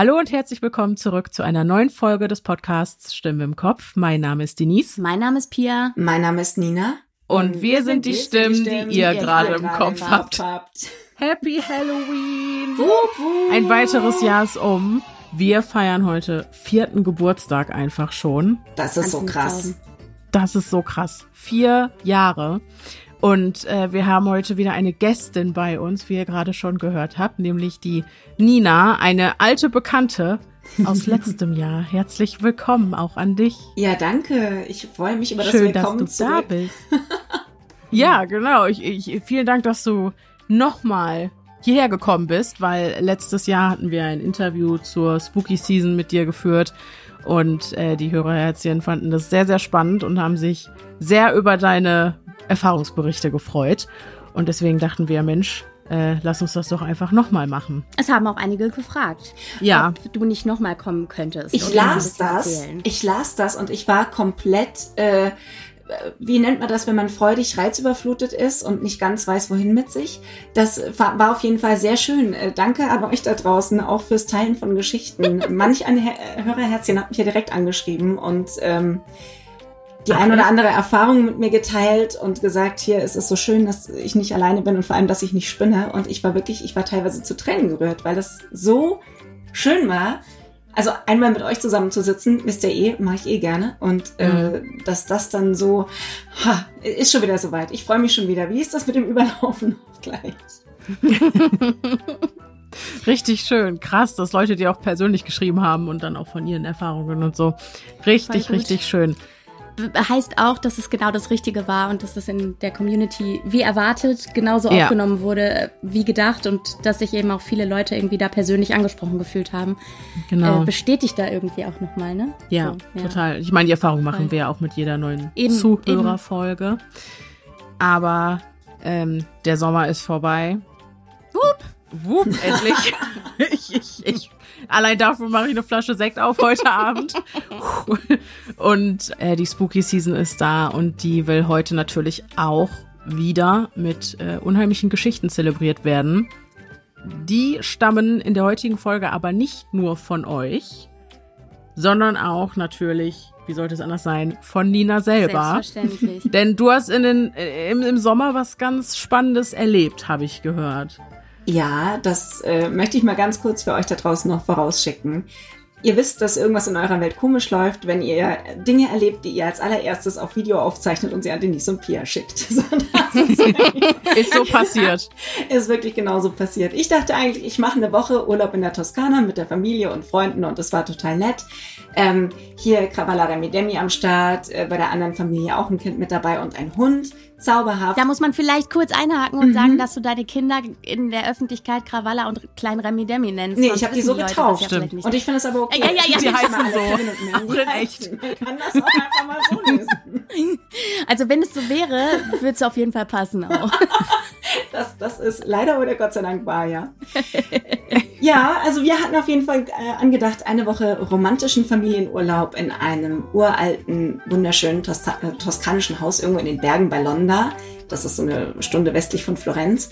Hallo und herzlich willkommen zurück zu einer neuen Folge des Podcasts Stimme im Kopf. Mein Name ist Denise. Mein Name ist Pia. Mein Name ist Nina. Und, und wir, wir sind die Stimmen, die, Stimmen, die ihr, ihr gerade im Kopf habt. habt. Happy Halloween! Wup, wup. Ein weiteres Jahr ist um. Wir feiern heute vierten Geburtstag einfach schon. Das ist so krass. Das ist so krass. Vier Jahre. Und äh, wir haben heute wieder eine Gästin bei uns, wie ihr gerade schon gehört habt, nämlich die Nina, eine alte Bekannte aus letztem Jahr. Herzlich willkommen auch an dich. Ja, danke. Ich freue mich über das Schön, Willkommen dass du zurück. da bist. ja, genau. Ich, ich, vielen Dank, dass du nochmal hierher gekommen bist, weil letztes Jahr hatten wir ein Interview zur Spooky Season mit dir geführt und äh, die Hörerherzchen fanden das sehr, sehr spannend und haben sich sehr über deine Erfahrungsberichte gefreut. Und deswegen dachten wir, Mensch, äh, lass uns das doch einfach nochmal machen. Es haben auch einige gefragt, ja. ob du nicht nochmal kommen könntest. Ich las das. Erzählen. Ich las das und ich war komplett, äh, wie nennt man das, wenn man freudig reizüberflutet ist und nicht ganz weiß, wohin mit sich. Das war auf jeden Fall sehr schön. Äh, danke an euch da draußen auch fürs Teilen von Geschichten. Manch ein Hörerherzchen hat mich ja direkt angeschrieben und ähm, die ein oder andere Erfahrung mit mir geteilt und gesagt, hier es ist so schön, dass ich nicht alleine bin und vor allem, dass ich nicht spinne. Und ich war wirklich, ich war teilweise zu Tränen gerührt, weil das so schön war. Also einmal mit euch zusammenzusitzen, wisst ihr eh, mache ich eh gerne. Und äh, mhm. dass das dann so, ha, ist schon wieder soweit. Ich freue mich schon wieder. Wie ist das mit dem Überlaufen gleich? Richtig schön. Krass, dass Leute dir auch persönlich geschrieben haben und dann auch von ihren Erfahrungen und so. Richtig, richtig schön heißt auch, dass es genau das Richtige war und dass es in der Community wie erwartet genauso ja. aufgenommen wurde wie gedacht und dass sich eben auch viele Leute irgendwie da persönlich angesprochen gefühlt haben. Genau. Äh, bestätigt da irgendwie auch nochmal, ne? Ja, so, ja, total. Ich meine, die Erfahrung machen Voll. wir ja auch mit jeder neuen eben, Zuhörerfolge. Eben. Aber ähm, der Sommer ist vorbei. Wupp! Wupp, endlich. ich, ich, ich Allein dafür mache ich eine Flasche Sekt auf heute Abend. und äh, die Spooky Season ist da und die will heute natürlich auch wieder mit äh, unheimlichen Geschichten zelebriert werden. Die stammen in der heutigen Folge aber nicht nur von euch, sondern auch natürlich, wie sollte es anders sein, von Nina selber. Selbstverständlich. Denn du hast in den, äh, im, im Sommer was ganz Spannendes erlebt, habe ich gehört. Ja, das äh, möchte ich mal ganz kurz für euch da draußen noch vorausschicken. Ihr wisst, dass irgendwas in eurer Welt komisch läuft, wenn ihr Dinge erlebt, die ihr als allererstes auf Video aufzeichnet und sie an Denise und Pia schickt. So, ist, ist, so passiert. Ist wirklich genauso passiert. Ich dachte eigentlich, ich mache eine Woche Urlaub in der Toskana mit der Familie und Freunden und das war total nett. Ähm, hier Cavallada Midemi am Start, äh, bei der anderen Familie auch ein Kind mit dabei und ein Hund zauberhaft. Da muss man vielleicht kurz einhaken und mhm. sagen, dass du deine Kinder in der Öffentlichkeit Krawalla und Klein Remi Demi nennst. Nee, ich habe die so Leute, getauft. Ja und ich finde es aber okay. Ja, ja, ja. Die heißen so. Die echt. Man kann das auch einfach mal so lösen. Also wenn es so wäre, würde es auf jeden Fall passen auch. das, das ist leider oder Gott sei Dank wahr, ja. ja, also wir hatten auf jeden Fall äh, angedacht, eine Woche romantischen Familienurlaub in einem uralten, wunderschönen Tos toskanischen Haus irgendwo in den Bergen bei Ronda. Das ist so eine Stunde westlich von Florenz.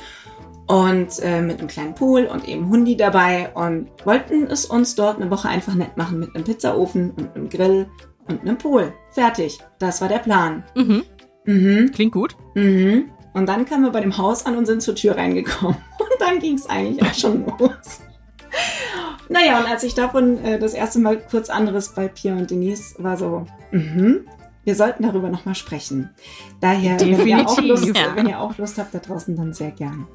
Und äh, mit einem kleinen Pool und eben Hundi dabei und wollten es uns dort eine Woche einfach nett machen mit einem Pizzaofen und einem Grill und einem Pool. Fertig. Das war der Plan. Mhm. Mhm. Klingt gut. Mhm. Und dann kamen wir bei dem Haus an und sind zur Tür reingekommen. Und dann ging es eigentlich auch schon los. Naja, und als ich davon äh, das erste Mal kurz anderes bei Pia und Denise war so, mhm, wir sollten darüber nochmal sprechen. Daher, wenn ihr, auch Lust, ja. wenn ihr auch Lust habt da draußen, dann sehr gerne.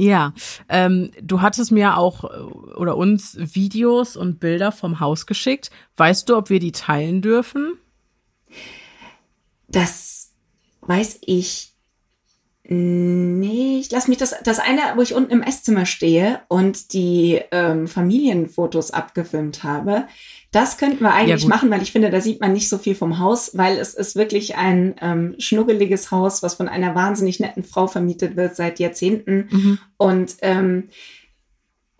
Ja, ähm, du hattest mir auch äh, oder uns Videos und Bilder vom Haus geschickt. Weißt du, ob wir die teilen dürfen? Das weiß ich nicht. Lass mich das, das eine, wo ich unten im Esszimmer stehe und die ähm, Familienfotos abgefilmt habe, das könnten wir eigentlich ja, machen, weil ich finde, da sieht man nicht so viel vom Haus, weil es ist wirklich ein ähm, schnuggeliges Haus, was von einer wahnsinnig netten Frau vermietet wird seit Jahrzehnten. Mhm. Und ähm,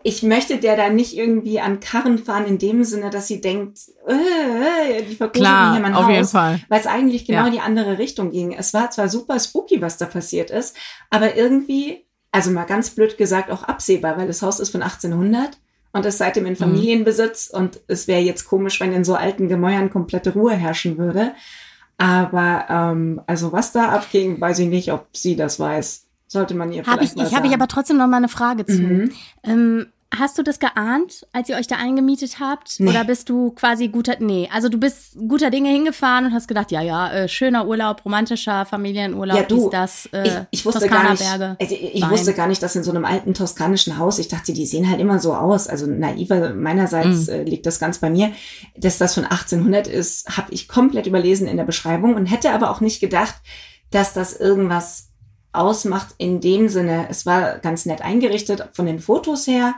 ich möchte der da nicht irgendwie an Karren fahren in dem Sinne, dass sie denkt, äh, die verkosten hier mein auf Haus, jeden Fall. weil es eigentlich genau ja. in die andere Richtung ging. Es war zwar super spooky, was da passiert ist, aber irgendwie, also mal ganz blöd gesagt, auch absehbar, weil das Haus ist von 1800 und ist seitdem in mhm. Familienbesitz mhm. und es wäre jetzt komisch, wenn in so alten Gemäuern komplette Ruhe herrschen würde. Aber ähm, also was da abging, weiß ich nicht, ob sie das weiß. Sollte man ihr hab vielleicht ich, mal Ich habe ich aber trotzdem noch mal eine Frage zu. Mhm. Ähm, Hast du das geahnt, als ihr euch da eingemietet habt? Nee. Oder bist du quasi guter, nee, also du bist guter Dinge hingefahren und hast gedacht, ja, ja, äh, schöner Urlaub, romantischer Familienurlaub, ja, du, das, äh, ich, ich wusste gar nicht, also ich, ich wusste gar nicht, dass in so einem alten toskanischen Haus, ich dachte, die sehen halt immer so aus, also naiver meinerseits mhm. äh, liegt das ganz bei mir, dass das von 1800 ist, habe ich komplett überlesen in der Beschreibung und hätte aber auch nicht gedacht, dass das irgendwas ausmacht in dem Sinne, es war ganz nett eingerichtet von den Fotos her,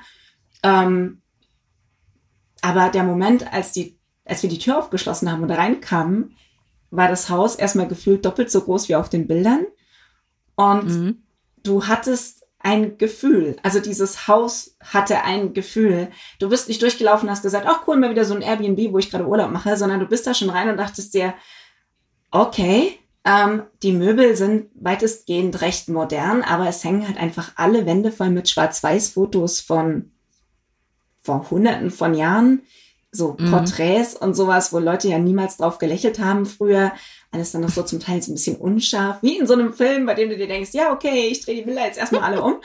ähm, aber der Moment, als die, als wir die Tür aufgeschlossen haben und reinkamen, war das Haus erstmal gefühlt doppelt so groß wie auf den Bildern. Und mhm. du hattest ein Gefühl. Also dieses Haus hatte ein Gefühl. Du bist nicht durchgelaufen und hast gesagt, ach cool, mal wieder so ein Airbnb, wo ich gerade Urlaub mache, sondern du bist da schon rein und dachtest dir, okay, ähm, die Möbel sind weitestgehend recht modern, aber es hängen halt einfach alle Wände voll mit Schwarz-Weiß-Fotos von vor hunderten von Jahren, so mhm. Porträts und sowas, wo Leute ja niemals drauf gelächelt haben früher. Alles dann noch so zum Teil so ein bisschen unscharf, wie in so einem Film, bei dem du dir denkst, ja, okay, ich drehe die Bilder jetzt erstmal alle um.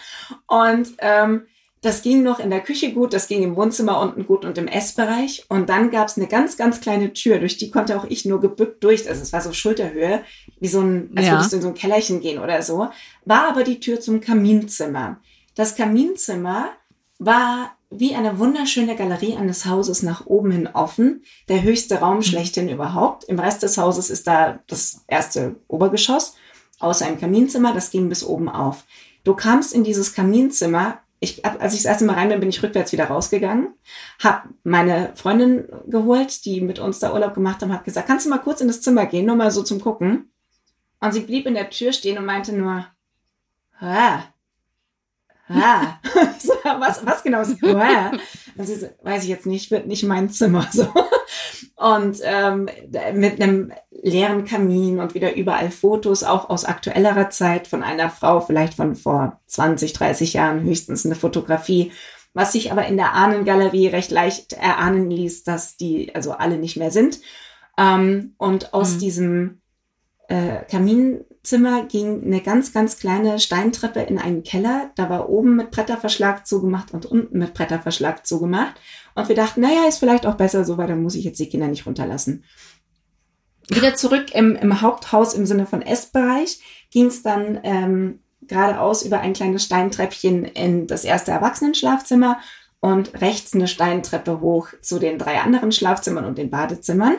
Und ähm, das ging noch in der Küche gut, das ging im Wohnzimmer unten gut und im Essbereich. Und dann gab es eine ganz, ganz kleine Tür, durch die konnte auch ich nur gebückt durch. Also es war so Schulterhöhe, wie so ein, als ja. würdest du in so ein Kellerchen gehen oder so. War aber die Tür zum Kaminzimmer. Das Kaminzimmer war wie eine wunderschöne Galerie eines Hauses nach oben hin offen. Der höchste Raum mhm. schlechthin überhaupt. Im Rest des Hauses ist da das erste Obergeschoss, außer ein Kaminzimmer, das ging bis oben auf. Du kamst in dieses Kaminzimmer. Ich, als ich das erste Mal rein bin, bin ich rückwärts wieder rausgegangen, habe meine Freundin geholt, die mit uns da Urlaub gemacht haben, habe gesagt, kannst du mal kurz in das Zimmer gehen, nur mal so zum Gucken. Und sie blieb in der Tür stehen und meinte nur, Hä? Ah, was, was genau ist, ah. ist, weiß ich jetzt nicht, wird nicht mein Zimmer so. Und ähm, mit einem leeren Kamin und wieder überall Fotos, auch aus aktuellerer Zeit von einer Frau, vielleicht von vor 20, 30 Jahren, höchstens eine Fotografie, was sich aber in der Ahnengalerie recht leicht erahnen ließ, dass die also alle nicht mehr sind. Ähm, und aus mhm. diesem äh, Kaminzimmer ging eine ganz, ganz kleine Steintreppe in einen Keller. Da war oben mit Bretterverschlag zugemacht und unten mit Bretterverschlag zugemacht. Und wir dachten, naja, ist vielleicht auch besser so, weil dann muss ich jetzt die Kinder nicht runterlassen. Wieder zurück im, im Haupthaus im Sinne von Essbereich ging es dann ähm, geradeaus über ein kleines Steintreppchen in das erste Erwachsenenschlafzimmer und rechts eine Steintreppe hoch zu den drei anderen Schlafzimmern und den Badezimmern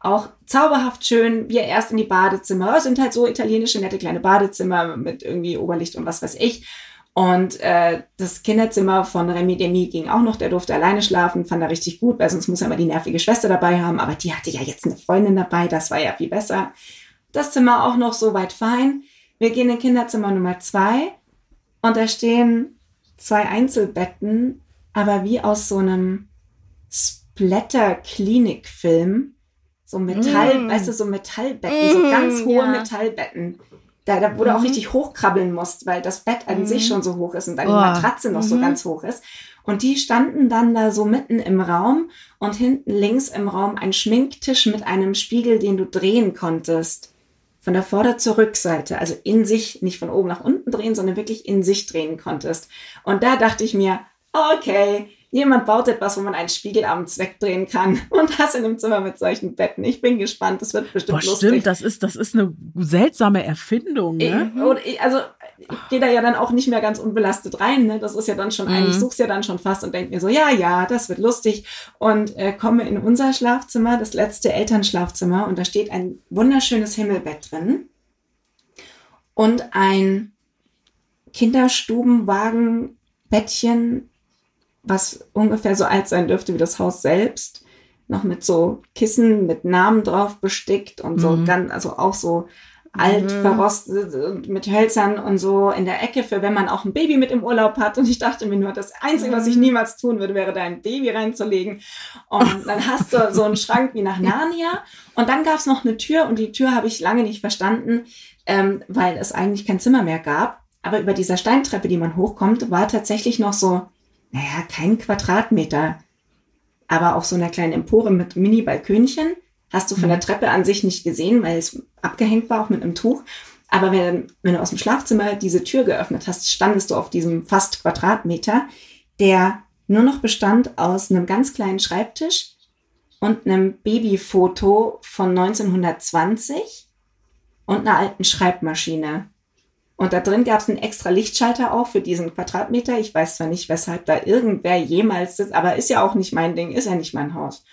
auch zauberhaft schön. Wir erst in die Badezimmer. Es sind halt so italienische, nette kleine Badezimmer mit irgendwie Oberlicht und was weiß ich. Und äh, das Kinderzimmer von Remy Demi ging auch noch. Der durfte alleine schlafen, fand er richtig gut, weil sonst muss er immer die nervige Schwester dabei haben. Aber die hatte ja jetzt eine Freundin dabei, das war ja viel besser. Das Zimmer auch noch so weit fein. Wir gehen in Kinderzimmer Nummer zwei und da stehen zwei Einzelbetten, aber wie aus so einem Splatter-Klinik-Film so Metall, mm. weißt du, so Metallbetten, mm, so ganz hohe ja. Metallbetten. Da, da wo du auch mhm. richtig hochkrabbeln musst, weil das Bett an sich mhm. schon so hoch ist und dann oh. die Matratze noch so mhm. ganz hoch ist. Und die standen dann da so mitten im Raum und hinten links im Raum ein Schminktisch mit einem Spiegel, den du drehen konntest. Von der Vorder- zur Rückseite, also in sich, nicht von oben nach unten drehen, sondern wirklich in sich drehen konntest. Und da dachte ich mir, okay, jemand baut etwas, wo man einen Spiegel abends wegdrehen kann und das in einem Zimmer mit solchen Betten. Ich bin gespannt, das wird bestimmt Boah, lustig. Stimmt, das ist, das ist eine seltsame Erfindung. Ne? Ich, also ich gehe da ja dann auch nicht mehr ganz unbelastet rein. Ne? Das ist ja dann schon mhm. eigentlich, ich such's ja dann schon fast und denke mir so, ja, ja, das wird lustig. Und äh, komme in unser Schlafzimmer, das letzte Elternschlafzimmer, und da steht ein wunderschönes Himmelbett drin und ein Kinderstubenwagenbettchen was ungefähr so alt sein dürfte wie das Haus selbst. Noch mit so Kissen mit Namen drauf bestickt und so mhm. ganz, also auch so alt mhm. verrostet und mit Hölzern und so in der Ecke für wenn man auch ein Baby mit im Urlaub hat. Und ich dachte mir nur, das Einzige, was ich mhm. niemals tun würde, wäre da ein Baby reinzulegen. Und dann hast du so einen Schrank wie nach Narnia. Und dann gab es noch eine Tür und die Tür habe ich lange nicht verstanden, ähm, weil es eigentlich kein Zimmer mehr gab. Aber über dieser Steintreppe, die man hochkommt, war tatsächlich noch so naja, kein Quadratmeter, aber auf so einer kleinen Empore mit Mini-Balkönchen. Hast du von der mhm. Treppe an sich nicht gesehen, weil es abgehängt war, auch mit einem Tuch. Aber wenn, wenn du aus dem Schlafzimmer diese Tür geöffnet hast, standest du auf diesem fast Quadratmeter, der nur noch bestand aus einem ganz kleinen Schreibtisch und einem Babyfoto von 1920 und einer alten Schreibmaschine. Und da drin gab es einen extra Lichtschalter auch für diesen Quadratmeter. Ich weiß zwar nicht, weshalb da irgendwer jemals sitzt, aber ist ja auch nicht mein Ding, ist ja nicht mein Haus.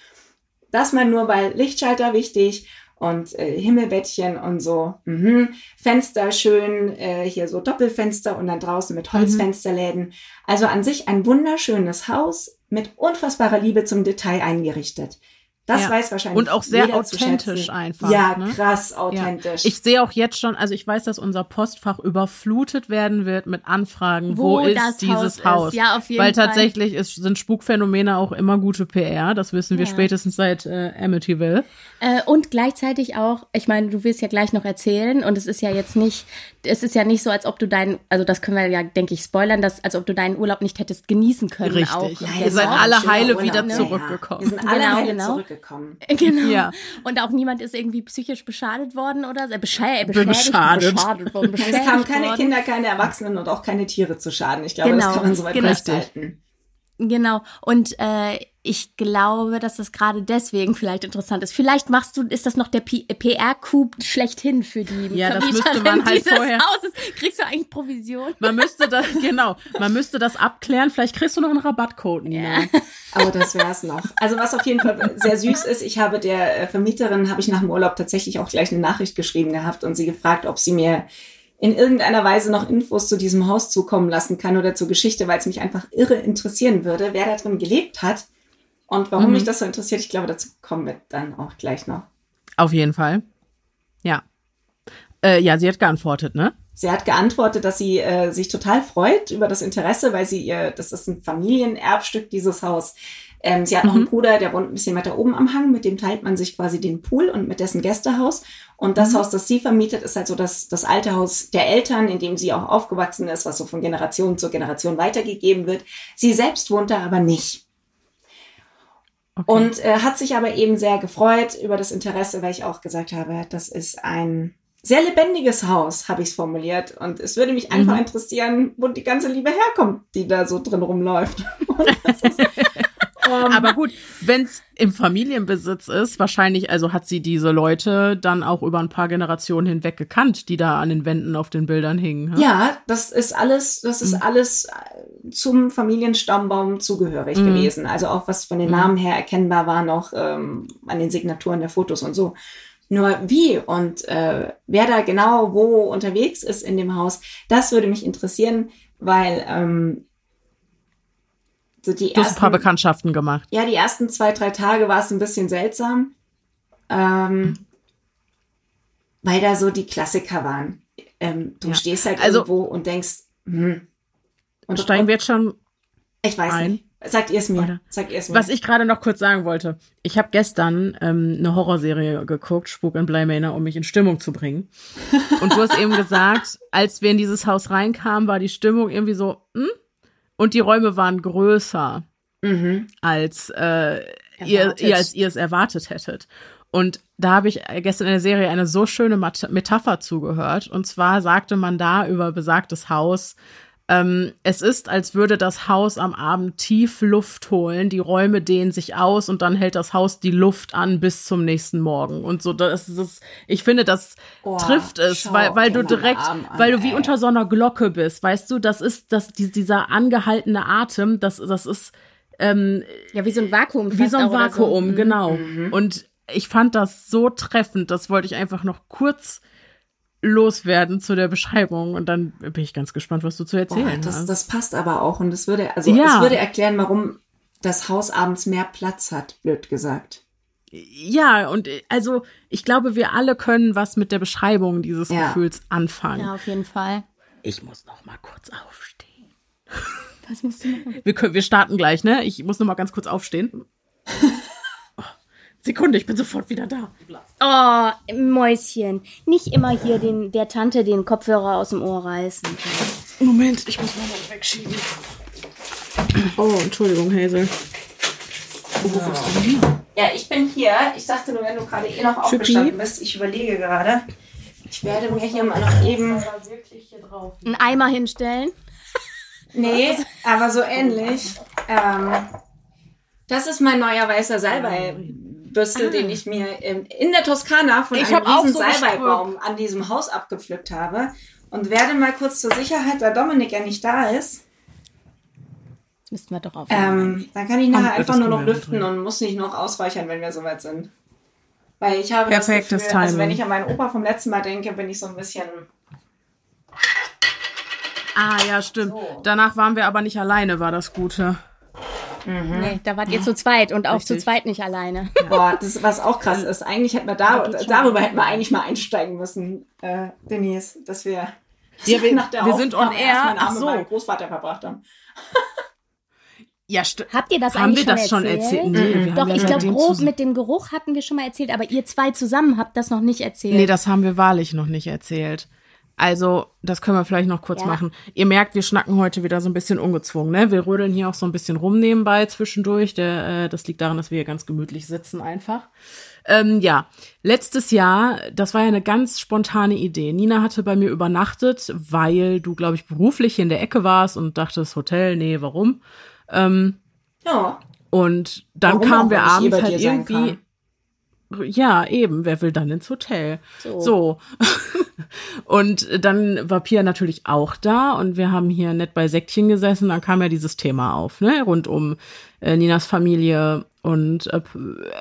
Das mal nur bei Lichtschalter wichtig und äh, Himmelbettchen und so. Mhm. Fenster schön, äh, hier so Doppelfenster und dann draußen mit Holzfensterläden. Also an sich ein wunderschönes Haus mit unfassbarer Liebe zum Detail eingerichtet. Das ja. weiß wahrscheinlich Und auch sehr authentisch einfach. Ja, ne? krass authentisch. Ja. Ich sehe auch jetzt schon, also ich weiß, dass unser Postfach überflutet werden wird mit Anfragen, wo, wo ist dieses Haus? Haus? Ja, auf jeden Weil Fall. tatsächlich ist, sind Spukphänomene auch immer gute PR. Das wissen wir ja. spätestens seit äh, Amityville. Äh, und gleichzeitig auch, ich meine, du willst ja gleich noch erzählen und es ist ja jetzt nicht, es ist ja nicht so, als ob du deinen, also das können wir ja, denke ich, spoilern, dass, als ob du deinen Urlaub nicht hättest genießen können. Richtig. Auch. Ja, ihr seid alle heile Urlaub, wieder ne? zurückgekommen. Wir sind alle genau, heile genau. zurückgekommen gekommen. Genau. Ja. Und auch niemand ist irgendwie psychisch beschadet worden oder so. Beschä beschädigt, beschadet. beschadet worden. es kamen keine worden. Kinder, keine Erwachsenen und auch keine Tiere zu Schaden. Ich glaube, genau. das kann man soweit genau. festhalten. Genau. Und äh, ich glaube, dass das gerade deswegen vielleicht interessant ist. Vielleicht machst du, ist das noch der PR-Coup schlechthin für die Ja, das müsste man halt vorher. Hauses. Kriegst du eigentlich Provision? Man müsste das, genau, man müsste das abklären. Vielleicht kriegst du noch einen Rabattcode, Nina. Ja. Aber das wär's noch. Also was auf jeden Fall sehr süß ist, ich habe der äh, Vermieterin, habe ich nach dem Urlaub tatsächlich auch gleich eine Nachricht geschrieben gehabt und sie gefragt, ob sie mir in irgendeiner Weise noch Infos zu diesem Haus zukommen lassen kann oder zur Geschichte, weil es mich einfach irre interessieren würde, wer da drin gelebt hat und warum mhm. mich das so interessiert. Ich glaube, dazu kommen wir dann auch gleich noch. Auf jeden Fall. Ja. Äh, ja, sie hat geantwortet, ne? Sie hat geantwortet, dass sie äh, sich total freut über das Interesse, weil sie ihr, das ist ein Familienerbstück, dieses Haus. Ähm, sie hat noch einen mhm. Bruder, der wohnt ein bisschen weiter oben am Hang, mit dem teilt man sich quasi den Pool und mit dessen Gästehaus. Und das mhm. Haus, das sie vermietet, ist halt so das, das alte Haus der Eltern, in dem sie auch aufgewachsen ist, was so von Generation zu Generation weitergegeben wird. Sie selbst wohnt da aber nicht. Okay. Und äh, hat sich aber eben sehr gefreut über das Interesse, weil ich auch gesagt habe, das ist ein sehr lebendiges Haus, habe ich es formuliert. Und es würde mich einfach mhm. interessieren, wo die ganze Liebe herkommt, die da so drin rumläuft. ist, ähm, Aber gut, wenn es im Familienbesitz ist, wahrscheinlich, also hat sie diese Leute dann auch über ein paar Generationen hinweg gekannt, die da an den Wänden auf den Bildern hingen. Ja, ja das ist alles, das ist mhm. alles äh, zum Familienstammbaum zugehörig mhm. gewesen. Also auch was von den mhm. Namen her erkennbar war noch ähm, an den Signaturen der Fotos und so. Nur wie und äh, wer da genau wo unterwegs ist in dem Haus, das würde mich interessieren, weil ähm, so die du ersten, hast ein paar Bekanntschaften gemacht. Ja, die ersten zwei, drei Tage war es ein bisschen seltsam, ähm, weil da so die Klassiker waren. Ähm, du ja. stehst halt also, irgendwo und denkst, hm. Und steigen wir jetzt schon ich weiß ein? nicht. Sagt ihr es mir. Sagt ihr es mir. Was ich gerade noch kurz sagen wollte. Ich habe gestern ähm, eine Horrorserie geguckt, Spuk in Bly Manor, um mich in Stimmung zu bringen. Und du hast eben gesagt, als wir in dieses Haus reinkamen, war die Stimmung irgendwie so, hm? Und die Räume waren größer, mhm. als äh, ihr, ihr, als ihr es erwartet hättet. Und da habe ich gestern in der Serie eine so schöne Metapher zugehört. Und zwar sagte man da über besagtes Haus, ähm, es ist, als würde das Haus am Abend tief Luft holen, die Räume dehnen sich aus und dann hält das Haus die Luft an bis zum nächsten Morgen. Und so, das ist, ich finde, das oh, trifft es, weil, weil du direkt, an, weil du wie ey. unter so einer Glocke bist, weißt du, das ist, das, dieser angehaltene Atem, das, das ist, ähm, ja, wie so ein Vakuum. Wie so ein Vakuum, so. genau. Mhm. Und ich fand das so treffend, das wollte ich einfach noch kurz loswerden zu der Beschreibung und dann bin ich ganz gespannt, was du zu erzählen Boah, das, hast. Das passt aber auch und es würde, also ja. es würde erklären, warum das Haus abends mehr Platz hat, blöd gesagt. Ja, und also ich glaube, wir alle können was mit der Beschreibung dieses ja. Gefühls anfangen. Ja, auf jeden Fall. Ich muss noch mal kurz aufstehen. Was musst du machen? Wir, können, wir starten gleich, ne? Ich muss noch mal ganz kurz aufstehen. Sekunde, ich bin sofort wieder da. Oh, Mäuschen. Nicht immer hier den, der Tante den Kopfhörer aus dem Ohr reißen. Moment, ich muss mal noch wegschieben. Oh, Entschuldigung, Hazel. Ja, ich bin hier. Ich dachte nur, wenn du gerade eh noch aufgestanden bist, ich überlege gerade. Ich werde mir hier mal noch eben einen Eimer hinstellen. Nee, aber so ähnlich. Ähm, das ist mein neuer weißer Salbeibürstel, ah. den ich mir in, in der Toskana von ich einem riesen so Salbeibaum an diesem Haus abgepflückt habe. Und werde mal kurz zur Sicherheit, da Dominik ja nicht da ist, das müssten wir doch auf. Ähm, dann kann ich nachher Am, einfach nur noch lüften und muss nicht noch ausräuchern, wenn wir soweit sind. Weil ich habe Perfektes das Gefühl, also wenn ich an meinen Opa vom letzten Mal denke, bin ich so ein bisschen. Ah, ja, stimmt. So. Danach waren wir aber nicht alleine, war das Gute. Mhm. Nee, da wart ihr zu zweit und auch Richtig. zu zweit nicht alleine. Ja. Boah, das was auch krass ist. Eigentlich hätten wir da, darüber hätten wir eigentlich mal einsteigen müssen, äh, Denise, dass wir, ja, wir, nach der wir sind on air. Ach so. meinem Großvater verbracht haben. Ja, Habt ihr das haben eigentlich wir das schon erzählt? Schon erzählt? Nee, mhm. Doch, ich glaube, grob mit dem Geruch hatten wir schon mal erzählt, aber ihr zwei zusammen habt das noch nicht erzählt. Nee, das haben wir wahrlich noch nicht erzählt. Also, das können wir vielleicht noch kurz ja. machen. Ihr merkt, wir schnacken heute wieder so ein bisschen ungezwungen, ne? Wir rödeln hier auch so ein bisschen rum nebenbei zwischendurch. Der, äh, das liegt daran, dass wir hier ganz gemütlich sitzen einfach. Ähm, ja, letztes Jahr, das war ja eine ganz spontane Idee. Nina hatte bei mir übernachtet, weil du, glaube ich, beruflich in der Ecke warst und dachtest, Hotel, nee, warum? Ähm, ja. Und dann Warum kamen wir abends halt irgendwie. Ja, eben, wer will dann ins Hotel? So. so. und dann war Pia natürlich auch da und wir haben hier nett bei Säckchen gesessen. Dann kam ja dieses Thema auf, ne, rund um äh, Ninas Familie und äh,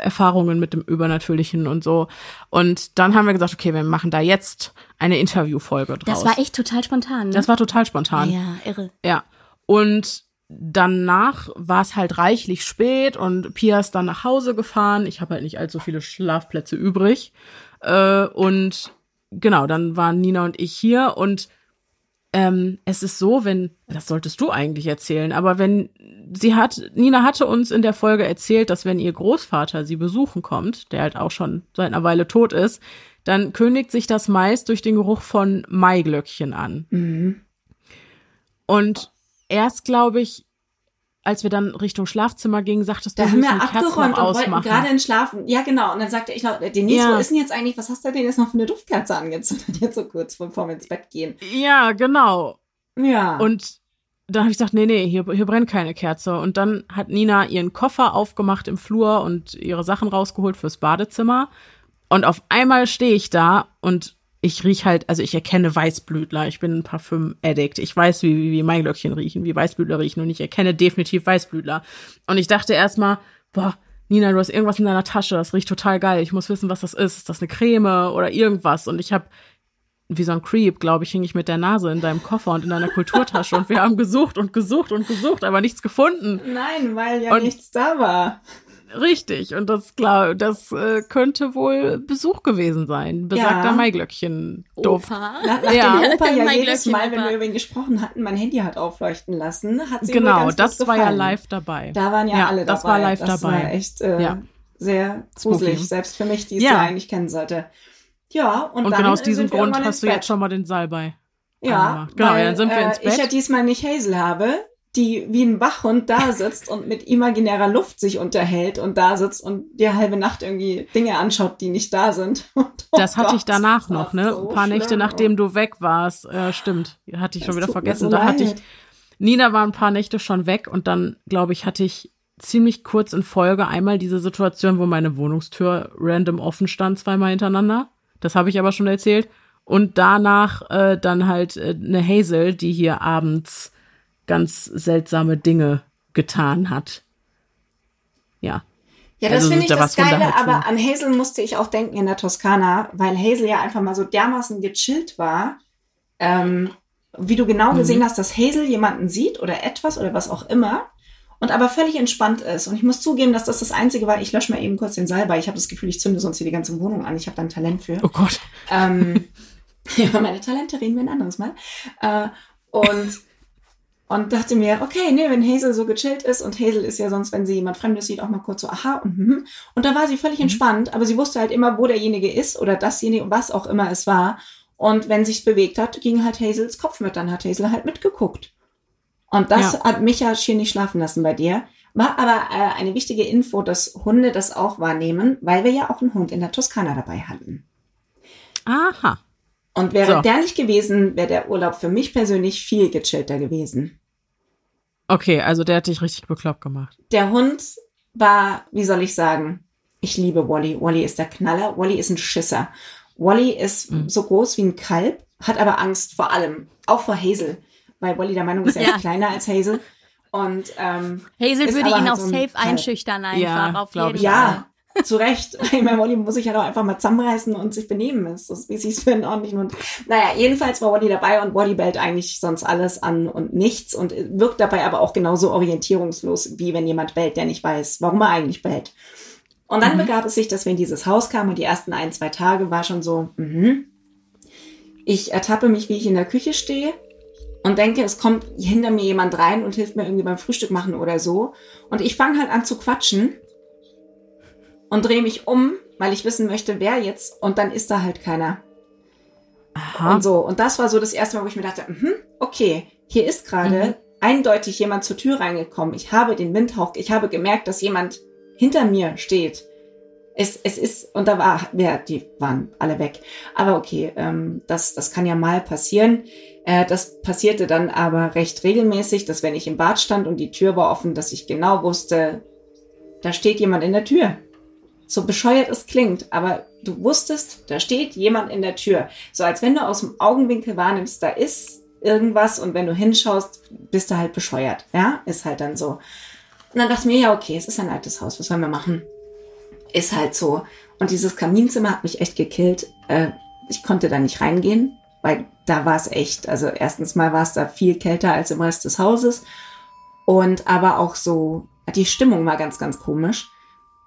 Erfahrungen mit dem Übernatürlichen und so. Und dann haben wir gesagt, okay, wir machen da jetzt eine Interviewfolge draus. Das war echt total spontan. Ne? Das war total spontan. Ja, irre. Ja. Und danach war es halt reichlich spät und Pia ist dann nach Hause gefahren. Ich habe halt nicht allzu viele Schlafplätze übrig. Äh, und genau, dann waren Nina und ich hier und ähm, es ist so, wenn, das solltest du eigentlich erzählen, aber wenn sie hat, Nina hatte uns in der Folge erzählt, dass wenn ihr Großvater sie besuchen kommt, der halt auch schon seit einer Weile tot ist, dann kündigt sich das meist durch den Geruch von Maiglöckchen an. Mhm. Und erst, glaube ich, als wir dann Richtung Schlafzimmer gingen, sagtest du, da haben wir abgeräumt und wollten gerade in Schlafen. Ja, genau. Und dann sagte ich noch, Denise, ja. wo ist denn jetzt eigentlich, was hast du denn jetzt noch für eine Duftkerze angezündet, jetzt so kurz bevor wir ins Bett gehen? Ja, genau. Ja. Und dann habe ich gesagt, nee, nee, hier, hier brennt keine Kerze. Und dann hat Nina ihren Koffer aufgemacht im Flur und ihre Sachen rausgeholt fürs Badezimmer. Und auf einmal stehe ich da und ich riech halt, also ich erkenne Weißblütler. Ich bin ein Parfüm-Addict. Ich weiß, wie, wie, wie Maiglöckchen riechen, wie Weißblütler riechen und ich erkenne definitiv Weißblütler. Und ich dachte erstmal, boah, Nina, du hast irgendwas in deiner Tasche, das riecht total geil. Ich muss wissen, was das ist. Ist das eine Creme oder irgendwas? Und ich habe wie so ein Creep, glaube ich, hing ich mit der Nase in deinem Koffer und in deiner Kulturtasche und wir haben gesucht und gesucht und gesucht, aber nichts gefunden. Nein, weil ja und nichts da war. Richtig, und das klar, das äh, könnte wohl Besuch gewesen sein. Besagter ja. Maiglöckchen. Doof. Opa. Nach, nach ja. dem Opa ja jedes Mal, wenn wir über ihn gesprochen hatten, mein Handy hat aufleuchten lassen. Hat sie genau, das war ja live dabei. Da waren ja, ja alle das dabei. Das war live das dabei. War echt äh, ja. sehr gruselig, Spooky. selbst für mich, die es ja. eigentlich kennen sollte. Ja, und, und dann genau aus diesem Grund hast du jetzt schon mal den Salbei. Ja, genau, weil, dann sind wir ins Bett. Äh, ich ja diesmal nicht Hazel habe, die wie ein Wachhund da sitzt und mit imaginärer Luft sich unterhält und da sitzt und die halbe Nacht irgendwie Dinge anschaut, die nicht da sind. Und, oh das hatte Gott, ich danach noch, ne? So ein paar schlimm. Nächte, nachdem du weg warst. Äh, stimmt. Hatte ich das schon wieder vergessen. So da hatte ich, Nina war ein paar Nächte schon weg und dann, glaube ich, hatte ich ziemlich kurz in Folge einmal diese Situation, wo meine Wohnungstür random offen stand, zweimal hintereinander. Das habe ich aber schon erzählt. Und danach äh, dann halt äh, eine Hazel, die hier abends ganz seltsame Dinge getan hat. Ja. Ja, das also, finde ich da das Geile, aber an Hazel musste ich auch denken in der Toskana, weil Hazel ja einfach mal so dermaßen gechillt war. Ähm, wie du genau mhm. gesehen hast, dass Hazel jemanden sieht oder etwas oder was auch immer und aber völlig entspannt ist. Und ich muss zugeben, dass das das Einzige war. Ich lösche mal eben kurz den Salbei. Ich habe das Gefühl, ich zünde sonst hier die ganze Wohnung an. Ich habe da ein Talent für. Oh Gott. Ähm, über meine Talente reden wir ein anderes Mal. Äh, und und dachte mir, okay, nee, wenn Hazel so gechillt ist und Hazel ist ja sonst, wenn sie jemand Fremdes sieht, auch mal kurz so, aha, und, mhm. und da war sie völlig mhm. entspannt, aber sie wusste halt immer, wo derjenige ist oder dasjenige, was auch immer es war. Und wenn sich's bewegt hat, ging halt Hazels Kopf mit, dann hat Hazel halt mitgeguckt. Und das ja. hat mich ja schier nicht schlafen lassen bei dir. War aber äh, eine wichtige Info, dass Hunde das auch wahrnehmen, weil wir ja auch einen Hund in der Toskana dabei hatten. Aha. Und wäre so. der nicht gewesen, wäre der Urlaub für mich persönlich viel gechillter gewesen. Okay, also der hat dich richtig bekloppt gemacht. Der Hund war, wie soll ich sagen, ich liebe Wally. Wally ist der Knaller. Wally ist ein Schisser. Wally ist mhm. so groß wie ein Kalb, hat aber Angst vor allem, auch vor Hazel, weil Wally der Meinung ist, er ja. ist kleiner als Hazel. Und ähm, Hazel würde ihn halt auch so safe Kalb. einschüchtern einfach ja, auf jeden Fall. Ja, zu Recht. Ich meine, Wally muss sich ja doch einfach mal zusammenreißen und sich benehmen. Das ist, wie sie es für einen ordentlichen Hund. Naja, jedenfalls war Wally dabei und Wally bellt eigentlich sonst alles an und nichts und wirkt dabei aber auch genauso orientierungslos, wie wenn jemand bellt, der nicht weiß, warum er eigentlich bellt. Und dann mhm. begab es sich, dass wir in dieses Haus kamen und die ersten ein, zwei Tage war schon so, mhm. Ich ertappe mich, wie ich in der Küche stehe und denke, es kommt hinter mir jemand rein und hilft mir irgendwie beim Frühstück machen oder so. Und ich fange halt an zu quatschen und drehe mich um, weil ich wissen möchte, wer jetzt. Und dann ist da halt keiner. Aha. Und so. Und das war so das erste Mal, wo ich mir dachte, mh, okay, hier ist gerade mhm. eindeutig jemand zur Tür reingekommen. Ich habe den Windhauch, ich habe gemerkt, dass jemand hinter mir steht. Es, es ist, und da war, ja, die waren alle weg. Aber okay, ähm, das, das kann ja mal passieren. Äh, das passierte dann aber recht regelmäßig, dass wenn ich im Bad stand und die Tür war offen, dass ich genau wusste, da steht jemand in der Tür. So bescheuert es klingt, aber du wusstest, da steht jemand in der Tür. So als wenn du aus dem Augenwinkel wahrnimmst, da ist irgendwas und wenn du hinschaust, bist du halt bescheuert. Ja, ist halt dann so. Und dann dachte ich mir, ja, okay, es ist ein altes Haus, was sollen wir machen? Ist halt so. Und dieses Kaminzimmer hat mich echt gekillt. Äh, ich konnte da nicht reingehen, weil da war es echt, also erstens mal war es da viel kälter als im Rest des Hauses und aber auch so, die Stimmung war ganz, ganz komisch.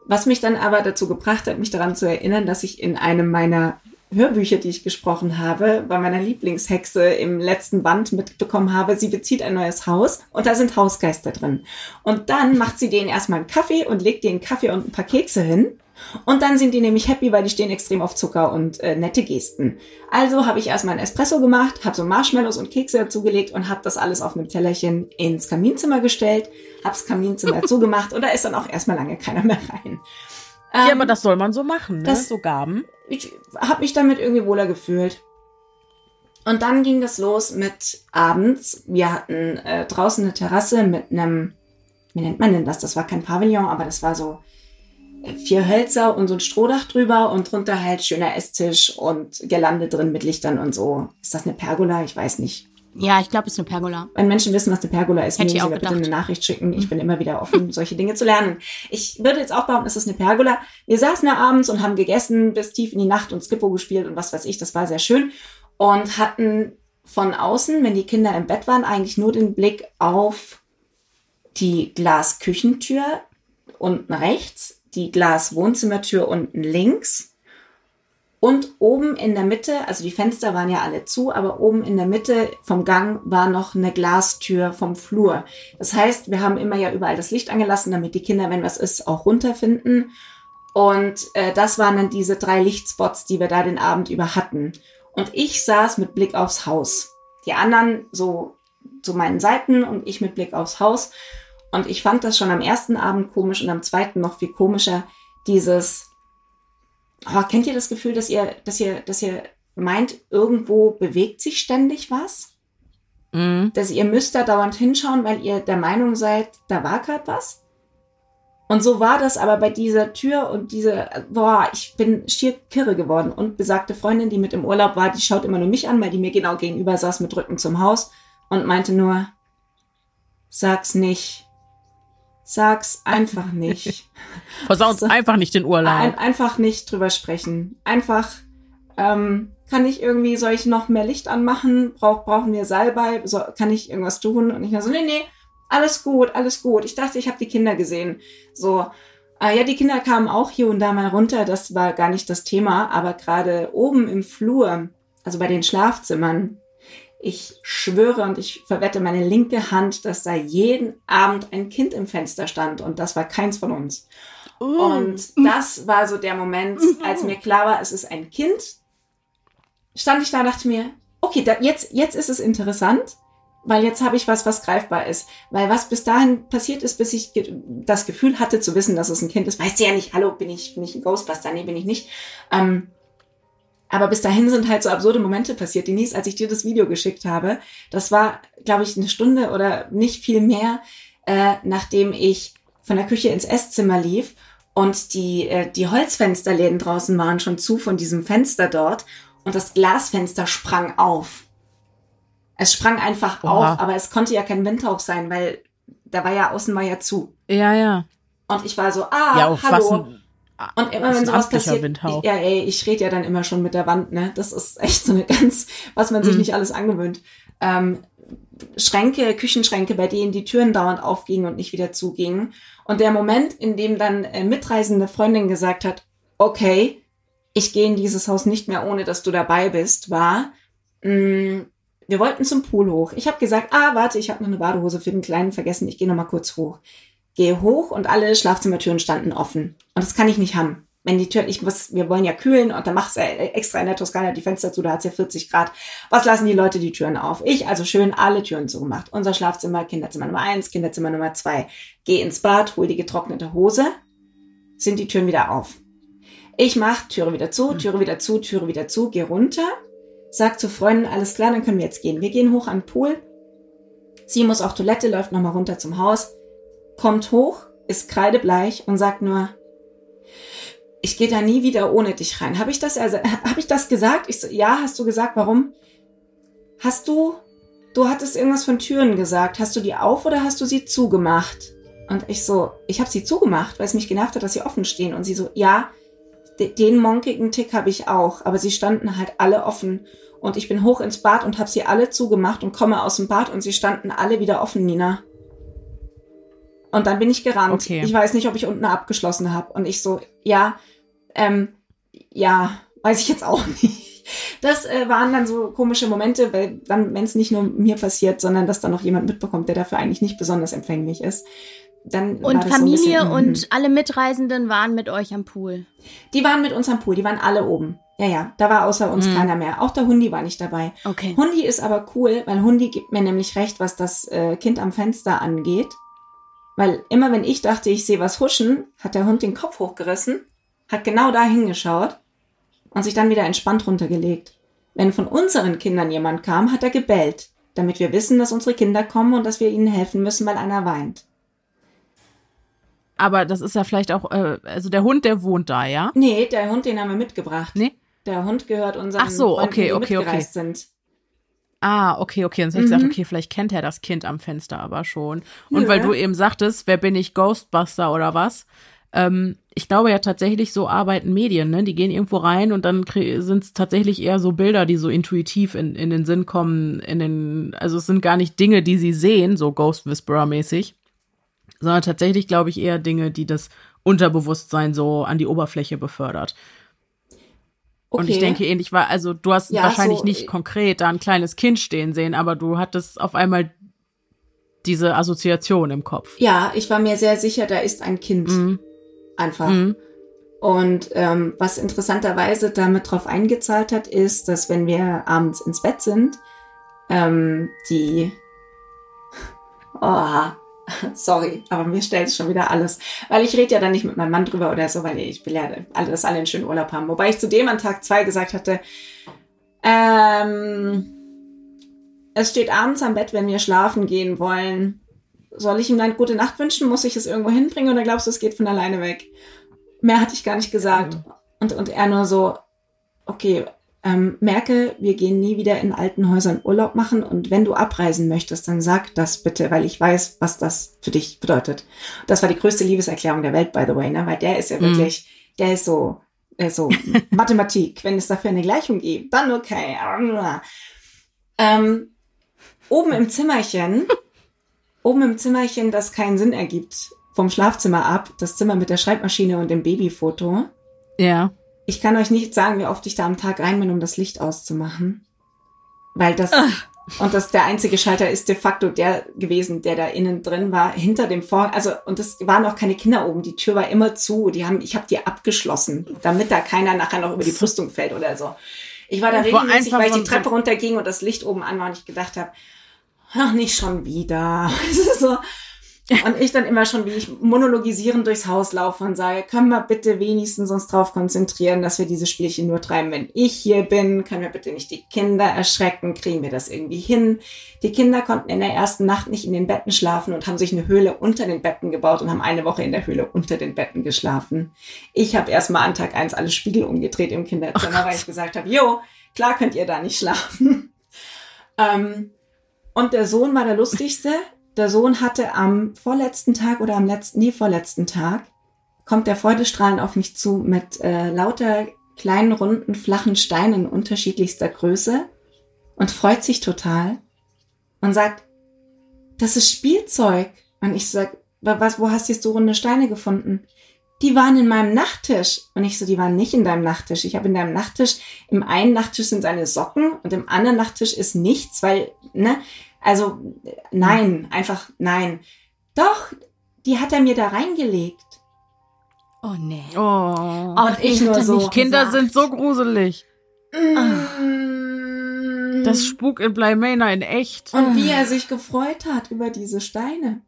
Was mich dann aber dazu gebracht hat, mich daran zu erinnern, dass ich in einem meiner Hörbücher, die ich gesprochen habe, bei meiner Lieblingshexe im letzten Band mitbekommen habe, sie bezieht ein neues Haus und da sind Hausgeister drin. Und dann macht sie denen erstmal einen Kaffee und legt denen Kaffee und ein paar Kekse hin und dann sind die nämlich happy, weil die stehen extrem auf Zucker und äh, nette Gesten. Also habe ich erstmal einen Espresso gemacht, habe so Marshmallows und Kekse dazugelegt und habe das alles auf einem Tellerchen ins Kaminzimmer gestellt, hab's Kaminzimmer zugemacht und da ist dann auch erstmal lange keiner mehr rein. Ähm, ja, aber das soll man so machen, ne? Das, so Gaben. Ich habe mich damit irgendwie wohler gefühlt. Und dann ging das los mit abends. Wir hatten äh, draußen eine Terrasse mit einem, wie nennt man denn das? Das war kein Pavillon, aber das war so vier Hölzer und so ein Strohdach drüber und drunter halt schöner Esstisch und Girlande drin mit Lichtern und so. Ist das eine Pergola? Ich weiß nicht. Ja, ich glaube, es ist eine Pergola. Wenn Menschen wissen, was eine Pergola ist, Hätte mögen sie mir bitte eine Nachricht schicken. Ich bin immer wieder offen, solche Dinge zu lernen. Ich würde jetzt auch behaupten, es ist eine Pergola. Wir saßen da abends und haben gegessen bis tief in die Nacht und Skippo gespielt und was weiß ich. Das war sehr schön. Und hatten von außen, wenn die Kinder im Bett waren, eigentlich nur den Blick auf die Glasküchentür unten rechts die Glas-Wohnzimmertür unten links. Und oben in der Mitte, also die Fenster waren ja alle zu, aber oben in der Mitte vom Gang war noch eine Glastür vom Flur. Das heißt, wir haben immer ja überall das Licht angelassen, damit die Kinder, wenn was ist, auch runterfinden. Und äh, das waren dann diese drei Lichtspots, die wir da den Abend über hatten. Und ich saß mit Blick aufs Haus. Die anderen so zu meinen Seiten und ich mit Blick aufs Haus. Und ich fand das schon am ersten Abend komisch und am zweiten noch viel komischer, dieses, oh, kennt ihr das Gefühl, dass ihr, dass ihr, dass ihr meint, irgendwo bewegt sich ständig was? Mhm. Dass ihr müsst da dauernd hinschauen, weil ihr der Meinung seid, da war gerade was? Und so war das aber bei dieser Tür und diese, boah, ich bin schier kirre geworden. Und besagte Freundin, die mit im Urlaub war, die schaut immer nur mich an, weil die mir genau gegenüber saß mit Rücken zum Haus und meinte nur, sag's nicht. Sag's einfach nicht. Versaut einfach nicht den Urlaub. Ein, einfach nicht drüber sprechen. Einfach, ähm, kann ich irgendwie, soll ich noch mehr Licht anmachen? Brauch, brauchen wir Salbei? So, kann ich irgendwas tun? Und ich war so, nee, nee, alles gut, alles gut. Ich dachte, ich habe die Kinder gesehen. So, äh, ja, die Kinder kamen auch hier und da mal runter. Das war gar nicht das Thema. Aber gerade oben im Flur, also bei den Schlafzimmern, ich schwöre und ich verwette meine linke Hand, dass da jeden Abend ein Kind im Fenster stand und das war keins von uns. Uh. Und das war so der Moment, mhm. als mir klar war, es ist ein Kind. Stand ich da und dachte mir, okay, da, jetzt, jetzt ist es interessant, weil jetzt habe ich was, was greifbar ist. Weil was bis dahin passiert ist, bis ich ge das Gefühl hatte zu wissen, dass es ein Kind ist, weißt du ja nicht, hallo, bin ich, bin ich ein Ghostbuster? Nee, bin ich nicht. Ähm, aber bis dahin sind halt so absurde Momente passiert. Denise, als ich dir das Video geschickt habe, das war, glaube ich, eine Stunde oder nicht viel mehr, äh, nachdem ich von der Küche ins Esszimmer lief und die, äh, die Holzfensterläden draußen waren schon zu von diesem Fenster dort und das Glasfenster sprang auf. Es sprang einfach Oha. auf, aber es konnte ja kein Windhauch sein, weil da war ja außen war ja zu. Ja, ja. Und ich war so, ah, ja, hallo. Und immer wenn sowas passiert, Windhauch. ja, ey, ich rede ja dann immer schon mit der Wand, ne? Das ist echt so eine ganz, was man sich mhm. nicht alles angewöhnt. Ähm, Schränke, Küchenschränke, bei denen die Türen dauernd aufgingen und nicht wieder zugingen. Und der Moment, in dem dann äh, mitreisende Freundin gesagt hat, okay, ich gehe in dieses Haus nicht mehr, ohne dass du dabei bist, war, mh, mm, wir wollten zum Pool hoch. Ich habe gesagt, ah, warte, ich habe noch eine Badehose für den Kleinen vergessen, ich gehe noch mal kurz hoch. Gehe hoch und alle Schlafzimmertüren standen offen. Und das kann ich nicht haben. Wenn die Tür, ich muss, wir wollen ja kühlen und dann machst du extra in der Toskana die Fenster zu, da hat's ja 40 Grad. Was lassen die Leute die Türen auf? Ich also schön alle Türen zugemacht. Unser Schlafzimmer, Kinderzimmer Nummer eins, Kinderzimmer Nummer zwei. Geh ins Bad, hol die getrocknete Hose, sind die Türen wieder auf. Ich mach Türe wieder zu, Türe wieder zu, Türe wieder zu, geh runter, sagt zu Freunden, alles klar, dann können wir jetzt gehen. Wir gehen hoch an den Pool. Sie muss auf Toilette, läuft nochmal runter zum Haus, kommt hoch, ist kreidebleich und sagt nur, ich gehe da nie wieder ohne dich rein. Habe ich das also, habe ich das gesagt? Ich so, ja, hast du gesagt, warum? Hast du, du hattest irgendwas von Türen gesagt. Hast du die auf oder hast du sie zugemacht? Und ich so, ich habe sie zugemacht, weil es mich genervt hat, dass sie offen stehen. Und sie so, ja, den monkigen Tick habe ich auch, aber sie standen halt alle offen. Und ich bin hoch ins Bad und habe sie alle zugemacht und komme aus dem Bad und sie standen alle wieder offen, Nina. Und dann bin ich gerannt. Okay. Ich weiß nicht, ob ich unten abgeschlossen habe. Und ich so, ja, ähm, ja, weiß ich jetzt auch nicht. Das äh, waren dann so komische Momente, weil dann, wenn es nicht nur mir passiert, sondern dass dann noch jemand mitbekommt, der dafür eigentlich nicht besonders empfänglich ist, dann und Familie so bisschen, und mhm. alle Mitreisenden waren mit euch am Pool. Die waren mit uns am Pool, die waren alle oben. Ja, ja, da war außer uns mhm. keiner mehr. Auch der Hundi war nicht dabei. Okay. Hundi ist aber cool, weil Hundi gibt mir nämlich recht, was das äh, Kind am Fenster angeht. Weil immer wenn ich dachte, ich sehe was huschen, hat der Hund den Kopf hochgerissen, hat genau da hingeschaut und sich dann wieder entspannt runtergelegt. Wenn von unseren Kindern jemand kam, hat er gebellt, damit wir wissen, dass unsere Kinder kommen und dass wir ihnen helfen müssen, weil einer weint. Aber das ist ja vielleicht auch, äh, also der Hund, der wohnt da, ja? Nee, der Hund, den haben wir mitgebracht. Nee? Der Hund gehört unseren Ach so, Freunden, okay, okay, okay. sind. Ah, okay, okay. Und dann mhm. habe ich gesagt, okay, vielleicht kennt er das Kind am Fenster aber schon. Und Nö. weil du eben sagtest, wer bin ich, Ghostbuster oder was? Ähm, ich glaube ja tatsächlich, so arbeiten Medien, ne? Die gehen irgendwo rein und dann sind es tatsächlich eher so Bilder, die so intuitiv in, in den Sinn kommen, in den, also es sind gar nicht Dinge, die sie sehen, so Ghost Whisperer-mäßig, sondern tatsächlich, glaube ich, eher Dinge, die das Unterbewusstsein so an die Oberfläche befördert. Okay. Und ich denke ähnlich war, also du hast ja, wahrscheinlich so, nicht äh, konkret da ein kleines Kind stehen sehen, aber du hattest auf einmal diese Assoziation im Kopf. Ja, ich war mir sehr sicher, da ist ein Kind. Mhm. Einfach. Mhm. Und ähm, was interessanterweise damit drauf eingezahlt hat, ist, dass wenn wir abends ins Bett sind, ähm, die oh, Sorry, aber mir stellt es schon wieder alles. Weil ich rede ja dann nicht mit meinem Mann drüber oder so, weil ich will ja, alle, dass alle einen schönen Urlaub haben. Wobei ich zudem an Tag zwei gesagt hatte, ähm, es steht abends am Bett, wenn wir schlafen gehen wollen. Soll ich ihm eine gute Nacht wünschen? Muss ich es irgendwo hinbringen oder glaubst du, es geht von alleine weg? Mehr hatte ich gar nicht gesagt. Und, und er nur so, okay, ähm, merke, wir gehen nie wieder in alten Häusern Urlaub machen und wenn du abreisen möchtest, dann sag das bitte, weil ich weiß, was das für dich bedeutet. Das war die größte Liebeserklärung der Welt, by the way, ne? weil der ist ja mhm. wirklich, der ist so, ist so Mathematik. Wenn es dafür eine Gleichung gibt, dann okay. Ähm, oben im Zimmerchen, oben im Zimmerchen, das keinen Sinn ergibt, vom Schlafzimmer ab, das Zimmer mit der Schreibmaschine und dem Babyfoto. Ja ich kann euch nicht sagen, wie oft ich da am Tag rein bin, um das Licht auszumachen. Weil das, Ach. und das der einzige Schalter ist de facto der gewesen, der da innen drin war, hinter dem Vorhang. Also, und es waren auch keine Kinder oben. Die Tür war immer zu. Die haben, ich habe die abgeschlossen, damit da keiner nachher noch über die Brüstung fällt oder so. Ich war da regelmäßig, weil ich die Treppe runterging und das Licht oben an war und ich gedacht habe, ach, nicht schon wieder. so, und ich dann immer schon, wie ich monologisierend durchs Haus laufe und sage, können wir bitte wenigstens uns darauf konzentrieren, dass wir diese Spielchen nur treiben, wenn ich hier bin? Können wir bitte nicht die Kinder erschrecken? Kriegen wir das irgendwie hin? Die Kinder konnten in der ersten Nacht nicht in den Betten schlafen und haben sich eine Höhle unter den Betten gebaut und haben eine Woche in der Höhle unter den Betten geschlafen. Ich habe erstmal an Tag eins alle Spiegel umgedreht im Kinderzimmer, oh weil ich gesagt habe, jo, klar könnt ihr da nicht schlafen. ähm, und der Sohn war der lustigste der Sohn hatte am vorletzten Tag oder am letzten, nee, vorletzten Tag, kommt der freudestrahlend auf mich zu mit äh, lauter kleinen, runden, flachen Steinen unterschiedlichster Größe und freut sich total und sagt, das ist Spielzeug. Und ich sag, was, wo hast du jetzt so runde Steine gefunden? Die waren in meinem Nachttisch. Und ich so, die waren nicht in deinem Nachttisch. Ich habe in deinem Nachttisch, im einen Nachttisch sind seine Socken und im anderen Nachttisch ist nichts, weil, ne, also nein, einfach nein. Doch, die hat er mir da reingelegt. Oh nee. Oh. Und ich nur so. Kinder gesagt. sind so gruselig. Mm. Das Spuk in Blymaina in echt. Und wie er sich gefreut hat über diese Steine.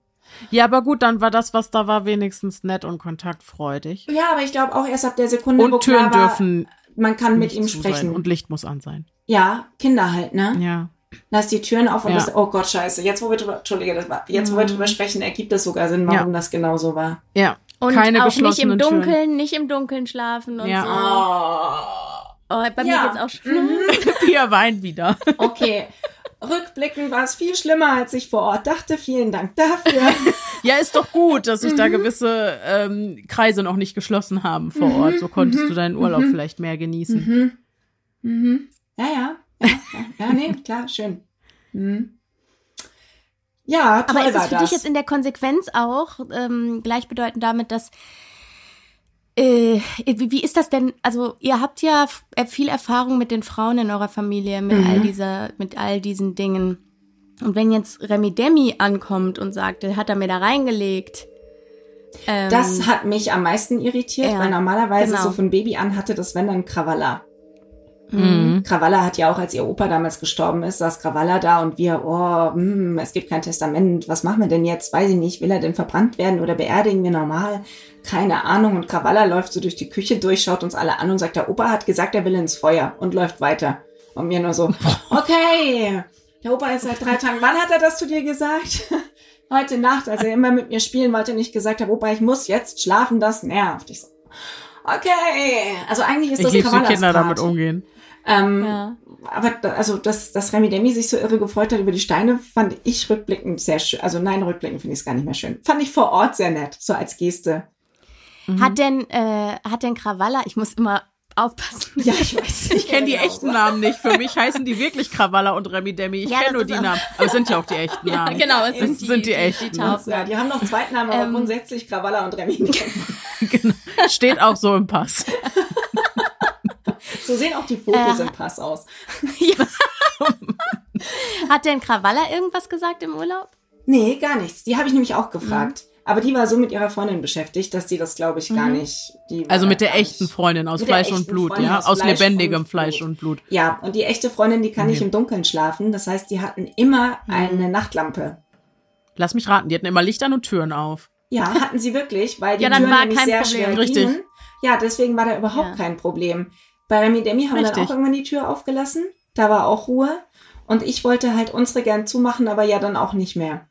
Ja, aber gut, dann war das, was da war, wenigstens nett und kontaktfreudig. Ja, aber ich glaube auch erst ab der Sekunde, und Türen dürfen man kann mit ihm sprechen. Sein. Und Licht muss an sein. Ja, Kinder halt, ne? Ja. Lass die Türen auf und ja. das, oh Gott, scheiße. Jetzt, wo wir drüber, Entschuldige, das war, jetzt, wo wir drüber sprechen, ergibt es sogar Sinn, warum ja. das genau so war. Ja. Und Keine auch nicht im Dunkeln, Türen. nicht im Dunkeln schlafen und ja. so. Oh. oh bei mir geht's auch schon. Mhm. Pia weint wieder. Okay. Rückblickend war es viel schlimmer, als ich vor Ort dachte. Vielen Dank dafür. ja, ist doch gut, dass sich mhm. da gewisse ähm, Kreise noch nicht geschlossen haben vor mhm. Ort. So konntest du deinen Urlaub mhm. vielleicht mehr genießen. Mhm. Mhm. Ja, ja. Ja, ja, nee, klar, schön. Hm. Ja, toll Aber ist es für das. dich jetzt in der Konsequenz auch ähm, gleichbedeutend damit, dass äh, wie, ist das denn? Also ihr habt ja äh, viel Erfahrung mit den Frauen in eurer Familie, mit mhm. all dieser, mit all diesen Dingen. Und wenn jetzt Remi Demi ankommt und sagt, hat er mir da reingelegt. Ähm, das hat mich am meisten irritiert, ja, weil normalerweise genau. so von Baby an hatte das wenn dann Krawalla. Mhm. Krawalla hat ja auch, als ihr Opa damals gestorben ist, saß Krawalla da und wir, oh, mh, hm, es gibt kein Testament, was machen wir denn jetzt? Weiß ich nicht, will er denn verbrannt werden oder beerdigen wir normal? Keine Ahnung. Und Krawalla läuft so durch die Küche durch, schaut uns alle an und sagt, der Opa hat gesagt, er will ins Feuer und läuft weiter. Und mir nur so, okay, der Opa ist seit drei Tagen, wann hat er das zu dir gesagt? Heute Nacht, als er immer mit mir spielen wollte, nicht gesagt hat, Opa, ich muss jetzt schlafen, das nervt. Ich so, okay. Also eigentlich ist ich das Krawallas Kinder damit umgehen. Ähm, ja. Aber da, also, dass, dass Remy Demi sich so irre gefreut hat über die Steine, fand ich rückblickend sehr schön. Also nein, rückblickend finde ich es gar nicht mehr schön. Fand ich vor Ort sehr nett, so als Geste. Mhm. Hat denn, äh, hat denn Krawalla, ich muss immer aufpassen. Ja, ich weiß. Ich kenne die echten Namen nicht. Für mich heißen die wirklich Krawalla und Remi Demi. Ich ja, kenne nur die Namen. Aber es sind ja auch die echten Namen. Ja, genau, es sind, die, sind die, die echten. Die, die, ja, die haben noch Zweitnamen, aber ähm, grundsätzlich Krawalla und Remi Demi. genau. Steht auch so im Pass. So sehen auch die Fotos äh, im Pass aus. Ja. Hat denn Krawalla irgendwas gesagt im Urlaub? Nee, gar nichts. Die habe ich nämlich auch gefragt. Mhm. Aber die war so mit ihrer Freundin beschäftigt, dass die das, glaube ich, gar mhm. nicht. also mit der echten. Freundin aus Fleisch und Blut, Freundin ja? Aus, aus lebendigem und Fleisch und Blut. Ja, und die echte Freundin, die kann mhm. nicht im Dunkeln schlafen. Das heißt, die hatten immer mhm. eine Nachtlampe. Lass mich raten, die hatten immer Licht an und Türen auf. Ja, hatten sie wirklich, weil die ja, dann Türen war nämlich kein sehr Problem. schwer Richtig. Gingen. Ja, deswegen war da überhaupt ja. kein Problem. Bei Remi Demi haben Richtig. wir dann auch irgendwann die Tür aufgelassen. Da war auch Ruhe. Und ich wollte halt unsere gern zumachen, aber ja dann auch nicht mehr.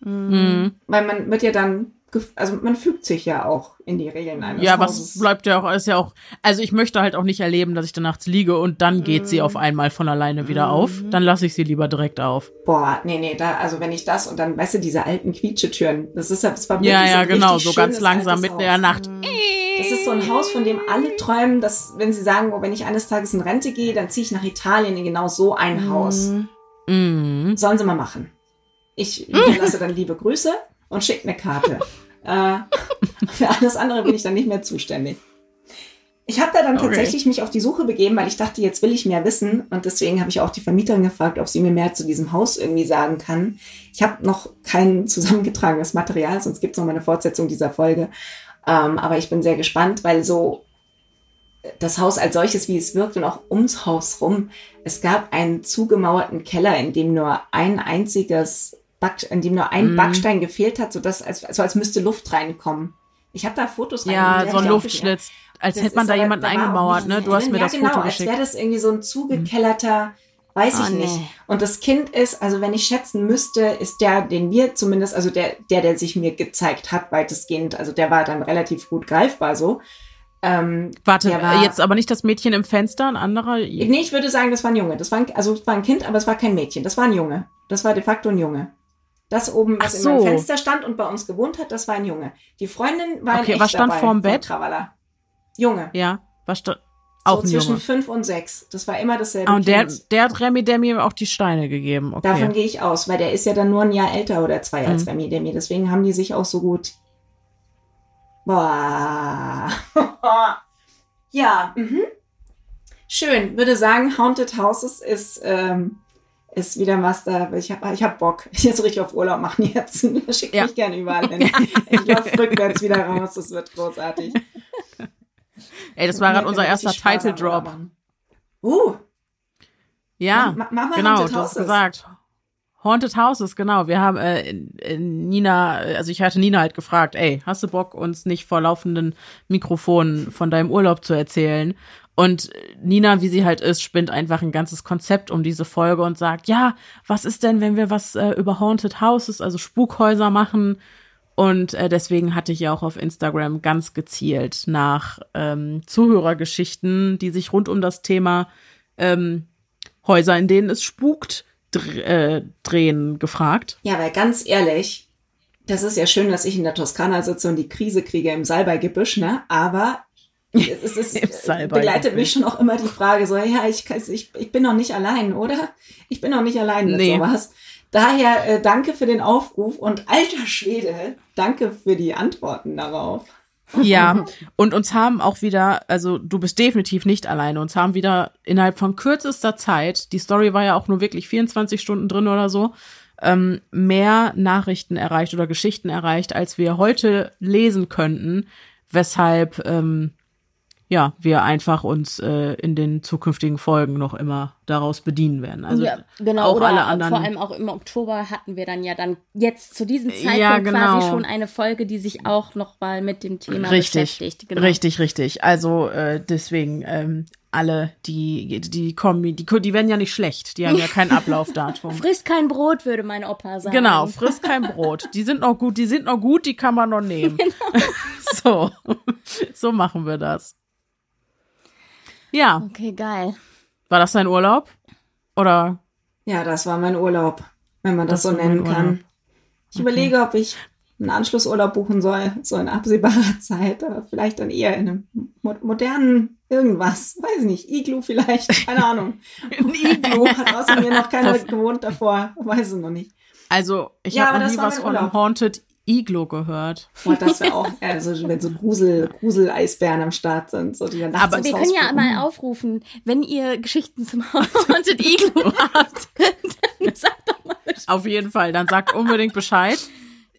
Mhm. Weil man wird ja dann, also man fügt sich ja auch in die Regeln eines Ja, Hauses. was bleibt ja auch, ist ja auch, also ich möchte halt auch nicht erleben, dass ich da nachts liege und dann geht sie auf einmal von alleine wieder Mhm. auf. Dann lasse ich sie lieber direkt auf. Boah, nee, nee, da, also wenn ich das und dann, weißt du, diese alten Quietschetüren, das ist ja, das war Ja, ja, so ein genau, so ganz langsam mitten in der Nacht. Das ist so ein Haus, von dem alle träumen, dass, wenn sie sagen, oh, wenn ich eines Tages in Rente gehe, dann ziehe ich nach Italien in genau so ein Haus. Mhm. Sollen sie mal machen. Ich hinterlasse dann liebe Grüße und schicke eine Karte. äh, für alles andere bin ich dann nicht mehr zuständig. Ich habe da dann Okay. tatsächlich mich auf die Suche begeben, weil ich dachte, jetzt will ich mehr wissen. Und deswegen habe ich auch die Vermieterin gefragt, ob sie mir mehr zu diesem Haus irgendwie sagen kann. Ich habe noch kein zusammengetragenes Material, sonst gibt es noch mal eine Fortsetzung dieser Folge. Ähm, aber ich bin sehr gespannt, weil so, das Haus als solches, wie es wirkt und auch ums Haus rum. Es gab einen zugemauerten Keller, in dem nur ein einziges Back, in dem nur ein mm. Backstein gefehlt hat, so dass als, so als müsste Luft reinkommen. Ich habe da Fotos Ja, so ein Luftschlitz, als das hätte man da jemanden da eingemauert, ne? Du hast mir ja, das genau, Foto geschickt. als wäre das irgendwie so ein zugekellerter, weiß oh, ich nicht. Nee. Und das Kind ist, also wenn ich schätzen müsste, ist der, den wir zumindest, also der, der, der sich mir gezeigt hat, weitestgehend, also der war dann relativ gut greifbar so. Ähm, Warte, war, jetzt aber nicht das Mädchen im Fenster, ein anderer? Nee, ich würde sagen, das war ein Junge. Das war ein, also es war ein Kind, aber es war kein Mädchen. Das war ein Junge. Das war de facto ein Junge. Das oben, was so. im Fenster stand und bei uns gewohnt hat, das war ein Junge. Die Freundin war okay, ein was stand vorm Bett? Travala. Junge. Ja, was stand auch so zwischen Junge. fünf und sechs. Das war immer dasselbe. Ah, und der, der hat Remy Demi auch die Steine gegeben. Okay. Davon gehe ich aus, weil der ist ja dann nur ein Jahr älter oder zwei als mhm. Remy Demi. Deswegen haben die sich auch so gut. Boah. ja. Mhm. Schön. Würde sagen, Haunted Houses ist ähm, ist wieder was da, ich habe ich hab Bock. Ich jetzt richtig auf Urlaub machen jetzt. Schickt ja. mich gerne überall hin. Ich laufe rückwärts wieder raus, das wird großartig. Ey, das war gerade unser erster Title Drop. Uh. Ja, ma, ma, ma genau, du hast gesagt. Haunted Houses, genau. Wir haben äh, Nina, also ich hatte Nina halt gefragt, ey, hast du Bock, uns nicht vor laufenden Mikrofonen von deinem Urlaub zu erzählen? Und Nina, wie sie halt ist, spinnt einfach ein ganzes Konzept um diese Folge und sagt, ja, was ist denn, wenn wir was äh, über Haunted Houses, also Spukhäuser machen? Und äh, deswegen hatte ich ja auch auf Instagram ganz gezielt nach ähm, Zuhörergeschichten, die sich rund um das Thema ähm, Häuser, in denen es spukt, dr äh, drehen, gefragt. Ja, weil ganz ehrlich, das ist ja schön, dass ich in der Toskana sitze und die Krise kriege im Salbeigebüsch, ne? Aber es ist, begleitet mich schon auch immer die Frage so, ja, ich, ich, ich bin noch nicht allein, oder? Ich bin noch nicht allein mit nee. sowas. Daher äh, danke für den Aufruf und alter Schwede, danke für die Antworten darauf. Ja, und uns haben auch wieder, also du bist definitiv nicht alleine, uns haben wieder innerhalb von kürzester Zeit, die Story war ja auch nur wirklich 24 Stunden drin oder so, ähm, mehr Nachrichten erreicht oder Geschichten erreicht, als wir heute lesen könnten, weshalb ähm, ja, wir einfach uns äh, in den zukünftigen Folgen noch immer daraus bedienen werden. Also ja, genau, auch oder alle anderen. Vor allem auch im Oktober hatten wir dann ja dann jetzt zu diesem Zeitpunkt ja, genau. quasi schon eine Folge, die sich auch noch mal mit dem Thema richtig, beschäftigt. Genau. Richtig, richtig. Also äh, deswegen ähm, alle, die, die kommen, die, die werden ja nicht schlecht. Die haben ja kein Ablaufdatum. frisst kein Brot, würde mein Opa sagen. Genau, frisst kein Brot. Die sind noch gut, die sind noch gut, die kann man noch nehmen. Genau. so, so machen wir das. Ja. Okay, geil. War das dein Urlaub? Oder? Ja, das war mein Urlaub, wenn man das, das so nennen kann. Ich okay. überlege, ob ich einen Anschlussurlaub buchen soll, so in absehbarer Zeit, aber vielleicht dann eher in einem modernen irgendwas, weiß nicht, Iglu vielleicht, keine Ahnung. Ein Iglu hat außer mir noch keiner gewohnt davor, weiß es noch nicht. Also, ich ja, habe noch nie was von einem Haunted Iglo gehört. Boah, das wäre auch, also wenn so Grusel, Grusel-Eisbären am Start sind, so die dann nachts Aber wir können ja mal aufrufen, wenn ihr Geschichten zum Haunted Iglo habt, dann sagt doch mal Bescheid. Auf jeden Fall, dann sagt unbedingt Bescheid.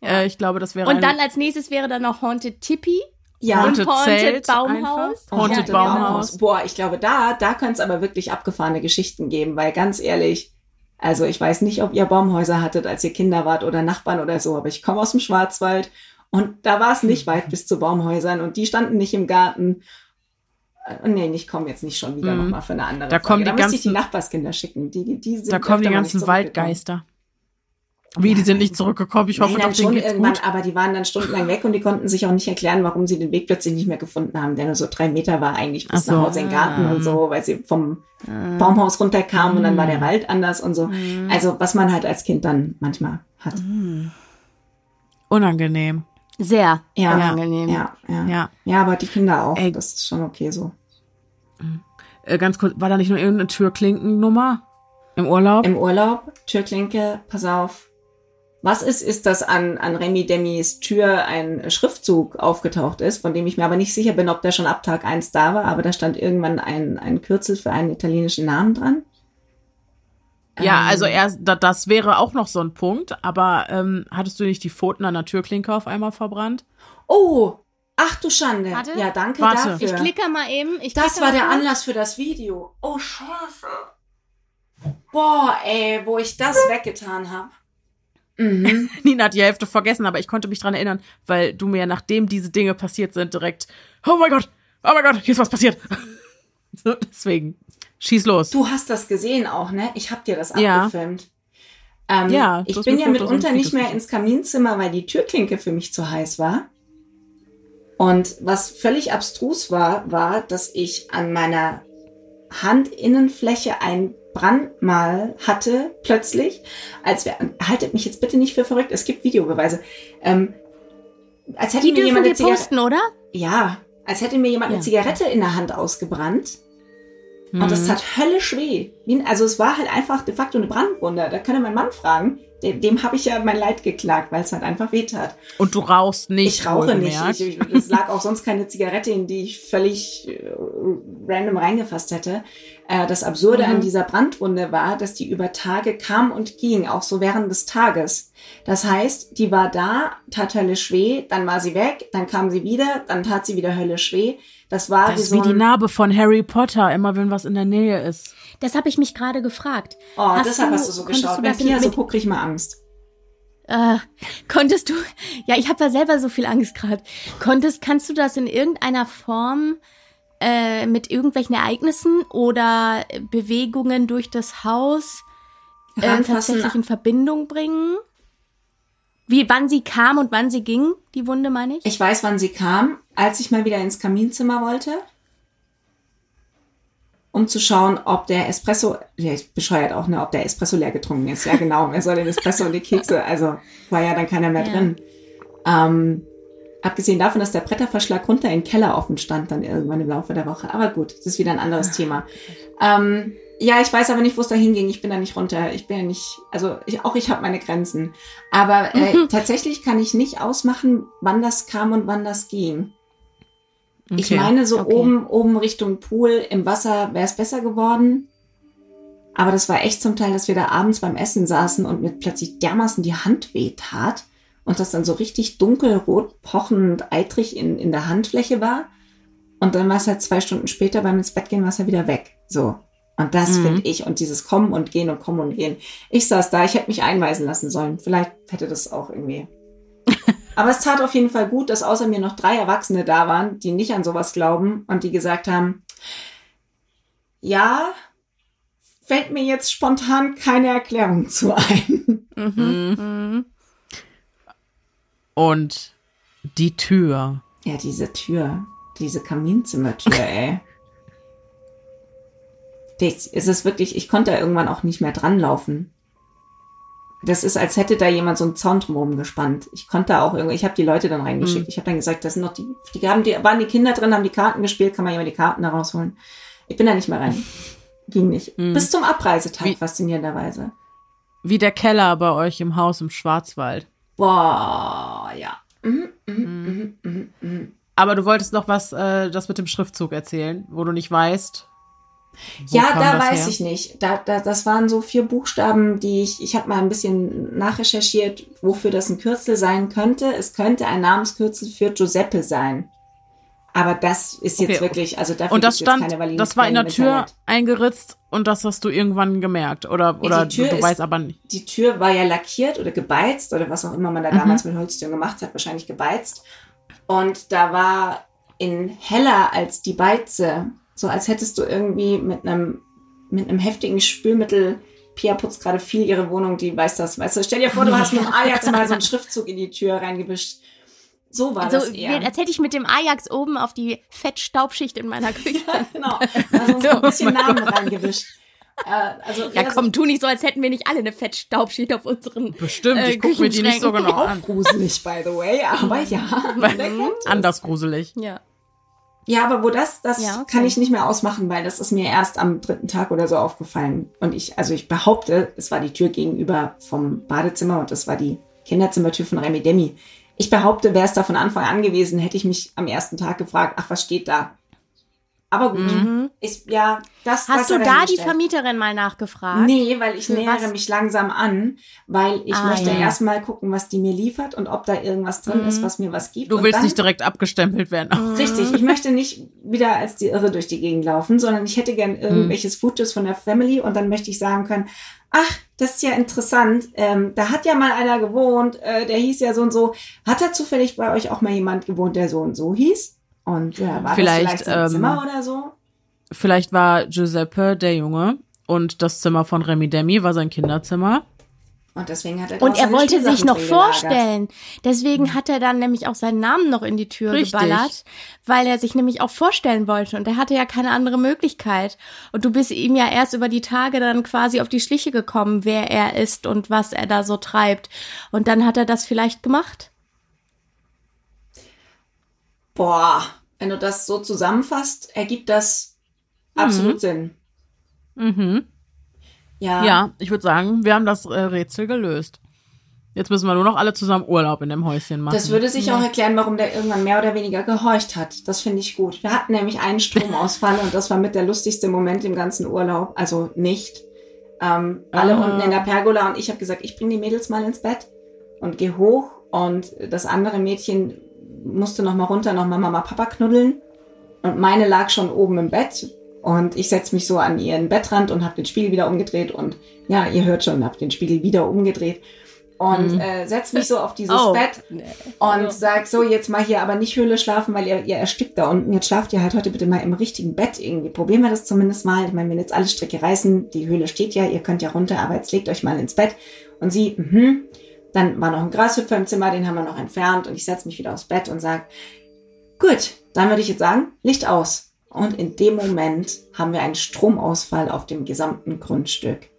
Ja. Äh, ich glaube, das wäre Und dann als nächstes wäre dann noch Haunted Tippy. Ja, Haunted, Haunted Zelt Baumhaus. Haunted ja, Baumhaus. Boah, ich glaube, da, da könnte es aber wirklich abgefahrene Geschichten geben, weil ganz ehrlich, also ich weiß nicht, ob ihr Baumhäuser hattet, als ihr Kinder wart oder Nachbarn oder so, aber ich komme aus dem Schwarzwald und da war es nicht weit bis zu Baumhäusern und die standen nicht im Garten. Äh, nee, ich komme jetzt nicht schon wieder mm. nochmal für eine andere da Kommen da die ganzen, ich die Nachbarskinder schicken. Die, die sind da kommen die ganzen Waldgeister. Wie, ja, die sind nicht zurückgekommen. Ich hoffe, doch, schon irgendwann, gut. aber die waren dann stundenlang weg und die konnten sich auch nicht erklären, warum sie den Weg plötzlich nicht mehr gefunden haben, der nur so drei Meter war eigentlich bis so. nach Hause in den Garten und so, weil sie vom ah. Baumhaus runterkamen und dann war der mm. Wald anders und so. Mm. Also, was man halt als Kind dann manchmal hat. Mm. Unangenehm. Sehr ja, unangenehm. Ja, ja, ja. Ja, aber die Kinder auch. Ey. Das ist schon okay so. Äh, ganz kurz, war da nicht nur irgendeine Türklinkennummer im Urlaub? Im Urlaub, Türklinke, pass auf, was ist, ist, dass an, an Remy Demis Tür ein Schriftzug aufgetaucht ist, von dem ich mir aber nicht sicher bin, ob der schon ab Tag eins da war, aber da stand irgendwann ein, ein Kürzel für einen italienischen Namen dran. Ja, ähm, also er, das wäre auch noch so ein Punkt, aber ähm, hattest du nicht die Pfoten an der Türklinke auf einmal verbrannt? Oh, Ach du Schande. Warte. Ja, danke Warte. dafür. Ich klicke mal eben. Ich das war der kurz. Anlass für das Video. Oh, Scheiße. Boah, ey, wo ich das weggetan habe. Mhm. Nina hat die Hälfte vergessen, aber ich konnte mich dran erinnern, weil du mir, nachdem diese Dinge passiert sind, direkt, oh mein Gott, oh mein Gott, hier ist was passiert. so, deswegen, schieß los. Du hast das gesehen auch, ne? Ich hab dir das ja. abgefilmt. Ähm, ja, ich bin ja mitunter nicht mehr ins Kaminzimmer, weil die Türklinke für mich zu heiß war. Und was völlig abstrus war, war, dass ich an meiner Handinnenfläche ein Brandmal hatte, plötzlich, als wir, haltet mich jetzt bitte nicht für verrückt, es gibt Videobeweise, ähm, als hätte Die mir jemand eine posten, oder? Ja, als hätte mir jemand ja. eine Zigarette in der Hand ausgebrannt. Mhm. Und das tat höllisch weh. Also es war halt einfach de facto eine Brandwunde. Da könnte mein Mann fragen. Dem, dem habe ich ja mein Leid geklagt, weil es halt einfach weh tat. Und du rauchst nicht. Ich rauche nicht. Ich, es lag auch sonst keine Zigarette, in die ich völlig äh, random reingefasst hätte. Äh, das Absurde mhm. an dieser Brandwunde war, dass die über Tage kam und ging, auch so während des Tages. Das heißt, die war da, tat höllisch weh, dann war sie weg, dann kam sie wieder, dann tat sie wieder höllisch weh. Das war das wie, so wie die Narbe von Harry Potter, immer wenn was in der Nähe ist. Das habe ich mich gerade gefragt. Oh, hast deshalb du, hast du so geschaut. Du Wenn Pia so guckt, krieg ich mal Angst. Äh, konntest du, ja, ich habe ja selber so viel Angst gerade. Konntest, kannst du das in irgendeiner Form äh, mit irgendwelchen Ereignissen oder Bewegungen durch das Haus äh, tatsächlich in Verbindung bringen? Wie, wann sie kam und wann sie ging, die Wunde meine ich? Ich weiß, wann sie kam, als ich mal wieder ins Kaminzimmer wollte, um zu schauen, ob der Espresso, ja, ich bescheuert auch, ne, ob der Espresso leer getrunken ist. Ja, genau, er soll den Espresso und die Kekse, also war ja dann keiner mehr ja. drin. Ähm, abgesehen davon, dass der Bretterverschlag runter in den Keller offen stand, dann irgendwann im Laufe der Woche. Aber gut, das ist wieder ein anderes Thema. Ähm, ja, ich weiß aber nicht, wo es da hinging. Ich bin da nicht runter. Ich bin ja nicht, also ich, auch ich habe meine Grenzen. Aber äh, mhm. tatsächlich kann ich nicht ausmachen, wann das kam und wann das ging. Okay. Ich meine, so okay. oben, oben Richtung Pool im Wasser wäre es besser geworden. Aber das war echt zum Teil, dass wir da abends beim Essen saßen und mir plötzlich dermaßen die Hand weh tat und das dann so richtig dunkelrot, pochend, eitrig in, in der Handfläche war. Und dann war es halt zwei Stunden später beim ins Bett gehen, war es ja wieder weg. So. Und das mhm. finde ich, und dieses Kommen und Gehen und Kommen und Gehen. Ich saß da, ich hätte mich einweisen lassen sollen. Vielleicht hätte das auch irgendwie. Aber es tat auf jeden Fall gut, dass außer mir noch drei Erwachsene da waren, die nicht an sowas glauben und die gesagt haben, ja, fällt mir jetzt spontan keine Erklärung zu ein. Mhm. mhm. Und die Tür. Ja, diese Tür. Diese Kaminzimmertür, ey es ist wirklich, ich konnte da irgendwann auch nicht mehr dranlaufen. Das ist, als hätte da jemand so einen Zaun drumherum gespannt. Ich konnte auch irgendwie, ich habe die Leute dann reingeschickt. Mhm. Ich habe dann gesagt, das sind noch die, die haben die, waren die Kinder drin, haben die Karten gespielt, kann man jemand die Karten da rausholen. Ich bin da nicht mehr rein. Ging nicht. Mhm. Bis zum Abreisetag, wie, faszinierenderweise. Wie der Keller bei euch im Haus im Schwarzwald. Boah, ja. Mhm, mh, mhm. mh, mh, mh. Aber du wolltest noch was, äh, das mit dem Schriftzug erzählen, wo du nicht weißt, wo ja, da weiß her? ich nicht. Da, da, das waren so vier Buchstaben, die ich, ich habe mal ein bisschen nachrecherchiert, wofür das ein Kürzel sein könnte. Es könnte ein Namenskürzel für Giuseppe sein. Aber das ist jetzt okay. wirklich, also dafür und das stand, keine validen Das war in der Tür eingeritzt und das hast du irgendwann gemerkt oder oder ja, du, du weißt aber nicht. Die Tür war ja lackiert oder gebeizt oder was auch immer man da mhm. damals mit Holztüren gemacht hat, wahrscheinlich gebeizt. Und da war in heller als die Beize so als hättest du irgendwie mit einem, mit einem heftigen Spülmittel Pia putzt gerade viel ihre Wohnung, die weiß das. Weißt du, stell dir vor, du hast mit dem Ajax mal so einen Schriftzug in die Tür reingewischt. So war also, das eher. Als hätte ich mit dem Ajax oben auf die Fettstaubschicht in meiner Küche. ja, genau. Also so ein bisschen Namen reingewischt. Äh, also, ja, komm, so, tu nicht so, als hätten wir nicht alle eine Fettstaubschicht auf unseren Bestimmt, äh, ich gucke mir die nicht so genau an. Auch gruselig, by the way, aber ja. Anders gruselig. Ja. Ja, aber wo das, das ja, okay. kann ich nicht mehr ausmachen, weil das ist mir erst am dritten Tag oder so aufgefallen. Und ich, also ich behaupte, es war die Tür gegenüber vom Badezimmer und das war die Kinderzimmertür von Remi Demi. Ich behaupte, wäre es da von Anfang an gewesen, hätte ich mich am ersten Tag gefragt, ach, was steht da? Aber gut, mhm. ist ja das. Hast das du da die Vermieterin mal nachgefragt? Nee, weil ich nähere was? mich langsam an, weil ich ah, möchte ja. erstmal gucken, was die mir liefert und ob da irgendwas drin mhm. ist, was mir was gibt. Du willst dann, nicht direkt abgestempelt werden. Mhm. Richtig, ich möchte nicht wieder als die Irre durch die Gegend laufen, sondern ich hätte gern irgendwelches mhm. Fotos von der Family und dann möchte ich sagen können, ach, das ist ja interessant, ähm, da hat ja mal einer gewohnt, äh, der hieß ja so und so. Hat da zufällig bei euch auch mal jemand gewohnt, der so und so hieß? Und ja, war vielleicht, das vielleicht ähm, Zimmer oder so? Vielleicht war Giuseppe der Junge und das Zimmer von Remy Demi war sein Kinderzimmer. Und deswegen hat er Und er wollte sich noch vorstellen. Deswegen mhm. hat er dann nämlich auch seinen Namen noch in die Tür Richtig. geballert, weil er sich nämlich auch vorstellen wollte. Und er hatte ja keine andere Möglichkeit. Und du bist ihm ja erst über die Tage dann quasi auf die Schliche gekommen, wer er ist und was er da so treibt. Und dann hat er das vielleicht gemacht. Boah, wenn du das so zusammenfasst, ergibt das absolut mhm. Sinn. Mhm. Ja. Ja, ich würde sagen, wir haben das äh, Rätsel gelöst. Jetzt müssen wir nur noch alle zusammen Urlaub in dem Häuschen machen. Das würde sich ja. auch erklären, warum der irgendwann mehr oder weniger gehorcht hat. Das finde ich gut. Wir hatten nämlich einen Stromausfall und das war mit der lustigste Moment im ganzen Urlaub. Also nicht. Ähm, alle ah. unten in der Pergola und ich habe gesagt, ich bringe die Mädels mal ins Bett und gehe hoch und das andere Mädchen musste noch mal runter, noch mal Mama Papa knuddeln und meine lag schon oben im Bett und ich setze mich so an ihren Bettrand und habe den Spiegel wieder umgedreht und ja, ihr hört schon, habe den Spiegel wieder umgedreht und mhm. äh, setz mich so auf dieses oh. Bett und oh. sag so, jetzt mal hier aber nicht Höhle schlafen, weil ihr, ihr erstickt da unten. Jetzt schlaft ihr halt heute bitte mal im richtigen Bett irgendwie. Probieren wir das zumindest mal. Ich meine, wenn jetzt alle Stricke reißen, die Höhle steht ja, ihr könnt ja runter, aber jetzt legt euch mal ins Bett. Und sie, mhm. Dann war noch ein Grashüpfer im Zimmer, den haben wir noch entfernt und ich setz mich wieder aufs Bett und sag, gut, dann würde ich jetzt sagen, Licht aus. Und in dem Moment haben wir einen Stromausfall auf dem gesamten Grundstück.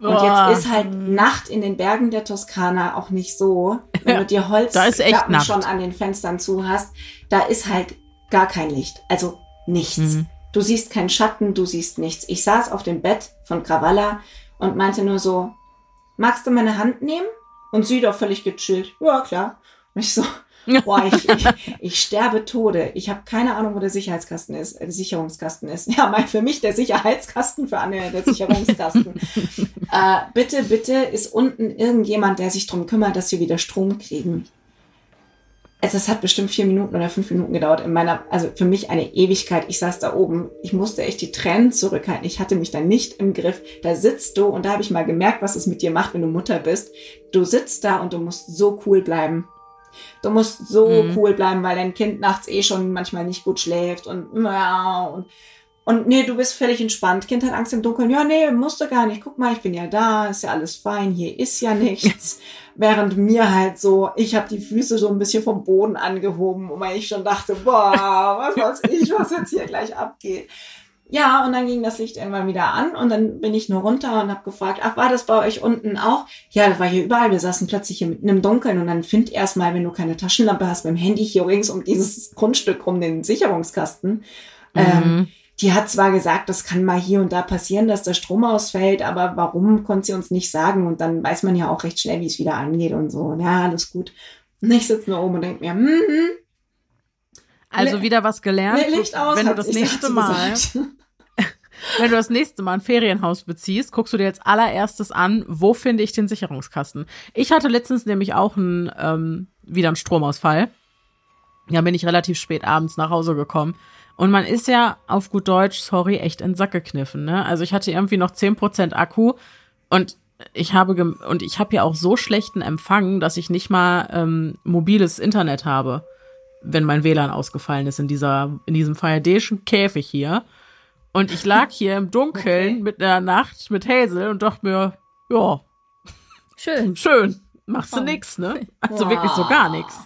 Und jetzt ist halt Nacht in den Bergen der Toskana auch nicht so, wenn du dir Holzklappen schon an den Fenstern zu hast, da ist halt gar kein Licht. Also nichts. Mhm. Du siehst keinen Schatten, du siehst nichts. Ich saß auf dem Bett von Krawalla und meinte nur so, magst du meine Hand nehmen? Und sie doch völlig gechillt. Ja, klar. Und ich so, Boah, ich, ich, ich sterbe Tode. Ich habe keine Ahnung, wo der Sicherheitskasten ist, äh, der Sicherungskasten ist. Ja, mein, für mich der Sicherheitskasten, für Anne der Sicherungskasten. äh, bitte, bitte ist unten irgendjemand, der sich drum kümmert, dass wir wieder Strom kriegen. Also es hat bestimmt vier Minuten oder fünf Minuten gedauert in meiner, also für mich eine Ewigkeit. Ich saß da oben, ich musste echt die Tränen zurückhalten. Ich hatte mich da nicht im Griff. Da sitzt du und da habe ich mal gemerkt, was es mit dir macht, wenn du Mutter bist. Du sitzt da und du musst so cool bleiben. Du musst so mhm. cool bleiben, weil dein Kind nachts eh schon manchmal nicht gut schläft und ja, und und nee, du bist völlig entspannt. Kind hat Angst im Dunkeln. Ja, nee, musst du gar nicht. Guck mal, ich bin ja da, ist ja alles fein, hier ist ja nichts. Während mir halt so, ich habe die Füße so ein bisschen vom Boden angehoben, weil ich schon dachte, boah, was weiß ich, was jetzt hier gleich abgeht. Ja, und dann ging das Licht irgendwann wieder an und dann bin ich nur runter und habe gefragt, ach, war das bei euch unten auch? Ja, das war hier überall. Wir saßen plötzlich hier mitten im Dunkeln und dann find erstmal, wenn du keine Taschenlampe hast, beim Handy hier rings um dieses Grundstück rum den Sicherungskasten. Mhm. Ähm, die hat zwar gesagt, das kann mal hier und da passieren, dass der Strom ausfällt, aber warum konnte sie uns nicht sagen? Und dann weiß man ja auch recht schnell, wie es wieder angeht und so. Ja, alles gut. Und ich sitze nur oben und denke mir, mm, mm, also wieder was gelernt. Licht aus, wenn du das nächste Mal, wenn du das nächste Mal ein Ferienhaus beziehst, guckst du dir als allererstes an, wo finde ich den Sicherungskasten. Ich hatte letztens nämlich auch ein, ähm, wieder einen Stromausfall. Ja, bin ich relativ spät abends nach Hause gekommen. Und man ist ja auf gut Deutsch, sorry, echt in den Sack gekniffen. Ne? Also ich hatte irgendwie noch zehn Prozent Akku und ich habe und ich habe ja auch so schlechten Empfang, dass ich nicht mal ähm, mobiles Internet habe wenn mein WLAN ausgefallen ist in dieser, in diesem faradäischen Käfig hier. Und ich lag hier im Dunkeln okay. mit der Nacht mit Hazel und dachte mir, ja. Schön. Schön. Machst du nix, ne? Also wow. wirklich so gar nix.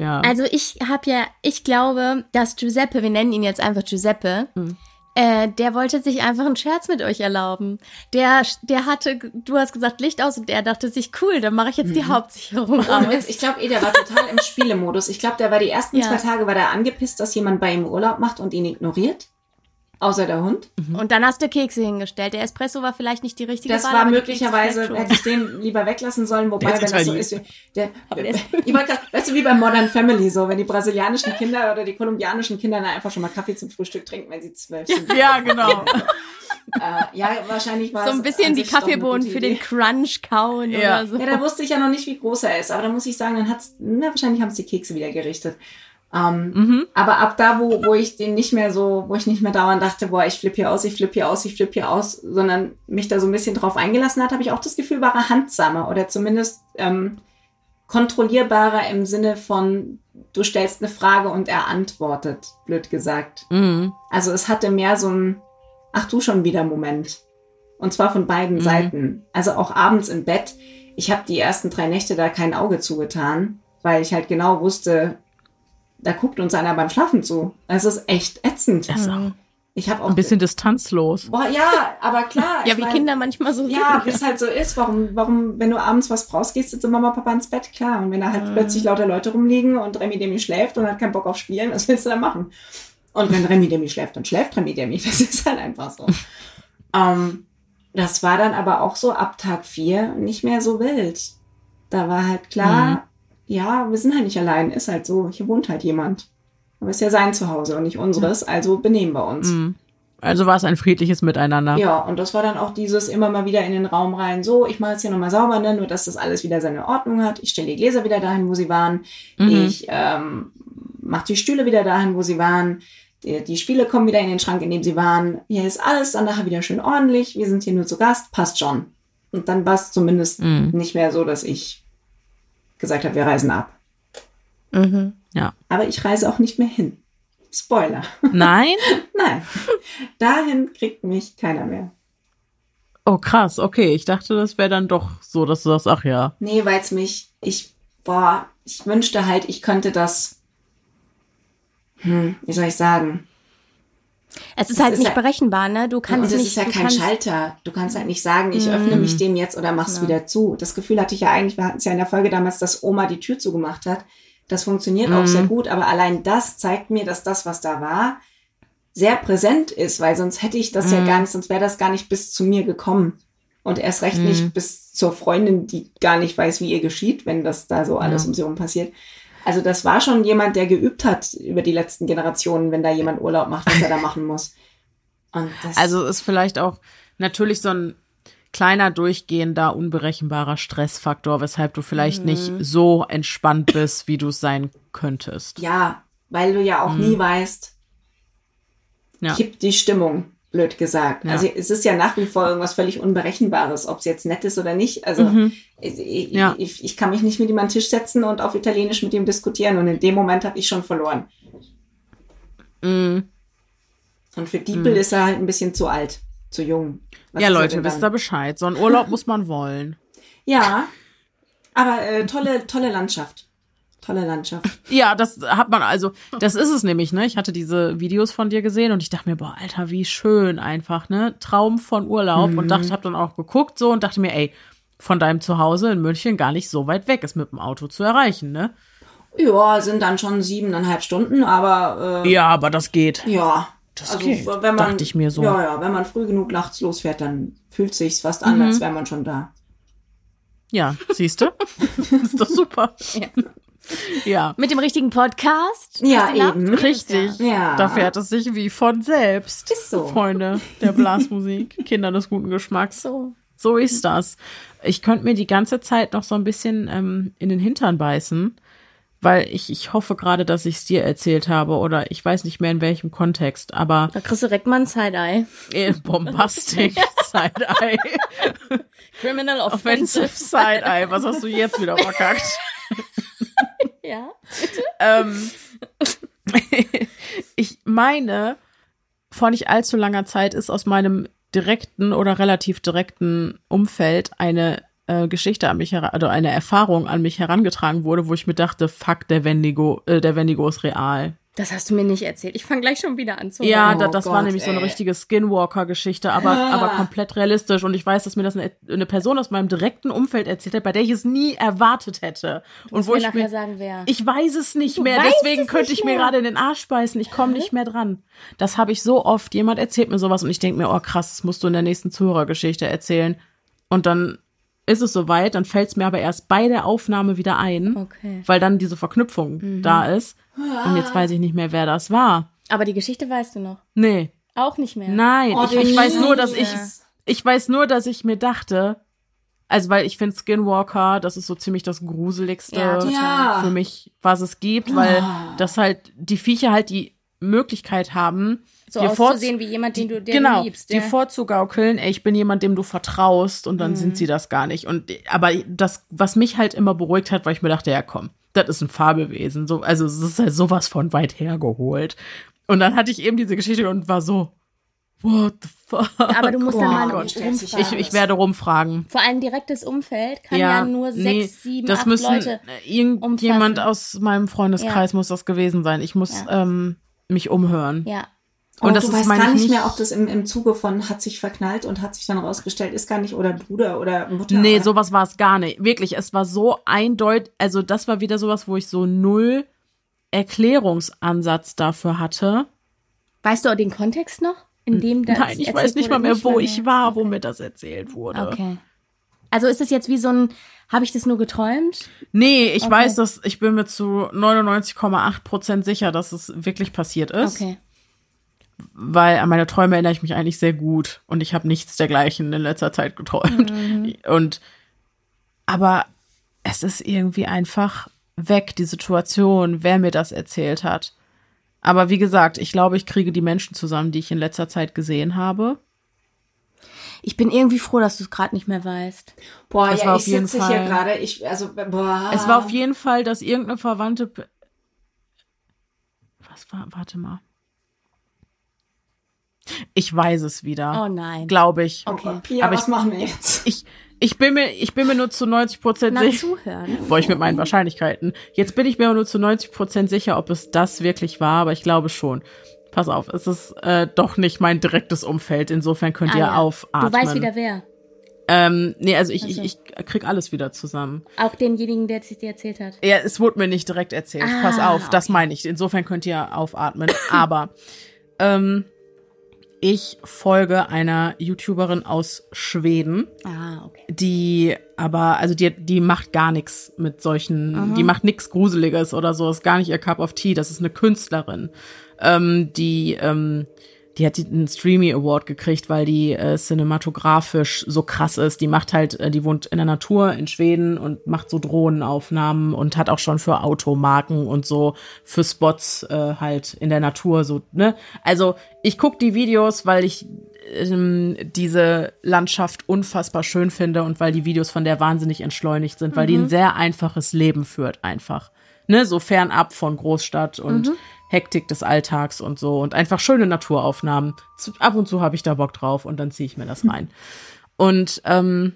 Ja. Also ich habe ja, ich glaube, dass Giuseppe, wir nennen ihn jetzt einfach Giuseppe, hm. Äh, der wollte sich einfach einen Scherz mit euch erlauben. Der, der hatte, du hast gesagt, Licht aus und der dachte sich, cool, dann mache ich jetzt mhm. die Hauptsicherung aus. Ich glaube eh, der war total im Spielemodus. Ich glaube, der war die ersten ja. zwei Tage war der angepisst, dass jemand bei ihm Urlaub macht und ihn ignoriert. Außer der Hund. Mhm. Und dann hast du Kekse hingestellt. Der Espresso war vielleicht nicht die richtige das Wahl. Das war möglicherweise, hätte ich den lieber weglassen sollen, wobei, wenn das so ist, der, ich wollte weißt du, wie bei Modern Family, so, wenn die brasilianischen Kinder oder die kolumbianischen Kinder dann einfach schon mal Kaffee zum Frühstück trinken, wenn sie zwölf sind. Ja, genau. äh, ja, wahrscheinlich war So ein bisschen die Kaffeebohnen für den Crunch kauen ja. oder so. Ja, da wusste ich ja noch nicht, wie groß er ist, aber da muss ich sagen, dann hat's, na, wahrscheinlich haben es die Kekse wieder gerichtet. Ähm, mhm. Aber ab da, wo, wo ich den nicht mehr so, wo ich nicht mehr dauernd dachte, boah, ich flippe hier aus, ich flippe hier aus, ich flippe hier aus, sondern mich da so ein bisschen drauf eingelassen hat, habe ich auch das Gefühl, war er handsamer oder zumindest ähm, kontrollierbarer im Sinne von, du stellst eine Frage und er antwortet, blöd gesagt. Mhm. Also es hatte mehr so ein, ach du schon wieder Moment. Und zwar von beiden mhm. Seiten. Also auch abends im Bett. Ich habe die ersten drei Nächte da kein Auge zugetan, weil ich halt genau wusste, da guckt uns einer beim Schlafen zu. Es ist echt ätzend. Das ist auch ich habe auch ein bisschen distanzlos. Boah, ja, aber klar. ja, wie mein, Kinder manchmal so sind. Ja, wie es halt so ist. Warum, warum, wenn du abends was brauchst, gehst du zu Mama, Papa ins Bett, klar. Und wenn da halt mhm. plötzlich lauter Leute rumliegen und Remi Demi schläft und hat keinen Bock auf Spielen, was willst du da machen? Und wenn Remi Demi schläft, dann schläft Remi Demi. Das ist halt einfach so. ähm, das war dann aber auch so ab Tag vier nicht mehr so wild. Da war halt klar, mhm ja, wir sind halt nicht allein, ist halt so, hier wohnt halt jemand. Aber es ist ja sein Zuhause und nicht unseres, also benehmen wir uns. Mhm. Also war es ein friedliches Miteinander. Ja, und das war dann auch dieses immer mal wieder in den Raum rein, so, ich mache jetzt hier nochmal sauber, ne, nur dass das alles wieder seine Ordnung hat. Ich stelle die Gläser wieder dahin, wo sie waren. Mhm. Ich ähm, mache die Stühle wieder dahin, wo sie waren. Die, die, Spiele kommen wieder in den Schrank, in dem sie waren. Hier ist alles dann nachher wieder schön ordentlich. Wir sind hier nur zu Gast, passt schon. Und dann war es zumindest mhm. nicht mehr so, dass ich gesagt habe, wir reisen ab. Mhm. Ja. Aber ich reise auch nicht mehr hin. Spoiler. Nein? Nein. Dahin kriegt mich keiner mehr. Oh, krass, okay. Ich dachte, das wäre dann doch so, dass du sagst, ach ja. Nee, weil es mich, ich, boah, ich wünschte halt, ich könnte das, hm, wie soll ich sagen? Es ist es halt ist nicht ja, berechenbar, ne? Du kannst und nicht. es ist ja kein Schalter. Du kannst halt nicht sagen, ich mm. öffne mich dem jetzt oder mach's ja. wieder zu. Das Gefühl hatte ich ja eigentlich, wir hatten es ja in der Folge damals, dass Oma die Tür zugemacht hat. Das funktioniert mm. auch sehr mhm. gut, aber allein das zeigt mir, dass das, was da war, sehr präsent ist, weil sonst hätte ich das mm. ja gar nicht, sonst wäre das gar nicht bis zu mir gekommen. Und erst recht nicht mhm. bis zur Freundin, die gar nicht weiß, wie ihr geschieht, wenn das da so alles ja. um sie herum passiert. Also das war schon jemand, der geübt hat über die letzten Generationen, wenn da jemand Urlaub macht, was er da machen muss. also ist vielleicht auch natürlich so ein kleiner durchgehender, unberechenbarer Stressfaktor, weshalb du vielleicht mhm. nicht so entspannt bist, wie du es sein könntest. Ja, weil du ja auch mhm. nie weißt, ja. kippt die Stimmung blöd gesagt. Ja. Also es ist ja nach wie vor irgendwas völlig Unberechenbares, ob es jetzt nett ist oder nicht. Also mhm. ich, ja. ich, ich, kann mich nicht mit ihm an den Tisch setzen und auf Italienisch mit ihm diskutieren und in dem Moment habe ich schon verloren. Mhm. Und für Diepel mhm. ist er halt ein bisschen zu alt, zu jung. Was ja, Leute, wisst ihr Bescheid. So einen Urlaub muss man wollen. Ja, aber äh, tolle, tolle Landschaft tolle Landschaft. Ja, das hat man also, das ist es nämlich, ne? Ich hatte diese Videos von dir gesehen und ich dachte mir, boah, Alter, wie schön einfach, ne? Traum von Urlaub mhm. und dachte, hab dann auch geguckt so und dachte mir, ey, von deinem Zuhause in München gar nicht so weit weg ist mit dem Auto zu erreichen, ne? Ja, sind dann schon siebeneinhalb Stunden, aber äh, ja, aber das geht. Ja, das also, geht. Wenn man, dachte ich mir so. Ja, ja, wenn man früh genug nachts losfährt, dann fühlt sich's fast an, mhm. als wäre man schon da. Ja, siehst du? ist doch super. Ja. Ja. Mit dem richtigen Podcast. Ja, eben. Richtig. Ja. Da fährt es sich wie von selbst. Ist so. Freunde der Blasmusik, Kinder des guten Geschmacks. So. So ist das. Ich könnte mir die ganze Zeit noch so ein bisschen ähm, in den Hintern beißen, weil ich, ich hoffe gerade, dass ich es dir erzählt habe oder ich weiß nicht mehr in welchem Kontext, aber. Da kriegst du direkt mal ein Side-Eye. Äh, Bombastic Side-Eye. Criminal Offensive Side-Eye. Was hast du jetzt wieder verkackt? Ja. ähm, ich meine, vor nicht allzu langer Zeit ist aus meinem direkten oder relativ direkten Umfeld eine äh, Geschichte an mich also eine Erfahrung an mich herangetragen wurde, wo ich mir dachte, fuck, der Wendigo, äh, der Wendigo ist real. Das hast du mir nicht erzählt. Ich fange gleich schon wieder an zu Ja, da, das oh war nämlich ey. so eine richtige Skinwalker-Geschichte, aber, ah. aber komplett realistisch. Und ich weiß, dass mir das eine, eine, Person aus meinem direkten Umfeld erzählt hat, bei der ich es nie erwartet hätte. Du und wo mir ich mir sagen, wer. Ich weiß es nicht du mehr. Deswegen könnte ich mehr. mir gerade in den Arsch beißen. Ich komme nicht mehr dran. Das habe ich so oft. Jemand erzählt mir sowas und ich denke mir, oh krass, das musst du in der nächsten Zuhörergeschichte erzählen. Und dann ist es soweit, dann fällt es mir aber erst bei der Aufnahme wieder ein, okay. weil dann diese Verknüpfung mhm. da ist. Und jetzt weiß ich nicht mehr, wer das war. Aber die Geschichte weißt du noch? Nee. Auch nicht mehr? Nein, oh, ich, ich weiß nur, dass ich, ich weiß nur, dass ich mir dachte, also weil ich finde Skinwalker, das ist so ziemlich das gruseligste ja, für mich, was es gibt, weil oh. das halt die Viecher halt die Möglichkeit haben, so dir auszusehen wie jemand, den du, den genau, du liebst. Dir vorzugaukeln, ey, ich bin jemand, dem du vertraust und dann mhm. sind sie das gar nicht. Und aber das, was mich halt immer beruhigt hat, weil ich mir dachte, ja komm, das ist ein Fabelwesen. So, also es ist halt sowas von weit hergeholt. Und dann hatte ich eben diese Geschichte und war so, What the fuck? Aber du musst oh dann mal Gott. Ich, ich werde rumfragen. Vor allem direktes Umfeld kann ja, ja nur sechs, nee, sieben, das acht müssen, Leute Irgendjemand umfassen. aus meinem Freundeskreis ja. muss das gewesen sein. Ich muss ja. ähm, mich umhören. Ja. Und, das du weißt gar nicht mehr, ob das im, im Zuge von hat sich verknallt und hat sich dann rausgestellt, ist gar nicht oder Bruder oder Mutter. Nee, oder? sowas war es gar nicht. Wirklich, es war so eindeutig, also das war wieder sowas, wo ich so null Erklärungsansatz dafür hatte. Weißt du auch den Kontext noch? In dem das Nein, ich weiß nicht mal mehr, wo ich war, wo mir das erzählt wurde. Okay. Also ist es jetzt wie so ein, habe ich das nur geträumt? Nee, ich okay. weiß, dass ich bin mir zu 99,8 Prozent sicher, dass es wirklich passiert ist. Okay weil an meine Träume erinnere ich mich eigentlich sehr gut und ich habe nichts dergleichen in letzter Zeit geträumt. Mhm. Und aber es ist irgendwie einfach weg, die Situation, wer mir das erzählt hat. Aber wie gesagt, ich glaube, ich kriege die Menschen zusammen, die ich in letzter Zeit gesehen habe. Ich bin irgendwie froh, dass du es gerade nicht mehr weißt. Boah, es ja, ich sitze Fall, hier gerade, ich, also, boah. Es war auf jeden Fall, dass irgendeine Verwandte, was war, warte mal. Ich weiß es wieder. Oh nein. Glaube ich. Okay. Pia, Aber was ich, machen wir jetzt? Ich, ich bin mir, ich bin mir nur zu 90 Prozent sicher. zuhören. Boah, ich mit meinen Wahrscheinlichkeiten. Jetzt bin ich mir nur zu 90 Prozent sicher, ob es das wirklich war, aber ich glaube schon. Pass auf, es ist äh, doch nicht mein direktes Umfeld. Insofern könnt ah, ihr ja. aufatmen. Du weißt wieder wer. Ähm, nee, also ich, also. ich, ich krieg alles wieder zusammen. Auch denjenigen, der es dir erzählt hat. Ja, es wurde mir nicht direkt erzählt. Ah, Pass auf, okay. das meine ich. Insofern könnt ihr aufatmen. aber ähm, ich folge einer YouTuberin aus Schweden. Ah, okay. Die aber, also die, die macht gar nichts mit solchen, Aha. die macht nichts Gruseliges oder so, ist gar nicht ihr Cup of Tea. Das ist eine Künstlerin, ähm, die ähm, die hat einen Streamy Award gekriegt, weil die äh, cinematografisch so krass ist. Die macht halt, äh, die wohnt in der Natur in Schweden und macht so Drohnenaufnahmen und hat auch schon für Automarken und so für Spots äh, halt in der Natur so, ne? Also ich guck die Videos, weil ich ähm, diese Landschaft unfassbar schön finde und weil die Videos von der wahnsinnig entschleunigt sind, weil mhm. die ein sehr einfaches Leben führt einfach. Ne, so fernab von Großstadt und mhm. Hektik des Alltags und so und einfach schöne Naturaufnahmen. Ab und zu habe ich da Bock drauf und dann ziehe ich mir das rein. Und ähm,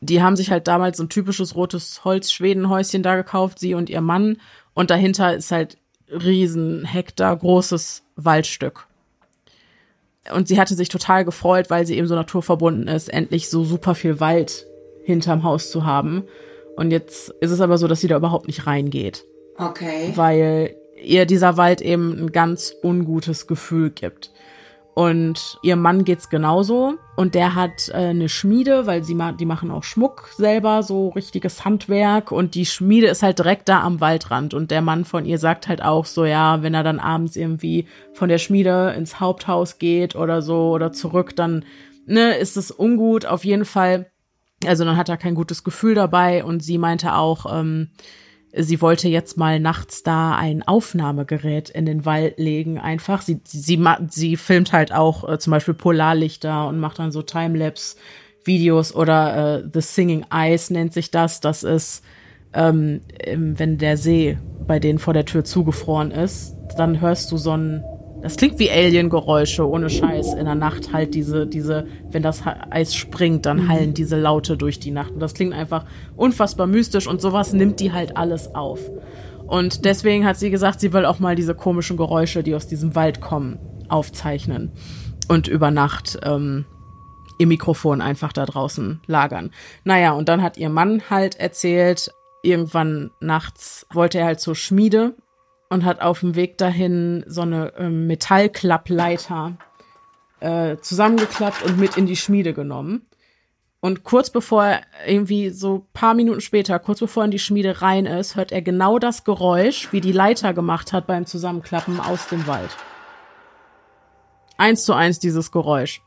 die haben sich halt damals so ein typisches rotes Holz-Schwedenhäuschen da gekauft, sie und ihr Mann. Und dahinter ist halt riesen Hektar großes Waldstück. Und sie hatte sich total gefreut, weil sie eben so naturverbunden ist, endlich so super viel Wald hinterm Haus zu haben. Und jetzt ist es aber so, dass sie da überhaupt nicht reingeht. Okay. Weil ihr dieser Wald eben ein ganz ungutes Gefühl gibt. Und ihr Mann geht's genauso. Und der hat äh, eine Schmiede, weil sie ma die machen auch Schmuck selber, so richtiges Handwerk. Und die Schmiede ist halt direkt da am Waldrand. Und der Mann von ihr sagt halt auch so, ja, wenn er dann abends irgendwie von der Schmiede ins Haupthaus geht oder so oder zurück, dann ne, ist es ungut. Auf jeden Fall. Also dann hat er kein gutes Gefühl dabei. Und sie meinte auch, ähm, sie wollte jetzt mal nachts da ein Aufnahmegerät in den Wald legen, einfach. Sie, sie, sie, sie filmt halt auch äh, zum Beispiel Polarlichter und macht dann so Timelapse-Videos oder äh, The Singing Ice nennt sich das. Das ist, ähm, wenn der See bei denen vor der Tür zugefroren ist, dann hörst du so ein das klingt wie Alien-Geräusche, ohne Scheiß. In der Nacht halt diese, diese, wenn das Eis springt, dann mhm. hallen diese Laute durch die Nacht. Und das klingt einfach unfassbar mystisch und sowas nimmt die halt alles auf. Und deswegen hat sie gesagt, sie will auch mal diese komischen Geräusche, die aus diesem Wald kommen, aufzeichnen und über Nacht ähm, ihr Mikrofon einfach da draußen lagern. Naja, und dann hat ihr Mann halt erzählt, irgendwann nachts wollte er halt zur Schmiede und hat auf dem Weg dahin so eine ähm, Metallklappleiter äh, zusammengeklappt und mit in die Schmiede genommen. Und kurz bevor er irgendwie so paar Minuten später, kurz bevor er in die Schmiede rein ist, hört er genau das Geräusch, wie die Leiter gemacht hat beim Zusammenklappen aus dem Wald. Eins zu eins dieses Geräusch.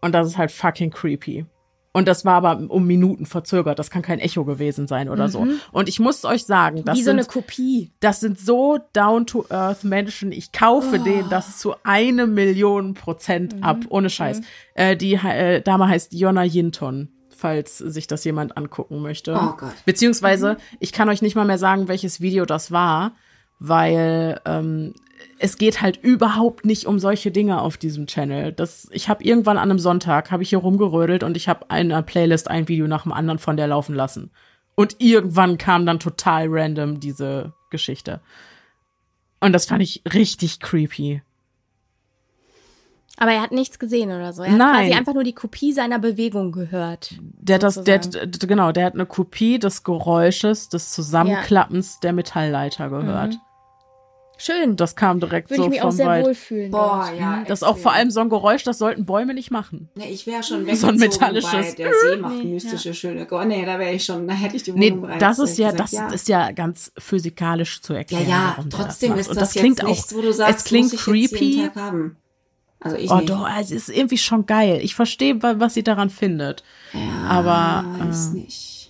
Und das ist halt fucking creepy. Und das war aber um Minuten verzögert. Das kann kein Echo gewesen sein oder mhm. so. Und ich muss euch sagen, das Wie so sind, eine Kopie. Das sind so down-to-earth Menschen. Ich kaufe oh. denen das zu eine Million Prozent mhm. ab. Ohne Scheiß. Mhm. Äh, die äh, Dame heißt Jonna Yinton falls sich das jemand angucken möchte. Oh Gott. Beziehungsweise, mhm. ich kann euch nicht mal mehr sagen, welches Video das war, weil ähm, es geht halt überhaupt nicht um solche Dinge auf diesem Channel. Das, ich habe irgendwann an einem Sonntag habe ich hier rumgerödelt und ich habe einer Playlist ein Video nach dem anderen von der laufen lassen. Und irgendwann kam dann total random diese Geschichte. Und das fand ich richtig creepy. Aber er hat nichts gesehen oder so. Er hat Nein. quasi einfach nur die Kopie seiner Bewegung gehört. Der hat das, der, genau, der hat eine Kopie des Geräusches des Zusammenklappens ja. der Metallleiter gehört. Mhm. Schön. Das kam direkt Würde so ich mich vom auch sehr Wald. wohlfühlen. Boah, ja. Mhm. Das ist auch vor allem so ein Geräusch, das sollten Bäume nicht machen. Nee, ich wäre schon weggezogen, so ein metallisches. Der See macht nee, mystische, ja. schöne Geräusche. Nee, da wäre ich schon, da hätte ich die Wohnung Nee, das ist ja, gesagt, das ja. ist ja ganz physikalisch zu erklären. Ja, ja, trotzdem das ist das, das klingt jetzt auch, nichts, wo du sagst, es klingt creepy. Also ich oh, nicht. doch, es ist irgendwie schon geil. Ich verstehe, was sie daran findet. Ja, aber weiß äh, nicht.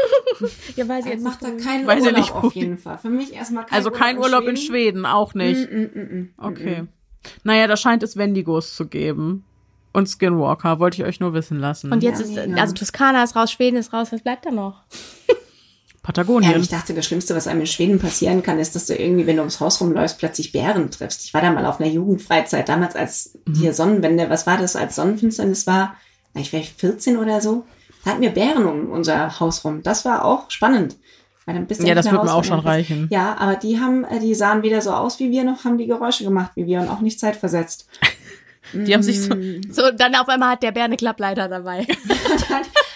ja, weiß ich jetzt macht da keinen weiß Urlaub nicht, auf jeden Fall. Für mich erstmal kein Also kein Urlaub, in, Schweden. auch nicht. Mm, mm, mm, okay. Naja, da scheint es Wendigos zu geben. Und Skinwalker, wollte ich euch nur wissen lassen. Und jetzt ja, ist, also Toskana ist raus, Schweden ist raus, was bleibt da noch? Patagonien. Ja, ich dachte, das Schlimmste, was einem in Schweden passieren kann, ist, dass du irgendwie, wenn du ums Haus rumläufst, plötzlich Bären triffst. Ich war da mal auf einer Jugendfreizeit, damals als mhm. hier Sonnenwende, was war das, als Sonnenfinsternis war? Na, ich wäre 14 oder so. Da hatten wir Bären um unser Haus rum. Das war auch spannend. Weil dann bist ja, das wird mir auch schon reichen. Ja, aber die haben, äh, die sahen wieder so aus wie wir noch, haben die Geräusche gemacht wie wir und auch nicht zeitversetzt. Die haben sich so. Mm. So, dann auf einmal hat der Bär eine Klappleiter dabei.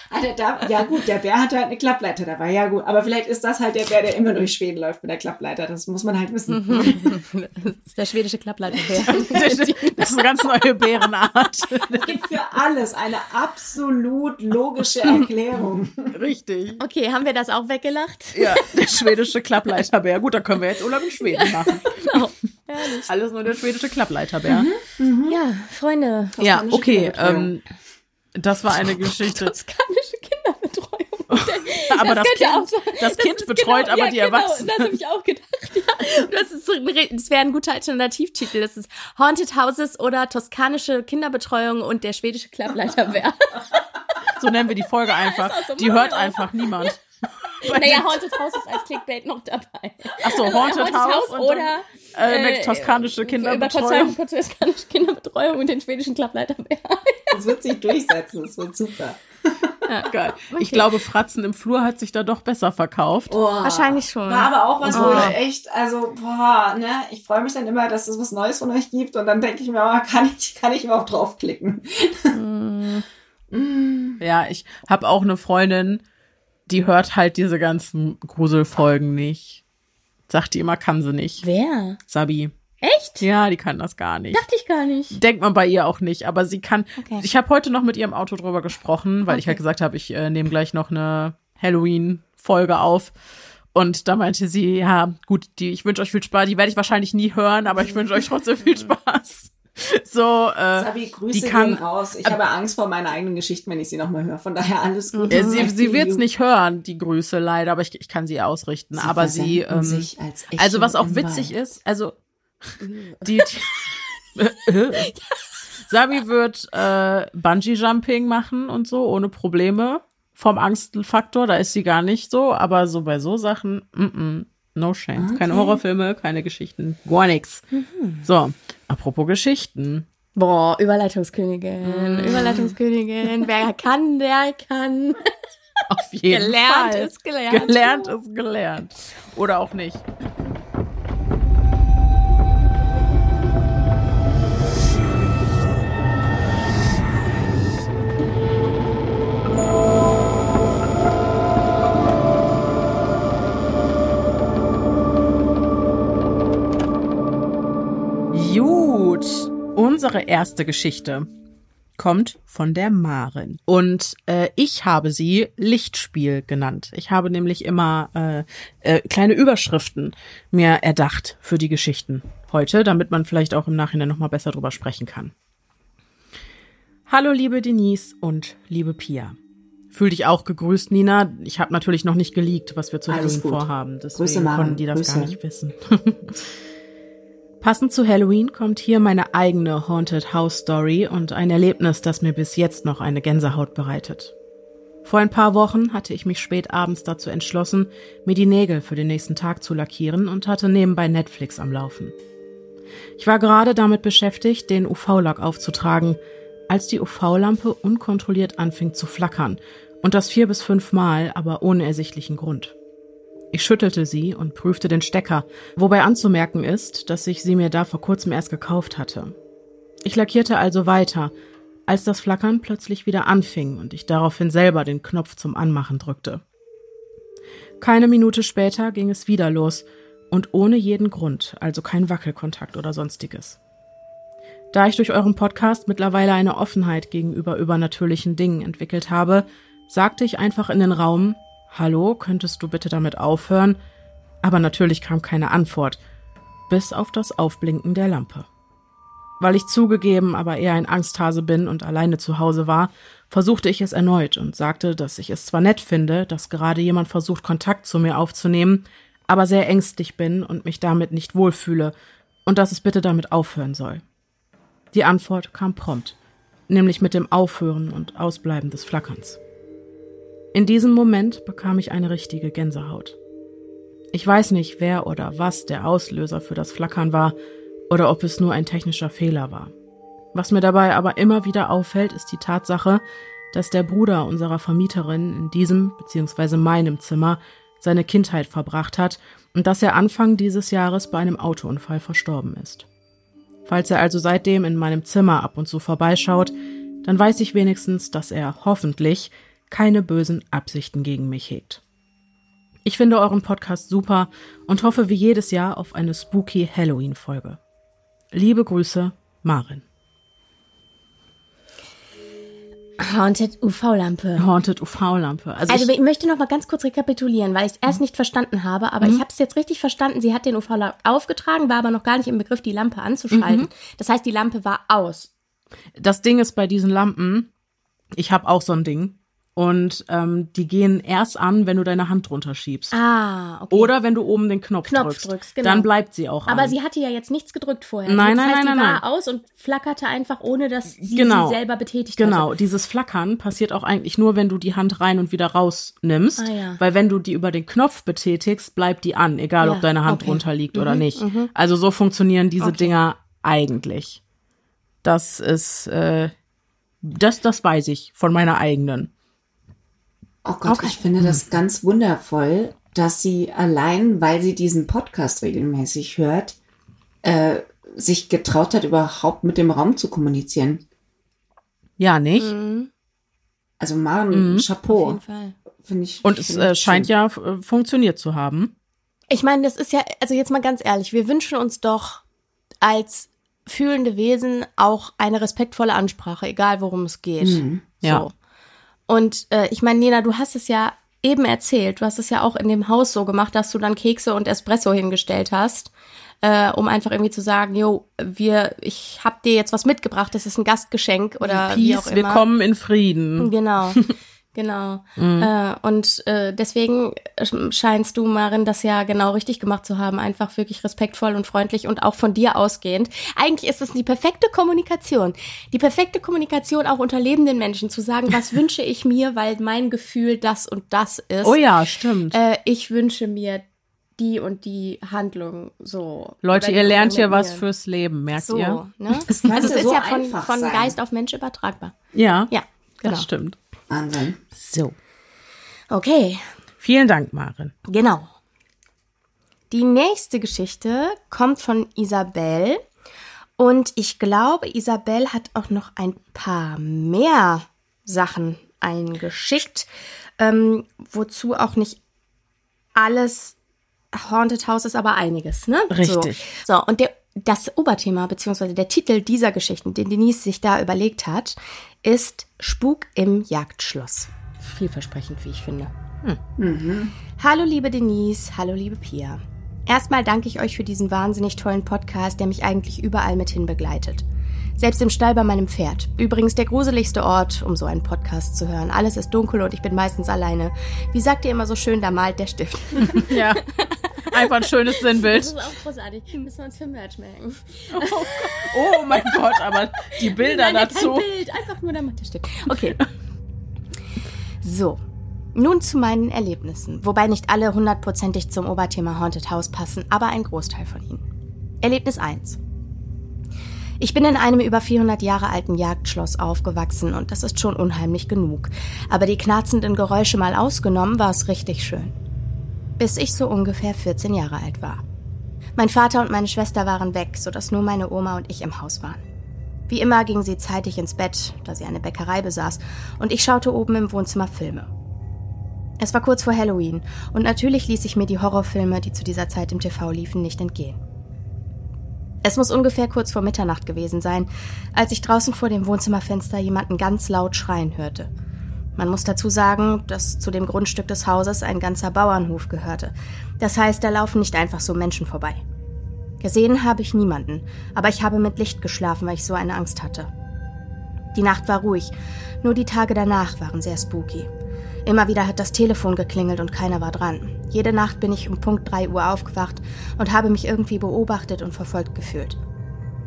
Alter, da, ja gut, der Bär hat halt eine Klappleiter dabei, ja gut. Aber vielleicht ist das halt der Bär, der immer durch Schweden läuft mit der Klappleiter. Das muss man halt wissen. das ist der schwedische Klappleiterbär. das ist eine ganz neue Bärenart. Es gibt für alles eine absolut logische Erklärung. Richtig. Okay, haben wir das auch weggelacht? Ja, der schwedische Klappleiterbär. Gut, dann können wir jetzt Urlaub in Schweden machen. Genau. Herrlich. Alles nur der schwedische Klappleiterbär. Mhm, mhm. Ja, Freunde. Ja, okay. Ähm, das war eine Geschichte. Toskanische Kinderbetreuung. aber das, das, kind, so, das kind das betreut genau, aber ja, die genau, Erwachsenen. Das habe ich auch gedacht. Ja. Das, ist, das wäre ein guter Alternativtitel. Das ist Haunted Houses oder Toskanische Kinderbetreuung und der schwedische Klappleiterbär. So nennen wir die Folge einfach. So die hört einfach niemand. naja, Haunted House ist als Clickbait noch dabei. Achso, Haunted, Haunted House, House oder äh, eine toskanische Kinderbetreuung. Über toskanische Kinderbetreuung und den schwedischen Klappleiterbär. Das wird sich durchsetzen, das wird super. Ja, geil. Okay. Ich glaube, Fratzen im Flur hat sich da doch besser verkauft. Oh, Wahrscheinlich schon. War aber auch was, oh. wo ich echt, also, boah, ne, ich freue mich dann immer, dass es was Neues von euch gibt und dann denke ich mir, oh, kann ich, kann ich überhaupt draufklicken? Mm. Ja, ich habe auch eine Freundin, die hört halt diese ganzen Gruselfolgen nicht. Sagt die immer, kann sie nicht. Wer? Sabi. Echt? Ja, die kann das gar nicht. Dachte ich gar nicht. Denkt man bei ihr auch nicht, aber sie kann. Okay. Ich habe heute noch mit ihrem Auto drüber gesprochen, weil okay. ich halt gesagt habe, ich äh, nehme gleich noch eine Halloween-Folge auf. Und da meinte sie, ja, gut, die, ich wünsche euch viel Spaß. Die werde ich wahrscheinlich nie hören, aber ich wünsche euch trotzdem viel Spaß. So, äh, Sabi, Grüße die kann, raus. Ich äh, habe Angst vor meinen eigenen Geschichten, wenn ich sie nochmal höre. Von daher alles gut. Äh, sie sie wird es nicht hören, die Grüße leider, aber ich, ich kann sie ausrichten. Sie aber sie, ähm, sich als also was auch witzig Wald. ist, also die, die Sabi wird äh, Bungee Jumping machen und so ohne Probleme vom Angstfaktor. Da ist sie gar nicht so, aber so bei so Sachen, mm -mm, no chance. Okay. Keine Horrorfilme, keine Geschichten, gar nichts. Mhm. So, apropos Geschichten. Boah, Überleitungskönigin, mm. Überleitungskönigin. Wer kann, der kann. Auf jeden gelernt Fall. ist gelernt. Gelernt ist gelernt. Oder auch nicht. Unsere erste Geschichte kommt von der Marin. Und äh, ich habe sie Lichtspiel genannt. Ich habe nämlich immer äh, äh, kleine Überschriften mir erdacht für die Geschichten heute, damit man vielleicht auch im Nachhinein nochmal besser drüber sprechen kann. Hallo liebe Denise und liebe Pia. Fühl dich auch gegrüßt, Nina. Ich habe natürlich noch nicht geleakt, was wir zu Halloween vorhaben. Deswegen Grüße, konnten die das Grüße. gar nicht wissen. Passend zu Halloween kommt hier meine eigene Haunted House Story und ein Erlebnis, das mir bis jetzt noch eine Gänsehaut bereitet. Vor ein paar Wochen hatte ich mich spät abends dazu entschlossen, mir die Nägel für den nächsten Tag zu lackieren und hatte nebenbei Netflix am Laufen. Ich war gerade damit beschäftigt, den UV-Lack aufzutragen, als die UV-Lampe unkontrolliert anfing zu flackern und das vier bis fünf Mal, aber ohne ersichtlichen Grund. Ich schüttelte sie und prüfte den Stecker, wobei anzumerken ist, dass ich sie mir da vor kurzem erst gekauft hatte. Ich lackierte also weiter, als das Flackern plötzlich wieder anfing und ich daraufhin selber den Knopf zum Anmachen drückte. Keine Minute später ging es wieder los und ohne jeden Grund, also kein Wackelkontakt oder sonstiges. Da ich durch euren Podcast mittlerweile eine Offenheit gegenüber übernatürlichen Dingen entwickelt habe, sagte ich einfach in den Raum, Hallo, könntest du bitte damit aufhören? Aber natürlich kam keine Antwort, bis auf das Aufblinken der Lampe. Weil ich zugegeben aber eher ein Angsthase bin und alleine zu Hause war, versuchte ich es erneut und sagte, dass ich es zwar nett finde, dass gerade jemand versucht, Kontakt zu mir aufzunehmen, aber sehr ängstlich bin und mich damit nicht wohlfühle und dass es bitte damit aufhören soll. Die Antwort kam prompt, nämlich mit dem Aufhören und Ausbleiben des Flackerns. In diesem Moment bekam ich eine richtige Gänsehaut. Ich weiß nicht, wer oder was der Auslöser für das Flackern war oder ob es nur ein technischer Fehler war. Was mir dabei aber immer wieder auffällt, ist die Tatsache, dass der Bruder unserer Vermieterin in diesem bzw. meinem Zimmer seine Kindheit verbracht hat und dass er Anfang dieses Jahres bei einem Autounfall verstorben ist. Falls er also seitdem in meinem Zimmer ab und zu vorbeischaut, dann weiß ich wenigstens, dass er hoffentlich keine bösen Absichten gegen mich hegt. Ich finde euren Podcast super und hoffe wie jedes Jahr auf eine spooky Halloween-Folge. Liebe Grüße, Marin. Haunted UV-Lampe. Haunted UV-Lampe. Also, also, ich, möchte noch mal ganz kurz rekapitulieren, weil ich es erst nicht verstanden habe, aber mhm. ich habe es jetzt richtig verstanden. Sie hat den UV-Lampe aufgetragen, war aber noch gar nicht im Begriff, die Lampe anzuschalten. Mhm. Das heißt, die Lampe war aus. Das Ding ist bei diesen Lampen, ich habe auch so ein Ding. Und ähm, die gehen erst an, wenn du deine Hand drunter schiebst. Ah, okay. Oder wenn du oben den Knopf, Knopf drückst. drückst genau. Dann bleibt sie auch an. Aber sie hatte ja jetzt nichts gedrückt vorher. Nein, das nein, heißt, nein, die nein. war aus und flackerte einfach, ohne dass sie genau. sie selber betätigt Genau, hatte. dieses Flackern passiert auch eigentlich nur, wenn du die Hand rein und wieder rausnimmst. Ah, ja. Weil wenn du die über den Knopf betätigst, bleibt die an, egal ja, ob deine Hand okay. drunter liegt mhm, oder nicht. Mhm. Also so funktionieren diese okay. Dinger eigentlich. Das ist, äh, das, das weiß ich von meiner eigenen. Oh Gott, okay. ich finde das ganz wundervoll, dass sie allein, weil sie diesen Podcast regelmäßig hört, äh, sich getraut hat, überhaupt mit dem Raum zu kommunizieren. Ja, nicht? Mhm. Also Maren, mhm. Chapeau. Auf jeden Fall. Finde ich. Und es äh, scheint ja äh, funktioniert zu haben. Ich meine, das ist ja, also jetzt mal ganz ehrlich, wir wünschen uns doch als fühlende Wesen auch eine respektvolle Ansprache, egal worum es geht. Mhm. Ja. Und äh, ich meine, Nina, du hast es ja eben erzählt, du hast es ja auch in dem Haus so gemacht, dass du dann Kekse und Espresso hingestellt hast, äh, um einfach irgendwie zu sagen, jo, wir, ich hab dir jetzt was mitgebracht, das ist ein Gastgeschenk oder Peace, wie auch immer. Wir kommen in Frieden. Genau. Genau. Mhm. Äh, und äh, deswegen scheinst du, Marin, das ja genau richtig gemacht zu haben. Einfach wirklich respektvoll und freundlich und auch von dir ausgehend. Eigentlich ist es die perfekte Kommunikation. Die perfekte Kommunikation auch unter lebenden Menschen zu sagen, was wünsche ich mir, weil mein Gefühl das und das ist. Oh ja, stimmt. Äh, ich wünsche mir die und die Handlung so. Leute, ihr lernt hier was fürs Leben, merkt so, ihr? Ne? also es ist so ja von, von Geist auf Mensch übertragbar. Ja. Ja, genau. Das stimmt. Wahnsinn. So. Okay. Vielen Dank, Maren. Genau. Die nächste Geschichte kommt von Isabel. Und ich glaube, Isabel hat auch noch ein paar mehr Sachen eingeschickt, ähm, wozu auch nicht alles Haunted House ist, aber einiges, ne? Richtig. So, so und der, das Oberthema, beziehungsweise der Titel dieser Geschichten, den Denise sich da überlegt hat, ist Spuk im Jagdschloss. Vielversprechend, wie ich finde. Hm. Mhm. Hallo, liebe Denise. Hallo, liebe Pia. Erstmal danke ich euch für diesen wahnsinnig tollen Podcast, der mich eigentlich überall mithin begleitet. Selbst im Stall bei meinem Pferd. Übrigens der gruseligste Ort, um so einen Podcast zu hören. Alles ist dunkel und ich bin meistens alleine. Wie sagt ihr immer so schön, da malt der Stift. ja. Einfach ein schönes Sinnbild. Das ist auch großartig. Müssen wir uns für Merch merken. Oh, oh mein Gott, aber die Bilder Nein, dazu. Kein Bild, einfach nur der Mathestift. Okay. So, nun zu meinen Erlebnissen, wobei nicht alle hundertprozentig zum Oberthema Haunted House passen, aber ein Großteil von ihnen. Erlebnis 1. Ich bin in einem über 400 Jahre alten Jagdschloss aufgewachsen und das ist schon unheimlich genug. Aber die knarzenden Geräusche mal ausgenommen, war es richtig schön. Bis ich so ungefähr 14 Jahre alt war. Mein Vater und meine Schwester waren weg, sodass nur meine Oma und ich im Haus waren. Wie immer ging sie zeitig ins Bett, da sie eine Bäckerei besaß, und ich schaute oben im Wohnzimmer Filme. Es war kurz vor Halloween und natürlich ließ ich mir die Horrorfilme, die zu dieser Zeit im TV liefen, nicht entgehen. Es muss ungefähr kurz vor Mitternacht gewesen sein, als ich draußen vor dem Wohnzimmerfenster jemanden ganz laut schreien hörte. Man muss dazu sagen, dass zu dem Grundstück des Hauses ein ganzer Bauernhof gehörte. Das heißt, da laufen nicht einfach so Menschen vorbei. Gesehen habe ich niemanden, aber ich habe mit Licht geschlafen, weil ich so eine Angst hatte. Die Nacht war ruhig, nur die Tage danach waren sehr spooky. Immer wieder hat das Telefon geklingelt und keiner war dran. Jede Nacht bin ich um Punkt 3 Uhr aufgewacht und habe mich irgendwie beobachtet und verfolgt gefühlt.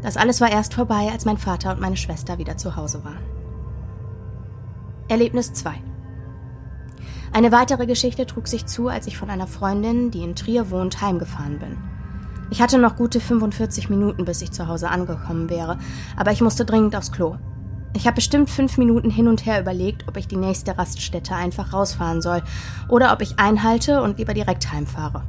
Das alles war erst vorbei, als mein Vater und meine Schwester wieder zu Hause waren. Erlebnis 2 Eine weitere Geschichte trug sich zu, als ich von einer Freundin, die in Trier wohnt, heimgefahren bin. Ich hatte noch gute 45 Minuten, bis ich zu Hause angekommen wäre, aber ich musste dringend aufs Klo. Ich habe bestimmt fünf Minuten hin und her überlegt, ob ich die nächste Raststätte einfach rausfahren soll oder ob ich einhalte und lieber direkt heimfahre.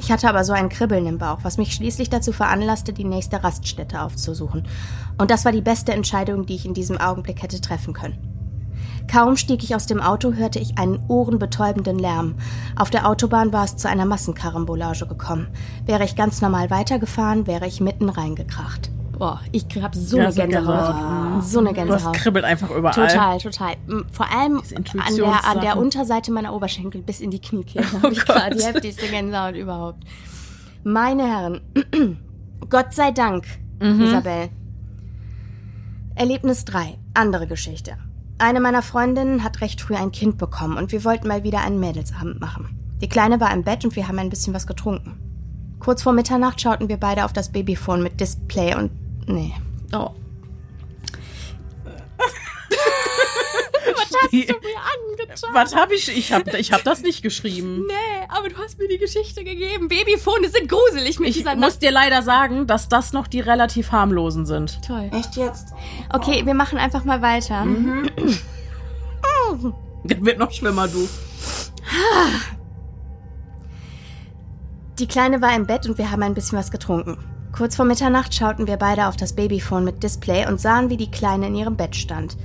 Ich hatte aber so ein Kribbeln im Bauch, was mich schließlich dazu veranlasste, die nächste Raststätte aufzusuchen. Und das war die beste Entscheidung, die ich in diesem Augenblick hätte treffen können. Kaum stieg ich aus dem Auto, hörte ich einen ohrenbetäubenden Lärm. Auf der Autobahn war es zu einer Massenkarambolage gekommen. Wäre ich ganz normal weitergefahren, wäre ich mitten reingekracht. Boah, ich habe so ja, eine Gänsehaut. Genau. So eine Gänsehaut. Das kribbelt einfach überall. Total, total. Vor allem an der, an der Unterseite meiner Oberschenkel bis in die Kniekehle oh habe ich gerade die heftigste Gänsehaut überhaupt. Meine Herren, Gott sei Dank, mhm. Isabel. Erlebnis 3. Andere Geschichte. Eine meiner Freundinnen hat recht früh ein Kind bekommen und wir wollten mal wieder einen Mädelsabend machen. Die Kleine war im Bett und wir haben ein bisschen was getrunken. Kurz vor Mitternacht schauten wir beide auf das Babyphone mit Display und Nee. Oh. Was hast du mir angetan? Was habe ich? Ich habe ich hab das nicht geschrieben. Nee, aber du hast mir die Geschichte gegeben. Babyfone sind gruselig mit ich dieser Ich muss dir leider sagen, dass das noch die relativ harmlosen sind. Toll. Echt jetzt? Okay, oh. wir machen einfach mal weiter. Mhm. Das wird noch schlimmer, du. Die Kleine war im Bett und wir haben ein bisschen was getrunken. Kurz vor Mitternacht schauten wir beide auf das Babyphone mit Display und sahen, wie die Kleine in ihrem Bett stand.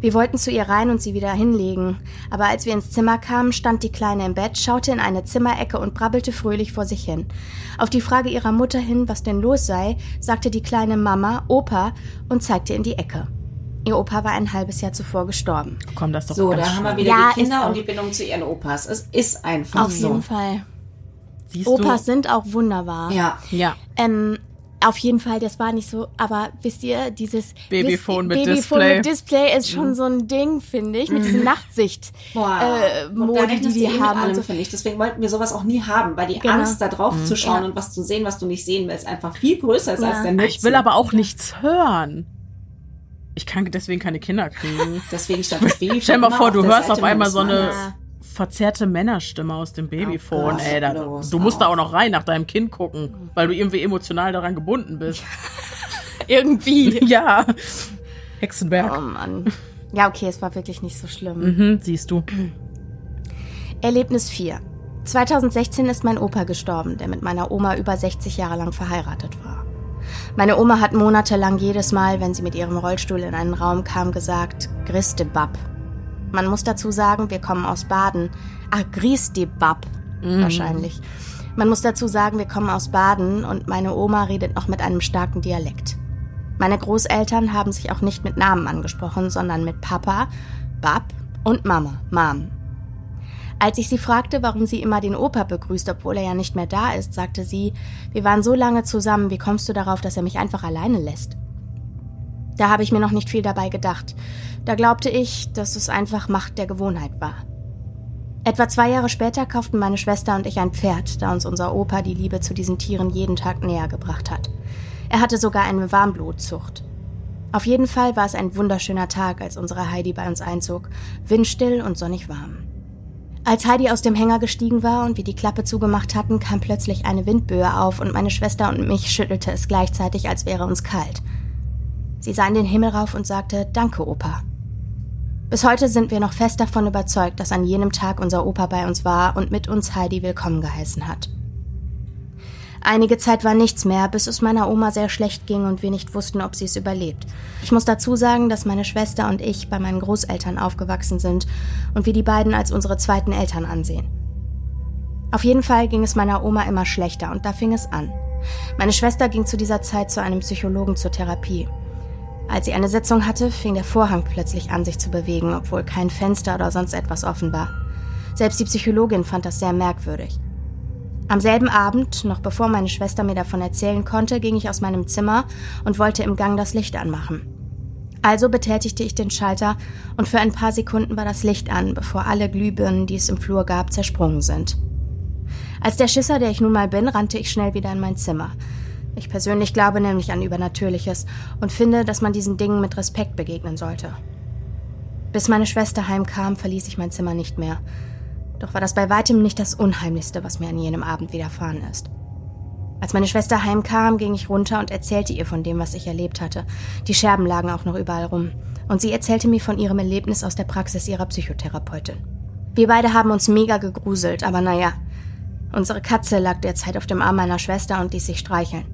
Wir wollten zu ihr rein und sie wieder hinlegen, aber als wir ins Zimmer kamen, stand die Kleine im Bett, schaute in eine Zimmerecke und brabbelte fröhlich vor sich hin. Auf die Frage ihrer Mutter hin, was denn los sei, sagte die Kleine Mama, Opa und zeigte in die Ecke. Ihr Opa war ein halbes Jahr zuvor gestorben. Komm, das doch So, da haben wir wieder ja, die Kinder und die Bindung zu ihren Opas. Es ist einfach Auf so. Auf jeden Fall. Siehst Opas du? sind auch wunderbar. Ja. Ja. Ähm, auf jeden Fall, das war nicht so, aber wisst ihr, dieses Babyphone mit Babyphone Display. mit Display ist schon mhm. so ein Ding, finde ich, mit diesem mhm. Nachtsicht äh, Modi, die die haben. An, so. finde ich. Deswegen wollten wir sowas auch nie haben, weil die genau. Angst, da drauf mhm. zu schauen ja. und was zu sehen, was du nicht sehen willst, einfach viel größer ist ja. als der Nutzen. Ich will aber auch nichts hören. Ich kann deswegen keine Kinder kriegen. deswegen stand das Babyphone Stell dir mal vor, du hörst auf einmal so eine verzerrte Männerstimme aus dem Babyphone, oh ey. Da, du musst da auch noch rein nach deinem Kind gucken, weil du irgendwie emotional daran gebunden bist. irgendwie. Ja. Hexenberg. Oh Mann. Ja, okay, es war wirklich nicht so schlimm. Mhm, siehst du. Erlebnis 4. 2016 ist mein Opa gestorben, der mit meiner Oma über 60 Jahre lang verheiratet war. Meine Oma hat monatelang jedes Mal, wenn sie mit ihrem Rollstuhl in einen Raum kam, gesagt, Griste Bab. Man muss dazu sagen, wir kommen aus Baden. Ach, Griste Bab, mhm. wahrscheinlich. Man muss dazu sagen, wir kommen aus Baden und meine Oma redet noch mit einem starken Dialekt. Meine Großeltern haben sich auch nicht mit Namen angesprochen, sondern mit Papa, Bab und Mama, Mom. Als ich sie fragte, warum sie immer den Opa begrüßt, obwohl er ja nicht mehr da ist, sagte sie, wir waren so lange zusammen, wie kommst du darauf, dass er mich einfach alleine lässt? Da habe ich mir noch nicht viel dabei gedacht. Da glaubte ich, dass es einfach Macht der Gewohnheit war. Etwa zwei Jahre später kauften meine Schwester und ich ein Pferd, da uns unser Opa die Liebe zu diesen Tieren jeden Tag näher gebracht hat. Er hatte sogar eine Warmblutzucht. Auf jeden Fall war es ein wunderschöner Tag, als unsere Heidi bei uns einzog, windstill und sonnig warm. Als Heidi aus dem Hänger gestiegen war und wir die Klappe zugemacht hatten, kam plötzlich eine Windböe auf und meine Schwester und mich schüttelte es gleichzeitig, als wäre uns kalt. Sie sah in den Himmel rauf und sagte Danke, Opa. Bis heute sind wir noch fest davon überzeugt, dass an jenem Tag unser Opa bei uns war und mit uns Heidi willkommen geheißen hat. Einige Zeit war nichts mehr, bis es meiner Oma sehr schlecht ging und wir nicht wussten, ob sie es überlebt. Ich muss dazu sagen, dass meine Schwester und ich bei meinen Großeltern aufgewachsen sind und wir die beiden als unsere zweiten Eltern ansehen. Auf jeden Fall ging es meiner Oma immer schlechter und da fing es an. Meine Schwester ging zu dieser Zeit zu einem Psychologen zur Therapie. Als sie eine Sitzung hatte, fing der Vorhang plötzlich an, sich zu bewegen, obwohl kein Fenster oder sonst etwas offen war. Selbst die Psychologin fand das sehr merkwürdig. Am selben Abend, noch bevor meine Schwester mir davon erzählen konnte, ging ich aus meinem Zimmer und wollte im Gang das Licht anmachen. Also betätigte ich den Schalter und für ein paar Sekunden war das Licht an, bevor alle Glühbirnen, die es im Flur gab, zersprungen sind. Als der Schisser, der ich nun mal bin, rannte ich schnell wieder in mein Zimmer. Ich persönlich glaube nämlich an Übernatürliches und finde, dass man diesen Dingen mit Respekt begegnen sollte. Bis meine Schwester heimkam, verließ ich mein Zimmer nicht mehr. Doch war das bei weitem nicht das Unheimlichste, was mir an jenem Abend widerfahren ist. Als meine Schwester heimkam, ging ich runter und erzählte ihr von dem, was ich erlebt hatte. Die Scherben lagen auch noch überall rum. Und sie erzählte mir von ihrem Erlebnis aus der Praxis ihrer Psychotherapeutin. Wir beide haben uns mega gegruselt, aber naja. Unsere Katze lag derzeit auf dem Arm meiner Schwester und ließ sich streicheln.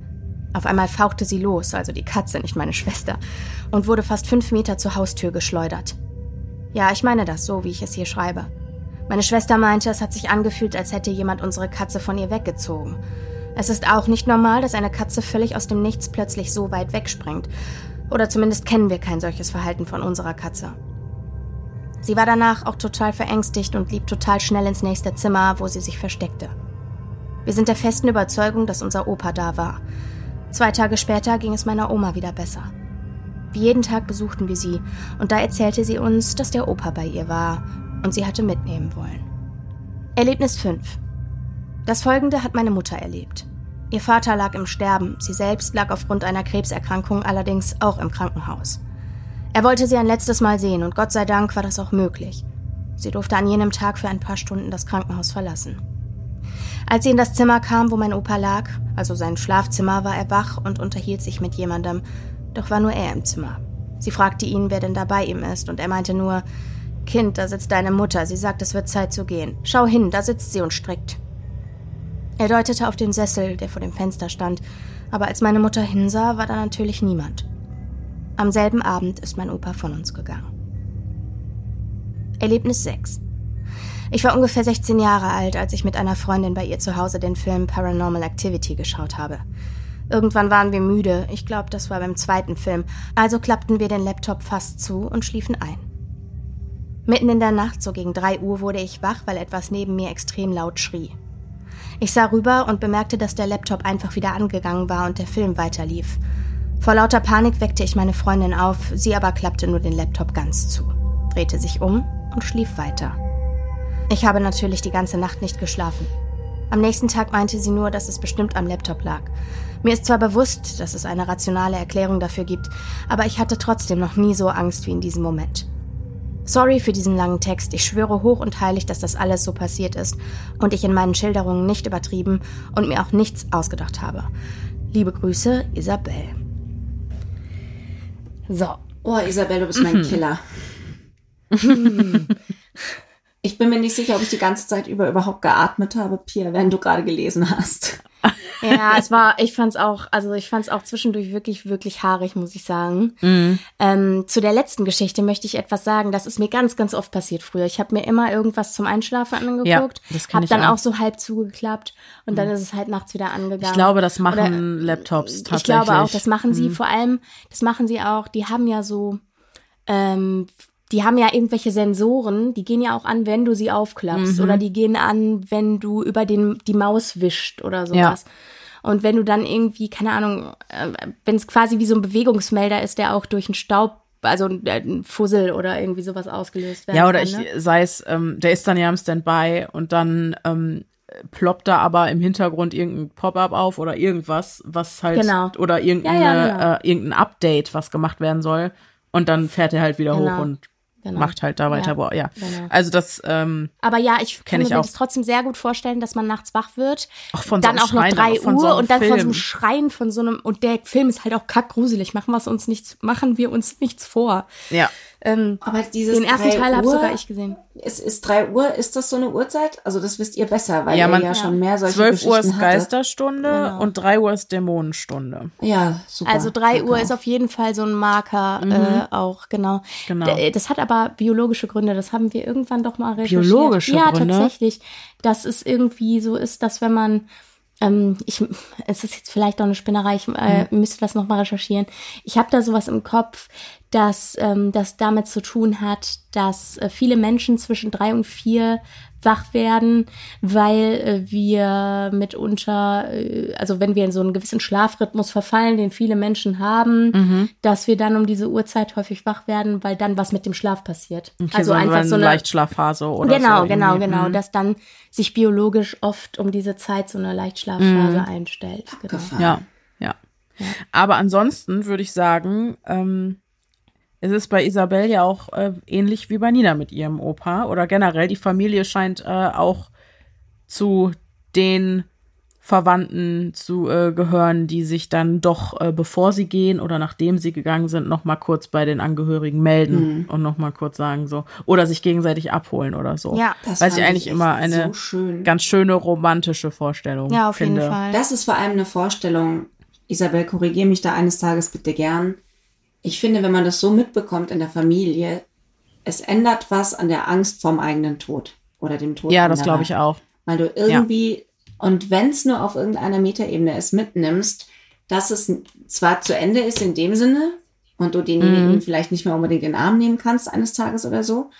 Auf einmal fauchte sie los, also die Katze, nicht meine Schwester, und wurde fast fünf Meter zur Haustür geschleudert. Ja, ich meine das so, wie ich es hier schreibe. Meine Schwester meinte, es hat sich angefühlt, als hätte jemand unsere Katze von ihr weggezogen. Es ist auch nicht normal, dass eine Katze völlig aus dem Nichts plötzlich so weit wegspringt. Oder zumindest kennen wir kein solches Verhalten von unserer Katze. Sie war danach auch total verängstigt und lief total schnell ins nächste Zimmer, wo sie sich versteckte. Wir sind der festen Überzeugung, dass unser Opa da war. Zwei Tage später ging es meiner Oma wieder besser. Wie jeden Tag besuchten wir sie, und da erzählte sie uns, dass der Opa bei ihr war und sie hatte mitnehmen wollen. Erlebnis 5. Das folgende hat meine Mutter erlebt. Ihr Vater lag im Sterben, sie selbst lag aufgrund einer Krebserkrankung allerdings auch im Krankenhaus. Er wollte sie ein letztes Mal sehen und Gott sei Dank war das auch möglich. Sie durfte an jenem Tag für ein paar Stunden das Krankenhaus verlassen. Als sie in das Zimmer kam, wo mein Opa lag, also sein Schlafzimmer, war er wach und unterhielt sich mit jemandem, doch war nur er im Zimmer. Sie fragte ihn, wer denn da bei ihm ist, und er meinte nur, Kind, da sitzt deine Mutter, sie sagt, es wird Zeit zu gehen. Schau hin, da sitzt sie und strickt. Er deutete auf den Sessel, der vor dem Fenster stand, aber als meine Mutter hinsah, war da natürlich niemand. Am selben Abend ist mein Opa von uns gegangen. Erlebnis 6 ich war ungefähr 16 Jahre alt, als ich mit einer Freundin bei ihr zu Hause den Film Paranormal Activity geschaut habe. Irgendwann waren wir müde, ich glaube, das war beim zweiten Film, also klappten wir den Laptop fast zu und schliefen ein. Mitten in der Nacht, so gegen 3 Uhr, wurde ich wach, weil etwas neben mir extrem laut schrie. Ich sah rüber und bemerkte, dass der Laptop einfach wieder angegangen war und der Film weiterlief. Vor lauter Panik weckte ich meine Freundin auf, sie aber klappte nur den Laptop ganz zu, drehte sich um und schlief weiter. Ich habe natürlich die ganze Nacht nicht geschlafen. Am nächsten Tag meinte sie nur, dass es bestimmt am Laptop lag. Mir ist zwar bewusst, dass es eine rationale Erklärung dafür gibt, aber ich hatte trotzdem noch nie so Angst wie in diesem Moment. Sorry für diesen langen Text. Ich schwöre hoch und heilig, dass das alles so passiert ist und ich in meinen Schilderungen nicht übertrieben und mir auch nichts ausgedacht habe. Liebe Grüße, Isabel. So. Oh, Isabel, du bist mein mhm. Killer. Ich bin mir nicht sicher, ob ich die ganze Zeit über überhaupt geatmet habe, Pia, wenn du gerade gelesen hast. Ja, es war, ich fand's auch, also ich fand's auch zwischendurch wirklich, wirklich haarig, muss ich sagen. Mhm. Ähm, zu der letzten Geschichte möchte ich etwas sagen. Das ist mir ganz, ganz oft passiert früher. Ich habe mir immer irgendwas zum Einschlafen angeguckt, ja, habe dann auch. auch. so halb zugeklappt und mhm. dann ist es halt nachts wieder angegangen. Ich glaube, das machen Oder, Laptops tatsächlich. Ich glaube auch, das machen sie mhm. vor allem, das machen sie auch, die haben ja so ähm, die haben ja irgendwelche Sensoren, die gehen ja auch an, wenn du sie aufklappst mhm. oder die gehen an, wenn du über den die Maus wischt oder sowas. Ja. Und wenn du dann irgendwie, keine Ahnung, äh, wenn es quasi wie so ein Bewegungsmelder ist, der auch durch einen Staub also ein Fussel oder irgendwie sowas ausgelöst werden Ja, oder kann, ich, ne? sei es, ähm, der ist dann ja im Standby und dann ähm, ploppt da aber im Hintergrund irgendein Pop-up auf oder irgendwas, was halt genau. oder irgendeine, ja, ja, genau. äh, irgendein Update, was gemacht werden soll. Und dann fährt er halt wieder genau. hoch und Genau. macht halt da weiter. Ja, Boah, ja. Genau. Also das. Ähm, Aber ja, ich kann mir das trotzdem sehr gut vorstellen, dass man nachts wach wird. Auch von dann so auch noch drei Uhr so und dann Film. von so einem Schreien von so einem und der Film ist halt auch kackgruselig. Machen wir uns nichts, machen wir uns nichts vor. Ja. Ähm, Aber dieses den ersten Teil habe sogar ich gesehen. Es ist drei Uhr, ist das so eine Uhrzeit? Also das wisst ihr besser, weil ja, man, ihr ja, schon mehr solche 12 Uhr ist Geisterstunde genau. und drei Uhr ist Dämonenstunde. Ja, super. Also drei Uhr ist auf jeden Fall so ein Marker mhm. äh, auch, genau. genau. Das hat aber biologische Gründe, das haben wir irgendwann doch mal recherchiert. Biologische ja, Gründe? Ja, tatsächlich. Dass es irgendwie so ist, dass wenn man ähm, ich, es ist jetzt vielleicht auch eine Spinnerei, ich äh, mhm. müsste das nochmal recherchieren. Ich habe da sowas im Kopf, dass ähm, das damit zu tun hat, dass äh, viele Menschen zwischen drei und vier wach werden, weil äh, wir mitunter, äh, also wenn wir in so einen gewissen Schlafrhythmus verfallen, den viele Menschen haben, mhm. dass wir dann um diese Uhrzeit häufig wach werden, weil dann was mit dem Schlaf passiert. Okay, also so einfach so eine Leichtschlafphase oder genau, so. Genau, genau, genau, mhm. dass dann sich biologisch oft um diese Zeit so eine Leichtschlafphase mhm. einstellt. Genau. Ja, ja, ja. Aber ansonsten würde ich sagen, ähm, es ist bei Isabel ja auch äh, ähnlich wie bei Nina mit ihrem Opa. Oder generell, die Familie scheint äh, auch zu den Verwandten zu äh, gehören, die sich dann doch, äh, bevor sie gehen oder nachdem sie gegangen sind, noch mal kurz bei den Angehörigen melden mhm. und noch mal kurz sagen so oder sich gegenseitig abholen oder so. Ja, das Weil ich eigentlich immer eine so schön. ganz schöne romantische Vorstellung Ja, auf finde. jeden Fall. Das ist vor allem eine Vorstellung. Isabel, korrigiere mich da eines Tages bitte gern ich finde, wenn man das so mitbekommt in der Familie, es ändert was an der Angst vorm eigenen Tod oder dem Tod. Ja, das glaube ich auch. Weil du irgendwie, ja. und wenn es nur auf irgendeiner Metaebene ist, mitnimmst, dass es zwar zu Ende ist in dem Sinne und du denjenigen mhm. vielleicht nicht mehr unbedingt in den Arm nehmen kannst eines Tages oder so,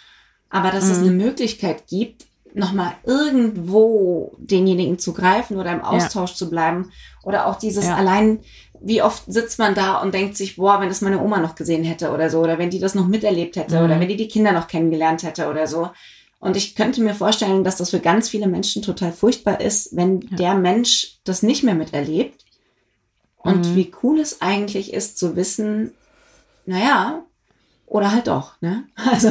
aber dass mhm. es eine Möglichkeit gibt, nochmal irgendwo denjenigen zu greifen oder im Austausch ja. zu bleiben oder auch dieses ja. allein wie oft sitzt man da und denkt sich, boah, wenn das meine Oma noch gesehen hätte oder so, oder wenn die das noch miterlebt hätte, mhm. oder wenn die die Kinder noch kennengelernt hätte oder so. Und ich könnte mir vorstellen, dass das für ganz viele Menschen total furchtbar ist, wenn ja. der Mensch das nicht mehr miterlebt. Und mhm. wie cool es eigentlich ist zu wissen, naja, oder halt doch, ne? Also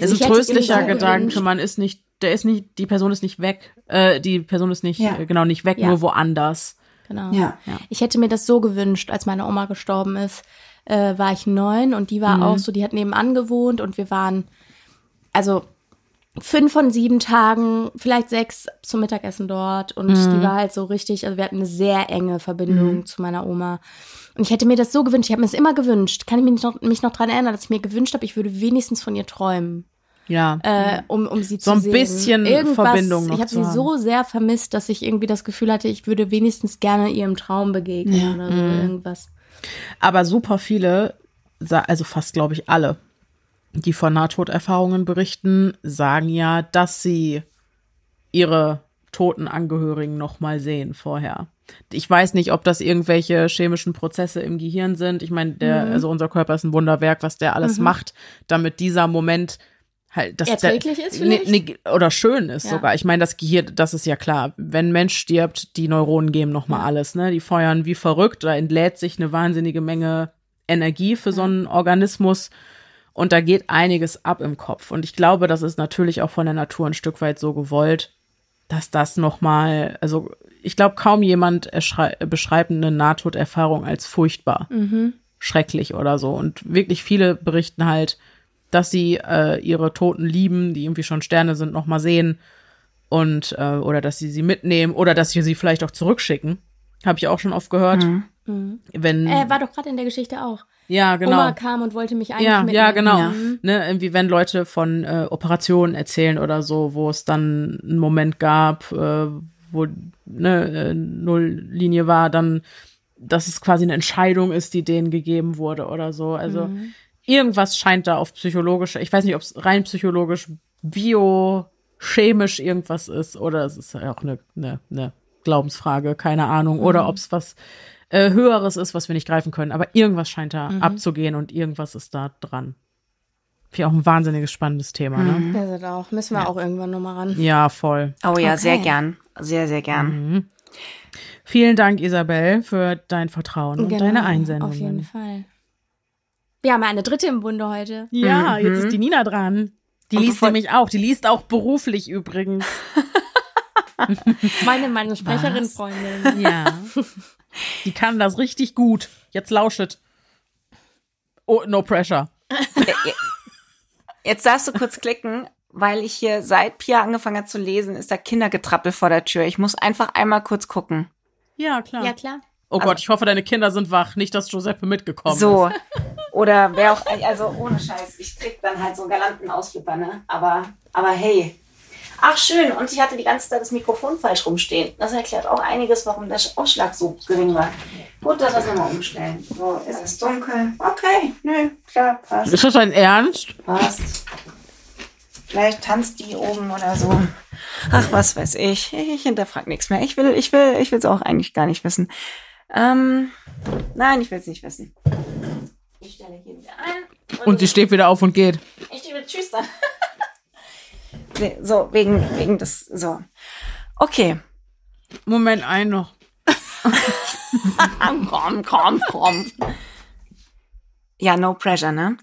es ist ein tröstlicher Gedanke, man ist nicht, der ist nicht, die Person ist nicht weg, äh, die Person ist nicht, ja. genau, nicht weg, ja. nur woanders. Genau. Ja. ja. Ich hätte mir das so gewünscht, als meine Oma gestorben ist, äh, war ich neun und die war mhm. auch so, die hat nebenan gewohnt und wir waren, also fünf von sieben Tagen, vielleicht sechs zum Mittagessen dort und mhm. die war halt so richtig, also wir hatten eine sehr enge Verbindung mhm. zu meiner Oma. Und ich hätte mir das so gewünscht, ich habe mir das immer gewünscht, kann ich mich noch, mich noch dran erinnern, dass ich mir gewünscht habe, ich würde wenigstens von ihr träumen. Ja. Äh, um, um sie so zu sehen. So ein bisschen Irgendwas, Verbindung noch Ich habe sie haben. so sehr vermisst, dass ich irgendwie das Gefühl hatte, ich würde wenigstens gerne ihrem Traum begegnen ja. oder so mhm. irgendwas. Aber super viele, also fast glaube ich alle, die von Nahtoderfahrungen berichten, sagen ja, dass sie ihre toten Angehörigen noch mal sehen vorher. Ich weiß nicht, ob das irgendwelche chemischen Prozesse im Gehirn sind. Ich meine, der, mhm. also unser Körper ist ein Wunderwerk, was der alles mhm. macht, damit dieser Moment halt das erträglich der, ist vielleicht? Ne, ne, oder schön ist ja. sogar. Ich meine, das Gehirn, das ist ja klar. Wenn ein Mensch stirbt, die Neuronen geben noch mal ja. alles, ne? Die feuern wie verrückt, da entlädt sich eine wahnsinnige Menge Energie für ja. so einen Organismus und da geht einiges ab im Kopf und ich glaube, das ist natürlich auch von der Natur ein Stück weit so gewollt, dass das noch mal, also ich glaube, kaum jemand beschreibt eine Nahtoderfahrung als furchtbar, mhm. schrecklich oder so und wirklich viele berichten halt dass sie äh, ihre Toten lieben, die irgendwie schon Sterne sind, nochmal sehen und äh, oder dass sie sie mitnehmen oder dass sie sie vielleicht auch zurückschicken. Habe ich auch schon oft gehört. Mhm. Mhm. Wenn äh, war doch gerade in der Geschichte auch. Ja, genau. Oma kam und wollte mich eigentlich ja, mitnehmen. Ja, genau. Ja. Ne, irgendwie wenn Leute von äh, Operationen erzählen oder so, wo es dann einen Moment gab, äh, wo ne, äh, Nulllinie war, dann, dass es quasi eine Entscheidung ist, die denen gegeben wurde oder so. Also mhm. Irgendwas scheint da auf psychologische, ich weiß nicht, ob es rein psychologisch, biochemisch irgendwas ist oder es ist ja auch eine, eine, eine Glaubensfrage, keine Ahnung, mhm. oder ob es was äh, Höheres ist, was wir nicht greifen können. Aber irgendwas scheint da mhm. abzugehen und irgendwas ist da dran. Finde auch ein wahnsinniges spannendes Thema, ne? mhm. ne? Das auch. Müssen wir ja. auch irgendwann nochmal ran. Ja, voll. Oh ja, okay. sehr gern. Sehr, sehr gern. Mhm. Vielen Dank, Isabel, für dein Vertrauen genau, und deine Einsendung. Auf jeden Fall. Wir haben eine dritte im Bunde heute. Ja, mhm. jetzt ist die Nina dran. Die und liest nämlich auch. Die liest auch beruflich übrigens. meine, meine Sprecherin-Freundin. Ja. Die kann das richtig gut. Jetzt lauschet. Oh, no pressure. Jetzt darfst du kurz klicken, weil ich hier seit Pia angefangen hat zu lesen, ist da Kindergetrappel vor der Tür. Ich muss einfach einmal kurz gucken. Ja, klar. Ja, klar. Oh Gott, ich hoffe, deine Kinder sind wach. Nicht, dass Giuseppe mitgekommen so. ist. So. Oder wer auch, also ohne Scheiß, ich krieg dann halt so einen galanten Ausflipper, ne? Aber, aber hey, Ach schön, und ich hatte die ganze Zeit das Mikrofon falsch rumstehen. Das erklärt auch einiges, warum der Ausschlag so gering war. Gut, dass wir es nochmal umstellen. So, ist es dunkel? Okay, nö, klar, passt. Ist das ein Ernst? Passt. Vielleicht tanzt die oben oder so. Ach, was weiß ich. Ich hinterfrage nichts mehr. Ich will, ich will, ich will es auch eigentlich gar nicht wissen. Ähm, nein, ich will es nicht wissen. Ich stelle hier wieder ein. Und, und sie steht wieder auf und geht. Ich stehe wieder Tschüss dann. So, wegen, wegen des, so. Okay. Moment, ein noch. komm, komm, komm. Ja, no pressure, ne?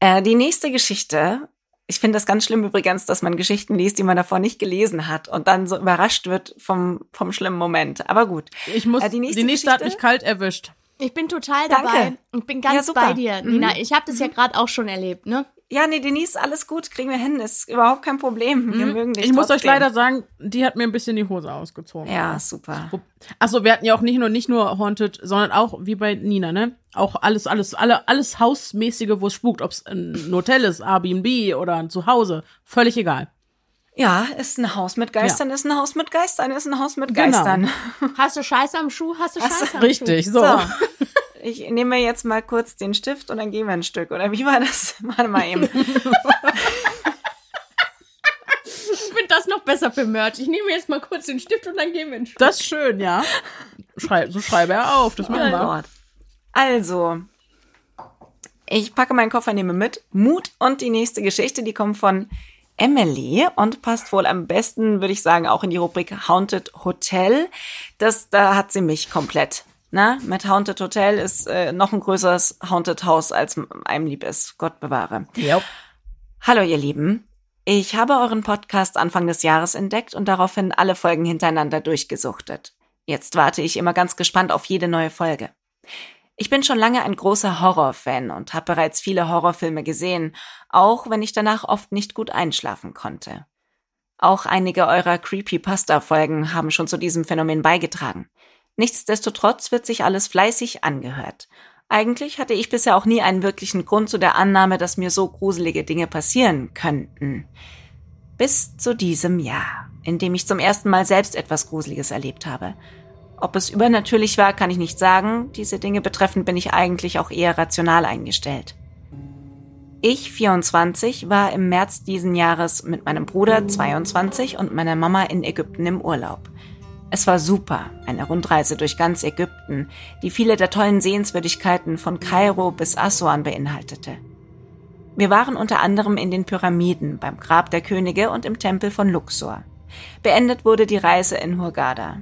Äh, die nächste Geschichte, ich finde das ganz schlimm übrigens, dass man Geschichten liest, die man davor nicht gelesen hat und dann so überrascht wird vom, vom schlimmen Moment. Aber gut. Ich muss, äh, die nächste, die nächste hat mich kalt erwischt. Ich bin total dabei. Danke. Ich bin ganz ja, bei dir, Nina. Mhm. Ich habe das ja mhm. gerade auch schon erlebt, ne? Ja, nee, Denise, alles gut, kriegen wir hin, ist überhaupt kein Problem. Wir mhm. mögen dich. Ich muss euch leider sagen, die hat mir ein bisschen die Hose ausgezogen. Ja, super. Achso, wir hatten ja auch nicht nur nicht nur Haunted, sondern auch wie bei Nina, ne? Auch alles, alles, alle, alles Hausmäßige, wo es spukt, ob es ein Hotel ist, Airbnb oder ein Zuhause, völlig egal. Ja, ist ein Haus mit Geistern, ja. ist ein Haus mit Geistern, ist ein Haus mit genau. Geistern. Genau. Hast du Scheiße am Schuh? Hast du Scheiße Hast am Richtig, Schuh? Richtig, so. Ich nehme jetzt mal kurz den Stift und dann gehen wir ein Stück. Oder wie war das? Warte mal eben. ich finde das noch besser für Merch. Ich nehme jetzt mal kurz den Stift und dann gehen wir ein Stück. Das ist schön, ja. Schrei so schreibe er auf. Das machen wir. Also, ich packe meinen Koffer, nehme mit. Mut und die nächste Geschichte, die kommt von Emily und passt wohl am besten, würde ich sagen, auch in die Rubrik Haunted Hotel. Das, da hat sie mich komplett na, mit Haunted Hotel ist äh, noch ein größeres Haunted Haus, als einem lieb ist. Gott bewahre. Yep. Hallo, ihr Lieben. Ich habe euren Podcast Anfang des Jahres entdeckt und daraufhin alle Folgen hintereinander durchgesuchtet. Jetzt warte ich immer ganz gespannt auf jede neue Folge. Ich bin schon lange ein großer Horrorfan und habe bereits viele Horrorfilme gesehen, auch wenn ich danach oft nicht gut einschlafen konnte. Auch einige eurer Creepypasta-Folgen haben schon zu diesem Phänomen beigetragen. Nichtsdestotrotz wird sich alles fleißig angehört. Eigentlich hatte ich bisher auch nie einen wirklichen Grund zu der Annahme, dass mir so gruselige Dinge passieren könnten. Bis zu diesem Jahr, in dem ich zum ersten Mal selbst etwas Gruseliges erlebt habe. Ob es übernatürlich war, kann ich nicht sagen. Diese Dinge betreffend bin ich eigentlich auch eher rational eingestellt. Ich, 24, war im März diesen Jahres mit meinem Bruder, 22, und meiner Mama in Ägypten im Urlaub. Es war super, eine Rundreise durch ganz Ägypten, die viele der tollen Sehenswürdigkeiten von Kairo bis Aswan beinhaltete. Wir waren unter anderem in den Pyramiden, beim Grab der Könige und im Tempel von Luxor. Beendet wurde die Reise in Hurghada.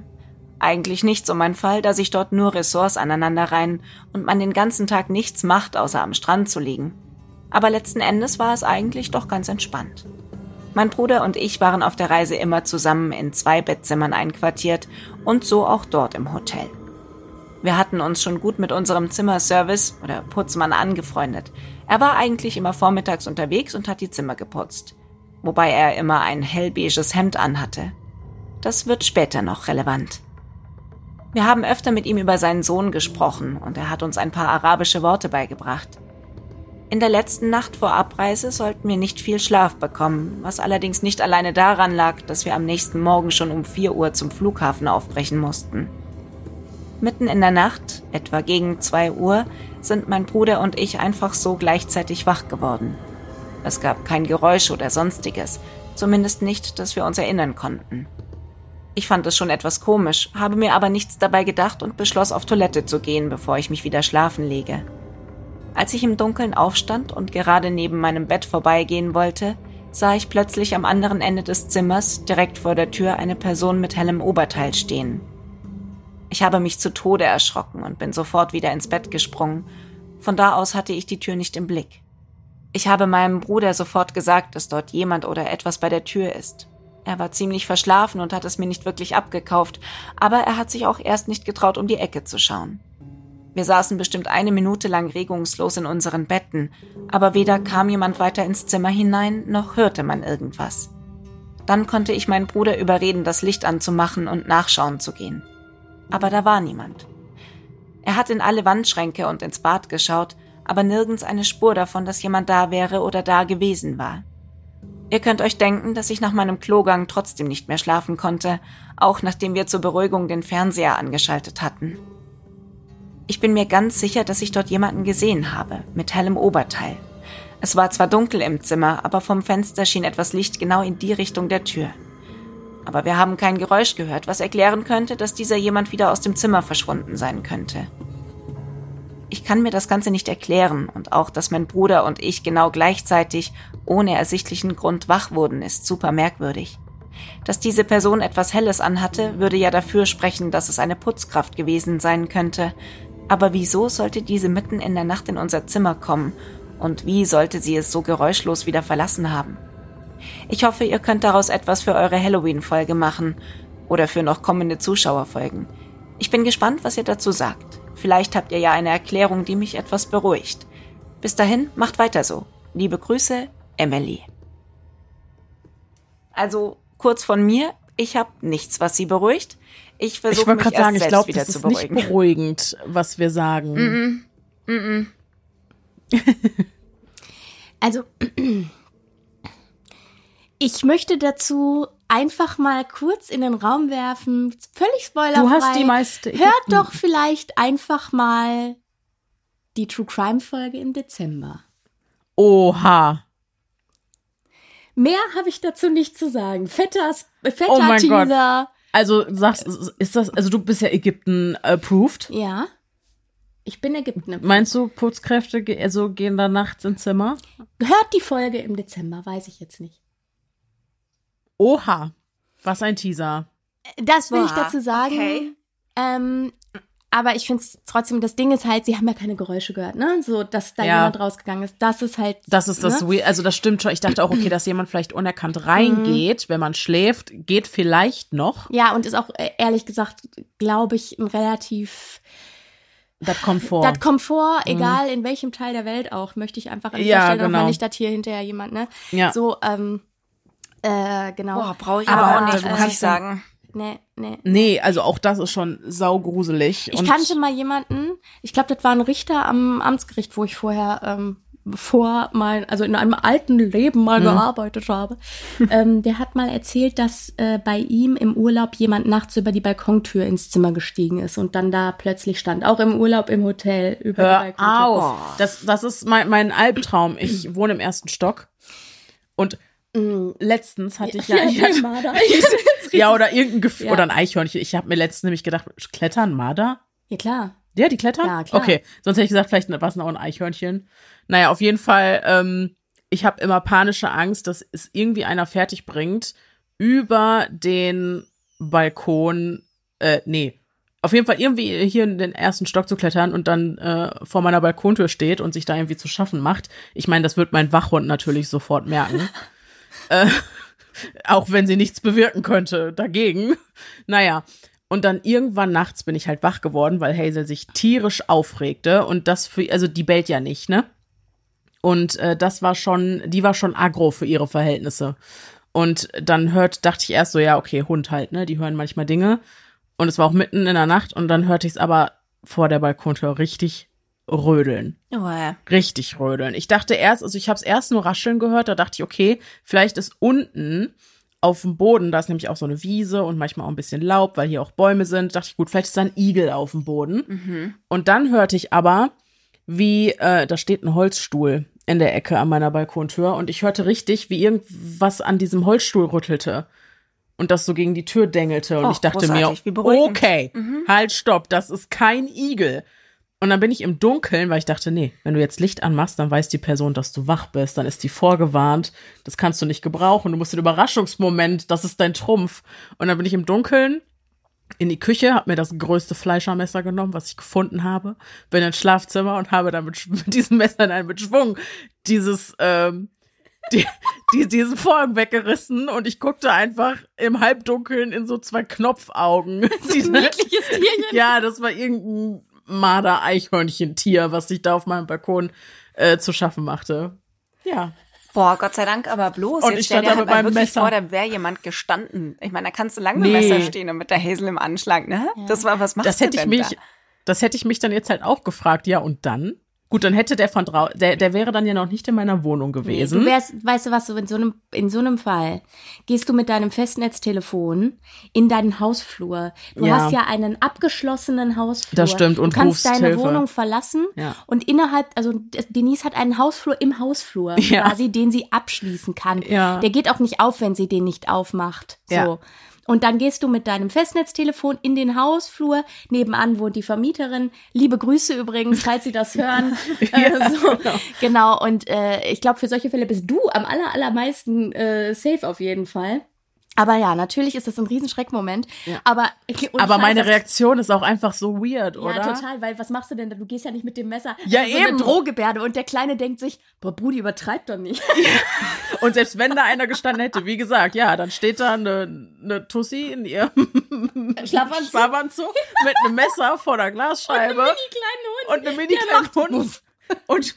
Eigentlich nicht so mein Fall, da sich dort nur Ressorts aneinanderreihen und man den ganzen Tag nichts macht, außer am Strand zu liegen. Aber letzten Endes war es eigentlich doch ganz entspannt. Mein Bruder und ich waren auf der Reise immer zusammen in zwei Bettzimmern einquartiert und so auch dort im Hotel. Wir hatten uns schon gut mit unserem Zimmerservice oder Putzmann angefreundet. Er war eigentlich immer vormittags unterwegs und hat die Zimmer geputzt. Wobei er immer ein hellbeiges Hemd anhatte. Das wird später noch relevant. Wir haben öfter mit ihm über seinen Sohn gesprochen und er hat uns ein paar arabische Worte beigebracht. In der letzten Nacht vor Abreise sollten wir nicht viel Schlaf bekommen, was allerdings nicht alleine daran lag, dass wir am nächsten Morgen schon um 4 Uhr zum Flughafen aufbrechen mussten. Mitten in der Nacht, etwa gegen 2 Uhr, sind mein Bruder und ich einfach so gleichzeitig wach geworden. Es gab kein Geräusch oder sonstiges, zumindest nicht, dass wir uns erinnern konnten. Ich fand es schon etwas komisch, habe mir aber nichts dabei gedacht und beschloss, auf Toilette zu gehen, bevor ich mich wieder schlafen lege. Als ich im Dunkeln aufstand und gerade neben meinem Bett vorbeigehen wollte, sah ich plötzlich am anderen Ende des Zimmers, direkt vor der Tür, eine Person mit hellem Oberteil stehen. Ich habe mich zu Tode erschrocken und bin sofort wieder ins Bett gesprungen. Von da aus hatte ich die Tür nicht im Blick. Ich habe meinem Bruder sofort gesagt, dass dort jemand oder etwas bei der Tür ist. Er war ziemlich verschlafen und hat es mir nicht wirklich abgekauft, aber er hat sich auch erst nicht getraut, um die Ecke zu schauen. Wir saßen bestimmt eine Minute lang regungslos in unseren Betten, aber weder kam jemand weiter ins Zimmer hinein, noch hörte man irgendwas. Dann konnte ich meinen Bruder überreden, das Licht anzumachen und nachschauen zu gehen. Aber da war niemand. Er hat in alle Wandschränke und ins Bad geschaut, aber nirgends eine Spur davon, dass jemand da wäre oder da gewesen war. Ihr könnt euch denken, dass ich nach meinem Klogang trotzdem nicht mehr schlafen konnte, auch nachdem wir zur Beruhigung den Fernseher angeschaltet hatten. Ich bin mir ganz sicher, dass ich dort jemanden gesehen habe, mit hellem Oberteil. Es war zwar dunkel im Zimmer, aber vom Fenster schien etwas Licht genau in die Richtung der Tür. Aber wir haben kein Geräusch gehört, was erklären könnte, dass dieser jemand wieder aus dem Zimmer verschwunden sein könnte. Ich kann mir das Ganze nicht erklären und auch, dass mein Bruder und ich genau gleichzeitig ohne ersichtlichen Grund wach wurden, ist super merkwürdig. Dass diese Person etwas Helles anhatte, würde ja dafür sprechen, dass es eine Putzkraft gewesen sein könnte. Aber wieso sollte diese mitten in der Nacht in unser Zimmer kommen? Und wie sollte sie es so geräuschlos wieder verlassen haben? Ich hoffe, ihr könnt daraus etwas für eure Halloween-Folge machen oder für noch kommende Zuschauerfolgen. Ich bin gespannt, was ihr dazu sagt. Vielleicht habt ihr ja eine Erklärung, die mich etwas beruhigt. Bis dahin, macht weiter so. Liebe Grüße, Emily. Also kurz von mir, ich habe nichts, was sie beruhigt. Ich versuche mich erst sagen, selbst glaub, wieder zu beruhigen. Nicht beruhigend, was wir sagen. Mm -mm. Mm also ich möchte dazu einfach mal kurz in den Raum werfen, völlig spoilerfrei. Du hast die meiste. Hört doch vielleicht einfach mal die True Crime Folge im Dezember. Oha. Mehr habe ich dazu nicht zu sagen. Fetter, fetter oh mein Teaser. Gott. Also sagst, ist das, also du bist ja Ägypten approved? Ja. Ich bin Ägypten. Approved. Meinst du, Putzkräfte also gehen da nachts ins Zimmer? Hört die Folge im Dezember, weiß ich jetzt nicht. Oha, was ein Teaser. Das will Boah, ich dazu sagen. Okay. Ähm, aber ich finde es trotzdem, das Ding ist halt, sie haben ja keine Geräusche gehört, ne? So, dass da ja. jemand rausgegangen ist. Das ist halt. Das ist das, ne? also das stimmt schon. Ich dachte auch, okay, dass jemand vielleicht unerkannt reingeht, mhm. wenn man schläft, geht vielleicht noch. Ja, und ist auch äh, ehrlich gesagt, glaube ich, ein relativ. Das kommt vor. Das kommt vor, mhm. egal in welchem Teil der Welt auch, möchte ich einfach an dieser ja, Stelle genau. nochmal nicht, dass hier hinterher jemand, ne? Ja. So, ähm, äh, genau. Boah, brauche ich aber, aber auch nicht, muss ich sagen. Nee, nee. Nee, also auch das ist schon saugruselig. Ich kannte mal jemanden, ich glaube, das war ein Richter am Amtsgericht, wo ich vorher ähm, vor mein, also in einem alten Leben mal mhm. gearbeitet habe. ähm, der hat mal erzählt, dass äh, bei ihm im Urlaub jemand nachts über die Balkontür ins Zimmer gestiegen ist und dann da plötzlich stand. Auch im Urlaub im Hotel über Hör die Balkontür. Auf. Das, das ist mein, mein Albtraum. Ich wohne im ersten Stock und letztens hatte ich ja, ja, ja, Marder. ja oder irgendein Gefühl ja. oder ein Eichhörnchen. Ich habe mir letztens nämlich gedacht, klettern Marder? Ja klar. Ja, die klettern? Ja, klar. Okay, sonst hätte ich gesagt, vielleicht war es noch ein Eichhörnchen. Naja, auf jeden Fall, ähm, ich habe immer panische Angst, dass es irgendwie einer fertig bringt, über den Balkon, äh, nee, auf jeden Fall irgendwie hier in den ersten Stock zu klettern und dann äh, vor meiner Balkontür steht und sich da irgendwie zu schaffen macht. Ich meine, das wird mein Wachhund natürlich sofort merken. Äh, auch wenn sie nichts bewirken könnte dagegen. Naja. Und dann irgendwann nachts bin ich halt wach geworden, weil Hazel sich tierisch aufregte. Und das für, also die bellt ja nicht, ne? Und äh, das war schon, die war schon aggro für ihre Verhältnisse. Und dann hört, dachte ich erst so, ja, okay, Hund halt, ne? Die hören manchmal Dinge. Und es war auch mitten in der Nacht und dann hörte ich es aber vor der Balkontür richtig rödeln. Oh, ja. Richtig rödeln. Ich dachte erst, also ich habe es erst nur rascheln gehört, da dachte ich, okay, vielleicht ist unten auf dem Boden, da ist nämlich auch so eine Wiese und manchmal auch ein bisschen Laub, weil hier auch Bäume sind. Da dachte ich, gut, vielleicht ist da ein Igel auf dem Boden. Mhm. Und dann hörte ich aber, wie, äh, da steht ein Holzstuhl in der Ecke an meiner Balkontür und ich hörte richtig, wie irgendwas an diesem Holzstuhl rüttelte und das so gegen die Tür dengelte und oh, ich dachte mir, okay, mhm. halt, stopp, das ist kein Igel. Und dann bin ich im Dunkeln, weil ich dachte, nee, wenn du jetzt Licht anmachst, dann weiß die Person, dass du wach bist, dann ist die vorgewarnt. Das kannst du nicht gebrauchen. Du musst den Überraschungsmoment, das ist dein Trumpf. Und dann bin ich im Dunkeln in die Küche, habe mir das größte Fleischermesser genommen, was ich gefunden habe, bin ins Schlafzimmer und habe dann mit, mit diesem Messer dann mit Schwung dieses ähm, die, die, diesen Vorhang weggerissen und ich guckte einfach im Halbdunkeln in so zwei Knopfaugen. So ein niedliches Tierchen. Ja, das war irgendein Marder-Eichhörnchen-Tier, was sich da auf meinem Balkon äh, zu schaffen machte. Ja. Boah, Gott sei Dank, aber bloß. Und jetzt ich stell dir halt mal wirklich Messer. vor, da wäre jemand gestanden. Ich meine, da kannst du lange nee. mit Messer stehen und mit der Häsel im Anschlag, ne? Ja. Das war, was machst das hätte ich mich, da? Das hätte ich mich dann jetzt halt auch gefragt, ja, und dann? Gut, dann hätte der von draußen, der, der wäre dann ja noch nicht in meiner Wohnung gewesen. Nee, du wärst, weißt du was, so in so einem, in so einem Fall gehst du mit deinem Festnetztelefon in deinen Hausflur. Du ja. hast ja einen abgeschlossenen Hausflur. Das stimmt. Und du kannst deine Hilfe. Wohnung verlassen ja. und innerhalb, also Denise hat einen Hausflur im Hausflur ja. quasi, den sie abschließen kann. Ja. Der geht auch nicht auf, wenn sie den nicht aufmacht. So. Ja. Und dann gehst du mit deinem Festnetztelefon in den Hausflur. Nebenan wohnt die Vermieterin. Liebe Grüße übrigens, falls Sie das hören. ja, äh, so. genau. genau. Und äh, ich glaube, für solche Fälle bist du am aller, allermeisten äh, safe auf jeden Fall. Aber ja, natürlich ist das ein Riesenschreckmoment. Ja. Aber, aber meine Reaktion ist auch einfach so weird, oder? Ja, total, weil was machst du denn? Du gehst ja nicht mit dem Messer. Ja, so eben. eine Drohgebärde und der Kleine denkt sich, boah, Brudi, übertreibt doch nicht. Ja. Und selbst wenn da einer gestanden hätte, wie gesagt, ja, dann steht da eine, eine Tussi in ihrem Schlafanzug. Schlafanzug mit einem Messer vor der Glasscheibe. Und einem mini-kleinen Hund. Und einem mini-kleinen Hund. Und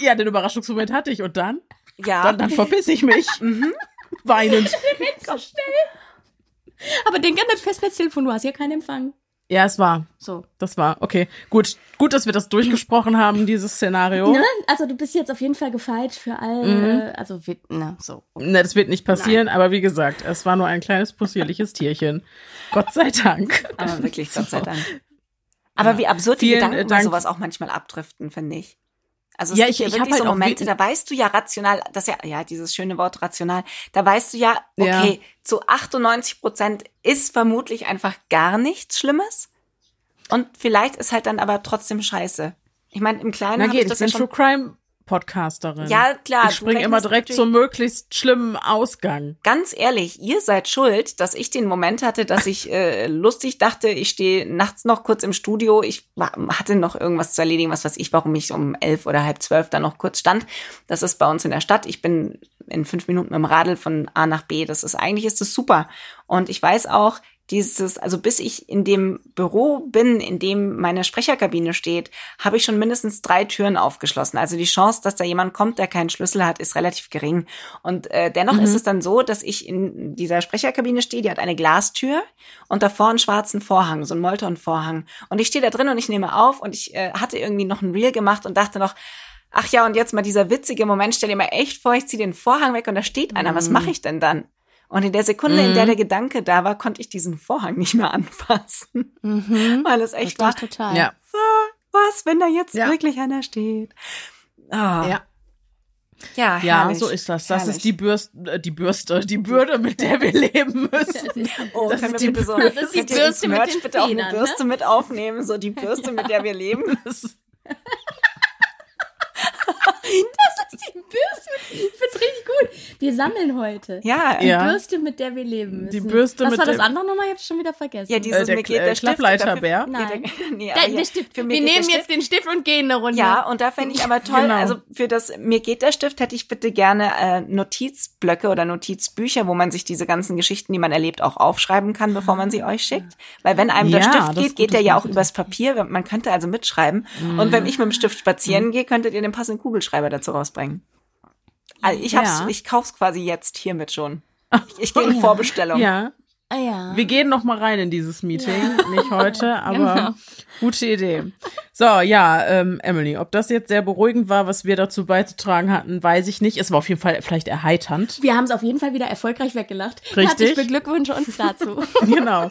ja, den Überraschungsmoment hatte ich. Und dann? Ja. Dann, dann verpiss ich mich. mhm weinend. so schnell. Aber denk an das Festnetztelefon, du hast ja keinen Empfang. Ja, es war. So. Das war. Okay. Gut. Gut, dass wir das durchgesprochen haben, dieses Szenario. Ne? Also du bist jetzt auf jeden Fall gefeit für all, mhm. Äh, also wird, na, so. Okay. Ne, das wird nicht passieren, Nein. aber wie gesagt, es war nur ein kleines possierliches Tierchen. Gott sei Dank. Aber wirklich, Gott sei Dank. Aber wie absurd die Gedanken Dank. sowas auch manchmal abdriften, finde ich. Also es ja, ich, ich habe halt so Momente, da weißt du ja rational, das ja, ja, dieses schöne Wort rational, da weißt du ja, okay, ja. zu 98 Prozent ist vermutlich einfach gar nichts Schlimmes. Und vielleicht ist halt dann aber trotzdem scheiße. Ich meine, im Kleinen. Na geht, ich das ich ja True Crime Podcasterin. Ja, klar. Ich springe immer direkt zum möglichst schlimmen Ausgang. Ganz ehrlich, ihr seid schuld, dass ich den Moment hatte, dass ich äh, lustig dachte, ich stehe nachts noch kurz im Studio. Ich hatte noch irgendwas zu erledigen, was weiß ich, warum ich um elf oder halb zwölf da noch kurz stand. Das ist bei uns in der Stadt. Ich bin in fünf Minuten mit dem Radl von A nach B. Das ist eigentlich ist das super. Und ich weiß auch, dieses, also bis ich in dem Büro bin, in dem meine Sprecherkabine steht, habe ich schon mindestens drei Türen aufgeschlossen. Also die Chance, dass da jemand kommt, der keinen Schlüssel hat, ist relativ gering. Und äh, dennoch mhm. ist es dann so, dass ich in dieser Sprecherkabine stehe, die hat eine Glastür und davor einen schwarzen Vorhang, so ein Molton-Vorhang. Und ich stehe da drin und ich nehme auf und ich äh, hatte irgendwie noch ein Reel gemacht und dachte noch, ach ja, und jetzt mal dieser witzige Moment, stell dir mal echt vor, ich ziehe den Vorhang weg und da steht einer, mhm. was mache ich denn dann? Und in der Sekunde, mhm. in der mhm. der Gedanke da war, konnte ich diesen Vorhang nicht mehr anfassen. Mhm. Weil es echt war. total. Ja. So, was, wenn da jetzt ja. wirklich einer steht? Oh. Ja. Ja, ja, so ist das. Das herrlich. ist die Bürste, äh, die Bürste, die Bürde, mit der wir leben müssen. Oh, das ist die, so, das ist die Bürste mit den bitte auch eine Bürste ne? mit aufnehmen, so die Bürste, mit der wir leben. Das ist die Bürste. Ich find's richtig gut. Wir sammeln heute. Ja, die ja. Bürste, mit der wir leben müssen. Die Bürste Was mit war das der- andere nochmal? Ich hab's schon wieder vergessen. ja, dieses Äh, der mir geht Kla- der Stift. Klappleiterbär? dafür- Nein. Nee, der, nee, der, aber der ja, Stift. für Wir geht der nehmen Stift. jetzt den Stift und gehen eine Runde. Ja, und da fände ich aber toll, Genau. also für das Mir geht der Stift hätte ich bitte gerne äh, Notizblöcke oder Notizbücher, wo man sich diese ganzen Geschichten, die man erlebt, auch aufschreiben kann, bevor man sie euch schickt. Weil wenn einem der Ja, Stift das geht, geht der ja auch übers Papier. Man könnte also mitschreiben. Und wenn ich mit dem Stift spazieren gehe, könntet ihr den passenden Kugelschreiber dazu rausbringen. Also ich hab's, Ja. ich kauf's quasi jetzt hiermit schon. Ich, ich gehe in Vorbestellung. Ja. Ah, ja. Wir gehen noch mal rein in dieses Meeting. Nicht heute, aber Genau. gute Idee. So, ja, ähm, Emily, ob das jetzt sehr beruhigend war, was wir dazu beizutragen hatten, weiß ich nicht. Es war auf jeden Fall vielleicht erheiternd. Wir haben es auf jeden Fall wieder erfolgreich weggelacht. Richtig. Herzlich beglückwünsche uns dazu. genau.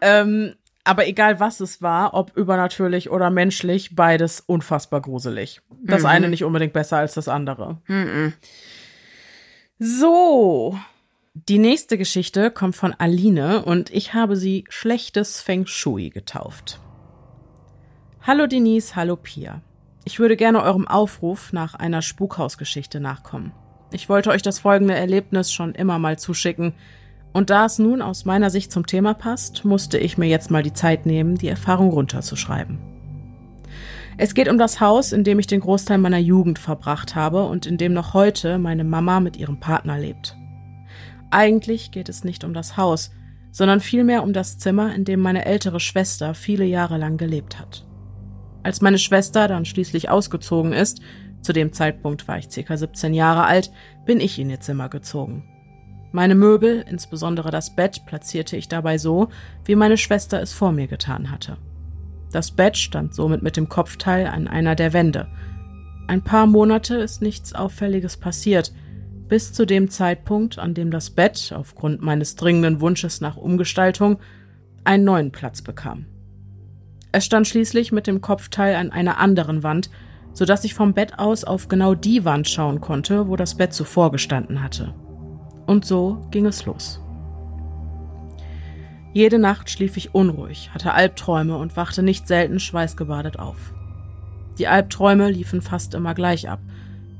ähm, aber egal was es war, ob übernatürlich oder menschlich, beides unfassbar gruselig. Das eine nicht unbedingt besser als das andere. So. Die nächste Geschichte kommt von Aline und ich habe sie schlechtes Feng Shui getauft. Hallo Denise, hallo Pia. Ich würde gerne eurem Aufruf nach einer Spukhausgeschichte nachkommen. Ich wollte euch das folgende Erlebnis schon immer mal zuschicken, und da es nun aus meiner Sicht zum Thema passt, musste ich mir jetzt mal die Zeit nehmen, die Erfahrung runterzuschreiben. Es geht um das Haus, in dem ich den Großteil meiner Jugend verbracht habe und in dem noch heute meine Mama mit ihrem Partner lebt. Eigentlich geht es nicht um das Haus, sondern vielmehr um das Zimmer, in dem meine ältere Schwester viele Jahre lang gelebt hat. Als meine Schwester dann schließlich ausgezogen ist, zu dem Zeitpunkt war ich circa 17 Jahre alt, bin ich in ihr Zimmer gezogen. Meine Möbel, insbesondere das Bett, platzierte ich dabei so, wie meine Schwester es vor mir getan hatte. Das Bett stand somit mit dem Kopfteil an einer der Wände. Ein paar Monate ist nichts Auffälliges passiert, bis zu dem Zeitpunkt, an dem das Bett, aufgrund meines dringenden Wunsches nach Umgestaltung, einen neuen Platz bekam. Es stand schließlich mit dem Kopfteil an einer anderen Wand, so dass ich vom Bett aus auf genau die Wand schauen konnte, wo das Bett zuvor gestanden hatte. Und so ging es los. Jede Nacht schlief ich unruhig, hatte Albträume und wachte nicht selten schweißgebadet auf. Die Albträume liefen fast immer gleich ab.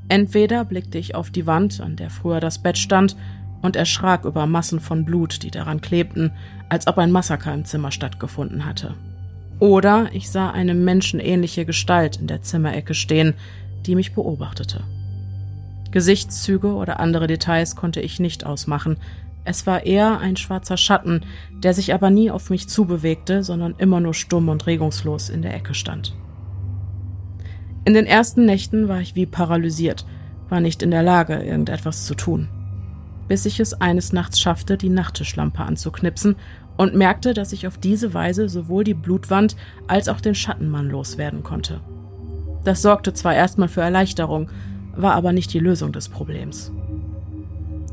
Entweder blickte ich auf die Wand, an der früher das Bett stand, und erschrak über Massen von Blut, die daran klebten, als ob ein Massaker im Zimmer stattgefunden hatte. Oder ich sah eine menschenähnliche Gestalt in der Zimmerecke stehen, die mich beobachtete. Gesichtszüge oder andere Details konnte ich nicht ausmachen. Es war eher ein schwarzer Schatten, der sich aber nie auf mich zubewegte, sondern immer nur stumm und regungslos in der Ecke stand. In den ersten Nächten war ich wie paralysiert, war nicht in der Lage, irgendetwas zu tun. Bis ich es eines Nachts schaffte, die Nachttischlampe anzuknipsen und merkte, dass ich auf diese Weise sowohl die Blutwand als auch den Schattenmann loswerden konnte. Das sorgte zwar erstmal für Erleichterung, war aber nicht die Lösung des Problems.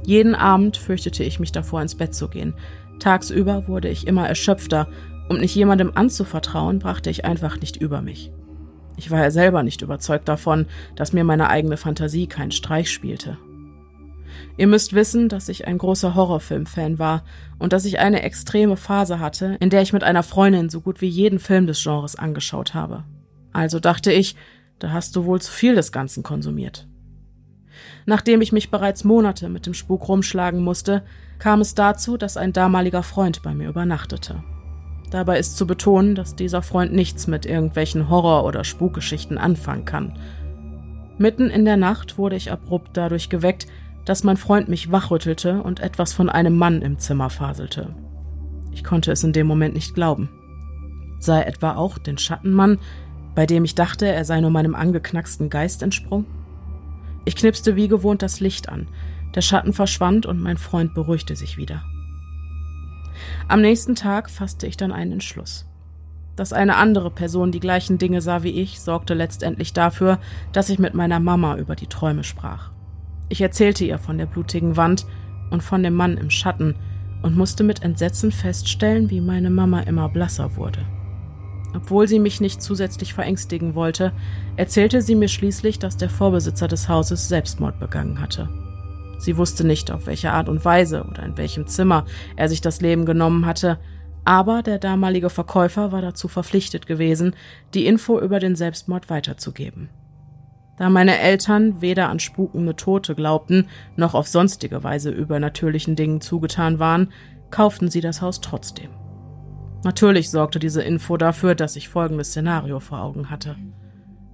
Jeden Abend fürchtete ich mich davor, ins Bett zu gehen. Tagsüber wurde ich immer erschöpfter, und mich jemandem anzuvertrauen, brachte ich einfach nicht über mich. Ich war ja selber nicht überzeugt davon, dass mir meine eigene Fantasie keinen Streich spielte. Ihr müsst wissen, dass ich ein großer Horrorfilm-Fan war und dass ich eine extreme Phase hatte, in der ich mit einer Freundin so gut wie jeden Film des Genres angeschaut habe. Also dachte ich, da hast du wohl zu viel des Ganzen konsumiert. Nachdem ich mich bereits Monate mit dem Spuk rumschlagen musste, kam es dazu, dass ein damaliger Freund bei mir übernachtete. Dabei ist zu betonen, dass dieser Freund nichts mit irgendwelchen Horror- oder Spukgeschichten anfangen kann. Mitten in der Nacht wurde ich abrupt dadurch geweckt, dass mein Freund mich wachrüttelte und etwas von einem Mann im Zimmer faselte. Ich konnte es in dem Moment nicht glauben. Sei etwa auch den Schattenmann, bei dem ich dachte, er sei nur meinem angeknacksten Geist entsprungen? Ich knipste wie gewohnt das Licht an. Der Schatten verschwand und mein Freund beruhigte sich wieder. Am nächsten Tag fasste ich dann einen Entschluss. Dass eine andere Person die gleichen Dinge sah wie ich, sorgte letztendlich dafür, dass ich mit meiner Mama über die Träume sprach. Ich erzählte ihr von der blutigen Wand und von dem Mann im Schatten und musste mit Entsetzen feststellen, wie meine Mama immer blasser wurde. Obwohl sie mich nicht zusätzlich verängstigen wollte, erzählte sie mir schließlich, dass der Vorbesitzer des Hauses Selbstmord begangen hatte. Sie wusste nicht, auf welche Art und Weise oder in welchem Zimmer er sich das Leben genommen hatte, aber der damalige Verkäufer war dazu verpflichtet gewesen, die Info über den Selbstmord weiterzugeben. Da meine Eltern weder an spukende Tote glaubten, noch auf sonstige Weise übernatürlichen Dingen zugetan waren, kauften sie das Haus trotzdem. Natürlich sorgte diese Info dafür, dass ich folgendes Szenario vor Augen hatte.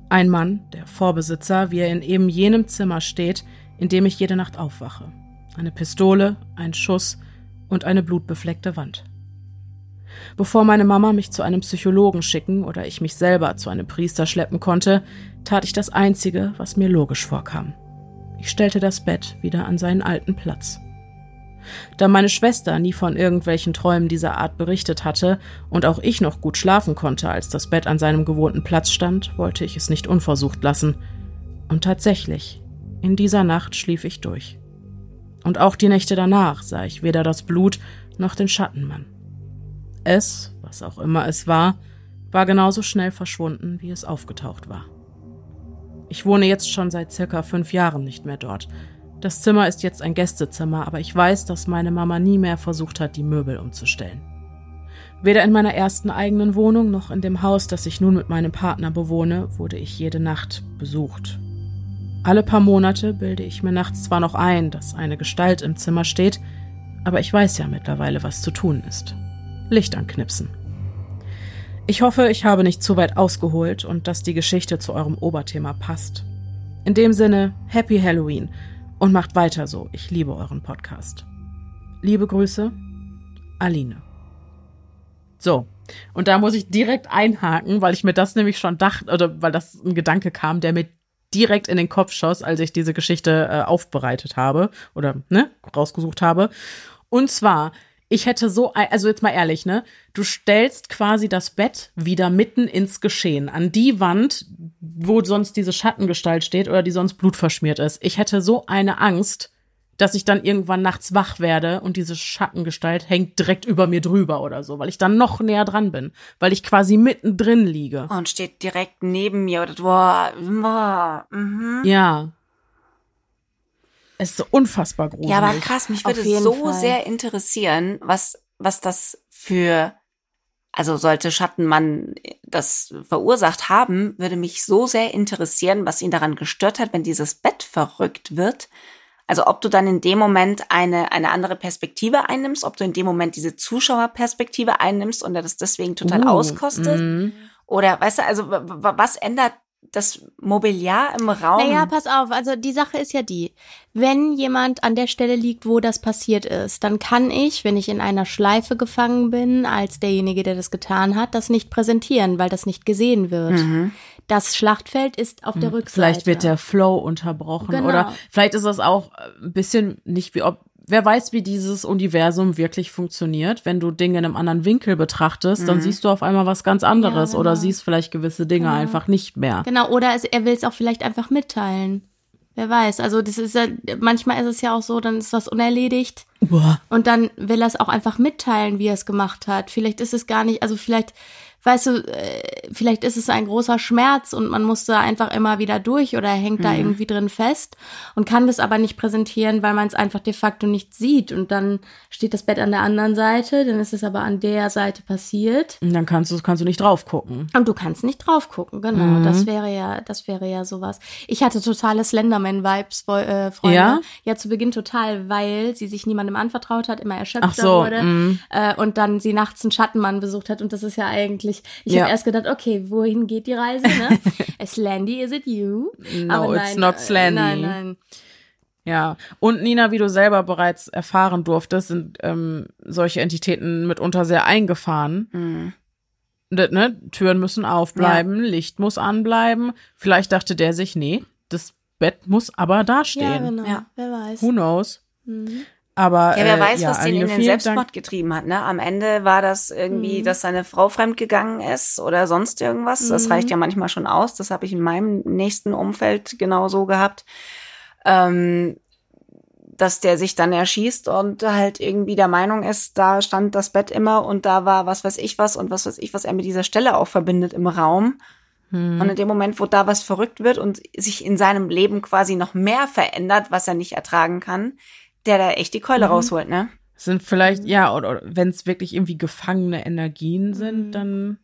Ein Mann, der Vorbesitzer, wie er in eben jenem Zimmer steht, in dem ich jede Nacht aufwache. Eine Pistole, ein Schuss und eine blutbefleckte Wand. Bevor meine Mama mich zu einem Psychologen schicken oder ich mich selber zu einem Priester schleppen konnte, tat ich das Einzige, was mir logisch vorkam. Ich stellte das Bett wieder an seinen alten Platz. Da meine Schwester nie von irgendwelchen Träumen dieser Art berichtet hatte und auch ich noch gut schlafen konnte, als das Bett an seinem gewohnten Platz stand, wollte ich es nicht unversucht lassen. Und tatsächlich, in dieser Nacht schlief ich durch. Und auch die Nächte danach sah ich weder das Blut noch den Schattenmann. Es, was auch immer es war, war genauso schnell verschwunden, wie es aufgetaucht war. Ich wohne jetzt schon seit circa fünf Jahren nicht mehr dort. Das Zimmer ist jetzt ein Gästezimmer, aber ich weiß, dass meine Mama nie mehr versucht hat, die Möbel umzustellen. Weder in meiner ersten eigenen Wohnung noch in dem Haus, das ich nun mit meinem Partner bewohne, wurde ich jede Nacht besucht. Alle paar Monate bilde ich mir nachts zwar noch ein, dass eine Gestalt im Zimmer steht, aber ich weiß ja mittlerweile, was zu tun ist. Licht anknipsen. Ich hoffe, ich habe nicht zu weit ausgeholt und dass die Geschichte zu eurem Oberthema passt. In dem Sinne, Happy Halloween und macht weiter so. Ich liebe euren Podcast. Liebe Grüße, Aline. So, und da muss ich direkt einhaken, weil ich mir das nämlich schon dachte, oder weil das ein Gedanke kam, der mir direkt in den Kopf schoss, als ich diese Geschichte äh, aufbereitet habe oder ne, rausgesucht habe. Und zwar ich hätte so, also jetzt mal ehrlich, ne? Du stellst quasi das Bett wieder mitten ins Geschehen, an die Wand, wo sonst diese Schattengestalt steht oder die sonst blutverschmiert ist. Ich hätte so eine Angst, dass ich dann irgendwann nachts wach werde und diese Schattengestalt hängt direkt über mir drüber oder so, weil ich dann noch näher dran bin, weil ich quasi mittendrin liege. Und steht direkt neben mir oder boah, boah, mhm. Ja. Es ist so unfassbar groß. Ja, aber krass, mich würde so Fall. sehr interessieren, was, was das für, also sollte Schattenmann das verursacht haben, würde mich so sehr interessieren, was ihn daran gestört hat, wenn dieses Bett verrückt wird. Also ob du dann in dem Moment eine, eine andere Perspektive einnimmst, ob du in dem Moment diese Zuschauerperspektive einnimmst und er das deswegen total uh, auskostet. Mm. Oder weißt du, also was ändert das Mobiliar im Raum. Naja, pass auf, also die Sache ist ja die, wenn jemand an der Stelle liegt, wo das passiert ist, dann kann ich, wenn ich in einer Schleife gefangen bin, als derjenige, der das getan hat, das nicht präsentieren, weil das nicht gesehen wird. Mhm. Das Schlachtfeld ist auf der hm, Rückseite. Vielleicht wird der Flow unterbrochen genau. oder vielleicht ist das auch ein bisschen nicht wie ob wer weiß, wie dieses Universum wirklich funktioniert. Wenn du Dinge in einem anderen Winkel betrachtest, mhm. dann siehst du auf einmal was ganz anderes ja, genau. oder siehst vielleicht gewisse Dinge genau. einfach nicht mehr. Genau, oder es, er will es auch vielleicht einfach mitteilen. Wer weiß. Also das ist ja, manchmal ist es ja auch so, dann ist was unerledigt. Boah. Und dann will er es auch einfach mitteilen, wie er es gemacht hat. Vielleicht ist es gar nicht, also vielleicht weißt du, äh, vielleicht ist es ein großer Schmerz und man muss da einfach immer wieder durch oder hängt mhm. da irgendwie drin fest und kann das aber nicht präsentieren, weil man es einfach de facto nicht sieht. Und dann steht das Bett an der anderen Seite, dann ist es aber an der Seite passiert. Und dann kannst du, kannst du nicht drauf gucken. Und du kannst nicht drauf gucken, genau. Mhm. Das wäre ja, das wäre ja sowas. Ich hatte totale Slenderman-Vibes, äh, Freunde. Ja? ja, zu Beginn total, weil sie sich niemandem anvertraut hat, immer erschöpfter so, wurde. Mhm. Äh, und dann sie nachts einen Schattenmann besucht hat. Und das ist ja eigentlich ich, ich ja. habe erst gedacht, okay, wohin geht die Reise? Ne? Slandy, is it you? No, Aber it's nein, not Slandy. Nein, nein. Ja, und Nina, wie du selber bereits erfahren durftest, sind ähm, solche Entitäten mitunter sehr eingefahren. Mhm. Ne? Türen müssen aufbleiben, ja. Licht muss anbleiben. Vielleicht dachte der sich, nee, das Bett muss aber dastehen. Ja, genau. Ja. Wer weiß. Who knows? Mhm. Aber ja, wer äh, weiß, ja, was den in den Selbstmord Dank. getrieben hat. Ne? Am Ende war das irgendwie, mhm. dass seine Frau fremdgegangen ist oder sonst irgendwas. Mhm. Das reicht ja manchmal schon aus. Das habe ich in meinem nächsten Umfeld genau so gehabt. Ähm, dass der sich dann erschießt und halt irgendwie der Meinung ist, da stand das Bett immer und da war was weiß ich was und was weiß ich, was er mit dieser Stelle auch verbindet im Raum. Mhm. Und in dem Moment, wo da was verrückt wird und sich in seinem Leben quasi noch mehr verändert, was er nicht ertragen kann, der da echt die Keule mhm. rausholt, ne? Sind vielleicht, ja, oder, oder wenn es wirklich irgendwie gefangene Energien sind, mhm. dann.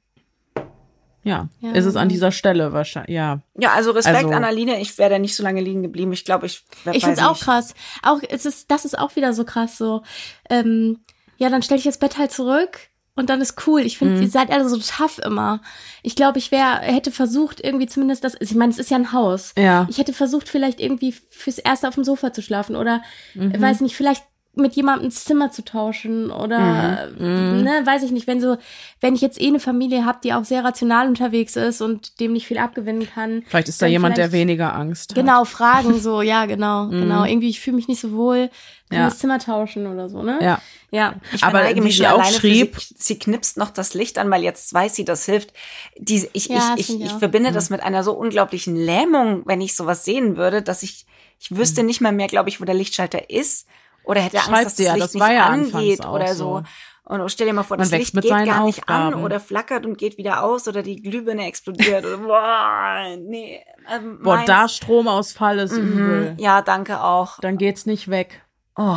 ja, ja ist es an dieser Stelle wahrscheinlich, ja. Ja, also Respekt also, an Aline, ich wäre da nicht so lange liegen geblieben. Ich glaube, ich Ich finde es auch krass. Auch, es ist, das ist auch wieder so krass, so, ähm, ja, dann stelle ich das Bett halt zurück und dann ist cool. Ich finde, mhm. ihr seid alle so tough immer. Ich glaube, ich wäre, hätte versucht, irgendwie zumindest das, ich meine, es ist ja ein Haus. Ja. Ich hätte versucht, vielleicht irgendwie fürs Erste auf dem Sofa zu schlafen oder, mhm. weiß nicht, vielleicht mit jemandem ins Zimmer zu tauschen oder mhm. mhm. ne, weiß ich nicht, wenn so, wenn ich jetzt eh eine Familie habe, die auch sehr rational unterwegs ist und dem nicht viel abgewinnen kann. Vielleicht ist da jemand, der weniger Angst hat. Genau, fragen so, ja, genau, mhm. genau. Irgendwie, ich fühle mich nicht so wohl, kann ja. das Zimmer tauschen oder so, ne? Ja. Ja. Ich aber mich schon auch schrieb, sie, sie, knipst noch das Licht an, weil jetzt weiß sie, das hilft. Die, ich, ja, ich, ich, ich, ich verbinde mhm. das mit einer so unglaublichen Lähmung, wenn ich sowas sehen würde, dass ich, ich wüsste mhm. nicht mal mehr, glaube ich, wo der Lichtschalter ist oder hätte Angst, Schreibt dass das ja, Licht das nicht ja angeht oder so. Und stell dir mal vor, das Licht geht gar nicht Aufgaben. an oder flackert und geht wieder aus oder die Glühbirne explodiert oder boah, nee. Ähm, boah, da Stromausfall ist mhm. übel. Ja, danke auch. Dann geht's nicht weg. Oh.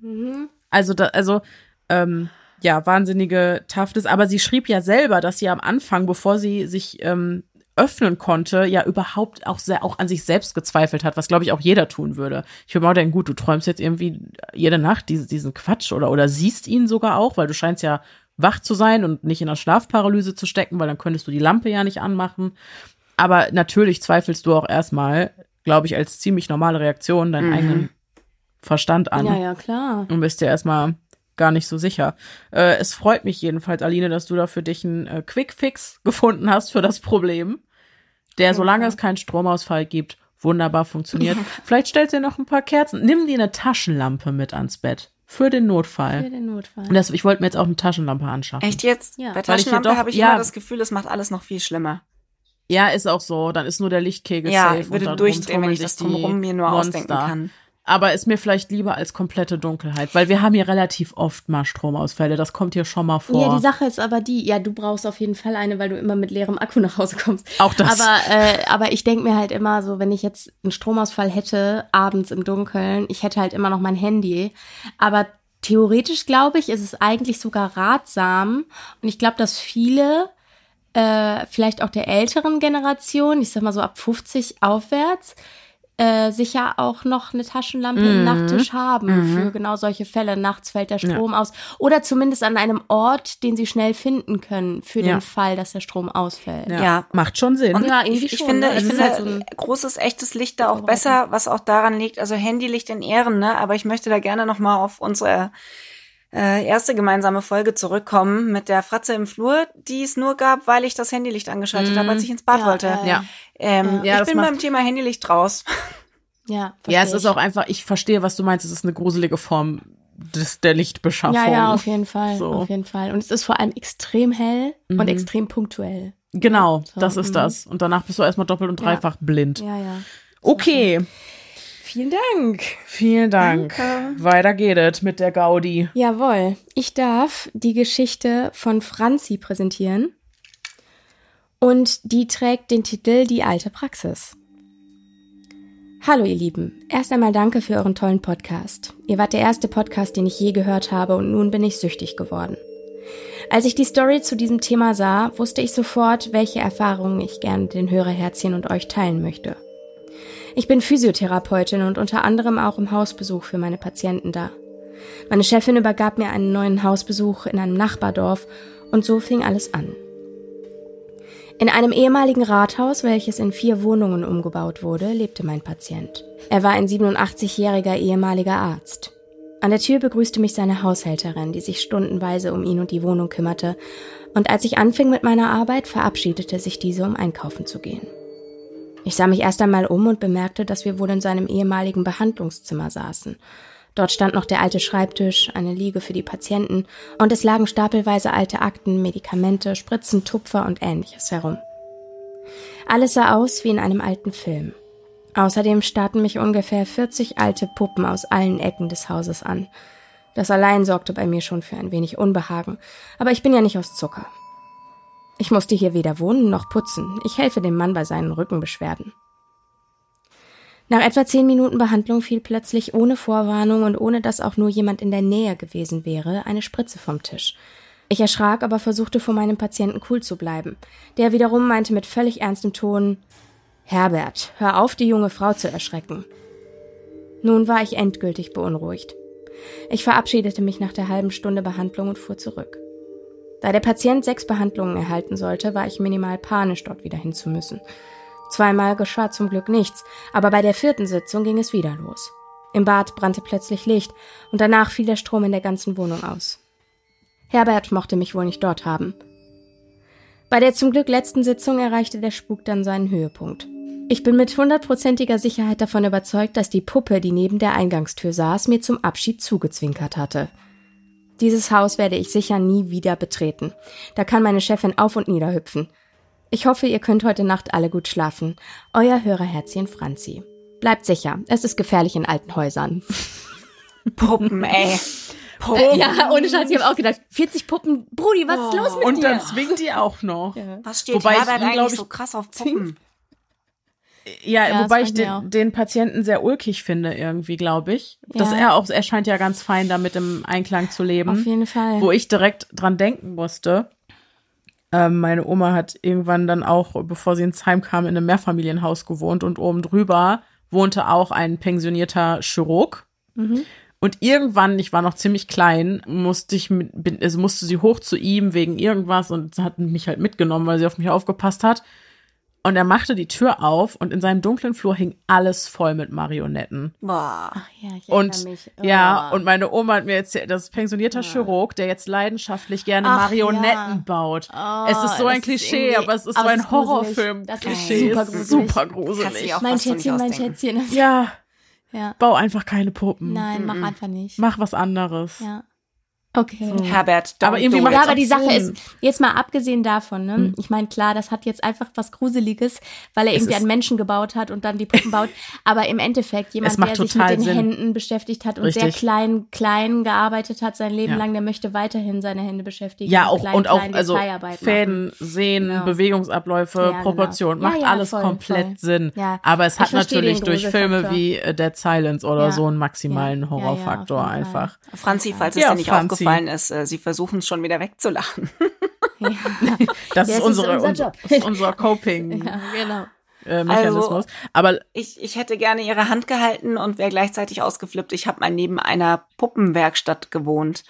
Mhm. Also da, also ähm, ja, wahnsinnige Toughness. Aber sie schrieb ja selber, dass sie am Anfang, bevor sie sich ähm, öffnen konnte, ja überhaupt auch sehr auch an sich selbst gezweifelt hat, was glaube ich auch jeder tun würde. Ich würde mal denken, gut, du träumst jetzt irgendwie jede Nacht diese, diesen Quatsch oder oder siehst ihn sogar auch, weil du scheinst ja wach zu sein und nicht in der Schlafparalyse zu stecken, weil dann könntest du die Lampe ja nicht anmachen. Aber natürlich zweifelst du auch erstmal, glaube ich, als ziemlich normale Reaktion deinen mhm. eigenen Verstand an. Ja, ja, klar. Und bist dir erstmal gar nicht so sicher. Äh, es freut mich jedenfalls, Aline, dass du da für dich einen äh, Quick-Fix gefunden hast für das Problem der, solange es keinen Stromausfall gibt, wunderbar funktioniert. Vielleicht stellst du dir noch ein paar Kerzen. Nimm dir eine Taschenlampe mit ans Bett. Für den Notfall. Für den Notfall. Und das, ich wollte mir jetzt auch eine Taschenlampe anschaffen. Echt jetzt? Ja. Bei Taschenlampe habe ich ja, immer das Gefühl, es macht alles noch viel schlimmer. Ja, ist auch so. Dann ist nur der Lichtkegel ja, safe. Ja, würde durchdrehen, wenn ich das drumherum mir nur Monster. ausdenken kann aber ist mir vielleicht lieber als komplette Dunkelheit, weil wir haben hier relativ oft mal Stromausfälle. Das kommt hier schon mal vor. Ja, die Sache ist aber die, ja, du brauchst auf jeden Fall eine, weil du immer mit leerem Akku nach Hause kommst. Auch das. Aber, äh, aber ich denke mir halt immer so, wenn ich jetzt einen Stromausfall hätte, abends im Dunkeln, ich hätte halt immer noch mein Handy. Aber theoretisch glaube ich, ist es eigentlich sogar ratsam. Und ich glaube, dass viele äh, vielleicht auch der älteren Generation, ich sag mal so ab 50 aufwärts, äh, sicher auch noch eine Taschenlampe mhm. im Nachttisch haben mhm. für genau solche Fälle. Nachts fällt der Strom ja. aus. Oder zumindest an einem Ort, den sie schnell finden können für ja. den Fall, dass der Strom ausfällt. Ja, ja. macht schon Sinn. Und ja, irgendwie ich, ich schon, finde, ne? ich finde halt so ein großes, echtes Licht da auch besser, was auch daran liegt, also Handylicht in Ehren, ne? Aber ich möchte da gerne noch mal auf unsere äh, erste gemeinsame Folge zurückkommen mit der Fratze im Flur, die es nur gab, weil ich das Handylicht angeschaltet mm. habe, als ich ins Bad ja, wollte. Äh, ja. Ähm, ja, ich bin beim Thema Handylicht raus. Ja, ja, es ist auch einfach, ich verstehe, was du meinst, es ist eine gruselige Form des, der Lichtbeschaffung. Ja, ja, auf jeden Fall, so. auf jeden Fall. Und es ist vor allem extrem hell mhm. und extrem punktuell. Genau, so, das ist mhm. das. Und danach bist du erstmal doppelt und dreifach ja. blind. Ja, ja. Okay. Vielen Dank. Vielen Dank. Danke. Weiter geht es mit der Gaudi. Jawohl. Ich darf die Geschichte von Franzi präsentieren. Und die trägt den Titel Die alte Praxis. Hallo ihr Lieben. Erst einmal danke für euren tollen Podcast. Ihr wart der erste Podcast, den ich je gehört habe und nun bin ich süchtig geworden. Als ich die Story zu diesem Thema sah, wusste ich sofort, welche Erfahrungen ich gerne mit den Hörerherzchen und euch teilen möchte. Ich bin Physiotherapeutin und unter anderem auch im Hausbesuch für meine Patienten da. Meine Chefin übergab mir einen neuen Hausbesuch in einem Nachbardorf und so fing alles an. In einem ehemaligen Rathaus, welches in vier Wohnungen umgebaut wurde, lebte mein Patient. Er war ein 87-jähriger ehemaliger Arzt. An der Tür begrüßte mich seine Haushälterin, die sich stundenweise um ihn und die Wohnung kümmerte, und als ich anfing mit meiner Arbeit, verabschiedete sich diese, um einkaufen zu gehen. Ich sah mich erst einmal um und bemerkte, dass wir wohl in seinem ehemaligen Behandlungszimmer saßen. Dort stand noch der alte Schreibtisch, eine Liege für die Patienten und es lagen stapelweise alte Akten, Medikamente, Spritzen, Tupfer und ähnliches herum. Alles sah aus wie in einem alten Film. Außerdem starrten mich ungefähr 40 alte Puppen aus allen Ecken des Hauses an. Das allein sorgte bei mir schon für ein wenig Unbehagen, aber ich bin ja nicht aus Zucker. Ich musste hier weder wohnen noch putzen. Ich helfe dem Mann bei seinen Rückenbeschwerden. Nach etwa zehn Minuten Behandlung fiel plötzlich ohne Vorwarnung und ohne dass auch nur jemand in der Nähe gewesen wäre, eine Spritze vom Tisch. Ich erschrak, aber versuchte vor meinem Patienten cool zu bleiben. Der wiederum meinte mit völlig ernstem Ton Herbert, hör auf, die junge Frau zu erschrecken. Nun war ich endgültig beunruhigt. Ich verabschiedete mich nach der halben Stunde Behandlung und fuhr zurück. Da der Patient sechs Behandlungen erhalten sollte, war ich minimal panisch, dort wieder hinzumüssen. Zweimal geschah zum Glück nichts, aber bei der vierten Sitzung ging es wieder los. Im Bad brannte plötzlich Licht und danach fiel der Strom in der ganzen Wohnung aus. Herbert mochte mich wohl nicht dort haben. Bei der zum Glück letzten Sitzung erreichte der Spuk dann seinen Höhepunkt. Ich bin mit hundertprozentiger Sicherheit davon überzeugt, dass die Puppe, die neben der Eingangstür saß, mir zum Abschied zugezwinkert hatte. Dieses Haus werde ich sicher nie wieder betreten. Da kann meine Chefin auf und nieder hüpfen. Ich hoffe, ihr könnt heute Nacht alle gut schlafen. Euer Hörerherzchen Franzi. Bleibt sicher, es ist gefährlich in alten Häusern. Puppen, ey. Puppen. Äh, ja, ohne Scheiß, ich habe auch gedacht, 40 Puppen, Brudi, was oh. ist los mit und dir? Und dann zwingt die auch noch. Ja. Was steht Wobei Herbert ich eigentlich so krass auf Puppen? Ja, ja wobei ich den, den, Patienten sehr ulkig finde irgendwie, glaube ich. Ja. Dass er auch, er scheint ja ganz fein damit im Einklang zu leben. Auf jeden Fall. Wo ich direkt dran denken musste. Ähm, meine Oma hat irgendwann dann auch, bevor sie ins Heim kam, in einem Mehrfamilienhaus gewohnt und oben drüber wohnte auch ein pensionierter Chirurg. Mhm. Und irgendwann, ich war noch ziemlich klein, musste ich mit, also musste sie hoch zu ihm wegen irgendwas und hat mich halt mitgenommen, weil sie auf mich aufgepasst hat. Und er machte die Tür auf und in seinem dunklen Flur hing alles voll mit Marionetten. Boah. Ach ja, ich und mich. Oh. ja, und meine Oma hat mir erzählt, das ist pensionierter ja. Chirurg, der jetzt leidenschaftlich gerne Ach, Marionetten ja. baut. Oh, es ist so ein Klischee, aber es ist so ein Horrorfilm-Klischee. Super gruselig. Super gruselig. Mein Schätzchen, mein Schätzchen. Ja. ja. Bau einfach keine Puppen. Nein, mach einfach nicht. Mach was anderes. Ja. Okay. So. Herbert, aber irgendwie ja, aber die Sache ist, jetzt mal abgesehen davon, ne? Hm. Ich meine, klar, das hat jetzt einfach was Gruseliges, weil er irgendwie einen Menschen gebaut hat und dann die Puppen baut. Aber im Endeffekt, jemand, der sich mit den Sinn. Händen beschäftigt hat und Richtig. sehr klein, klein gearbeitet hat sein Leben ja. lang, der möchte weiterhin seine Hände beschäftigen. Ja, auch, klein, und auch, also Fäden, Sehen, ja. Bewegungsabläufe, ja, genau. Proportionen, genau. macht alles voll, komplett voll. Sinn. Aber es hat natürlich durch Filme wie äh, Dead Silence oder so einen maximalen Horrorfaktor einfach. Franzi, falls es dir nicht aufgefallen aufgefallen ist, äh, sie versuchen es schon wieder wegzulachen. Ja. Das, ist unsere, ist unser, Job. Ist unser Coping. Ja, genau. Äh, Mechanismus. Also, Aber ich, ich hätte gerne ihre Hand gehalten und wäre gleichzeitig ausgeflippt. Ich habe mal neben einer Puppenwerkstatt gewohnt.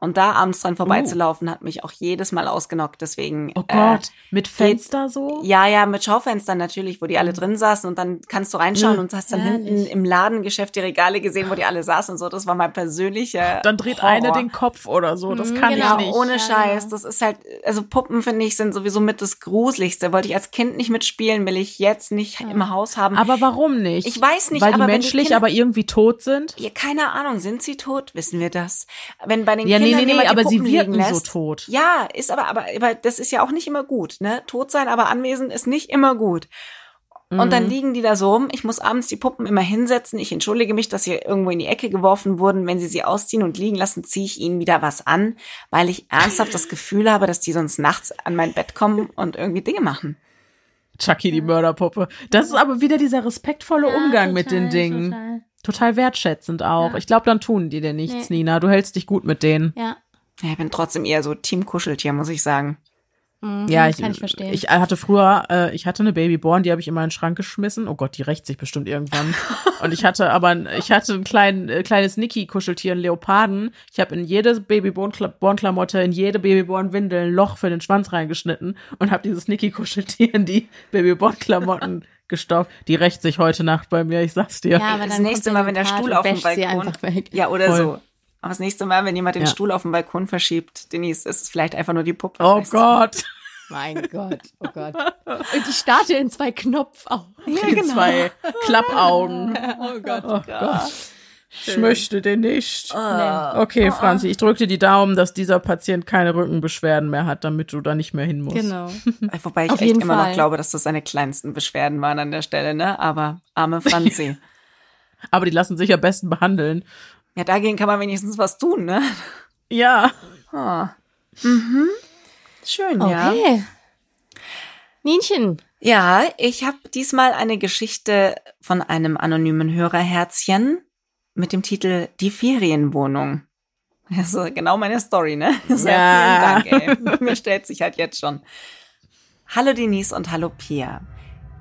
Und da abends dran vorbeizulaufen, oh. hat mich auch jedes Mal ausgenockt. Deswegen. Oh Gott, äh, mit Fenster geht, so? Ja, ja, mit Schaufenstern natürlich, wo die alle drin saßen. Und dann kannst du reinschauen mhm. und hast dann Ehrlich? hinten im Ladengeschäft die Regale gesehen, wo die alle saßen und so. Das war mein persönlicher. Dann dreht Horror. eine den Kopf oder so. Das kann genau, ich nicht. Ohne Scheiß. Das ist halt, also Puppen finde ich sind sowieso mit das Gruseligste. Wollte ich als Kind nicht mitspielen, will ich jetzt nicht ja. im Haus haben. Aber warum nicht? Ich weiß nicht. Weil aber die menschlich, die Kinder, aber irgendwie tot sind? Ja, keine Ahnung. Sind sie tot? Wissen wir das? Wenn bei den ja, Kindern nee, nee, nee, aber sie wirken lässt. so tot. Ja, ist aber, aber, aber das ist ja auch nicht immer gut, ne? Tot sein, aber anwesend ist nicht immer gut. Mhm. Und dann mhm. liegen die da so rum. Ich muss abends die Puppen immer hinsetzen. Ich entschuldige mich, dass sie irgendwo in die Ecke geworfen wurden. Wenn sie sie ausziehen und liegen lassen, ziehe ich ihnen wieder was an, weil ich ernsthaft das Gefühl habe, dass die sonst nachts an mein Bett kommen und irgendwie Dinge machen. Chucky, die Mörderpuppe. Das ist aber wieder dieser respektvolle ja, Umgang total, mit den Dingen. Total. Total wertschätzend auch. Ja. Ich glaube, dann tun die dir nichts, nee. Nina. Du hältst dich gut mit denen. Ja. Ja, ich bin trotzdem eher so Team Kuscheltier, muss ich sagen. Mhm, ja, ich, kann ich verstehen. Ich hatte früher, äh, ich hatte eine Babyborn, die habe ich immer in den Schrank geschmissen. Oh Gott, die rächt sich bestimmt irgendwann. und ich hatte aber, ich hatte ein klein, äh, kleines Niki-Kuscheltier, einen Leoparden. Ich habe in jede Babyborn-Klamotte, in jede Babyborn-Windel ein Loch für den Schwanz reingeschnitten und habe dieses Niki-Kuscheltier in die Babyborn-Klamotten gestopft. Die rächt sich heute Nacht bei mir, ich sag's dir. Ja, aber das nächste Mal, wenn der Stuhl auf dem Balkon, ja oder Voll. so, aber das nächste Mal, wenn jemand den ja. Stuhl auf dem Balkon verschiebt, Denise, ist es vielleicht einfach nur die Puppe. Oh Gott. Mein Gott, oh Gott. Und ich starte in zwei Knopfaugen. Ja, in genau. zwei Klappaugen. Oh Gott, oh Gott. Ich möchte den nicht. Oh. Okay, Franzi, ich drücke dir die Daumen, dass dieser Patient keine Rückenbeschwerden mehr hat, damit du da nicht mehr hin musst. Genau. Wobei ich Auf echt immer Fall. noch glaube, dass das seine kleinsten Beschwerden waren an der Stelle, ne? Aber arme Franzi. Aber die lassen sich am besten behandeln. Ja, dagegen kann man wenigstens was tun, ne? Ja. Oh. Mhm. Schön, okay. ja. Okay. Nienchen. Ja, ich habe diesmal eine Geschichte von einem anonymen Hörerherzchen mit dem Titel Die Ferienwohnung. Also genau meine Story, ne? Ja. Vielen Dank, ey. Mir stellt sich halt jetzt schon. Hallo Denise und hallo Pia.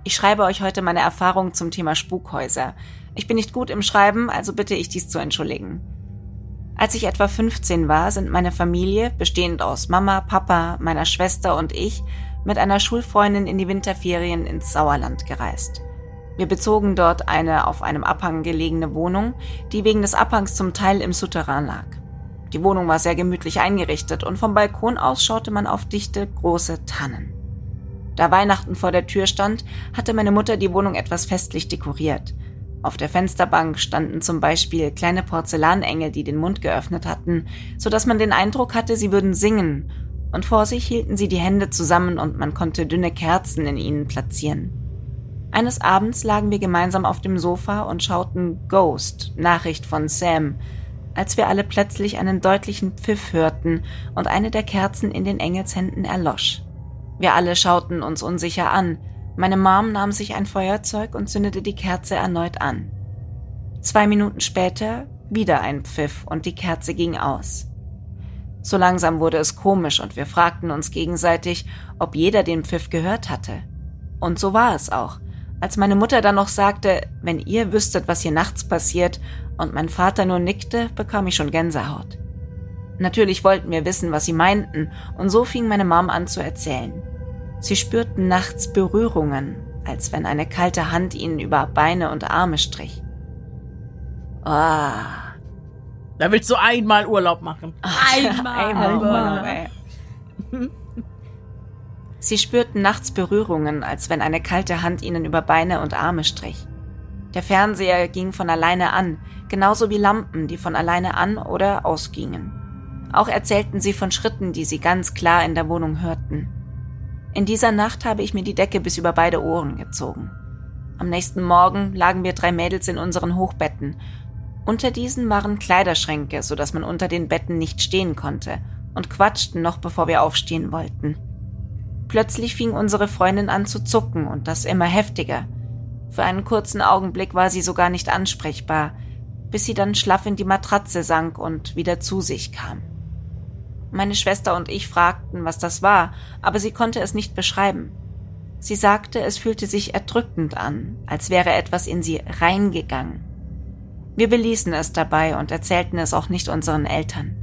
Ich schreibe euch heute meine Erfahrungen zum Thema Spukhäuser. Ich bin nicht gut im Schreiben, also bitte ich dies zu entschuldigen. Als ich etwa 15 war, sind meine Familie, bestehend aus Mama, Papa, meiner Schwester und ich, mit einer Schulfreundin in die Winterferien ins Sauerland gereist. Wir bezogen dort eine auf einem Abhang gelegene Wohnung, die wegen des Abhangs zum Teil im Souterrain lag. Die Wohnung war sehr gemütlich eingerichtet und vom Balkon aus schaute man auf dichte, große Tannen. Da Weihnachten vor der Tür stand, hatte meine Mutter die Wohnung etwas festlich dekoriert. Auf der Fensterbank standen zum Beispiel kleine Porzellanengel, die den Mund geöffnet hatten, so dass man den Eindruck hatte, sie würden singen, und vor sich hielten sie die Hände zusammen und man konnte dünne Kerzen in ihnen platzieren. Eines Abends lagen wir gemeinsam auf dem Sofa und schauten Ghost, Nachricht von Sam, als wir alle plötzlich einen deutlichen Pfiff hörten und eine der Kerzen in den Engelshänden erlosch. Wir alle schauten uns unsicher an. Meine Mom nahm sich ein Feuerzeug und zündete die Kerze erneut an. Zwei Minuten später wieder ein Pfiff und die Kerze ging aus. So langsam wurde es komisch und wir fragten uns gegenseitig, ob jeder den Pfiff gehört hatte. Und so war es auch. Als meine Mutter dann noch sagte, wenn ihr wüsstet, was hier nachts passiert, und mein Vater nur nickte, bekam ich schon Gänsehaut. Natürlich wollten wir wissen, was sie meinten, und so fing meine Mom an zu erzählen. Sie spürten nachts Berührungen, als wenn eine kalte Hand ihnen über Beine und Arme strich. Ah. Da willst du einmal Urlaub machen. Einmal. einmal Urlaub, ey. Sie spürten nachts Berührungen, als wenn eine kalte Hand ihnen über Beine und Arme strich. Der Fernseher ging von alleine an, genauso wie Lampen, die von alleine an oder ausgingen. Auch erzählten sie von Schritten, die sie ganz klar in der Wohnung hörten. In dieser Nacht habe ich mir die Decke bis über beide Ohren gezogen. Am nächsten Morgen lagen wir drei Mädels in unseren Hochbetten. Unter diesen waren Kleiderschränke, so dass man unter den Betten nicht stehen konnte, und quatschten noch bevor wir aufstehen wollten. Plötzlich fing unsere Freundin an zu zucken und das immer heftiger. Für einen kurzen Augenblick war sie sogar nicht ansprechbar, bis sie dann schlaff in die Matratze sank und wieder zu sich kam. Meine Schwester und ich fragten, was das war, aber sie konnte es nicht beschreiben. Sie sagte, es fühlte sich erdrückend an, als wäre etwas in sie reingegangen. Wir beließen es dabei und erzählten es auch nicht unseren Eltern.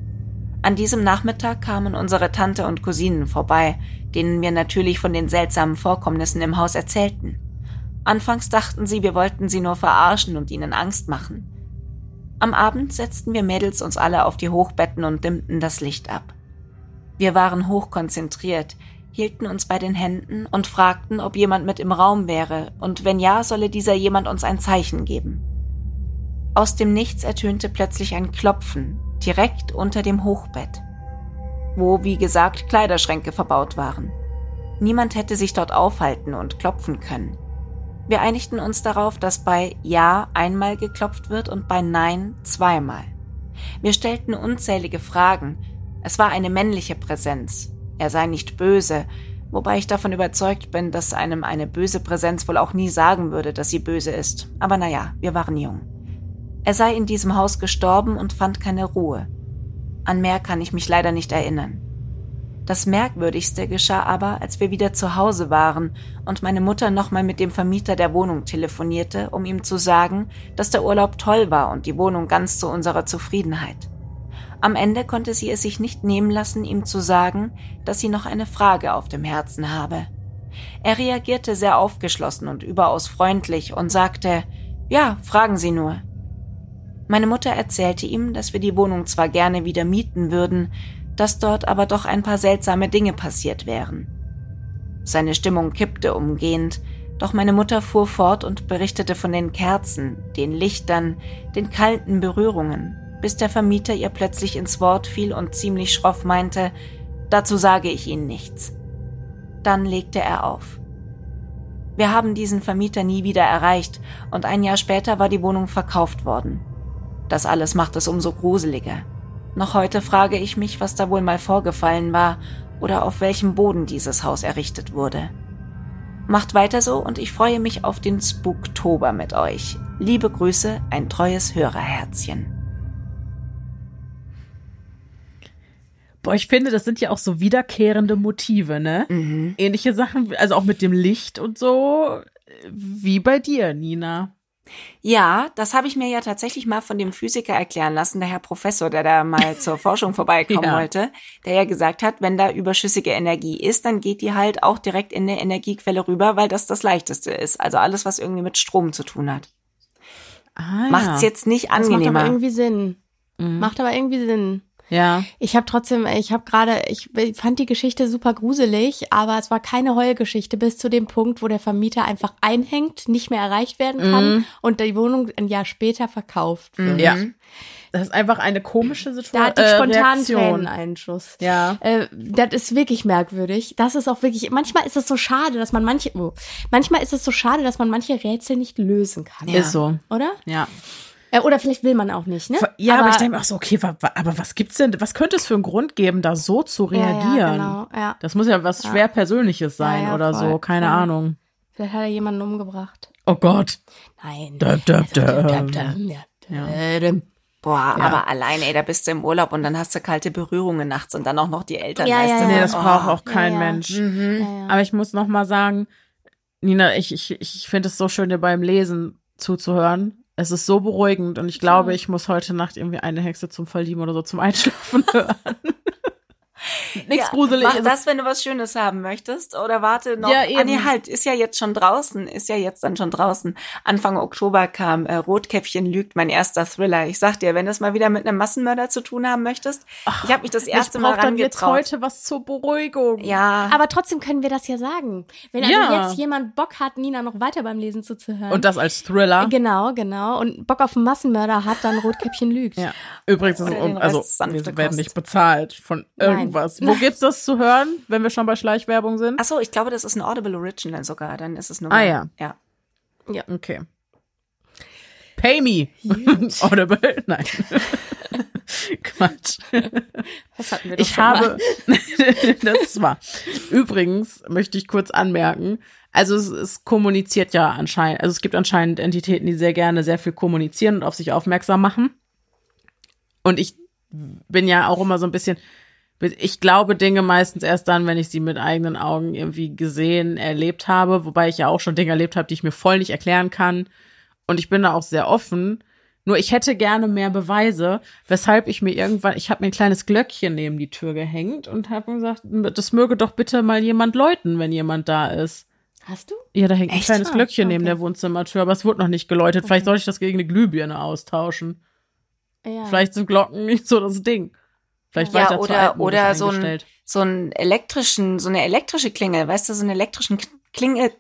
An diesem Nachmittag kamen unsere Tante und Cousinen vorbei, denen wir natürlich von den seltsamen Vorkommnissen im Haus erzählten. Anfangs dachten sie, wir wollten sie nur verarschen und ihnen Angst machen. Am Abend setzten wir Mädels uns alle auf die Hochbetten und dimmten das Licht ab. Wir waren hochkonzentriert, hielten uns bei den Händen und fragten, ob jemand mit im Raum wäre, und wenn ja, solle dieser jemand uns ein Zeichen geben. Aus dem Nichts ertönte plötzlich ein Klopfen, direkt unter dem Hochbett, wo, wie gesagt, Kleiderschränke verbaut waren. Niemand hätte sich dort aufhalten und klopfen können. Wir einigten uns darauf, dass bei Ja einmal geklopft wird und bei Nein zweimal. Wir stellten unzählige Fragen. Es war eine männliche Präsenz. Er sei nicht böse, wobei ich davon überzeugt bin, dass einem eine böse Präsenz wohl auch nie sagen würde, dass sie böse ist. Aber naja, wir waren jung. Er sei in diesem Haus gestorben und fand keine Ruhe. An mehr kann ich mich leider nicht erinnern. Das Merkwürdigste geschah aber, als wir wieder zu Hause waren und meine Mutter nochmal mit dem Vermieter der Wohnung telefonierte, um ihm zu sagen, dass der Urlaub toll war und die Wohnung ganz zu unserer Zufriedenheit. Am Ende konnte sie es sich nicht nehmen lassen, ihm zu sagen, dass sie noch eine Frage auf dem Herzen habe. Er reagierte sehr aufgeschlossen und überaus freundlich und sagte, ja, fragen Sie nur. Meine Mutter erzählte ihm, dass wir die Wohnung zwar gerne wieder mieten würden, dass dort aber doch ein paar seltsame Dinge passiert wären. Seine Stimmung kippte umgehend, doch meine Mutter fuhr fort und berichtete von den Kerzen, den Lichtern, den kalten Berührungen, bis der Vermieter ihr plötzlich ins Wort fiel und ziemlich schroff meinte, dazu sage ich Ihnen nichts. Dann legte er auf. Wir haben diesen Vermieter nie wieder erreicht und ein Jahr später war die Wohnung verkauft worden. Das alles macht es umso gruseliger. Noch heute frage ich mich, was da wohl mal vorgefallen war oder auf welchem Boden dieses Haus errichtet wurde. Macht weiter so und ich freue mich auf den Spooktober mit euch. Liebe Grüße, ein treues Hörerherzchen. Boah, ich finde, das sind ja auch so wiederkehrende Motive, ne? Mhm. Ähnliche Sachen, also auch mit dem Licht und so, wie bei dir, Nina. Ja, das habe ich mir ja tatsächlich mal von dem Physiker erklären lassen, der Herr Professor, der da mal zur Forschung vorbeikommen ja. wollte, der ja gesagt hat, wenn da überschüssige Energie ist, dann geht die halt auch direkt in eine Energiequelle rüber, weil das das leichteste ist. Also alles, was irgendwie mit Strom zu tun hat. Ah, Macht's ja. jetzt nicht angenehmer. Das macht aber irgendwie Sinn. Mhm. Macht aber irgendwie Sinn. Ja. Ich habe trotzdem, ich habe gerade, ich fand die Geschichte super gruselig, aber es war keine Heulgeschichte bis zu dem Punkt, wo der Vermieter einfach einhängt, nicht mehr erreicht werden kann mhm. und die Wohnung ein Jahr später verkauft wird. Ja. Das ist einfach eine komische Situation. Da hatte ich spontan äh, Träneneinschuss. Ja. Äh, das ist wirklich merkwürdig. Das ist auch wirklich, manchmal ist es so schade, dass man manche, oh, manchmal ist es so schade, dass man manche Rätsel nicht lösen kann. Ja. Ist so. Oder? Ja. Äh, oder vielleicht will man auch nicht, ne? Ja, aber, aber ich denke mir auch so, okay, aber was gibt's denn, was könnte es für einen Grund geben, da so zu reagieren? Ja, ja, genau, ja. Das muss ja was ja. schwer Persönliches sein ja, oder voll, so, keine. Ahnung. Vielleicht hat er jemanden umgebracht. Oh Gott. Nein. Döp, döp, döp. Ja. Boah, ja. aber alleine, ey, da bist du im Urlaub und dann hast du kalte Berührungen nachts und dann auch noch die Eltern. Ja, ja, ja. Nee, das oh. braucht auch kein Mensch. Mhm. Aber ich muss noch mal sagen, Nina, ich, ich, ich finde es so schön, dir beim Lesen zuzuhören. Es ist so beruhigend und ich glaube, ich muss heute Nacht irgendwie eine Hexe zum Verlieben oder so zum Einschlafen hören. Nichts ja, Gruseliges. Mach das, wenn du was Schönes haben möchtest. Oder warte noch. Ja, eben. Ah, nee, halt, ist ja jetzt schon draußen. Ist ja jetzt dann schon draußen. Anfang Oktober kam äh, Rotkäppchen lügt, mein erster Thriller. Ich sag dir, wenn du es mal wieder mit einem Massenmörder zu tun haben möchtest, Ach, ich habe mich das erste Mal rangetraut. jetzt heute was zur Beruhigung. Ja. Aber trotzdem können wir das ja sagen. Wenn also ja. jetzt jemand Bock hat, Nina noch weiter beim Lesen zuzuhören. Und das als Thriller. Genau, genau. Und Bock auf einen Massenmörder hat, dann Rotkäppchen lügt. Ja. Übrigens, ist, also, wir werden nicht bezahlt von irgendwas. Wo gibt's das zu hören, wenn wir schon bei Schleichwerbung sind? Ach so, ich glaube, das ist ein Audible Original sogar. Dann ist es nur. Ah ja. Ja. Ja. Okay. Pay me. Audible? Nein. Quatsch. Das hatten wir doch Ich habe, das war. Übrigens möchte ich kurz anmerken, also es, es kommuniziert ja anscheinend, also es gibt anscheinend Entitäten, die sehr gerne sehr viel kommunizieren und auf sich aufmerksam machen. Und ich bin ja auch immer so ein bisschen, ich glaube Dinge meistens erst dann, wenn ich sie mit eigenen Augen irgendwie gesehen, erlebt habe, wobei ich ja auch schon Dinge erlebt habe, die ich mir voll nicht erklären kann. Und ich bin da auch sehr offen. Nur ich hätte gerne mehr Beweise, weshalb ich mir irgendwann, ich habe mir ein kleines Glöckchen neben die Tür gehängt und habe gesagt, das möge doch bitte mal jemand läuten, wenn jemand da ist. Hast du? Ja, da hängt Echt? ein kleines ah, Glöckchen okay. neben der Wohnzimmertür, aber es wurde noch nicht geläutet. Okay. Vielleicht soll ich das gegen eine Glühbirne austauschen. Ja. Vielleicht sind Glocken nicht so das Ding. Vielleicht ja, weiter oder oder so ein so ein elektrischen so eine elektrische Klingel, weißt du, so einen elektrischen Klingel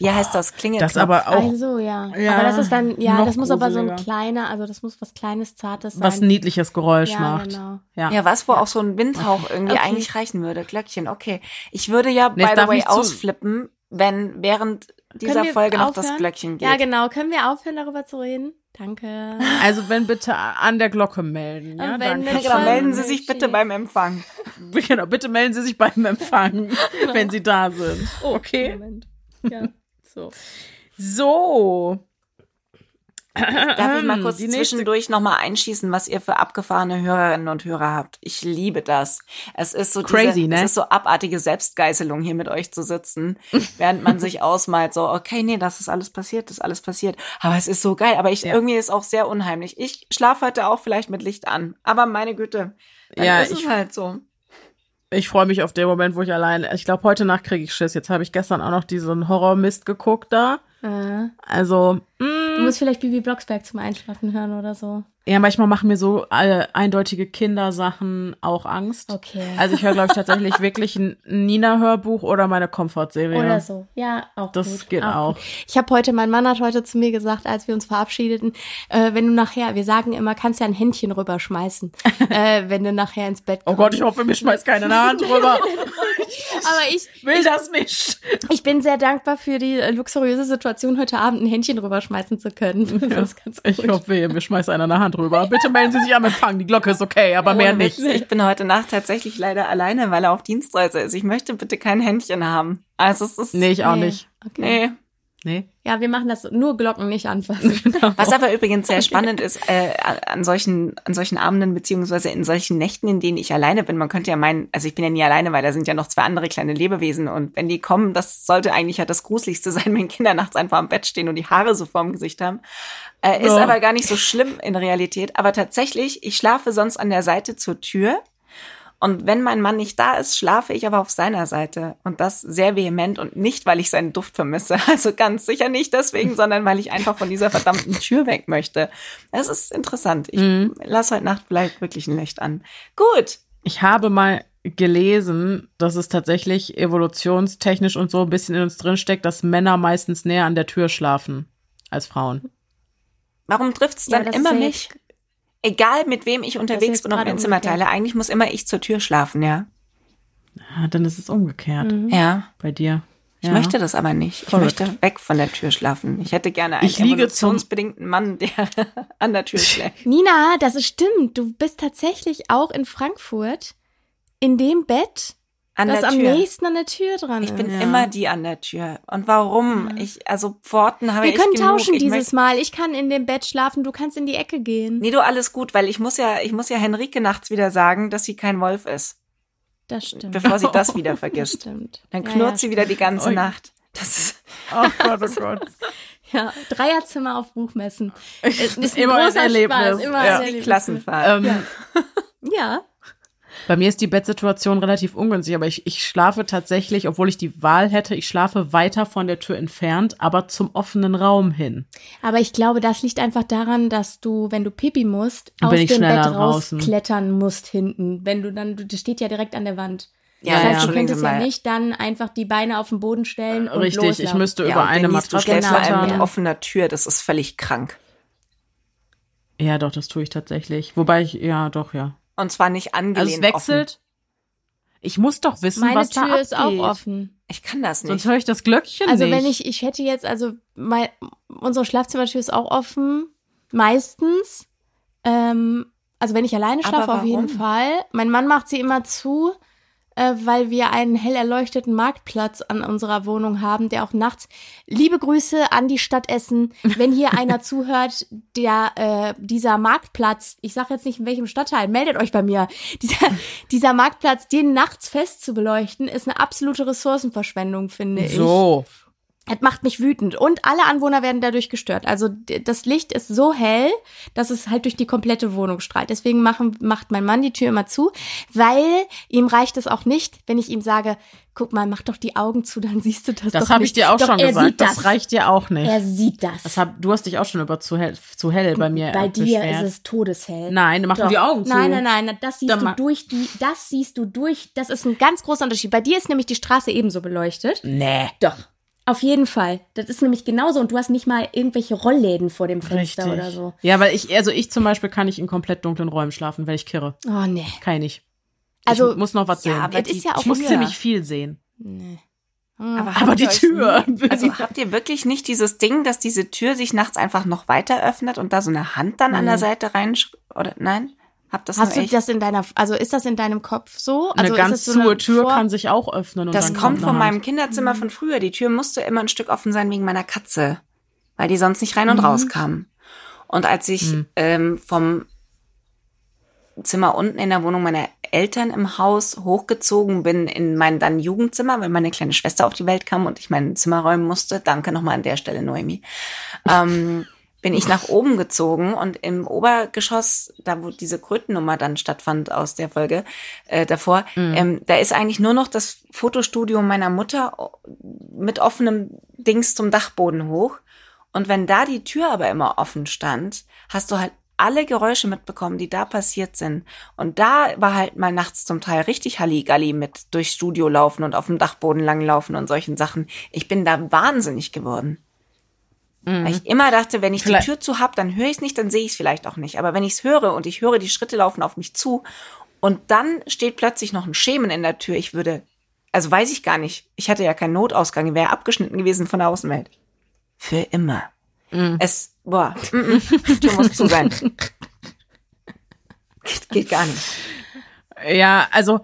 wie heißt das Klingel? Das aber auch. Also ja. ja aber das ist dann ja, das muss aber so ein kleiner, also das muss was kleines zartes sein. Was ein niedliches Geräusch ja, macht. Genau. Ja. ja, was wo ja. auch so ein Windhauch irgendwie okay. eigentlich reichen würde, Glöckchen. Okay. Ich würde ja nee, by the way ausflippen, wenn während dieser Folge noch das Glöckchen geht. Ja, genau. Können wir aufhören darüber zu reden? Danke. Also wenn bitte an der Glocke melden. Ja, wenn danke. Genau, melden Sie sich bitte beim Empfang. Genau, bitte melden Sie sich beim Empfang, genau. wenn Sie da sind. Oh, okay. Moment. Ja, so. So. Darf ich mal kurz zwischendurch nochmal einschießen, was ihr für abgefahrene Hörerinnen und Hörer habt? Ich liebe das. Es ist so crazy, diese, ne? Es ist so abartige Selbstgeißelung, hier mit euch zu sitzen, während man sich ausmalt, so, okay, nee, das ist alles passiert, das ist alles passiert. Aber es ist so geil. Aber ich, ja. irgendwie ist auch sehr unheimlich. Ich schlafe heute auch vielleicht mit Licht an. Aber meine Güte, dann ja, ist ich, es halt so. Ich freue mich auf den Moment, wo ich allein, ich glaube, heute Nacht kriege ich Schiss. Jetzt habe ich gestern auch noch diesen Horrormist geguckt da. Äh. Also. Du musst vielleicht Bibi Blocksberg zum Einschlafen hören oder so. Ja, manchmal machen mir so äh, eindeutige Kindersachen auch Angst. Okay. Also ich höre, glaube ich, tatsächlich wirklich ein Nina-Hörbuch oder meine Komfortserie. Oder so. Ja, auch Das gut. geht auch. auch. Ich habe heute, mein Mann hat heute zu mir gesagt, als wir uns verabschiedeten, äh, wenn du nachher, wir sagen immer, kannst ja ein Händchen rüberschmeißen, äh, wenn du nachher ins Bett kommst. Oh Gott, ich hoffe, mir schmeißt keine Hand rüber. Aber ich will das nicht. Ich bin sehr dankbar für die luxuriöse Situation, heute Abend ein Händchen rüberschmeißen zu können. Das ist ganz gut. Ich hoffe, mir schmeißt einer eine Hand drüber. Bitte melden Sie sich am Empfang. Die Glocke ist okay, aber mehr nicht. Ich bin heute Nacht tatsächlich leider alleine, weil er auf Dienstreise ist. Ich möchte bitte kein Händchen haben. Also es ist. Nee, ich auch nee. nicht. Okay. Nee. Nee. Ja, wir machen das nur Glocken nicht anfassen. Genau. Was aber übrigens sehr spannend ist, äh, an solchen, an solchen Abenden beziehungsweise in solchen Nächten, in denen ich alleine bin. Man könnte ja meinen, also ich bin ja nie alleine, weil da sind ja noch zwei andere kleine Lebewesen und wenn die kommen, das sollte eigentlich ja das Gruseligste sein, wenn Kinder nachts einfach am Bett stehen und die Haare so vorm Gesicht haben. Äh, ist ja. aber gar nicht so schlimm in Realität. Aber tatsächlich, ich schlafe sonst an der Seite zur Tür und wenn mein Mann nicht da ist, schlafe ich aber auf seiner Seite. Und das sehr vehement und nicht, weil ich seinen Duft vermisse. Also ganz sicher nicht deswegen, sondern weil ich einfach von dieser verdammten Tür weg möchte. Es ist interessant. Ich mhm. lasse heute Nacht vielleicht wirklich ein Licht an. Gut. Ich habe mal gelesen, dass es tatsächlich evolutionstechnisch und so ein bisschen in uns drin steckt, dass Männer meistens näher an der Tür schlafen als Frauen. Warum trifft es dann ja, immer mich? Egal mit wem ich unterwegs bin und mein Zimmer teile, eigentlich muss immer ich zur Tür schlafen, ja. Ja, dann ist es umgekehrt. Mhm. Ja. Bei dir. Ich möchte das aber nicht. Ich Verrückt. möchte weg von der Tür schlafen. Ich hätte gerne einen ich evolutionsbedingten Mann, der an der Tür schläft. Nina, das ist stimmt. Du bist tatsächlich auch in Frankfurt in dem Bett, an das der Tür. am nächsten an der Tür dran Ich bin ja. immer die an der Tür. Und warum? Ja. Ich, also Pforten habe Wir ich können genug. tauschen ich dieses Mal. Ich kann in dem Bett schlafen, du kannst in die Ecke gehen. Nee, du alles gut, weil ich muss ja, ich muss ja Henrike nachts wieder sagen, dass sie kein Wolf ist. Das stimmt. Bevor sie das wieder vergisst. stimmt. Dann knurrt ja, sie wieder die ganze Nacht. Das ist. Oh Gott, oh Gott. Ja, Dreierzimmer auf Buchmessen. Ist, ist immer ein Erlebnis. Spaß, immer ja. ein Erlebnis. Klassenfahrt. Ähm, ja. Bei mir ist die Bettsituation relativ ungünstig, aber ich, ich schlafe tatsächlich, obwohl ich die Wahl hätte, ich schlafe weiter von der Tür entfernt, aber zum offenen Raum hin. Aber ich glaube, das liegt einfach daran, dass du, wenn du pipi musst, aus dem Bett rausklettern musst hinten. Wenn du dann, das steht ja direkt an der Wand. Ja, das heißt, ja. du könntest ja nicht dann einfach die Beine auf den Boden stellen und Richtig, loslaufen. ich müsste ja, über eine Matratze genau. klettern. mit offener Tür, das ist völlig krank. Ja, doch, das tue ich tatsächlich. Wobei ich, ja, doch, ja. Und zwar nicht angelehnt also es wechselt. Offen. Ich muss doch wissen, Meine was Tür da abgeht. ist auch offen. Ich kann das nicht. Sonst höre ich das Glöckchen also nicht. Also wenn ich, ich hätte jetzt, also mein, unsere Schlafzimmertür ist auch offen. Meistens. Ähm, also wenn ich alleine schlafe, auf jeden Fall. Mein Mann macht sie immer zu äh, weil wir einen hell erleuchteten Marktplatz an unserer Wohnung haben, der auch nachts. Liebe Grüße an die Stadt Essen. Wenn hier einer zuhört, der äh, dieser Marktplatz, ich sage jetzt nicht in welchem Stadtteil, meldet euch bei mir. Dieser, dieser Marktplatz, den nachts fest zu beleuchten, ist eine absolute Ressourcenverschwendung, finde ich. So. Es macht mich wütend und alle Anwohner werden dadurch gestört. Also das Licht ist so hell, dass es halt durch die komplette Wohnung strahlt. Deswegen machen, macht mein Mann die Tür immer zu, weil ihm reicht es auch nicht, wenn ich ihm sage, guck mal, mach doch die Augen zu, dann siehst du das. Das habe ich dir auch doch, schon gesagt. Das. das. reicht dir auch nicht. Er sieht das. das hab, du hast dich auch schon über zu hell, zu hell bei mir Bei dir beschwert. ist es todeshell. Nein, mach doch. die Augen zu. Nein, nein, nein, das siehst dann du durch die, das siehst du durch. Das ist ein ganz großer Unterschied. Bei dir ist nämlich die Straße ebenso beleuchtet. Nee. Doch. Auf jeden Fall. Das ist nämlich genauso. Und du hast nicht mal irgendwelche Rollläden vor dem Fenster Richtig. oder so. Ja, weil ich, also ich zum Beispiel kann nicht in komplett dunklen Räumen schlafen, weil ich kirre. Oh, nee. Kann ich nicht. Also, ich muss noch was ja, sehen. Aber ist ja auch ich muss ziemlich viel sehen. Nee. Aber, aber die Tür. Nie, also habt ihr wirklich nicht dieses Ding, dass diese Tür sich nachts einfach noch weiter öffnet und da so eine Hand dann mhm. an der Seite rein oder nein? Hab das Hast du echt? das in deiner, also ist das in deinem Kopf so? Also eine ganz so eine Tür Vor kann sich auch öffnen. Und das kommt von meinem Kinderzimmer von früher. Die Tür musste immer ein Stück offen sein wegen meiner Katze, weil die sonst nicht rein und mhm. raus kam. Und als ich mhm. ähm, vom Zimmer unten in der Wohnung meiner Eltern im Haus hochgezogen bin in mein dann Jugendzimmer, weil meine kleine Schwester auf die Welt kam und ich mein Zimmer räumen musste. Danke nochmal an der Stelle, Noemi. Ähm, bin ich nach oben gezogen und im Obergeschoss, da wo diese Krötennummer dann stattfand aus der Folge äh, davor, mhm. ähm, da ist eigentlich nur noch das Fotostudio meiner Mutter mit offenem Dings zum Dachboden hoch. Und wenn da die Tür aber immer offen stand, hast du halt alle Geräusche mitbekommen, die da passiert sind. Und da war halt mal nachts zum Teil richtig Halligalli mit durchs Studio laufen und auf dem Dachboden langlaufen und solchen Sachen. Ich bin da wahnsinnig geworden. Mhm. Weil ich immer dachte, wenn ich vielleicht. die Tür zu hab, dann höre ich es nicht, dann sehe ich es vielleicht auch nicht. Aber wenn ich es höre und ich höre, die Schritte laufen auf mich zu und dann steht plötzlich noch ein Schemen in der Tür, ich würde, also weiß ich gar nicht, ich hatte ja keinen Notausgang, wäre abgeschnitten gewesen von der Außenwelt. Für immer. Mhm. Es, boah, mm, mm, Tür muss zu sein. geht, geht gar nicht. Ja, also,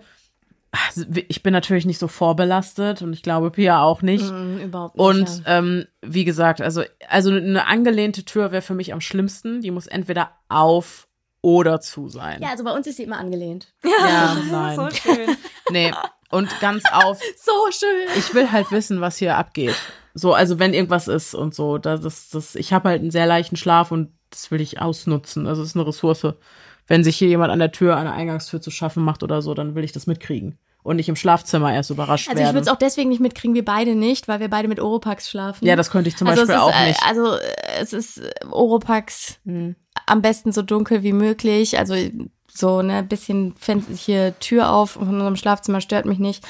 ich bin natürlich nicht so vorbelastet und ich glaube Pia auch nicht. Mm, überhaupt nicht. Und ja. ähm, wie gesagt, also, also eine angelehnte Tür wäre für mich am schlimmsten. Die muss entweder auf oder zu sein. Ja, also bei uns ist sie immer angelehnt. Ja, ja nein. So schön. Nee, und ganz auf. so schön. Ich will halt wissen, was hier abgeht. So, also wenn irgendwas ist und so. Das, das, das, ich habe halt einen sehr leichten Schlaf und das will ich ausnutzen. Also es ist eine Ressource. Wenn sich hier jemand an der Tür, an der Eingangstür zu schaffen macht oder so, dann will ich das mitkriegen und nicht im Schlafzimmer erst überrascht also werden. Also ich würde es auch deswegen nicht mitkriegen, wir beide nicht, weil wir beide mit Oropax schlafen. Ja, das könnte ich zum also Beispiel ist, auch nicht. Also es ist Oropax hm. am besten so dunkel wie möglich. Also so ne bisschen hier Tür auf von unserem Schlafzimmer stört mich nicht.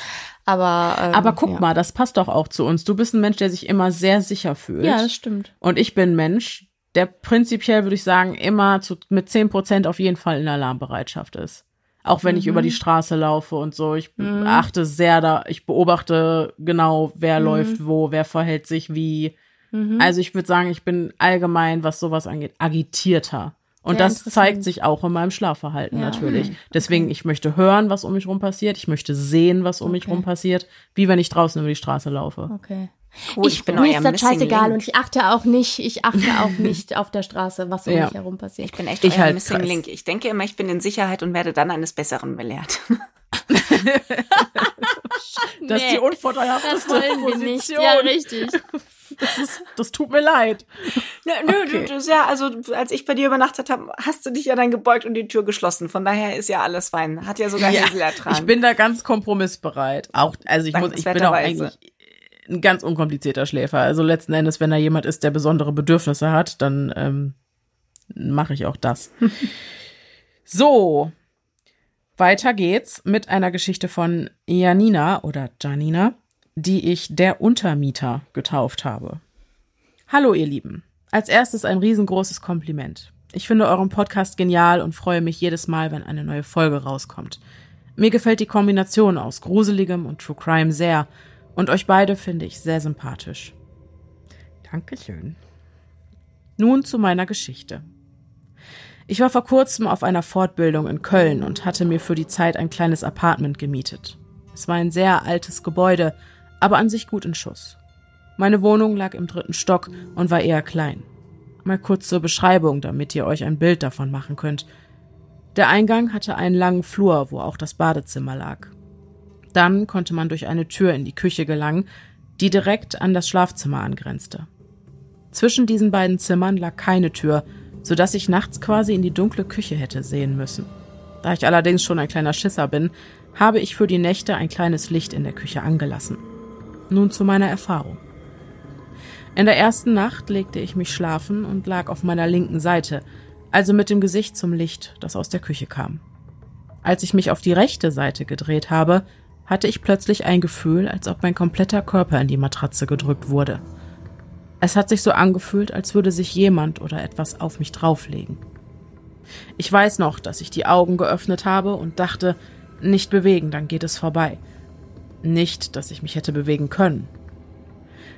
Aber ähm, aber guck ja. mal, das passt doch auch zu uns. Du bist ein Mensch, der sich immer sehr sicher fühlt. Ja, das stimmt. Und ich bin ein Mensch, der prinzipiell würde ich sagen immer zu, mit zehn Prozent auf jeden Fall in Alarmbereitschaft ist. Auch wenn mhm. ich über die mhm. Straße laufe und so. Ich mhm. achte sehr da, ich beobachte genau, wer mhm. läuft wo, wer verhält sich wie. Mhm. Also ich würde sagen, ich bin allgemein, was sowas angeht, agitierter. Und ja, das zeigt sich auch in meinem Schlafverhalten ja. natürlich. Deswegen, okay. ich möchte hören, was um mich rum passiert. Ich möchte sehen, was um okay. mich rum passiert, wie wenn ich draußen über die Straße laufe. Okay. Cool, ich, ich bin mir ist das scheißegal Link. und ich achte auch nicht, ich achte auch nicht auf der Straße, was um ja. mich herum passiert. Ich bin echt ich euer halt Missing. Link. Ich denke immer, ich bin in Sicherheit und werde dann eines Besseren belehrt. das ist die unvorteilhafteste Nicht. Ja, richtig. Das, ist, das tut mir leid. Ja, nö, okay. du, du, ja, also als ich bei dir übernachtet habe, hast du dich ja dann gebeugt und die Tür geschlossen. Von daher ist ja alles fein. Hat ja sogar ja, ertragen. Ich bin da ganz kompromissbereit. Auch, also ich muss, ich bin auch eigentlich ein ganz unkomplizierter Schläfer. Also letzten Endes, wenn da jemand ist, der besondere Bedürfnisse hat, dann ähm, mache ich auch das. so, weiter geht's mit einer Geschichte von Janina oder Janina, die ich der Untermieter getauft habe. Hallo ihr Lieben. Als erstes ein riesengroßes Kompliment. Ich finde euren Podcast genial und freue mich jedes Mal, wenn eine neue Folge rauskommt. Mir gefällt die Kombination aus Gruseligem und True Crime sehr und euch beide finde ich sehr sympathisch. Dankeschön. Nun zu meiner Geschichte. Ich war vor kurzem auf einer Fortbildung in Köln und hatte mir für die Zeit ein kleines Apartment gemietet. Es war ein sehr altes Gebäude, aber an sich gut in Schuss. Meine Wohnung lag im dritten Stock und war eher klein. Mal kurz zur Beschreibung, damit ihr euch ein Bild davon machen könnt. Der Eingang hatte einen langen Flur, wo auch das Badezimmer lag. Dann konnte man durch eine Tür in die Küche gelangen, die direkt an das Schlafzimmer angrenzte. Zwischen diesen beiden Zimmern lag keine Tür, so dass ich nachts quasi in die dunkle Küche hätte sehen müssen. Da ich allerdings schon ein kleiner Schisser bin, habe ich für die Nächte ein kleines Licht in der Küche angelassen. Nun zu meiner Erfahrung. In der ersten Nacht legte ich mich schlafen und lag auf meiner linken Seite, also mit dem Gesicht zum Licht, das aus der Küche kam. Als ich mich auf die rechte Seite gedreht habe, hatte ich plötzlich ein Gefühl, als ob mein kompletter Körper in die Matratze gedrückt wurde. Es hat sich so angefühlt, als würde sich jemand oder etwas auf mich drauflegen. Ich weiß noch, dass ich die Augen geöffnet habe und dachte, nicht bewegen, dann geht es vorbei. Nicht, dass ich mich hätte bewegen können.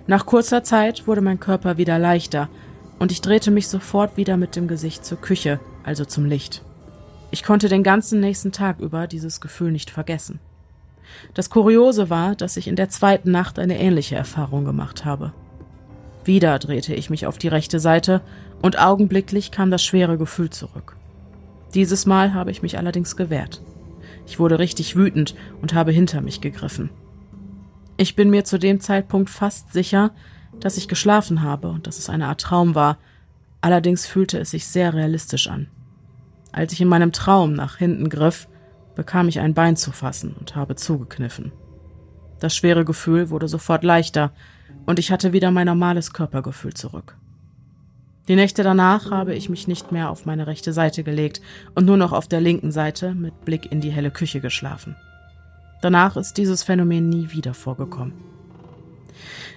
Nach kurzer Zeit wurde mein Körper wieder leichter und ich drehte mich sofort wieder mit dem Gesicht zur Küche, also zum Licht. Ich konnte den ganzen nächsten Tag über dieses Gefühl nicht vergessen. Das Kuriose war, dass ich in der zweiten Nacht eine ähnliche Erfahrung gemacht habe. Wieder drehte ich mich auf die rechte Seite und augenblicklich kam das schwere Gefühl zurück. Dieses Mal habe ich mich allerdings gewehrt. Ich wurde richtig wütend und habe hinter mich gegriffen. Ich bin mir zu dem Zeitpunkt fast sicher, dass ich geschlafen habe und dass es eine Art Traum war, allerdings fühlte es sich sehr realistisch an. Als ich in meinem Traum nach hinten griff, bekam ich ein Bein zu fassen und habe zugekniffen. Das schwere Gefühl wurde sofort leichter und ich hatte wieder mein normales Körpergefühl zurück. Die Nächte danach habe ich mich nicht mehr auf meine rechte Seite gelegt und nur noch auf der linken Seite mit Blick in die helle Küche geschlafen. Danach ist dieses Phänomen nie wieder vorgekommen.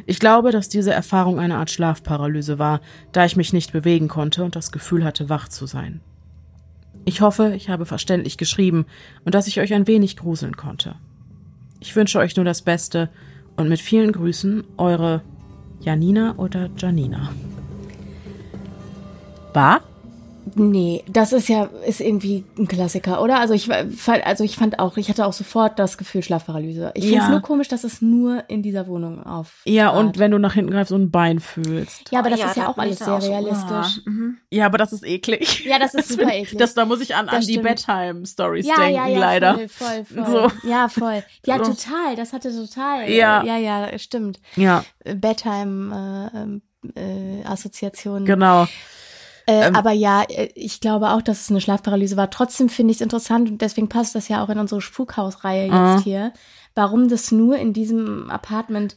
Ich glaube, dass diese Erfahrung eine Art Schlafparalyse war, da ich mich nicht bewegen konnte und das Gefühl hatte, wach zu sein. Ich hoffe, ich habe verständlich geschrieben und dass ich euch ein wenig gruseln konnte. Ich wünsche euch nur das Beste und mit vielen Grüßen, eure Janina oder Janina. War? Nee, das ist ja, ist irgendwie ein Klassiker, oder? Also ich fand, also ich fand auch, ich hatte auch sofort das Gefühl Schlafparalyse. Ich finde es nur komisch, dass es nur in dieser Wohnung auf. Ja, und wenn du nach hinten greifst und ein Bein fühlst. Ja, aber das ja, ist ja auch alles sehr auch realistisch. So, mhm. Ja, aber das ist eklig. Ja, das ist super eklig. Das, da muss ich an, an die Bedtime-Stories ja, denken, ja, ja, leider. Voll, voll, voll. So. Ja, voll. Ja, so. total. Das hatte total. Ja. Ja, ja, stimmt. Ja. Bedtime, äh, äh, Assoziationen. Genau. Äh, ähm, aber ja, äh, ich glaube auch, dass es eine Schlafparalyse war. Trotzdem finde ich es interessant und deswegen passt das ja auch in unsere Spukhausreihe jetzt uh. hier, warum das nur in diesem Apartment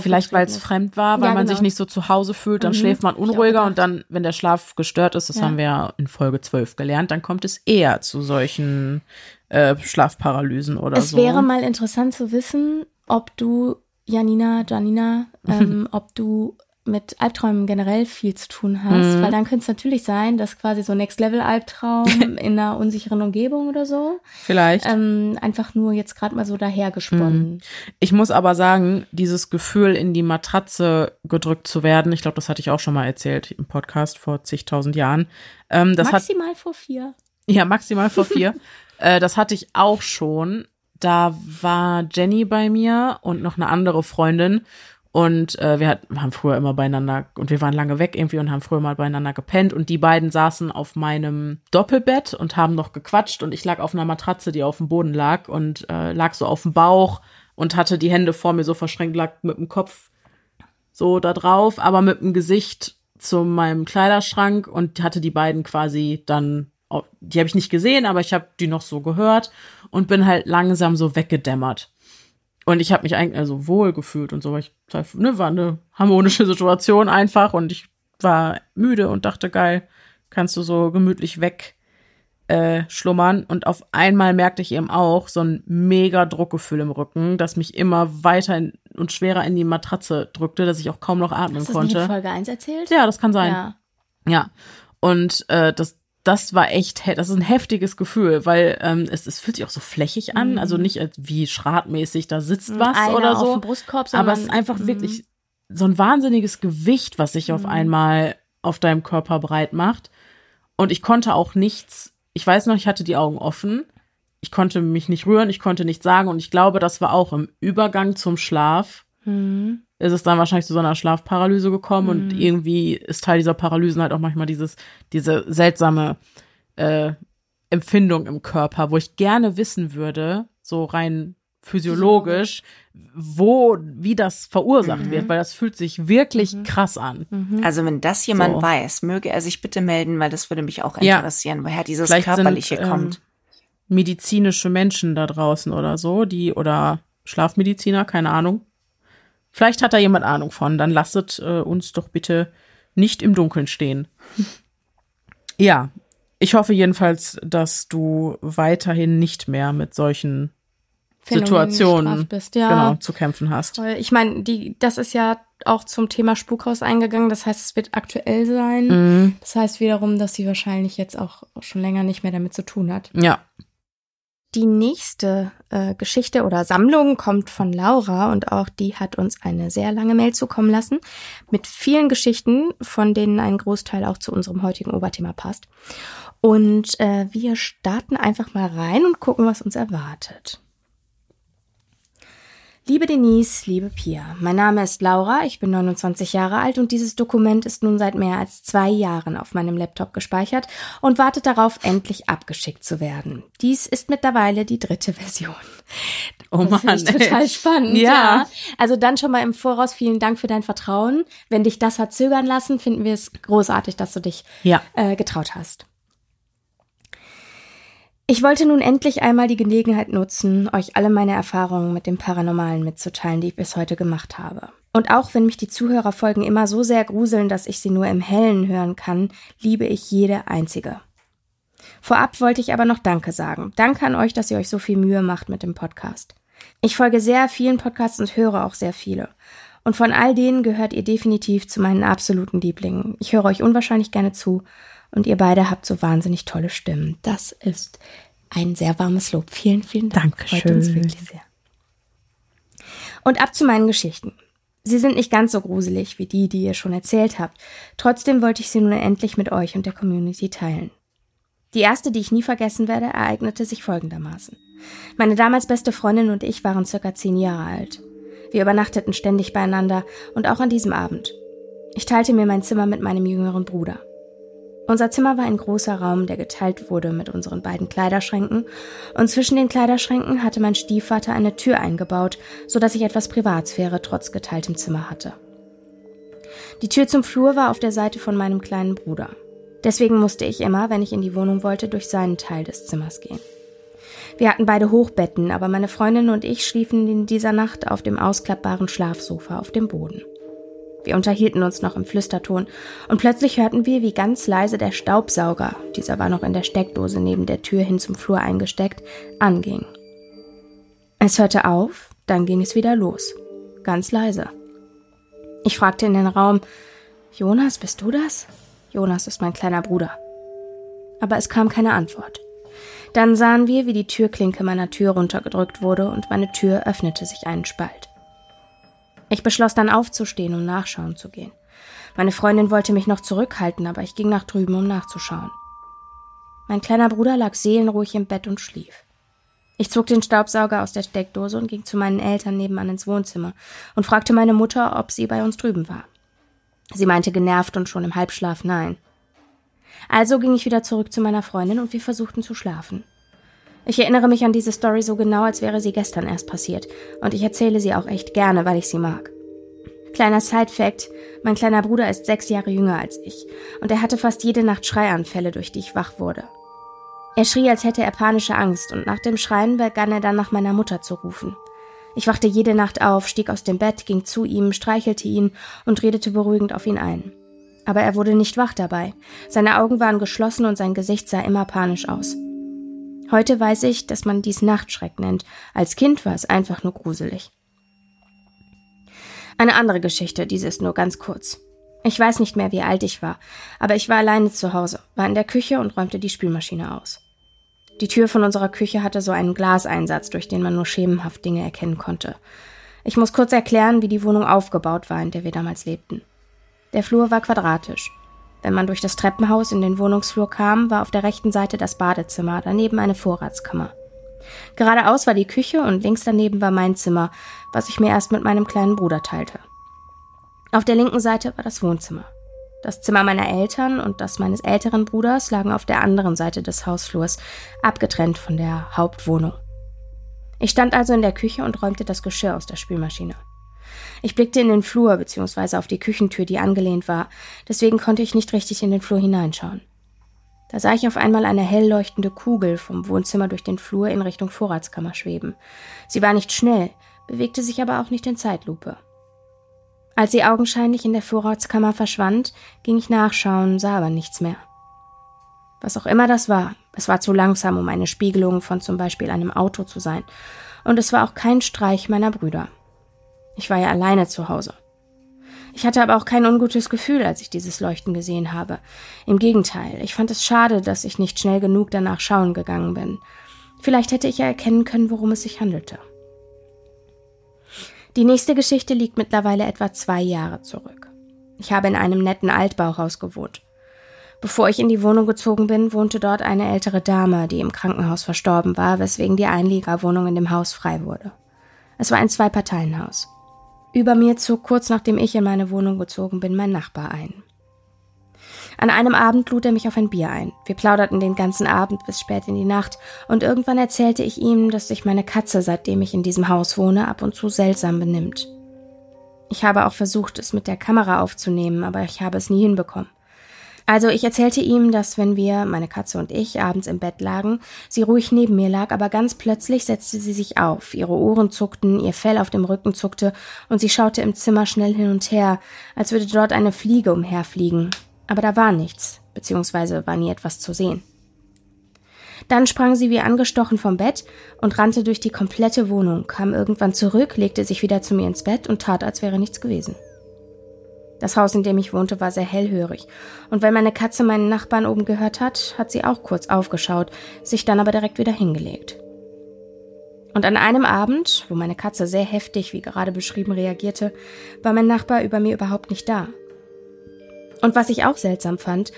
Vielleicht weil es fremd war, weil ja, man genau. sich nicht so zu Hause fühlt, dann mhm. schläft man unruhiger und dann, wenn der Schlaf gestört ist, das ja. haben wir ja in Folge 12 gelernt, dann kommt es eher zu solchen äh, Schlafparalysen oder es so. Es wäre mal interessant zu wissen, ob du, Janina, Janina, ähm, ob du mit Albträumen generell viel zu tun hast, mhm. weil dann könnte es natürlich sein, dass quasi so Next-Level-Albtraum in einer unsicheren Umgebung oder so. Vielleicht. Ähm, einfach nur jetzt gerade mal so dahergesponnen. Mhm. Ich muss aber sagen, dieses Gefühl, in die Matratze gedrückt zu werden, ich glaube, das hatte ich auch schon mal erzählt im Podcast vor zigtausend Jahren. Ähm, maximal hat, vor vier. Ja, maximal vor vier. äh, das hatte ich auch schon. Da war Jenny bei mir und noch eine andere Freundin. Und äh, wir hat, haben früher immer beieinander, und wir waren lange weg irgendwie und haben früher mal beieinander gepennt. Und die beiden saßen auf meinem Doppelbett und haben noch gequatscht. Und ich lag auf einer Matratze, die auf dem Boden lag und äh, lag so auf dem Bauch und hatte die Hände vor mir so verschränkt, lag mit dem Kopf so da drauf, aber mit dem Gesicht zu meinem Kleiderschrank und hatte die beiden quasi dann, die habe ich nicht gesehen, aber ich habe die noch so gehört und bin halt langsam so weggedämmert. Und ich habe mich eigentlich also wohl gefühlt und so. Ich ne, war eine harmonische Situation einfach und ich war müde und dachte, geil, kannst du so gemütlich weg äh, schlummern. Und auf einmal merkte ich eben auch so ein mega Druckgefühl im Rücken, das mich immer weiter in, und schwerer in die Matratze drückte, dass ich auch kaum noch atmen Hast konnte. Hast du Folge 1 erzählt? Ja, das kann sein. Ja. Ja. Und äh, das, das war echt, das ist ein heftiges Gefühl, weil ähm, es, es fühlt sich auch so flächig an, mhm. also nicht wie schratmäßig, da sitzt mhm. was Einer oder so. Auf dem Brustkorb, aber es ist einfach mhm. wirklich so ein wahnsinniges Gewicht, was sich auf mhm. einmal auf deinem Körper breit macht. Und ich konnte auch nichts, ich weiß noch, ich hatte die Augen offen, ich konnte mich nicht rühren, ich konnte nichts sagen und ich glaube, das war auch im Übergang zum Schlaf. Mhm ist es dann wahrscheinlich zu so einer Schlafparalyse gekommen mhm. und irgendwie ist Teil dieser Paralysen halt auch manchmal dieses, diese seltsame äh, Empfindung im Körper, wo ich gerne wissen würde, so rein physiologisch, wo, wie das verursacht mhm. wird, weil das fühlt sich wirklich mhm. krass an. Mhm. Also wenn das jemand so. weiß, möge er sich bitte melden, weil das würde mich auch interessieren, ja. woher dieses Vielleicht körperliche sind, ähm, kommt. Ähm, medizinische Menschen da draußen oder so, die oder Schlafmediziner, keine Ahnung, Vielleicht hat da jemand Ahnung von. Dann lasset äh, uns doch bitte nicht im Dunkeln stehen. ja, ich hoffe jedenfalls, dass du weiterhin nicht mehr mit solchen Phänomen Situationen bist, ja. genau, zu kämpfen hast. Ich meine, die, das ist ja auch zum Thema Spukhaus eingegangen. Das heißt, es wird aktuell sein. Mhm. Das heißt wiederum, dass sie wahrscheinlich jetzt auch schon länger nicht mehr damit zu tun hat. Ja. Die nächste äh, Geschichte oder Sammlung kommt von Laura und auch die hat uns eine sehr lange Mail zukommen lassen mit vielen Geschichten, von denen ein Großteil auch zu unserem heutigen Oberthema passt. Und äh, wir starten einfach mal rein und gucken, was uns erwartet. Liebe Denise, liebe Pia, mein Name ist Laura, ich bin 29 Jahre alt und dieses Dokument ist nun seit mehr als zwei Jahren auf meinem Laptop gespeichert und wartet darauf, endlich abgeschickt zu werden. Dies ist mittlerweile die dritte Version. Oh das Mann, total spannend. Ja. ja. Also dann schon mal im Voraus vielen Dank für dein Vertrauen. Wenn dich das hat zögern lassen, finden wir es großartig, dass du dich ja. äh, getraut hast. Ich wollte nun endlich einmal die Gelegenheit nutzen, euch alle meine Erfahrungen mit dem Paranormalen mitzuteilen, die ich bis heute gemacht habe. Und auch wenn mich die Zuhörerfolgen immer so sehr gruseln, dass ich sie nur im Hellen hören kann, liebe ich jede einzige. Vorab wollte ich aber noch Danke sagen. Danke an euch, dass ihr euch so viel Mühe macht mit dem Podcast. Ich folge sehr vielen Podcasts und höre auch sehr viele. Und von all denen gehört ihr definitiv zu meinen absoluten Lieblingen. Ich höre euch unwahrscheinlich gerne zu und ihr beide habt so wahnsinnig tolle Stimmen. Das ist ein sehr warmes Lob. Vielen, vielen Dank. Dankeschön. Freut uns wirklich sehr. Und ab zu meinen Geschichten. Sie sind nicht ganz so gruselig wie die, die ihr schon erzählt habt. Trotzdem wollte ich sie nun endlich mit euch und der Community teilen. Die erste, die ich nie vergessen werde, ereignete sich folgendermaßen. Meine damals beste Freundin und ich waren circa zehn Jahre alt. Wir übernachteten ständig beieinander und auch an diesem Abend. Ich teilte mir mein Zimmer mit meinem jüngeren Bruder. Unser Zimmer war ein großer Raum, der geteilt wurde mit unseren beiden Kleiderschränken, und zwischen den Kleiderschränken hatte mein Stiefvater eine Tür eingebaut, so dass ich etwas Privatsphäre trotz geteiltem Zimmer hatte. Die Tür zum Flur war auf der Seite von meinem kleinen Bruder. Deswegen musste ich immer, wenn ich in die Wohnung wollte, durch seinen Teil des Zimmers gehen. Wir hatten beide Hochbetten, aber meine Freundin und ich schliefen in dieser Nacht auf dem ausklappbaren Schlafsofa auf dem Boden. Wir unterhielten uns noch im Flüsterton und plötzlich hörten wir, wie ganz leise der Staubsauger, dieser war noch in der Steckdose neben der Tür hin zum Flur eingesteckt, anging. Es hörte auf, dann ging es wieder los. Ganz leise. Ich fragte in den Raum, Jonas, bist du das? Jonas ist mein kleiner Bruder. Aber es kam keine Antwort. Dann sahen wir, wie die Türklinke meiner Tür runtergedrückt wurde und meine Tür öffnete sich einen Spalt. Ich beschloss dann aufzustehen, um nachschauen zu gehen. Meine Freundin wollte mich noch zurückhalten, aber ich ging nach drüben, um nachzuschauen. Mein kleiner Bruder lag seelenruhig im Bett und schlief. Ich zog den Staubsauger aus der Steckdose und ging zu meinen Eltern nebenan ins Wohnzimmer und fragte meine Mutter, ob sie bei uns drüben war. Sie meinte genervt und schon im Halbschlaf nein. Also ging ich wieder zurück zu meiner Freundin und wir versuchten zu schlafen. Ich erinnere mich an diese Story so genau, als wäre sie gestern erst passiert, und ich erzähle sie auch echt gerne, weil ich sie mag. Kleiner Side-Fact, mein kleiner Bruder ist sechs Jahre jünger als ich, und er hatte fast jede Nacht Schreianfälle, durch die ich wach wurde. Er schrie, als hätte er panische Angst, und nach dem Schreien begann er dann nach meiner Mutter zu rufen. Ich wachte jede Nacht auf, stieg aus dem Bett, ging zu ihm, streichelte ihn und redete beruhigend auf ihn ein. Aber er wurde nicht wach dabei. Seine Augen waren geschlossen und sein Gesicht sah immer panisch aus. Heute weiß ich, dass man dies Nachtschreck nennt. Als Kind war es einfach nur gruselig. Eine andere Geschichte, diese ist nur ganz kurz. Ich weiß nicht mehr, wie alt ich war, aber ich war alleine zu Hause, war in der Küche und räumte die Spülmaschine aus. Die Tür von unserer Küche hatte so einen Glaseinsatz, durch den man nur schemenhaft Dinge erkennen konnte. Ich muss kurz erklären, wie die Wohnung aufgebaut war, in der wir damals lebten. Der Flur war quadratisch. Wenn man durch das Treppenhaus in den Wohnungsflur kam, war auf der rechten Seite das Badezimmer, daneben eine Vorratskammer. Geradeaus war die Küche und links daneben war mein Zimmer, was ich mir erst mit meinem kleinen Bruder teilte. Auf der linken Seite war das Wohnzimmer. Das Zimmer meiner Eltern und das meines älteren Bruders lagen auf der anderen Seite des Hausflurs, abgetrennt von der Hauptwohnung. Ich stand also in der Küche und räumte das Geschirr aus der Spülmaschine. Ich blickte in den Flur bzw. auf die Küchentür, die angelehnt war, deswegen konnte ich nicht richtig in den Flur hineinschauen. Da sah ich auf einmal eine hell leuchtende Kugel vom Wohnzimmer durch den Flur in Richtung Vorratskammer schweben. Sie war nicht schnell, bewegte sich aber auch nicht in Zeitlupe. Als sie augenscheinlich in der Vorratskammer verschwand, ging ich nachschauen, sah aber nichts mehr. Was auch immer das war, es war zu langsam, um eine Spiegelung von zum Beispiel einem Auto zu sein, und es war auch kein Streich meiner Brüder. Ich war ja alleine zu Hause. Ich hatte aber auch kein ungutes Gefühl, als ich dieses Leuchten gesehen habe. Im Gegenteil, ich fand es schade, dass ich nicht schnell genug danach schauen gegangen bin. Vielleicht hätte ich ja erkennen können, worum es sich handelte. Die nächste Geschichte liegt mittlerweile etwa zwei Jahre zurück. Ich habe in einem netten Altbauhaus gewohnt. Bevor ich in die Wohnung gezogen bin, wohnte dort eine ältere Dame, die im Krankenhaus verstorben war, weswegen die Einliegerwohnung in dem Haus frei wurde. Es war ein Zwei-Parteien-Haus. Über mir zog kurz nachdem ich in meine Wohnung gezogen bin mein Nachbar ein. An einem Abend lud er mich auf ein Bier ein. Wir plauderten den ganzen Abend bis spät in die Nacht und irgendwann erzählte ich ihm, dass sich meine Katze, seitdem ich in diesem Haus wohne, ab und zu seltsam benimmt. Ich habe auch versucht, es mit der Kamera aufzunehmen, aber ich habe es nie hinbekommen. Also ich erzählte ihm, dass wenn wir, meine Katze und ich, abends im Bett lagen, sie ruhig neben mir lag, aber ganz plötzlich setzte sie sich auf, ihre Ohren zuckten, ihr Fell auf dem Rücken zuckte und sie schaute im Zimmer schnell hin und her, als würde dort eine Fliege umherfliegen. Aber da war nichts, beziehungsweise war nie etwas zu sehen. Dann sprang sie wie angestochen vom Bett und rannte durch die komplette Wohnung, kam irgendwann zurück, legte sich wieder zu mir ins Bett und tat, als wäre nichts gewesen. Das Haus, in dem ich wohnte, war sehr hellhörig, und wenn meine Katze meinen Nachbarn oben gehört hat, hat sie auch kurz aufgeschaut, sich dann aber direkt wieder hingelegt. Und an einem Abend, wo meine Katze sehr heftig, wie gerade beschrieben, reagierte, war mein Nachbar über mir überhaupt nicht da. Und was ich auch seltsam fand,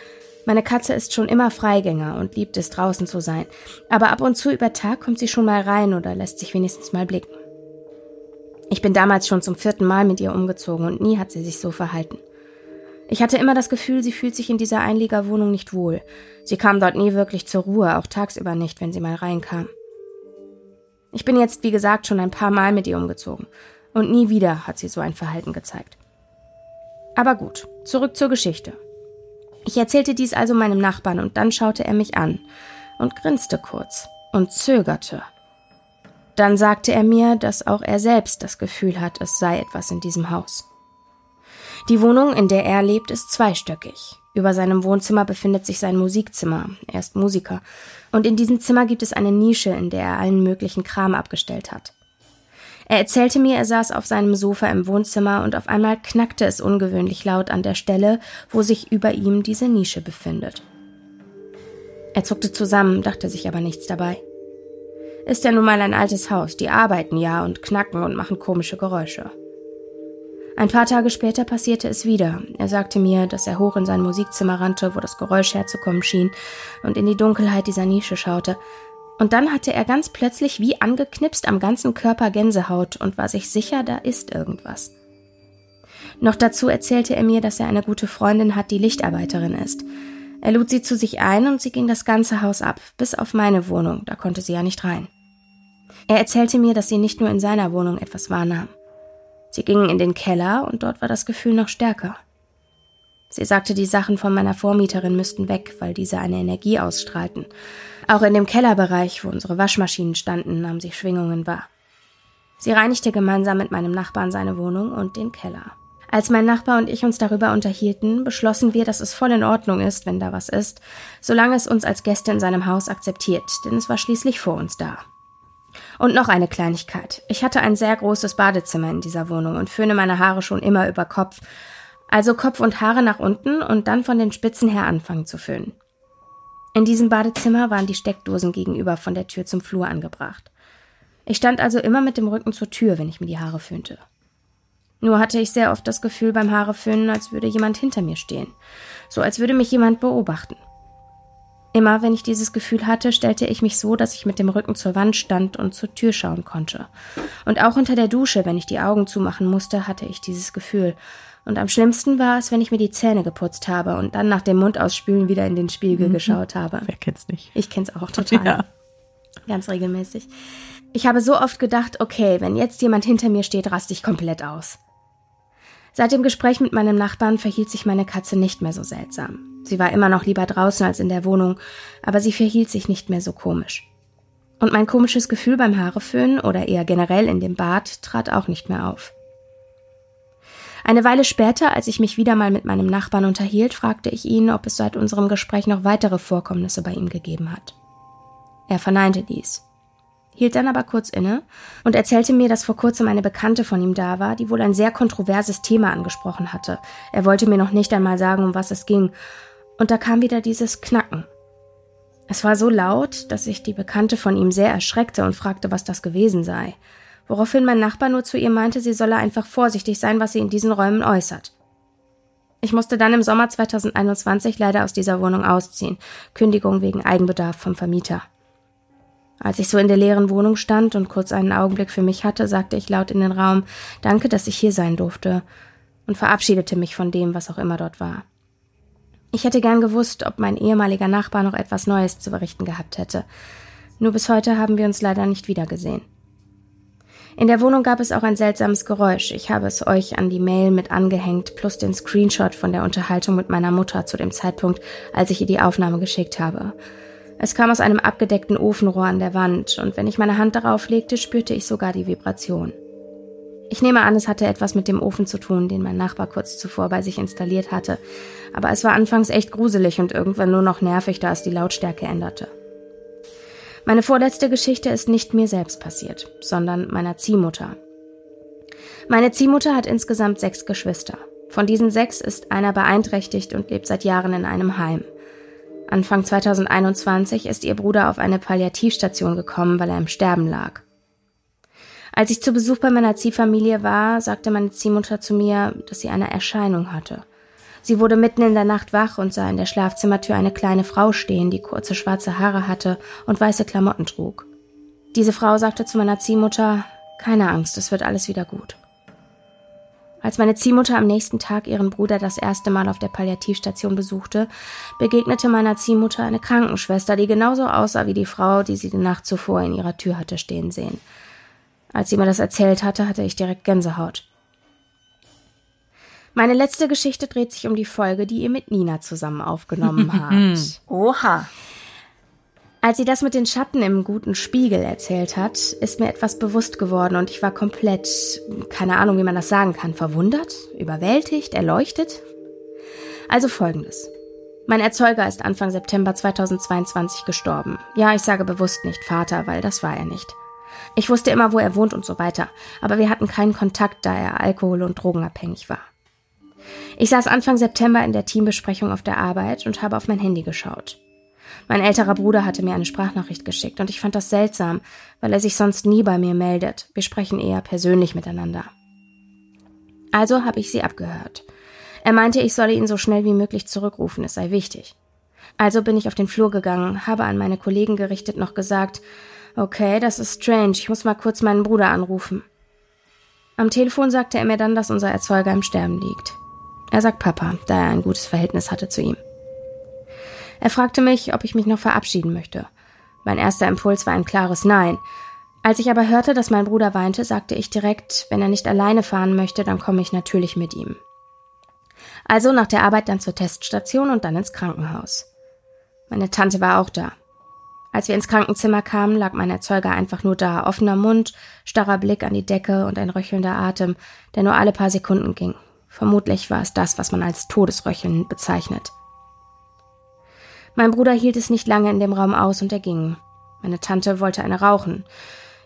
meine Katze ist schon immer Freigänger und liebt es, draußen zu sein. Aber ab und zu über Tag kommt sie schon mal rein oder lässt sich wenigstens mal blicken. Ich bin damals schon zum vierten Mal mit ihr umgezogen und nie hat sie sich so verhalten. Ich hatte immer das Gefühl, sie fühlt sich in dieser Einliegerwohnung nicht wohl. Sie kam dort nie wirklich zur Ruhe, auch tagsüber nicht, wenn sie mal reinkam. Ich bin jetzt, wie gesagt, schon ein paar Mal mit ihr umgezogen. Und nie wieder hat sie so ein Verhalten gezeigt. Aber gut, zurück zur Geschichte. Ich erzählte dies also meinem Nachbarn und dann schaute er mich an und grinste kurz und zögerte. Dann sagte er mir, dass auch er selbst das Gefühl hat, es sei etwas in diesem Haus. Die Wohnung, in der er lebt, ist zweistöckig. Über seinem Wohnzimmer befindet sich sein Musikzimmer. Er ist Musiker. Und in diesem Zimmer gibt es eine Nische, in der er allen möglichen Kram abgestellt hat. Er erzählte mir, er saß auf seinem Sofa im Wohnzimmer und auf einmal knackte es ungewöhnlich laut an der Stelle, wo sich über ihm diese Nische befindet. Er zuckte zusammen, dachte sich aber nichts dabei. Ist ja nun mal ein altes Haus, die arbeiten ja und knacken und machen komische Geräusche. Ein paar Tage später passierte es wieder. Er sagte mir, dass er hoch in sein Musikzimmer rannte, wo das Geräusch herzukommen schien, und in die Dunkelheit dieser Nische schaute, und dann hatte er ganz plötzlich wie angeknipst am ganzen Körper Gänsehaut und war sich sicher, da ist irgendwas. Noch dazu erzählte er mir, dass er eine gute Freundin hat, die Lichtarbeiterin ist. Er lud sie zu sich ein und sie ging das ganze Haus ab, bis auf meine Wohnung, da konnte sie ja nicht rein. Er erzählte mir, dass sie nicht nur in seiner Wohnung etwas wahrnahm. Sie gingen in den Keller und dort war das Gefühl noch stärker. Sie sagte, die Sachen von meiner Vormieterin müssten weg, weil diese eine Energie ausstrahlten. Auch in dem Kellerbereich, wo unsere Waschmaschinen standen, nahm sie Schwingungen wahr. Sie reinigte gemeinsam mit meinem Nachbarn seine Wohnung und den Keller. Als mein Nachbar und ich uns darüber unterhielten, beschlossen wir, dass es voll in Ordnung ist, wenn da was ist, solange es uns als Gäste in seinem Haus akzeptiert, denn es war schließlich vor uns da. Und noch eine Kleinigkeit. Ich hatte ein sehr großes Badezimmer in dieser Wohnung und föhne meine Haare schon immer über Kopf, also Kopf und Haare nach unten und dann von den Spitzen her anfangen zu föhnen. In diesem Badezimmer waren die Steckdosen gegenüber von der Tür zum Flur angebracht. Ich stand also immer mit dem Rücken zur Tür, wenn ich mir die Haare föhnte. Nur hatte ich sehr oft das Gefühl beim Haareföhnen, als würde jemand hinter mir stehen, so als würde mich jemand beobachten. Immer wenn ich dieses Gefühl hatte, stellte ich mich so, dass ich mit dem Rücken zur Wand stand und zur Tür schauen konnte. Und auch unter der Dusche, wenn ich die Augen zumachen musste, hatte ich dieses Gefühl, und am schlimmsten war es, wenn ich mir die Zähne geputzt habe und dann nach dem Mundausspülen wieder in den Spiegel mhm. geschaut habe. Wer kennt's nicht? Ich kenn's auch total. Ja. Ganz regelmäßig. Ich habe so oft gedacht, okay, wenn jetzt jemand hinter mir steht, raste ich komplett aus. Seit dem Gespräch mit meinem Nachbarn verhielt sich meine Katze nicht mehr so seltsam. Sie war immer noch lieber draußen als in der Wohnung, aber sie verhielt sich nicht mehr so komisch. Und mein komisches Gefühl beim Haareföhnen oder eher generell in dem Bad trat auch nicht mehr auf. Eine Weile später, als ich mich wieder mal mit meinem Nachbarn unterhielt, fragte ich ihn, ob es seit unserem Gespräch noch weitere Vorkommnisse bei ihm gegeben hat. Er verneinte dies, hielt dann aber kurz inne und erzählte mir, dass vor kurzem eine Bekannte von ihm da war, die wohl ein sehr kontroverses Thema angesprochen hatte. Er wollte mir noch nicht einmal sagen, um was es ging, und da kam wieder dieses Knacken. Es war so laut, dass sich die Bekannte von ihm sehr erschreckte und fragte, was das gewesen sei woraufhin mein Nachbar nur zu ihr meinte, sie solle einfach vorsichtig sein, was sie in diesen Räumen äußert. Ich musste dann im Sommer 2021 leider aus dieser Wohnung ausziehen, Kündigung wegen Eigenbedarf vom Vermieter. Als ich so in der leeren Wohnung stand und kurz einen Augenblick für mich hatte, sagte ich laut in den Raum Danke, dass ich hier sein durfte und verabschiedete mich von dem, was auch immer dort war. Ich hätte gern gewusst, ob mein ehemaliger Nachbar noch etwas Neues zu berichten gehabt hätte. Nur bis heute haben wir uns leider nicht wiedergesehen. In der Wohnung gab es auch ein seltsames Geräusch. Ich habe es euch an die Mail mit angehängt, plus den Screenshot von der Unterhaltung mit meiner Mutter zu dem Zeitpunkt, als ich ihr die Aufnahme geschickt habe. Es kam aus einem abgedeckten Ofenrohr an der Wand, und wenn ich meine Hand darauf legte, spürte ich sogar die Vibration. Ich nehme an, es hatte etwas mit dem Ofen zu tun, den mein Nachbar kurz zuvor bei sich installiert hatte, aber es war anfangs echt gruselig und irgendwann nur noch nervig, da es die Lautstärke änderte. Meine vorletzte Geschichte ist nicht mir selbst passiert, sondern meiner Ziehmutter. Meine Ziehmutter hat insgesamt sechs Geschwister. Von diesen sechs ist einer beeinträchtigt und lebt seit Jahren in einem Heim. Anfang 2021 ist ihr Bruder auf eine Palliativstation gekommen, weil er im Sterben lag. Als ich zu Besuch bei meiner Ziehfamilie war, sagte meine Ziehmutter zu mir, dass sie eine Erscheinung hatte. Sie wurde mitten in der Nacht wach und sah in der Schlafzimmertür eine kleine Frau stehen, die kurze schwarze Haare hatte und weiße Klamotten trug. Diese Frau sagte zu meiner Ziehmutter, keine Angst, es wird alles wieder gut. Als meine Ziehmutter am nächsten Tag ihren Bruder das erste Mal auf der Palliativstation besuchte, begegnete meiner Ziehmutter eine Krankenschwester, die genauso aussah wie die Frau, die sie die Nacht zuvor in ihrer Tür hatte stehen sehen. Als sie mir das erzählt hatte, hatte ich direkt Gänsehaut. Meine letzte Geschichte dreht sich um die Folge, die ihr mit Nina zusammen aufgenommen habt. Oha. Als sie das mit den Schatten im guten Spiegel erzählt hat, ist mir etwas bewusst geworden und ich war komplett, keine Ahnung, wie man das sagen kann, verwundert, überwältigt, erleuchtet. Also folgendes. Mein Erzeuger ist Anfang September 2022 gestorben. Ja, ich sage bewusst nicht Vater, weil das war er nicht. Ich wusste immer, wo er wohnt und so weiter, aber wir hatten keinen Kontakt, da er alkohol- und drogenabhängig war. Ich saß Anfang September in der Teambesprechung auf der Arbeit und habe auf mein Handy geschaut. Mein älterer Bruder hatte mir eine Sprachnachricht geschickt und ich fand das seltsam, weil er sich sonst nie bei mir meldet. Wir sprechen eher persönlich miteinander. Also habe ich sie abgehört. Er meinte, ich solle ihn so schnell wie möglich zurückrufen, es sei wichtig. Also bin ich auf den Flur gegangen, habe an meine Kollegen gerichtet noch gesagt, okay, das ist strange, ich muss mal kurz meinen Bruder anrufen. Am Telefon sagte er mir dann, dass unser Erzeuger im Sterben liegt. Er sagt Papa, da er ein gutes Verhältnis hatte zu ihm. Er fragte mich, ob ich mich noch verabschieden möchte. Mein erster Impuls war ein klares Nein. Als ich aber hörte, dass mein Bruder weinte, sagte ich direkt, wenn er nicht alleine fahren möchte, dann komme ich natürlich mit ihm. Also nach der Arbeit dann zur Teststation und dann ins Krankenhaus. Meine Tante war auch da. Als wir ins Krankenzimmer kamen, lag mein Erzeuger einfach nur da, offener Mund, starrer Blick an die Decke und ein röchelnder Atem, der nur alle paar Sekunden ging. Vermutlich war es das, was man als Todesröcheln bezeichnet. Mein Bruder hielt es nicht lange in dem Raum aus und er ging. Meine Tante wollte eine rauchen.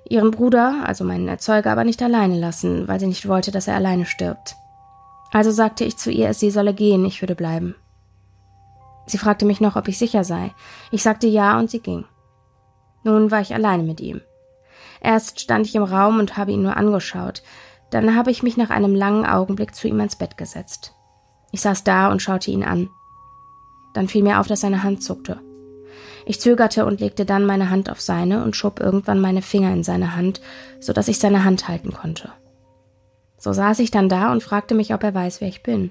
Ihren Bruder, also meinen Erzeuger, aber nicht alleine lassen, weil sie nicht wollte, dass er alleine stirbt. Also sagte ich zu ihr, sie solle gehen, ich würde bleiben. Sie fragte mich noch, ob ich sicher sei. Ich sagte ja und sie ging. Nun war ich alleine mit ihm. Erst stand ich im Raum und habe ihn nur angeschaut. Dann habe ich mich nach einem langen Augenblick zu ihm ins Bett gesetzt. Ich saß da und schaute ihn an. Dann fiel mir auf, dass seine Hand zuckte. Ich zögerte und legte dann meine Hand auf seine und schob irgendwann meine Finger in seine Hand, so dass ich seine Hand halten konnte. So saß ich dann da und fragte mich, ob er weiß, wer ich bin.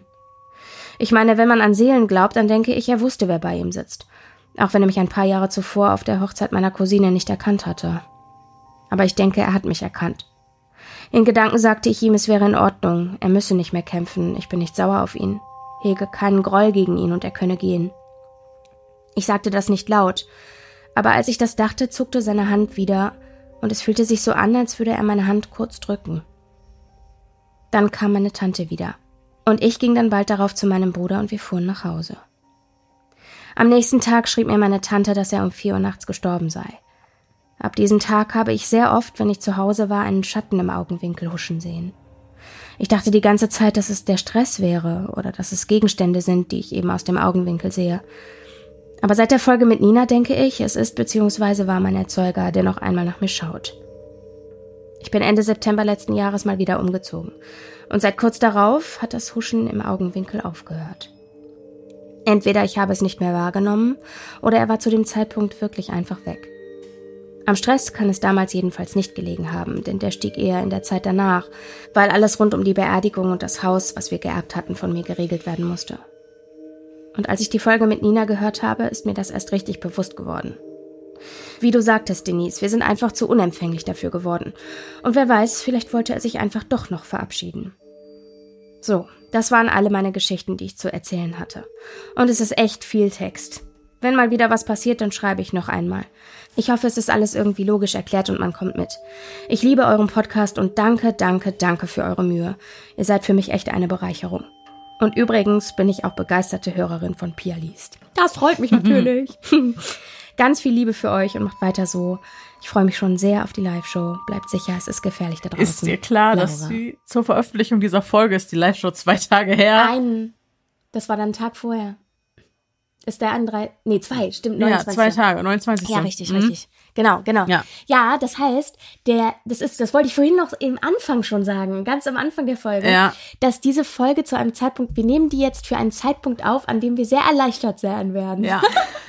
Ich meine, wenn man an Seelen glaubt, dann denke ich, er wusste, wer bei ihm sitzt. Auch wenn er mich ein paar Jahre zuvor auf der Hochzeit meiner Cousine nicht erkannt hatte. Aber ich denke, er hat mich erkannt. In Gedanken sagte ich ihm, es wäre in Ordnung, er müsse nicht mehr kämpfen, ich bin nicht sauer auf ihn hege keinen Groll gegen ihn und er könne gehen. Ich sagte das nicht laut, aber als ich das dachte, zuckte seine Hand wieder und es fühlte sich so an, als würde er meine Hand kurz drücken. Dann kam meine Tante wieder und ich ging dann bald darauf zu meinem Bruder und wir fuhren nach Hause. Am nächsten Tag schrieb mir meine Tante, dass er um vier Uhr nachts gestorben sei. Ab diesem Tag habe ich sehr oft, wenn ich zu Hause war, einen Schatten im Augenwinkel huschen sehen. Ich dachte die ganze Zeit, dass es der Stress wäre oder dass es Gegenstände sind, die ich eben aus dem Augenwinkel sehe. Aber seit der Folge mit Nina denke ich, es ist bzw. war mein Erzeuger, der noch einmal nach mir schaut. Ich bin Ende September letzten Jahres mal wieder umgezogen. Und seit kurz darauf hat das Huschen im Augenwinkel aufgehört. Entweder ich habe es nicht mehr wahrgenommen oder er war zu dem Zeitpunkt wirklich einfach weg. Am Stress kann es damals jedenfalls nicht gelegen haben, denn der stieg eher in der Zeit danach, weil alles rund um die Beerdigung und das Haus, was wir geerbt hatten, von mir geregelt werden musste. Und als ich die Folge mit Nina gehört habe, ist mir das erst richtig bewusst geworden. Wie du sagtest, Denise, wir sind einfach zu unempfänglich dafür geworden. Und wer weiß, vielleicht wollte er sich einfach doch noch verabschieden. So, das waren alle meine Geschichten, die ich zu erzählen hatte. Und es ist echt viel Text. Wenn mal wieder was passiert, dann schreibe ich noch einmal. Ich hoffe, es ist alles irgendwie logisch erklärt und man kommt mit. Ich liebe euren Podcast und danke, danke, danke für eure Mühe. Ihr seid für mich echt eine Bereicherung. Und übrigens bin ich auch begeisterte Hörerin von Pia Liest. Das freut mich natürlich. Ganz viel Liebe für euch und macht weiter so. Ich freue mich schon sehr auf die Live-Show. Bleibt sicher, es ist gefährlich da draußen. Ist dir klar, Laura. dass die, zur Veröffentlichung dieser Folge ist die Live-Show zwei Tage her? Nein, das war dann ein Tag vorher. ist der an drei, nee, zwei, stimmt, 29. Ja, zwei Tage, 29. Ja, richtig, mhm. richtig. Genau, genau. Ja. ja, das heißt, der, das ist, das wollte ich vorhin noch im Anfang schon sagen, ganz am Anfang der Folge, ja. dass diese Folge zu einem Zeitpunkt, wir nehmen die jetzt für einen Zeitpunkt auf, an dem wir sehr erleichtert sein werden. Ja.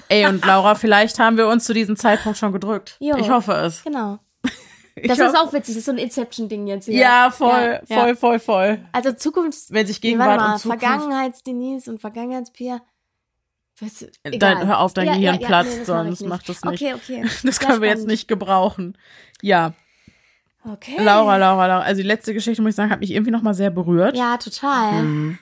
Ey, und Laura, vielleicht haben wir uns zu diesem Zeitpunkt schon gedrückt. Jo, ich hoffe es. Genau. Das ist auch witzig, das ist so ein Inception-Ding jetzt hier. Ja, voll, ja, voll, voll, voll. Also Zukunfts... Wenn sich Gegenwart mal, und Zukunft... Vergangenheits-Denise und Vergangenheits-Pia. Dann hör auf, dein ja, Gehirn ja, platzt, nee, sonst mach macht das nicht. Okay, okay. Das können wir jetzt nicht gebrauchen. Ja. Okay. Laura, Laura, Laura. Also die letzte Geschichte, muss ich sagen, hat mich irgendwie nochmal sehr berührt. Ja, total. Mhm.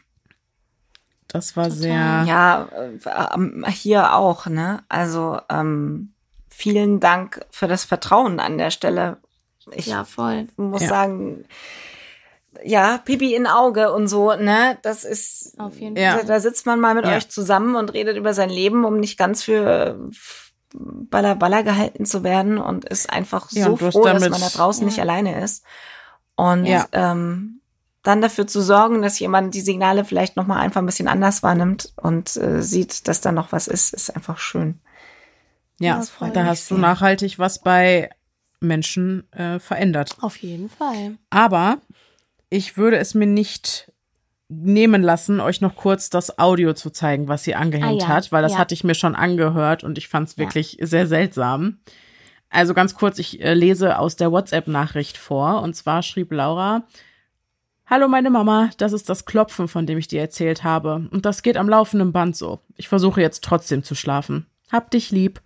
Das war total. sehr. Ja, äh, hier auch, ne? Also, ähm, vielen Dank für das Vertrauen an der Stelle. Ich ja, voll. muss ja. sagen, ja, Pipi in Auge und so, ne? Das ist, Auf jeden Fall. Ja. Da, da sitzt man mal mit ja. euch zusammen und redet über sein Leben, um nicht ganz für Baller Baller gehalten zu werden und ist einfach ja, so froh, dass man da draußen nicht alleine ist. Und ähm, dann dafür zu sorgen, dass jemand die Signale vielleicht noch mal einfach ein bisschen anders wahrnimmt und äh, sieht, dass da noch was ist, ist einfach schön. Ja, da hast du nachhaltig was bei Menschen äh, verändert. Auf jeden Fall. Aber ich würde es mir nicht nehmen lassen, euch noch kurz das Audio zu zeigen, was sie angehängt ah, ja. hat, weil das ja. hatte ich mir schon angehört und ich fand es wirklich ja. sehr seltsam. Also ganz kurz, ich äh, lese aus der WhatsApp-Nachricht vor und zwar schrieb Laura, Hallo meine Mama, das ist das Klopfen, von dem ich dir erzählt habe. Und das geht am laufenden Band so. Ich versuche jetzt trotzdem zu schlafen. Hab dich lieb.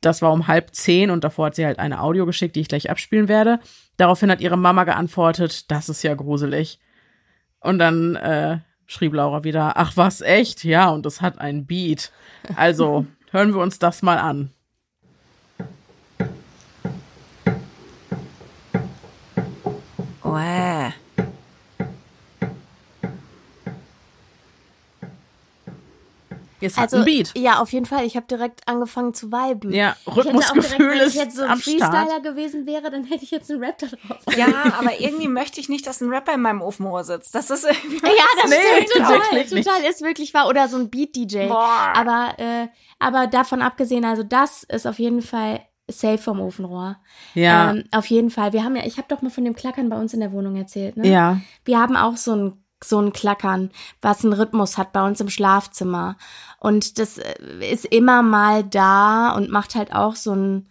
Das war um halb zehn und davor hat sie halt eine Audio geschickt, die ich gleich abspielen werde. Daraufhin hat ihre Mama geantwortet, das ist ja gruselig. Und dann äh, schrieb Laura wieder, ach was, echt? Ja, und es hat einen Beat. Also hören wir uns das mal an. Wow. Jetzt hat also, ein Beat. Ja, auf jeden Fall. Ich habe direkt angefangen zu viben. Ja, Rhythmusgefühl ist Wenn ich jetzt so ein Freestyler gewesen wäre, dann hätte ich jetzt einen Rap da drauf. Ja, aber irgendwie möchte ich nicht, dass ein Rapper in meinem Ofenrohr sitzt. Das ist irgendwie. Ja, das nee, stimmt total. Total ist wirklich wahr. Oder so ein Beat-DJ. Aber, äh, aber davon abgesehen, also das ist auf jeden Fall safe vom Ofenrohr. Ja. Ähm, auf jeden Fall. Wir haben ja, ich habe doch mal von dem Klackern bei uns in der Wohnung erzählt, ne? Ja. Wir haben auch so ein so ein Klackern, was einen Rhythmus hat bei uns im Schlafzimmer. Und das äh, ist immer mal da und macht halt auch so ein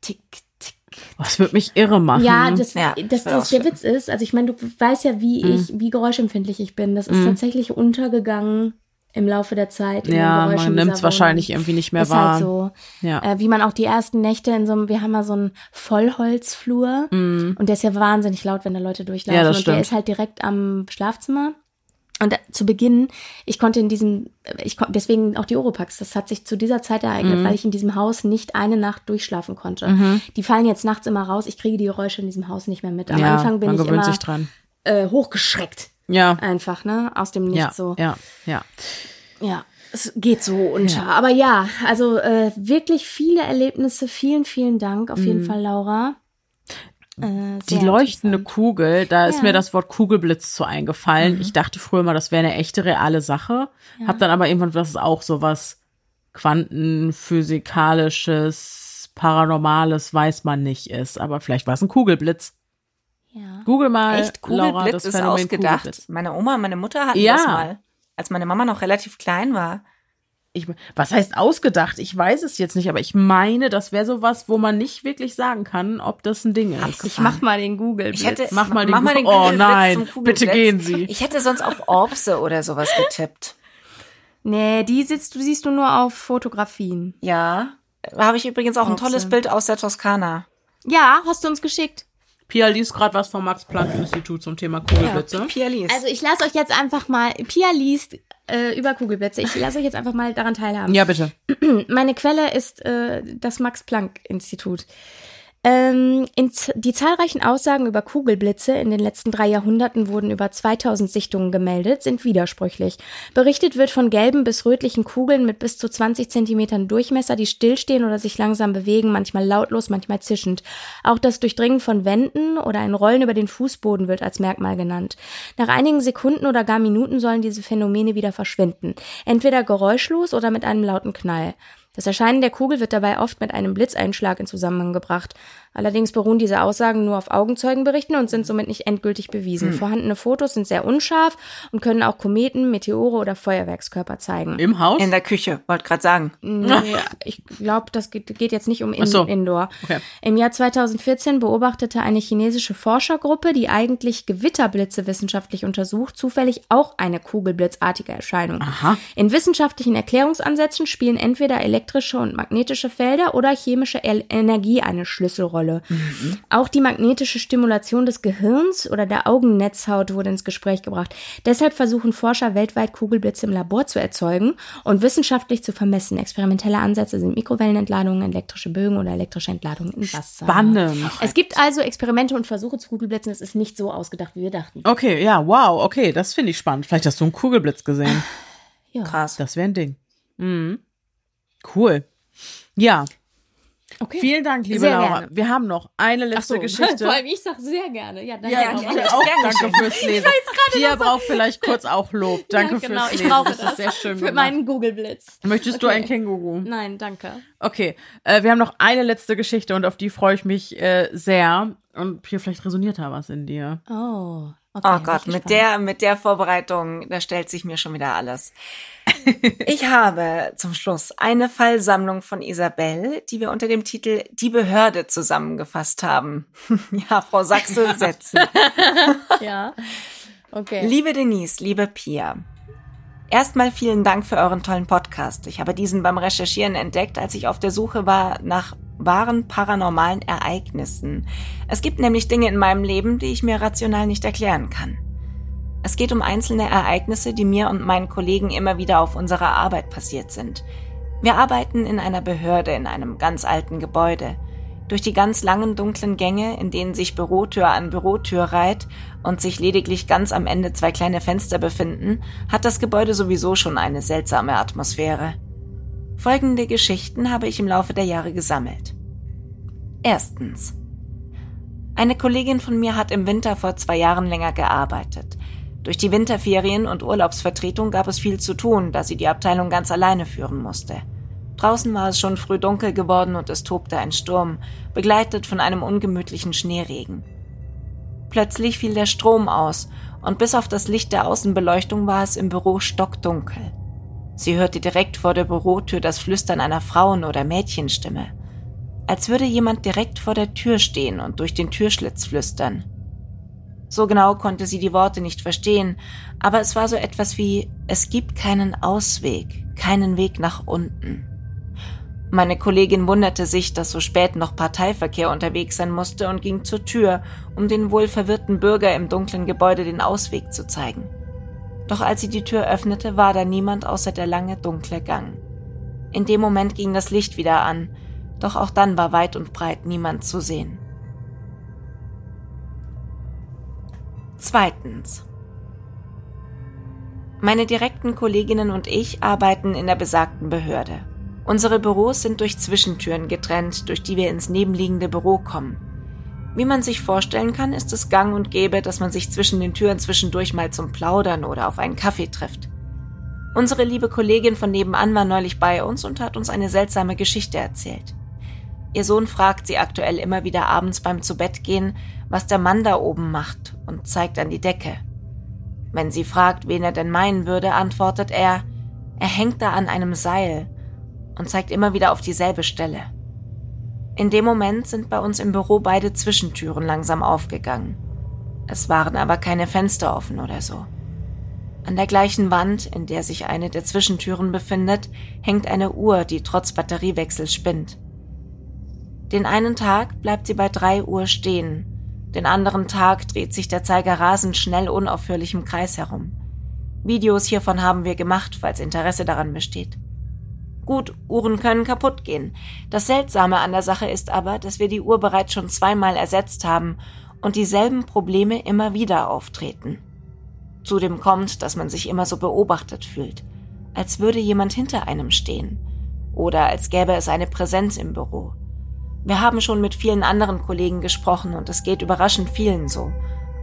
Tick, Tick. Was wird mich irre machen? Ja, das, ja, das, das der Witz ist, also ich meine, du weißt ja, wie mhm. ich, wie geräuschempfindlich ich bin. Das ist mhm. tatsächlich untergegangen im Laufe der Zeit. Ja, man nimmt es wahrscheinlich irgendwie nicht mehr ist wahr. Halt so. Ja. Äh, wie man auch die ersten Nächte in so einem, wir haben mal so einen Vollholzflur mm. und der ist ja wahnsinnig laut, wenn da Leute durchlaufen. Ja, das und stimmt. der ist halt direkt am Schlafzimmer. Und zu Beginn, ich konnte in diesem, ich konnte, deswegen auch die Oropax, das hat sich zu dieser Zeit ereignet, mhm. weil ich in diesem Haus nicht eine Nacht durchschlafen konnte. Mhm. Die fallen jetzt nachts immer raus, ich kriege die Geräusche in diesem Haus nicht mehr mit. Am ja, Anfang bin ich immer äh, hochgeschreckt. Ja. Einfach, ne? Aus dem Nichts ja, so. Ja, ja. Ja, es geht so unter. Ja. Aber ja, also äh, wirklich viele Erlebnisse. Vielen, vielen Dank auf jeden mhm. Fall, Laura. Äh, die leuchtende Kugel, da ja. ist mir das Wort Kugelblitz zu eingefallen. Mhm. Ich dachte früher mal, das wäre eine echte reale Sache. Ja. Hab dann aber irgendwann, das ist auch so was quantenphysikalisches, paranormales, weiß man nicht ist. Aber vielleicht war es ein Kugelblitz. Ja. Google mal. Echt Kugelblitz Laura, das ist ausgedacht. Kugelblitz. Meine Oma, meine Mutter hatten ja. das mal als meine Mama noch relativ klein war. Ich, was heißt ausgedacht? Ich weiß es jetzt nicht, aber ich meine, das wäre sowas, wo man nicht wirklich sagen kann, ob das ein Ding ist. Ich mach mal den Google. Ich hätte, mach mal den, mach mal den Oh nein, bitte gehen Sie. Ich hätte sonst auf Orbse oder sowas getippt. Nee, die sitzt, du siehst du nur auf Fotografien. Ja. Da habe ich übrigens auch Orbse. ein tolles Bild aus der Toskana. Ja, hast du uns geschickt. Pia liest gerade was vom Max-Planck-Institut zum Thema Kugelblitze. Ja, Pia liest. Also ich lasse euch jetzt einfach mal, Pia liest äh, über Kugelblitze. Ich lasse euch jetzt einfach mal daran teilhaben. Ja, bitte. Meine Quelle ist äh, das Max-Planck-Institut. Ähm, die zahlreichen Aussagen über Kugelblitze in den letzten drei Jahrhunderten wurden über 2000 Sichtungen gemeldet, sind widersprüchlich. Berichtet wird von gelben bis rötlichen Kugeln mit bis zu 20 Zentimetern Durchmesser, die stillstehen oder sich langsam bewegen, manchmal lautlos, manchmal zischend. Auch das Durchdringen von Wänden oder ein Rollen über den Fußboden wird als Merkmal genannt. Nach einigen Sekunden oder gar Minuten sollen diese Phänomene wieder verschwinden. Entweder geräuschlos oder mit einem lauten Knall. Das Erscheinen der Kugel wird dabei oft mit einem Blitzeinschlag in Zusammenhang gebracht. Allerdings beruhen diese Aussagen nur auf Augenzeugenberichten und sind somit nicht endgültig bewiesen. Hm. Vorhandene Fotos sind sehr unscharf und können auch Kometen, Meteore oder Feuerwerkskörper zeigen. Im Haus? In der Küche, wollte gerade sagen. Nee, ich glaube, das geht, geht, jetzt nicht um in so. Indoor. Okay. Im Jahr 2014 beobachtete eine chinesische Forschergruppe, die eigentlich Gewitterblitze wissenschaftlich untersucht, zufällig auch eine kugelblitzartige Erscheinung. Aha. In wissenschaftlichen Erklärungsansätzen spielen entweder elektrische und magnetische Felder oder chemische Energie eine Schlüsselrolle. Rolle. Mhm. Auch die magnetische Stimulation des Gehirns oder der Augennetzhaut wurde ins Gespräch gebracht. Deshalb versuchen Forscher weltweit Kugelblitze im Labor zu erzeugen und wissenschaftlich zu vermessen. Experimentelle Ansätze sind Mikrowellenentladungen, elektrische Bögen oder elektrische Entladungen im Wasser. Spannend. Es gibt also Experimente und Versuche zu Kugelblitzen. Es ist nicht so ausgedacht, wie wir dachten. Okay, ja, wow, okay, das finde ich spannend. Vielleicht hast du einen Kugelblitz gesehen. Ja. Krass. Das wäre ein Ding. Mhm. Cool. Ja, Okay. Vielen Dank, liebe sehr Laura. Gerne. Wir haben noch eine letzte so. Geschichte. Vor allem ich sage sehr gerne. Ja, danke. Ja, ja, auch danke fürs Lesen. Pia braucht vielleicht kurz auch Lob. Danke ja, genau. fürs Lesen. Ich brauche das. das. ist sehr schön Für gemacht. meinen Google-Blitz. Möchtest okay. du ein Känguru? Nein, danke. Okay, äh, wir haben noch eine letzte Geschichte und auf die freue ich mich äh, sehr. Und Pia, vielleicht resoniert da was in dir. Oh. Okay, oh Gott, mit der, mit der Vorbereitung, da stellt sich mir schon wieder alles. ich habe zum Schluss eine Fallsammlung von Isabel, die wir unter dem Titel Die Behörde zusammengefasst haben. ja, Frau Sachse, setzen. ja. Okay. Liebe Denise, liebe Pia. Erstmal vielen Dank für euren tollen Podcast. Ich habe diesen beim Recherchieren entdeckt, als ich auf der Suche war nach wahren paranormalen Ereignissen. Es gibt nämlich Dinge in meinem Leben, die ich mir rational nicht erklären kann. Es geht um einzelne Ereignisse, die mir und meinen Kollegen immer wieder auf unserer Arbeit passiert sind. Wir arbeiten in einer Behörde in einem ganz alten Gebäude. Durch die ganz langen dunklen Gänge, in denen sich Bürotür an Bürotür reiht und sich lediglich ganz am Ende zwei kleine Fenster befinden, hat das Gebäude sowieso schon eine seltsame Atmosphäre. Folgende Geschichten habe ich im Laufe der Jahre gesammelt. Erstens. Eine Kollegin von mir hat im Winter vor zwei Jahren länger gearbeitet. Durch die Winterferien und Urlaubsvertretung gab es viel zu tun, da sie die Abteilung ganz alleine führen musste. Draußen war es schon früh dunkel geworden und es tobte ein Sturm, begleitet von einem ungemütlichen Schneeregen. Plötzlich fiel der Strom aus und bis auf das Licht der Außenbeleuchtung war es im Büro stockdunkel. Sie hörte direkt vor der Bürotür das Flüstern einer Frauen- oder Mädchenstimme. Als würde jemand direkt vor der Tür stehen und durch den Türschlitz flüstern. So genau konnte sie die Worte nicht verstehen, aber es war so etwas wie es gibt keinen Ausweg, keinen Weg nach unten. Meine Kollegin wunderte sich, dass so spät noch Parteiverkehr unterwegs sein musste und ging zur Tür, um den wohl verwirrten Bürger im dunklen Gebäude den Ausweg zu zeigen. Doch als sie die Tür öffnete, war da niemand außer der lange dunkle Gang. In dem Moment ging das Licht wieder an, doch auch dann war weit und breit niemand zu sehen. Zweitens. Meine direkten Kolleginnen und ich arbeiten in der besagten Behörde. Unsere Büros sind durch Zwischentüren getrennt, durch die wir ins nebenliegende Büro kommen. Wie man sich vorstellen kann, ist es gang und gäbe, dass man sich zwischen den Türen zwischendurch mal zum Plaudern oder auf einen Kaffee trifft. Unsere liebe Kollegin von nebenan war neulich bei uns und hat uns eine seltsame Geschichte erzählt. Ihr Sohn fragt sie aktuell immer wieder abends beim Zubettgehen, was der Mann da oben macht und zeigt an die Decke. Wenn sie fragt, wen er denn meinen würde, antwortet er, er hängt da an einem Seil und zeigt immer wieder auf dieselbe Stelle. In dem Moment sind bei uns im Büro beide Zwischentüren langsam aufgegangen. Es waren aber keine Fenster offen oder so. An der gleichen Wand, in der sich eine der Zwischentüren befindet, hängt eine Uhr, die trotz Batteriewechsel spinnt. Den einen Tag bleibt sie bei drei Uhr stehen, den anderen Tag dreht sich der Zeiger rasend schnell unaufhörlich im Kreis herum. Videos hiervon haben wir gemacht, falls Interesse daran besteht. Gut, Uhren können kaputt gehen. Das Seltsame an der Sache ist aber, dass wir die Uhr bereits schon zweimal ersetzt haben und dieselben Probleme immer wieder auftreten. Zudem kommt, dass man sich immer so beobachtet fühlt, als würde jemand hinter einem stehen oder als gäbe es eine Präsenz im Büro. Wir haben schon mit vielen anderen Kollegen gesprochen und es geht überraschend vielen so,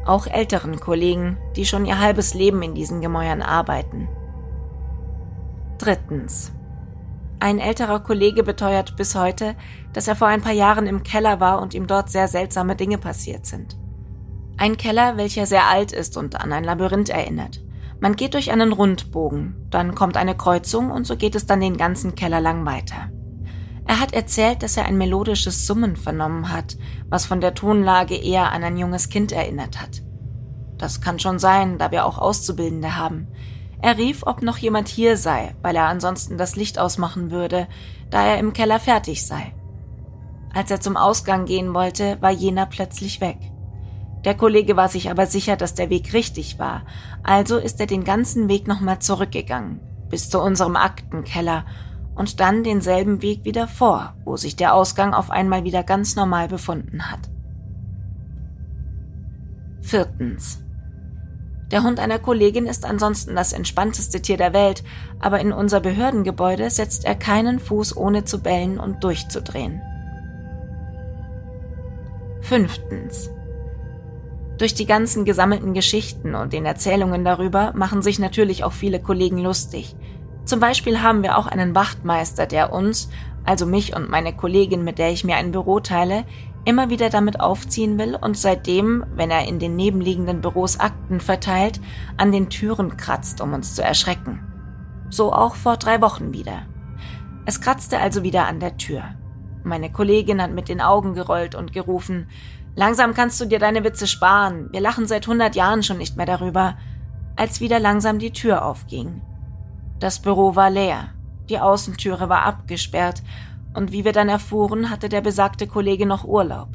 auch älteren Kollegen, die schon ihr halbes Leben in diesen Gemäuern arbeiten. Drittens. Ein älterer Kollege beteuert bis heute, dass er vor ein paar Jahren im Keller war und ihm dort sehr seltsame Dinge passiert sind. Ein Keller, welcher sehr alt ist und an ein Labyrinth erinnert. Man geht durch einen Rundbogen, dann kommt eine Kreuzung und so geht es dann den ganzen Keller lang weiter. Er hat erzählt, dass er ein melodisches Summen vernommen hat, was von der Tonlage eher an ein junges Kind erinnert hat. Das kann schon sein, da wir auch Auszubildende haben. Er rief, ob noch jemand hier sei, weil er ansonsten das Licht ausmachen würde, da er im Keller fertig sei. Als er zum Ausgang gehen wollte, war jener plötzlich weg. Der Kollege war sich aber sicher, dass der Weg richtig war, also ist er den ganzen Weg nochmal zurückgegangen, bis zu unserem Aktenkeller und dann denselben Weg wieder vor, wo sich der Ausgang auf einmal wieder ganz normal befunden hat. Viertens. Der Hund einer Kollegin ist ansonsten das entspannteste Tier der Welt, aber in unser Behördengebäude setzt er keinen Fuß ohne zu bellen und durchzudrehen. Fünftens. Durch die ganzen gesammelten Geschichten und den Erzählungen darüber machen sich natürlich auch viele Kollegen lustig. Zum Beispiel haben wir auch einen Wachtmeister, der uns, also mich und meine Kollegin, mit der ich mir ein Büro teile, immer wieder damit aufziehen will und seitdem, wenn er in den nebenliegenden Büros Akten verteilt, an den Türen kratzt, um uns zu erschrecken. So auch vor drei Wochen wieder. Es kratzte also wieder an der Tür. Meine Kollegin hat mit den Augen gerollt und gerufen, Langsam kannst du dir deine Witze sparen. Wir lachen seit hundert Jahren schon nicht mehr darüber. Als wieder langsam die Tür aufging. Das Büro war leer. Die Außentüre war abgesperrt. Und wie wir dann erfuhren, hatte der besagte Kollege noch Urlaub.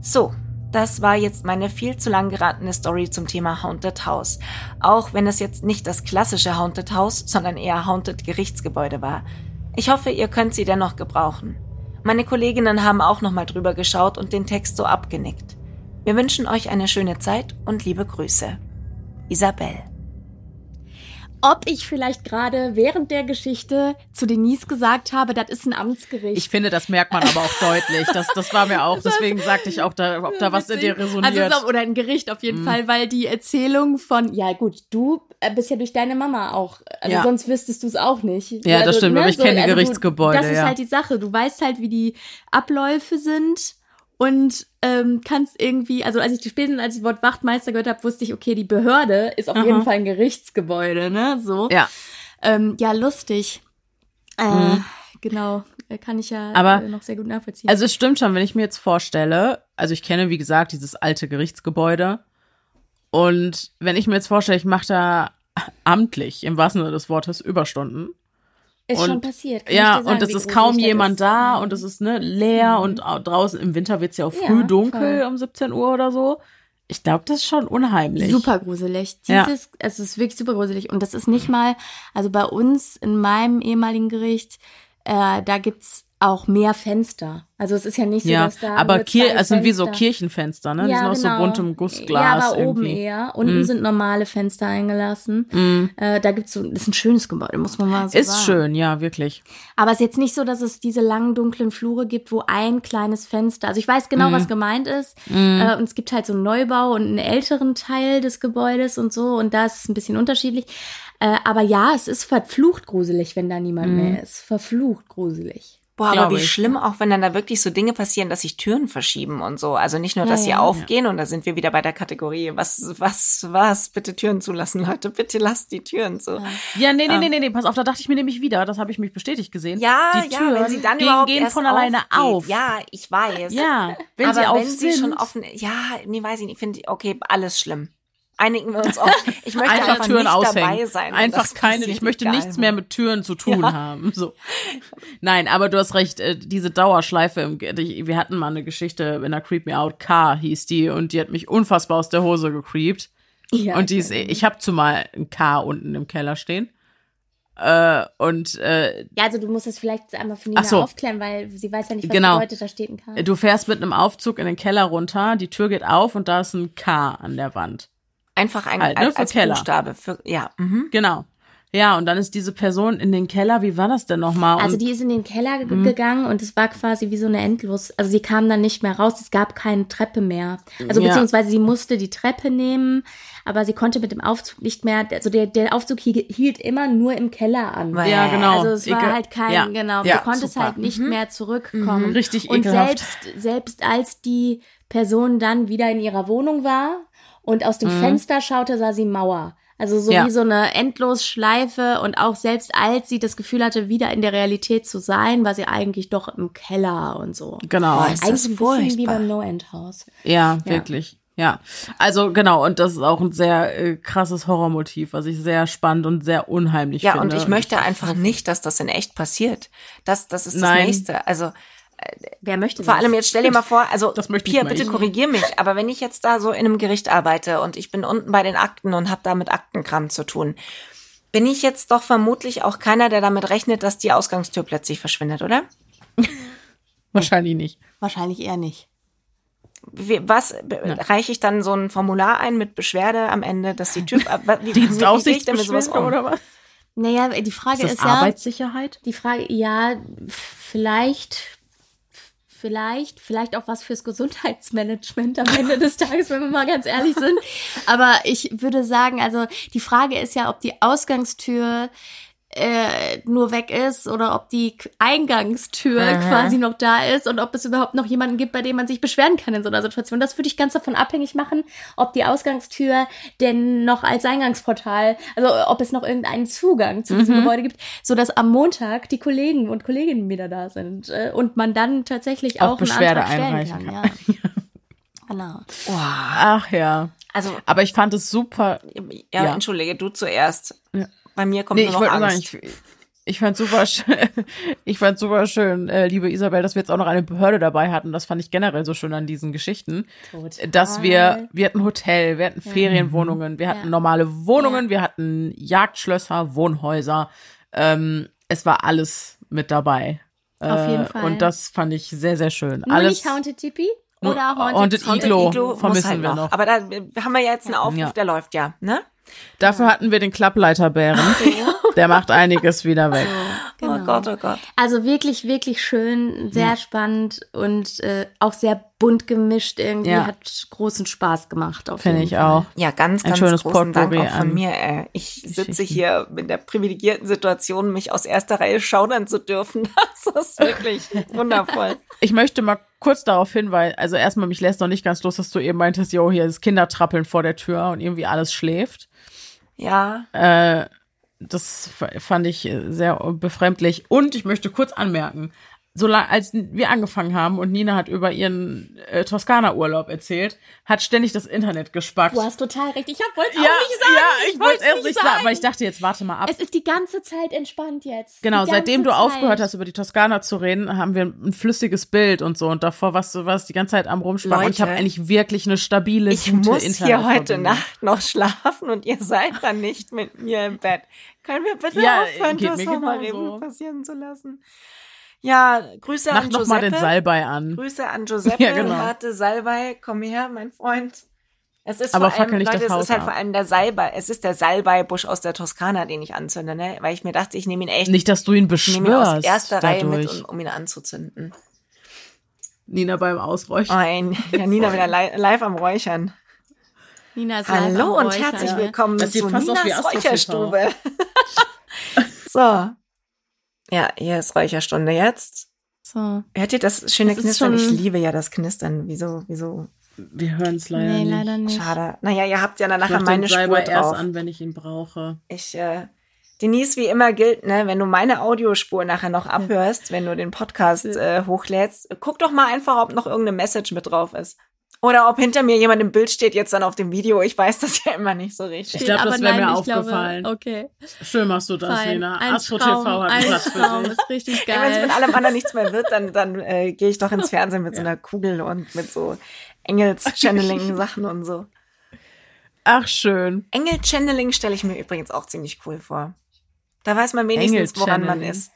So, das war jetzt meine viel zu lang geratene Story zum Thema Haunted House. Auch wenn es jetzt nicht das klassische Haunted House, sondern eher Haunted Gerichtsgebäude war. Ich hoffe, ihr könnt sie dennoch gebrauchen. Meine Kolleginnen haben auch nochmal drüber geschaut und den Text so abgenickt. Wir wünschen euch eine schöne Zeit und liebe Grüße. Isabel ob ich vielleicht gerade während der Geschichte zu Denise gesagt habe, das ist ein Amtsgericht. Ich finde, das merkt man aber auch deutlich. Das, das war mir auch, deswegen sagte ich auch, da, ob da was in dir resoniert. Also, oder ein Gericht auf jeden mm. Fall, weil die Erzählung von, ja gut, du äh, bist ja durch deine Mama auch, also ja. sonst wüsstest du es auch nicht. Ja, also, das stimmt, ne? aber ich so, kenne also Gerichtsgebäude. Das ist ja. halt die Sache. Du weißt halt, wie die Abläufe sind und ähm, kannst irgendwie, also als ich spätestens als ich das Wort Wachtmeister gehört habe, wusste ich, okay, die Behörde ist auf Aha. jeden Fall ein Gerichtsgebäude, ne? So. Ja. Ähm, ja, lustig. Äh, mhm. Genau, äh, kann ich ja Aber, noch sehr gut nachvollziehen. Also es stimmt schon, wenn ich mir jetzt vorstelle, also ich kenne, wie gesagt, dieses alte Gerichtsgebäude. Und wenn ich mir jetzt vorstelle, ich mache da amtlich, im wahrsten Sinne des Wortes, Überstunden, ist und, schon passiert. ja, und es ist kaum jemand ist. da und es ist ne, leer mhm. und draußen im Winter wird es ja auch früh ja, dunkel voll. um 17 Uhr oder so. Ich glaube, das ist schon unheimlich. Super gruselig. Dieses, ja. es ist wirklich super gruselig. Und das ist nicht mal, also bei uns in meinem ehemaligen Gericht, äh, da gibt's auch mehr Fenster. Also es ist ja nicht so, ja, dass da aber Kir es sind wie so Kirchenfenster, ne? Die sind auch genau. so buntem Gussglas. Ja, aber irgendwie. oben eher. Unten mm. sind normale Fenster eingelassen. Mm. Äh, da gibt's so, das ist ein schönes Gebäude, muss man mal so ist sagen. Ist schön, ja, wirklich. Aber es ist jetzt nicht so, dass es diese langen dunklen Flure gibt, wo ein kleines Fenster. Also ich weiß genau, mm. was gemeint ist. Mm. Äh, und es gibt halt so einen Neubau und einen älteren Teil des Gebäudes und so. Und da ist es ein bisschen unterschiedlich. Äh, aber ja, es ist verflucht gruselig, wenn da niemand mm. mehr ist. Verflucht gruselig. Boah, aber wie ich. schlimm auch, wenn dann da wirklich so Dinge passieren, dass sich Türen verschieben und so. Also nicht nur, dass ja, sie ja, aufgehen ja. und da sind wir wieder bei der Kategorie, was, was, was, bitte Türen zulassen, Leute, bitte lasst die Türen zu. Ja, nee, nee, ähm. nee, nee, nee, pass auf, da dachte ich mir nämlich wieder, das habe ich mich bestätigt gesehen. Ja, die Türen ja, wenn sie dann gehen, gehen von alleine auf. Ja, ich weiß. Ja, wenn aber sie auf wenn sind. sie schon offen, ja, nee, weiß ich nicht, finde ich, okay, alles schlimm einigen wir uns auf. Ich möchte einfach, einfach Türen nicht aushängen. dabei sein. Einfach keine, ich möchte egal. nichts mehr mit Türen zu tun ja. haben. So. Nein, aber du hast recht, äh, diese Dauerschleife, im, wir hatten mal eine Geschichte in der Creep Me Out Car hieß die und die hat mich unfassbar aus der Hose gecreept. Ja, und die ist, ich habe zumal ein K unten im Keller stehen. Äh, und äh, ja, also du musst es vielleicht einmal für Nina so. aufklären, weil sie weiß ja nicht, was genau. bedeutet, da steht ein K. Du fährst mit einem Aufzug in den Keller runter, die Tür geht auf und da ist ein K an der Wand. Einfach ein halt, ne, als, als Keller. Buchstabe für ja. Mhm. Genau. Ja, und dann ist diese Person in den Keller. Wie war das denn nochmal? Also die ist in den Keller mhm. gegangen und es war quasi wie so eine Endlos. Also sie kam dann nicht mehr raus. Es gab keine Treppe mehr. Also ja. beziehungsweise sie musste die Treppe nehmen, aber sie konnte mit dem Aufzug nicht mehr. Also der, der Aufzug hielt immer nur im Keller an. Ja, genau. Also es war halt kein, ja. genau. Ja, du konntest super. halt nicht mhm. mehr zurückkommen. Mhm. Richtig und ekelhaft. selbst selbst als die Person dann wieder in ihrer Wohnung war und aus dem mhm. Fenster schaute, sah sie Mauer. Also so ja. wie so eine Endlosschleife und auch selbst als sie das Gefühl hatte, wieder in der Realität zu sein, war sie eigentlich doch im Keller und so. Genau. Boah, ist eigentlich ein bisschen wie beim No-End-Haus. Ja, ja, wirklich. Ja, also genau, und das ist auch ein sehr äh, krasses Horrormotiv, was ich sehr spannend und sehr unheimlich ja, finde. Ja, und ich möchte einfach nicht, dass das in echt passiert. Das, das ist das Nein. Nächste. Also Wer möchte Vor das? allem jetzt stell dir mal vor, also Pia, bitte korrigier mich, aber wenn ich jetzt da so in einem Gericht arbeite und ich bin unten bei den Akten und habe da mit Aktenkram zu tun, bin ich jetzt doch vermutlich auch keiner, der damit rechnet, dass die Ausgangstür plötzlich verschwindet, oder? Wahrscheinlich nicht. Wahrscheinlich eher nicht. Wie, was ja. reiche ich dann so ein Formular ein mit Beschwerde am Ende, dass die Tür wie, Dienstaufsichtsbeschwerde um? oder was? Naja, die Frage ist, ist ja Arbeitssicherheit. Die Frage, ja, vielleicht vielleicht, vielleicht auch was fürs Gesundheitsmanagement am Ende des Tages, wenn wir mal ganz ehrlich sind. Aber ich würde sagen, also die Frage ist ja, ob die Ausgangstür äh, nur weg ist oder ob die Eingangstür Aha. quasi noch da ist und ob es überhaupt noch jemanden gibt, bei dem man sich beschweren kann in so einer Situation. Das würde ich ganz davon abhängig machen, ob die Ausgangstür denn noch als Eingangsportal, also ob es noch irgendeinen Zugang zu diesem mhm. Gebäude gibt, so dass am Montag die Kollegen und Kolleginnen wieder da sind äh, und man dann tatsächlich auch, auch Beschwerde stellen kann. kann. Ja. genau. Oh. Ach ja. Also, aber ich fand es super. Ja, ja. entschuldige, du zuerst. Ja. Bei mir kommt nee, nur noch Angst. Sagen, ich, ich fand super schön, ich fand super schön, äh, liebe Isabel, dass wir jetzt auch noch eine Behörde dabei hatten. Das fand ich generell so schön an diesen Geschichten. Total. Dass wir, wir hatten Hotel, wir hatten Ferienwohnungen, wir hatten ja. normale Wohnungen, ja. wir hatten Jagdschlösser, Wohnhäuser. Ähm, es war alles mit dabei. Auf jeden äh, Fall. Und das fand ich sehr, sehr schön. Nur alles, nicht Haunted Tipi? Oder Haunted, Haunted, Iglo, Iglo vermissen halt wir noch. Aber da haben wir ja jetzt einen Aufruf, ja. der läuft ja, ne? Dafür hatten wir den Klappleiterbären. Der macht einiges wieder weg. Genau. Oh Gott, oh Gott. Also wirklich, wirklich schön, sehr ja. spannend und äh, auch sehr bunt gemischt irgendwie. Ja. Hat großen Spaß gemacht. Finde ich Fall. auch. Ja, ganz, ganz Ein schönes großen Dank auch von mir. Äh, ich sitze hier in der privilegierten Situation, mich aus erster Reihe schaudern zu dürfen. Das ist wirklich wundervoll. Ich möchte mal kurz darauf hinweisen, also erstmal, mich lässt noch nicht ganz los, dass du eben meintest, jo, hier ist Kindertrappeln vor der Tür und irgendwie alles schläft. Ja. Äh, das fand ich sehr befremdlich. Und ich möchte kurz anmerken, so lang, als wir angefangen haben und Nina hat über ihren äh, Toskana-Urlaub erzählt, hat ständig das Internet gespackt. Du hast total recht. Ich wollte es ja, auch nicht sagen. Ja, ich, ich wollte es erst nicht sagen. sagen, weil ich dachte, jetzt warte mal ab. Es ist die ganze Zeit entspannt jetzt. Genau, seitdem du Zeit. aufgehört hast, über die Toskana zu reden, haben wir ein flüssiges Bild und so. Und davor warst du warst die ganze Zeit am Rumspannen. Und ich habe eigentlich wirklich eine stabile, ich gute muss hier heute Nacht noch schlafen und ihr seid dann nicht mit mir im Bett. Können wir bitte ja, aufhören, das nochmal Revue passieren zu lassen? Ja, Grüße Mach an noch Giuseppe. mal den Salbei an. Grüße an Giuseppe. Ja, genau. Warte, Salbei, komm her, mein Freund. Es ist Aber vor allem, nicht Leute, das es ist halt vor allem der Salbei, es ist der Salbei-Busch aus der Toskana, den ich anzünde, ne? Weil ich mir dachte, ich nehme ihn echt. Nicht, dass du ihn beschwörst. Ich nehme ihn aus erster Reihe mit, um, um ihn anzuzünden. Nina beim Ausräuchern. Oh, ja, Nina wieder li live am Räuchern. Nina ist Hallo und herzlich willkommen zu Ninas Räucherstube. so, ja, hier ist Räucherstunde jetzt. So. Hört ihr das schöne das Knistern? Ich liebe ja das Knistern. Wieso, wieso? Wir hören es leider, nee, nicht. leider nicht. Schade. Naja, ihr habt ja dann nachher meine Spur drauf. erst an, wenn ich ihn brauche. Ich, äh, Denise, wie immer gilt, ne, wenn du meine Audiospur nachher noch abhörst, wenn du den Podcast äh, hochlädst, guck doch mal einfach, ob noch irgendeine Message mit drauf ist. Oder ob hinter mir jemand im Bild steht, jetzt dann auf dem Video. Ich weiß das ja immer nicht so richtig. Ich glaube, das wäre mir aufgefallen. Glaube, okay. Schön machst du das, Fein. Lena. Ein Astro Traum, TV hat Platz für dich. ist richtig geil. Wenn es mit allem anderen nichts mehr wird, dann, dann äh, gehe ich doch ins Fernsehen mit so einer Kugel und mit so Engels-Channeling-Sachen und so. Ach, schön. Engel-Channeling stelle ich mir übrigens auch ziemlich cool vor. Da weiß man wenigstens, woran man ist.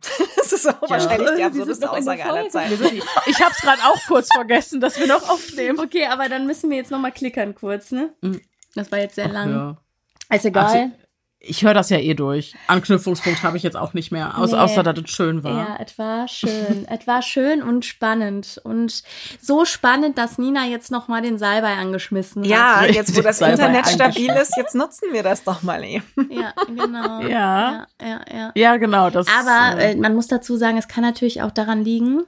das ist auch ja. wahrscheinlich die absurdeste Aussage aller Zeiten. Ich habe es gerade auch kurz vergessen, dass wir noch aufnehmen. Okay, aber dann müssen wir jetzt noch mal klickern kurz, ne? Mhm. Das war jetzt sehr Ach, lang. Ja. Ist egal. Ich höre das ja eh durch. Anknüpfungspunkt habe ich jetzt auch nicht mehr, außer, nee. außer dass es schön war. Ja, es war schön. es war schön und spannend. Und so spannend, dass Nina jetzt noch mal den Salbei angeschmissen hat. Ja, jetzt wo das Salbei Internet stabil ist, jetzt nutzen wir das doch mal eben. Ja, genau. Ja, ja, ja. Ja, ja genau. Das, Aber äh, man muss dazu sagen, es kann natürlich auch daran liegen,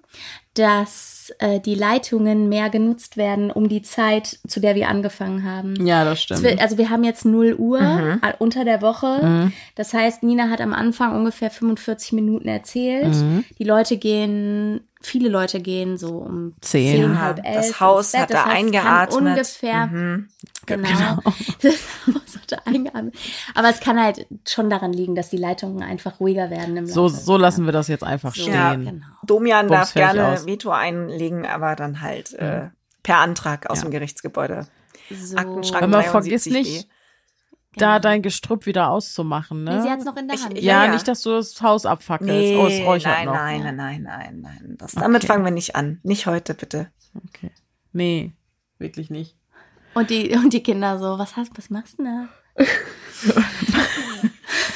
dass äh, die Leitungen mehr genutzt werden um die Zeit, zu der wir angefangen haben. Ja, das stimmt. Also wir haben jetzt 0 Uhr mhm. unter der Woche. Mhm. Das heißt, Nina hat am Anfang ungefähr 45 Minuten erzählt. Mhm. Die Leute gehen viele Leute gehen so um zehn, zehn halb elf. Das Haus hat da eingeatmet. Ungefähr. Mhm. Genau. genau. Das Haus hatte eingeatmet. Aber es kann halt schon daran liegen, dass die Leitungen einfach ruhiger werden im So, so lassen wir das jetzt einfach so, stehen. Ja, genau. Domian Bums darf gerne aus. Veto einlegen, aber dann halt äh, per Antrag aus ja. dem Gerichtsgebäude. So. Aktenschrank Aber vergiss nicht, da dein Gestrüpp wieder auszumachen, ne? Nee, sie hat's noch in der Hand. Ich, ja, ja, nicht, dass du das Haus abfackelst. Nee, oh, es räuchert nein, noch. nein, nein, nein, nein, nein. Das, okay. Damit fangen wir nicht an. Nicht heute, bitte. Okay. Nee, wirklich nicht. Und die, und die Kinder so, was hast, was machst du da?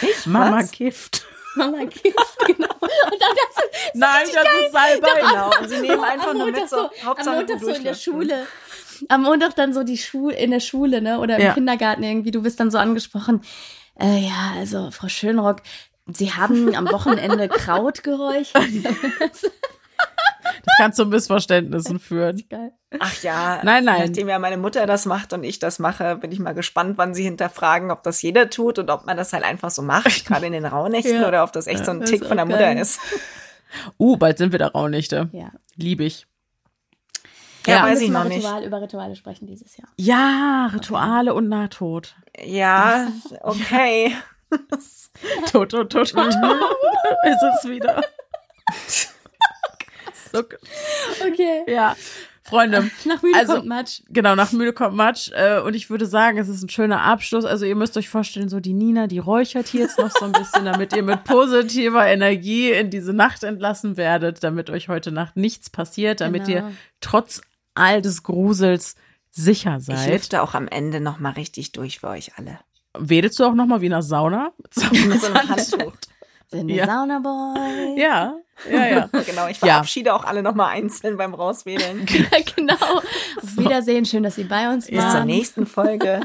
ich, Mama was? Gift. Mama Gift, genau. Und dann das, das Nein, das geil. ist Salbei. Genau. Und sie nehmen einfach nur mit so, Hauptsache am Montag so in der Schule am Montag dann so die Schule in der Schule, ne? Oder im ja. Kindergarten irgendwie, du bist dann so angesprochen. Äh, ja, also Frau Schönrock, Sie haben am Wochenende Kraut geräuchert. Das kann zu Missverständnissen führen. Ach ja, nein, nein. Nachdem ja meine Mutter das macht und ich das mache, bin ich mal gespannt, wann sie hinterfragen, ob das jeder tut und ob man das halt einfach so macht, gerade in den Rauhnächten, ja. oder ob das echt so ein Tick von der Mutter ist. Uh, bald sind wir da Rauhnächte. Ja. Liebe ich. Ja, weiß ich noch nicht. Ritual, über Rituale sprechen dieses Jahr. Ja, Rituale okay. und Nahtod. Ja, okay. tot, tot, tot, tot. Ist es wieder. okay. Ja. Freunde. Nach müde also, kommt Matsch. Genau, nach müde kommt Matsch. Äh, und ich würde sagen, es ist ein schöner Abschluss. Also ihr müsst euch vorstellen, so die Nina, die räuchert hier jetzt noch so ein bisschen, damit ihr mit positiver Energie in diese Nacht entlassen werdet, damit euch heute Nacht nichts passiert, damit genau. ihr trotz all des Grusels sicher seid. Ich lüfte auch am Ende noch mal richtig durch für euch alle. Wedelst du auch noch mal wie in einer Sauna? Mit so einem Handtuch. Sind wir ja. Saunaboy. Ja, ja, ja. genau, ich verabschiede ja. auch alle nochmal einzeln beim Rauswedeln. genau. Auf Wiedersehen, schön, dass Sie bei uns waren. Bis zur nächsten Folge.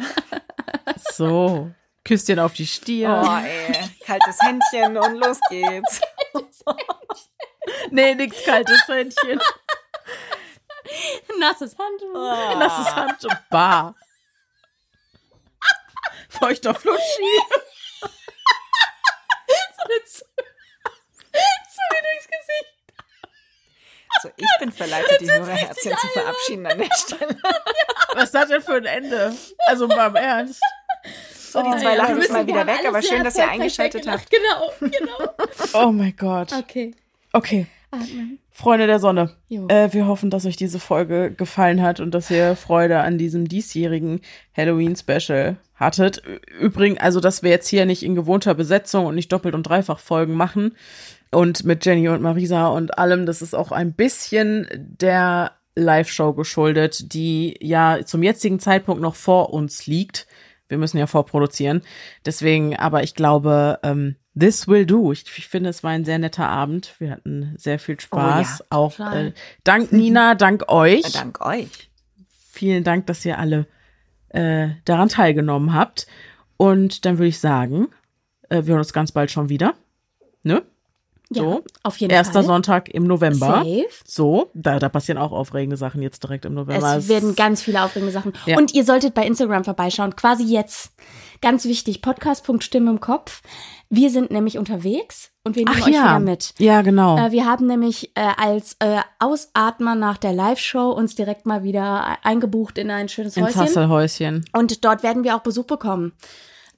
so, Küsschen auf die Stirn. Oh, ey, kaltes Händchen und los geht's. nee, nix kaltes Händchen. Nasses Handtuch. Oh. Nasses Handtuch. Bar. Feuchter Flutschi. so eine Zunge durchs Gesicht. So, ich bin verleitet, die Hörerherzchen zu verabschieden an der Stelle. Was das denn für ein Ende? Also mal im Ernst. So, die oh, zwei ja, lachen jetzt mal wieder weg, aber schön, dass ihr eingeschaltet habt. Genau, genau. Oh mein Gott. Okay. Okay. Atmen. Freunde der Sonne, äh, wir hoffen, dass euch diese Folge gefallen hat und dass ihr Freude an diesem diesjährigen Halloween-Special hattet. Übrigens, also, dass wir jetzt hier nicht in gewohnter Besetzung und nicht doppelt und dreifach Folgen machen und mit Jenny und Marisa und allem, das ist auch ein bisschen der Live-Show geschuldet, die ja zum jetzigen Zeitpunkt noch vor uns liegt. Wir müssen ja vorproduzieren. Deswegen, aber ich glaube, ähm, This will do. Ich, ich, finde, es war ein sehr netter Abend. Wir hatten sehr viel Spaß. Oh ja, auch äh, dank Nina, dank euch. Dank euch. Vielen Dank, dass ihr alle äh, daran teilgenommen habt. Und dann würde ich sagen, äh, wir hören uns ganz bald schon wieder. Ne? Ja, so. auf jeden Erster Fall. Sonntag im November. Safe. So, da, da passieren auch aufregende Sachen jetzt direkt im November. Es werden ganz viele aufregende Sachen. Ja. Und ihr solltet bei Instagram vorbeischauen, quasi jetzt. Ganz wichtig, Podcast.stimme im Kopf. Wir sind nämlich unterwegs und wir nehmen Ach, euch ja. wieder mit. Ja, genau. Äh, wir haben nämlich äh, als äh, Ausatmer nach der Live-Show uns direkt mal wieder eingebucht in ein schönes Ins Häuschen. Hasselhäuschen. Und dort werden wir auch Besuch bekommen.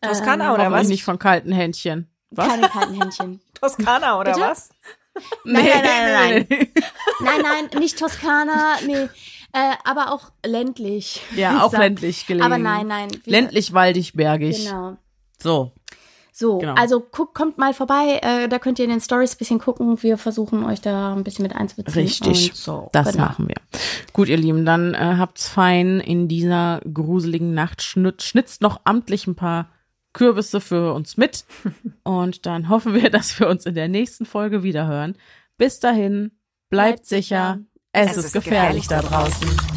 Toskana ähm, oder was? Nicht von kalten Händchen. Was? Keine kalten Händchen. Toskana oder Bitte? was? Nein, nein, nein, nein. nein, nein, nicht Toskana, nee. Äh, aber auch ländlich. Ja, auch ländlich gelegen. Aber nein, nein. Ländlich, waldig, bergig. Genau. So. So, genau. also guckt, kommt mal vorbei, äh, da könnt ihr in den Stories ein bisschen gucken. Wir versuchen euch da ein bisschen mit einzubeziehen. Richtig, so, das genau. machen wir. Gut, ihr Lieben, dann äh, habt's fein in dieser gruseligen Nacht. Schnitzt noch amtlich ein paar Kürbisse für uns mit. Und dann hoffen wir, dass wir uns in der nächsten Folge wiederhören. Bis dahin, bleibt, bleibt sicher. sicher. Es, es, ist gefährlich, gefährlich da draußen.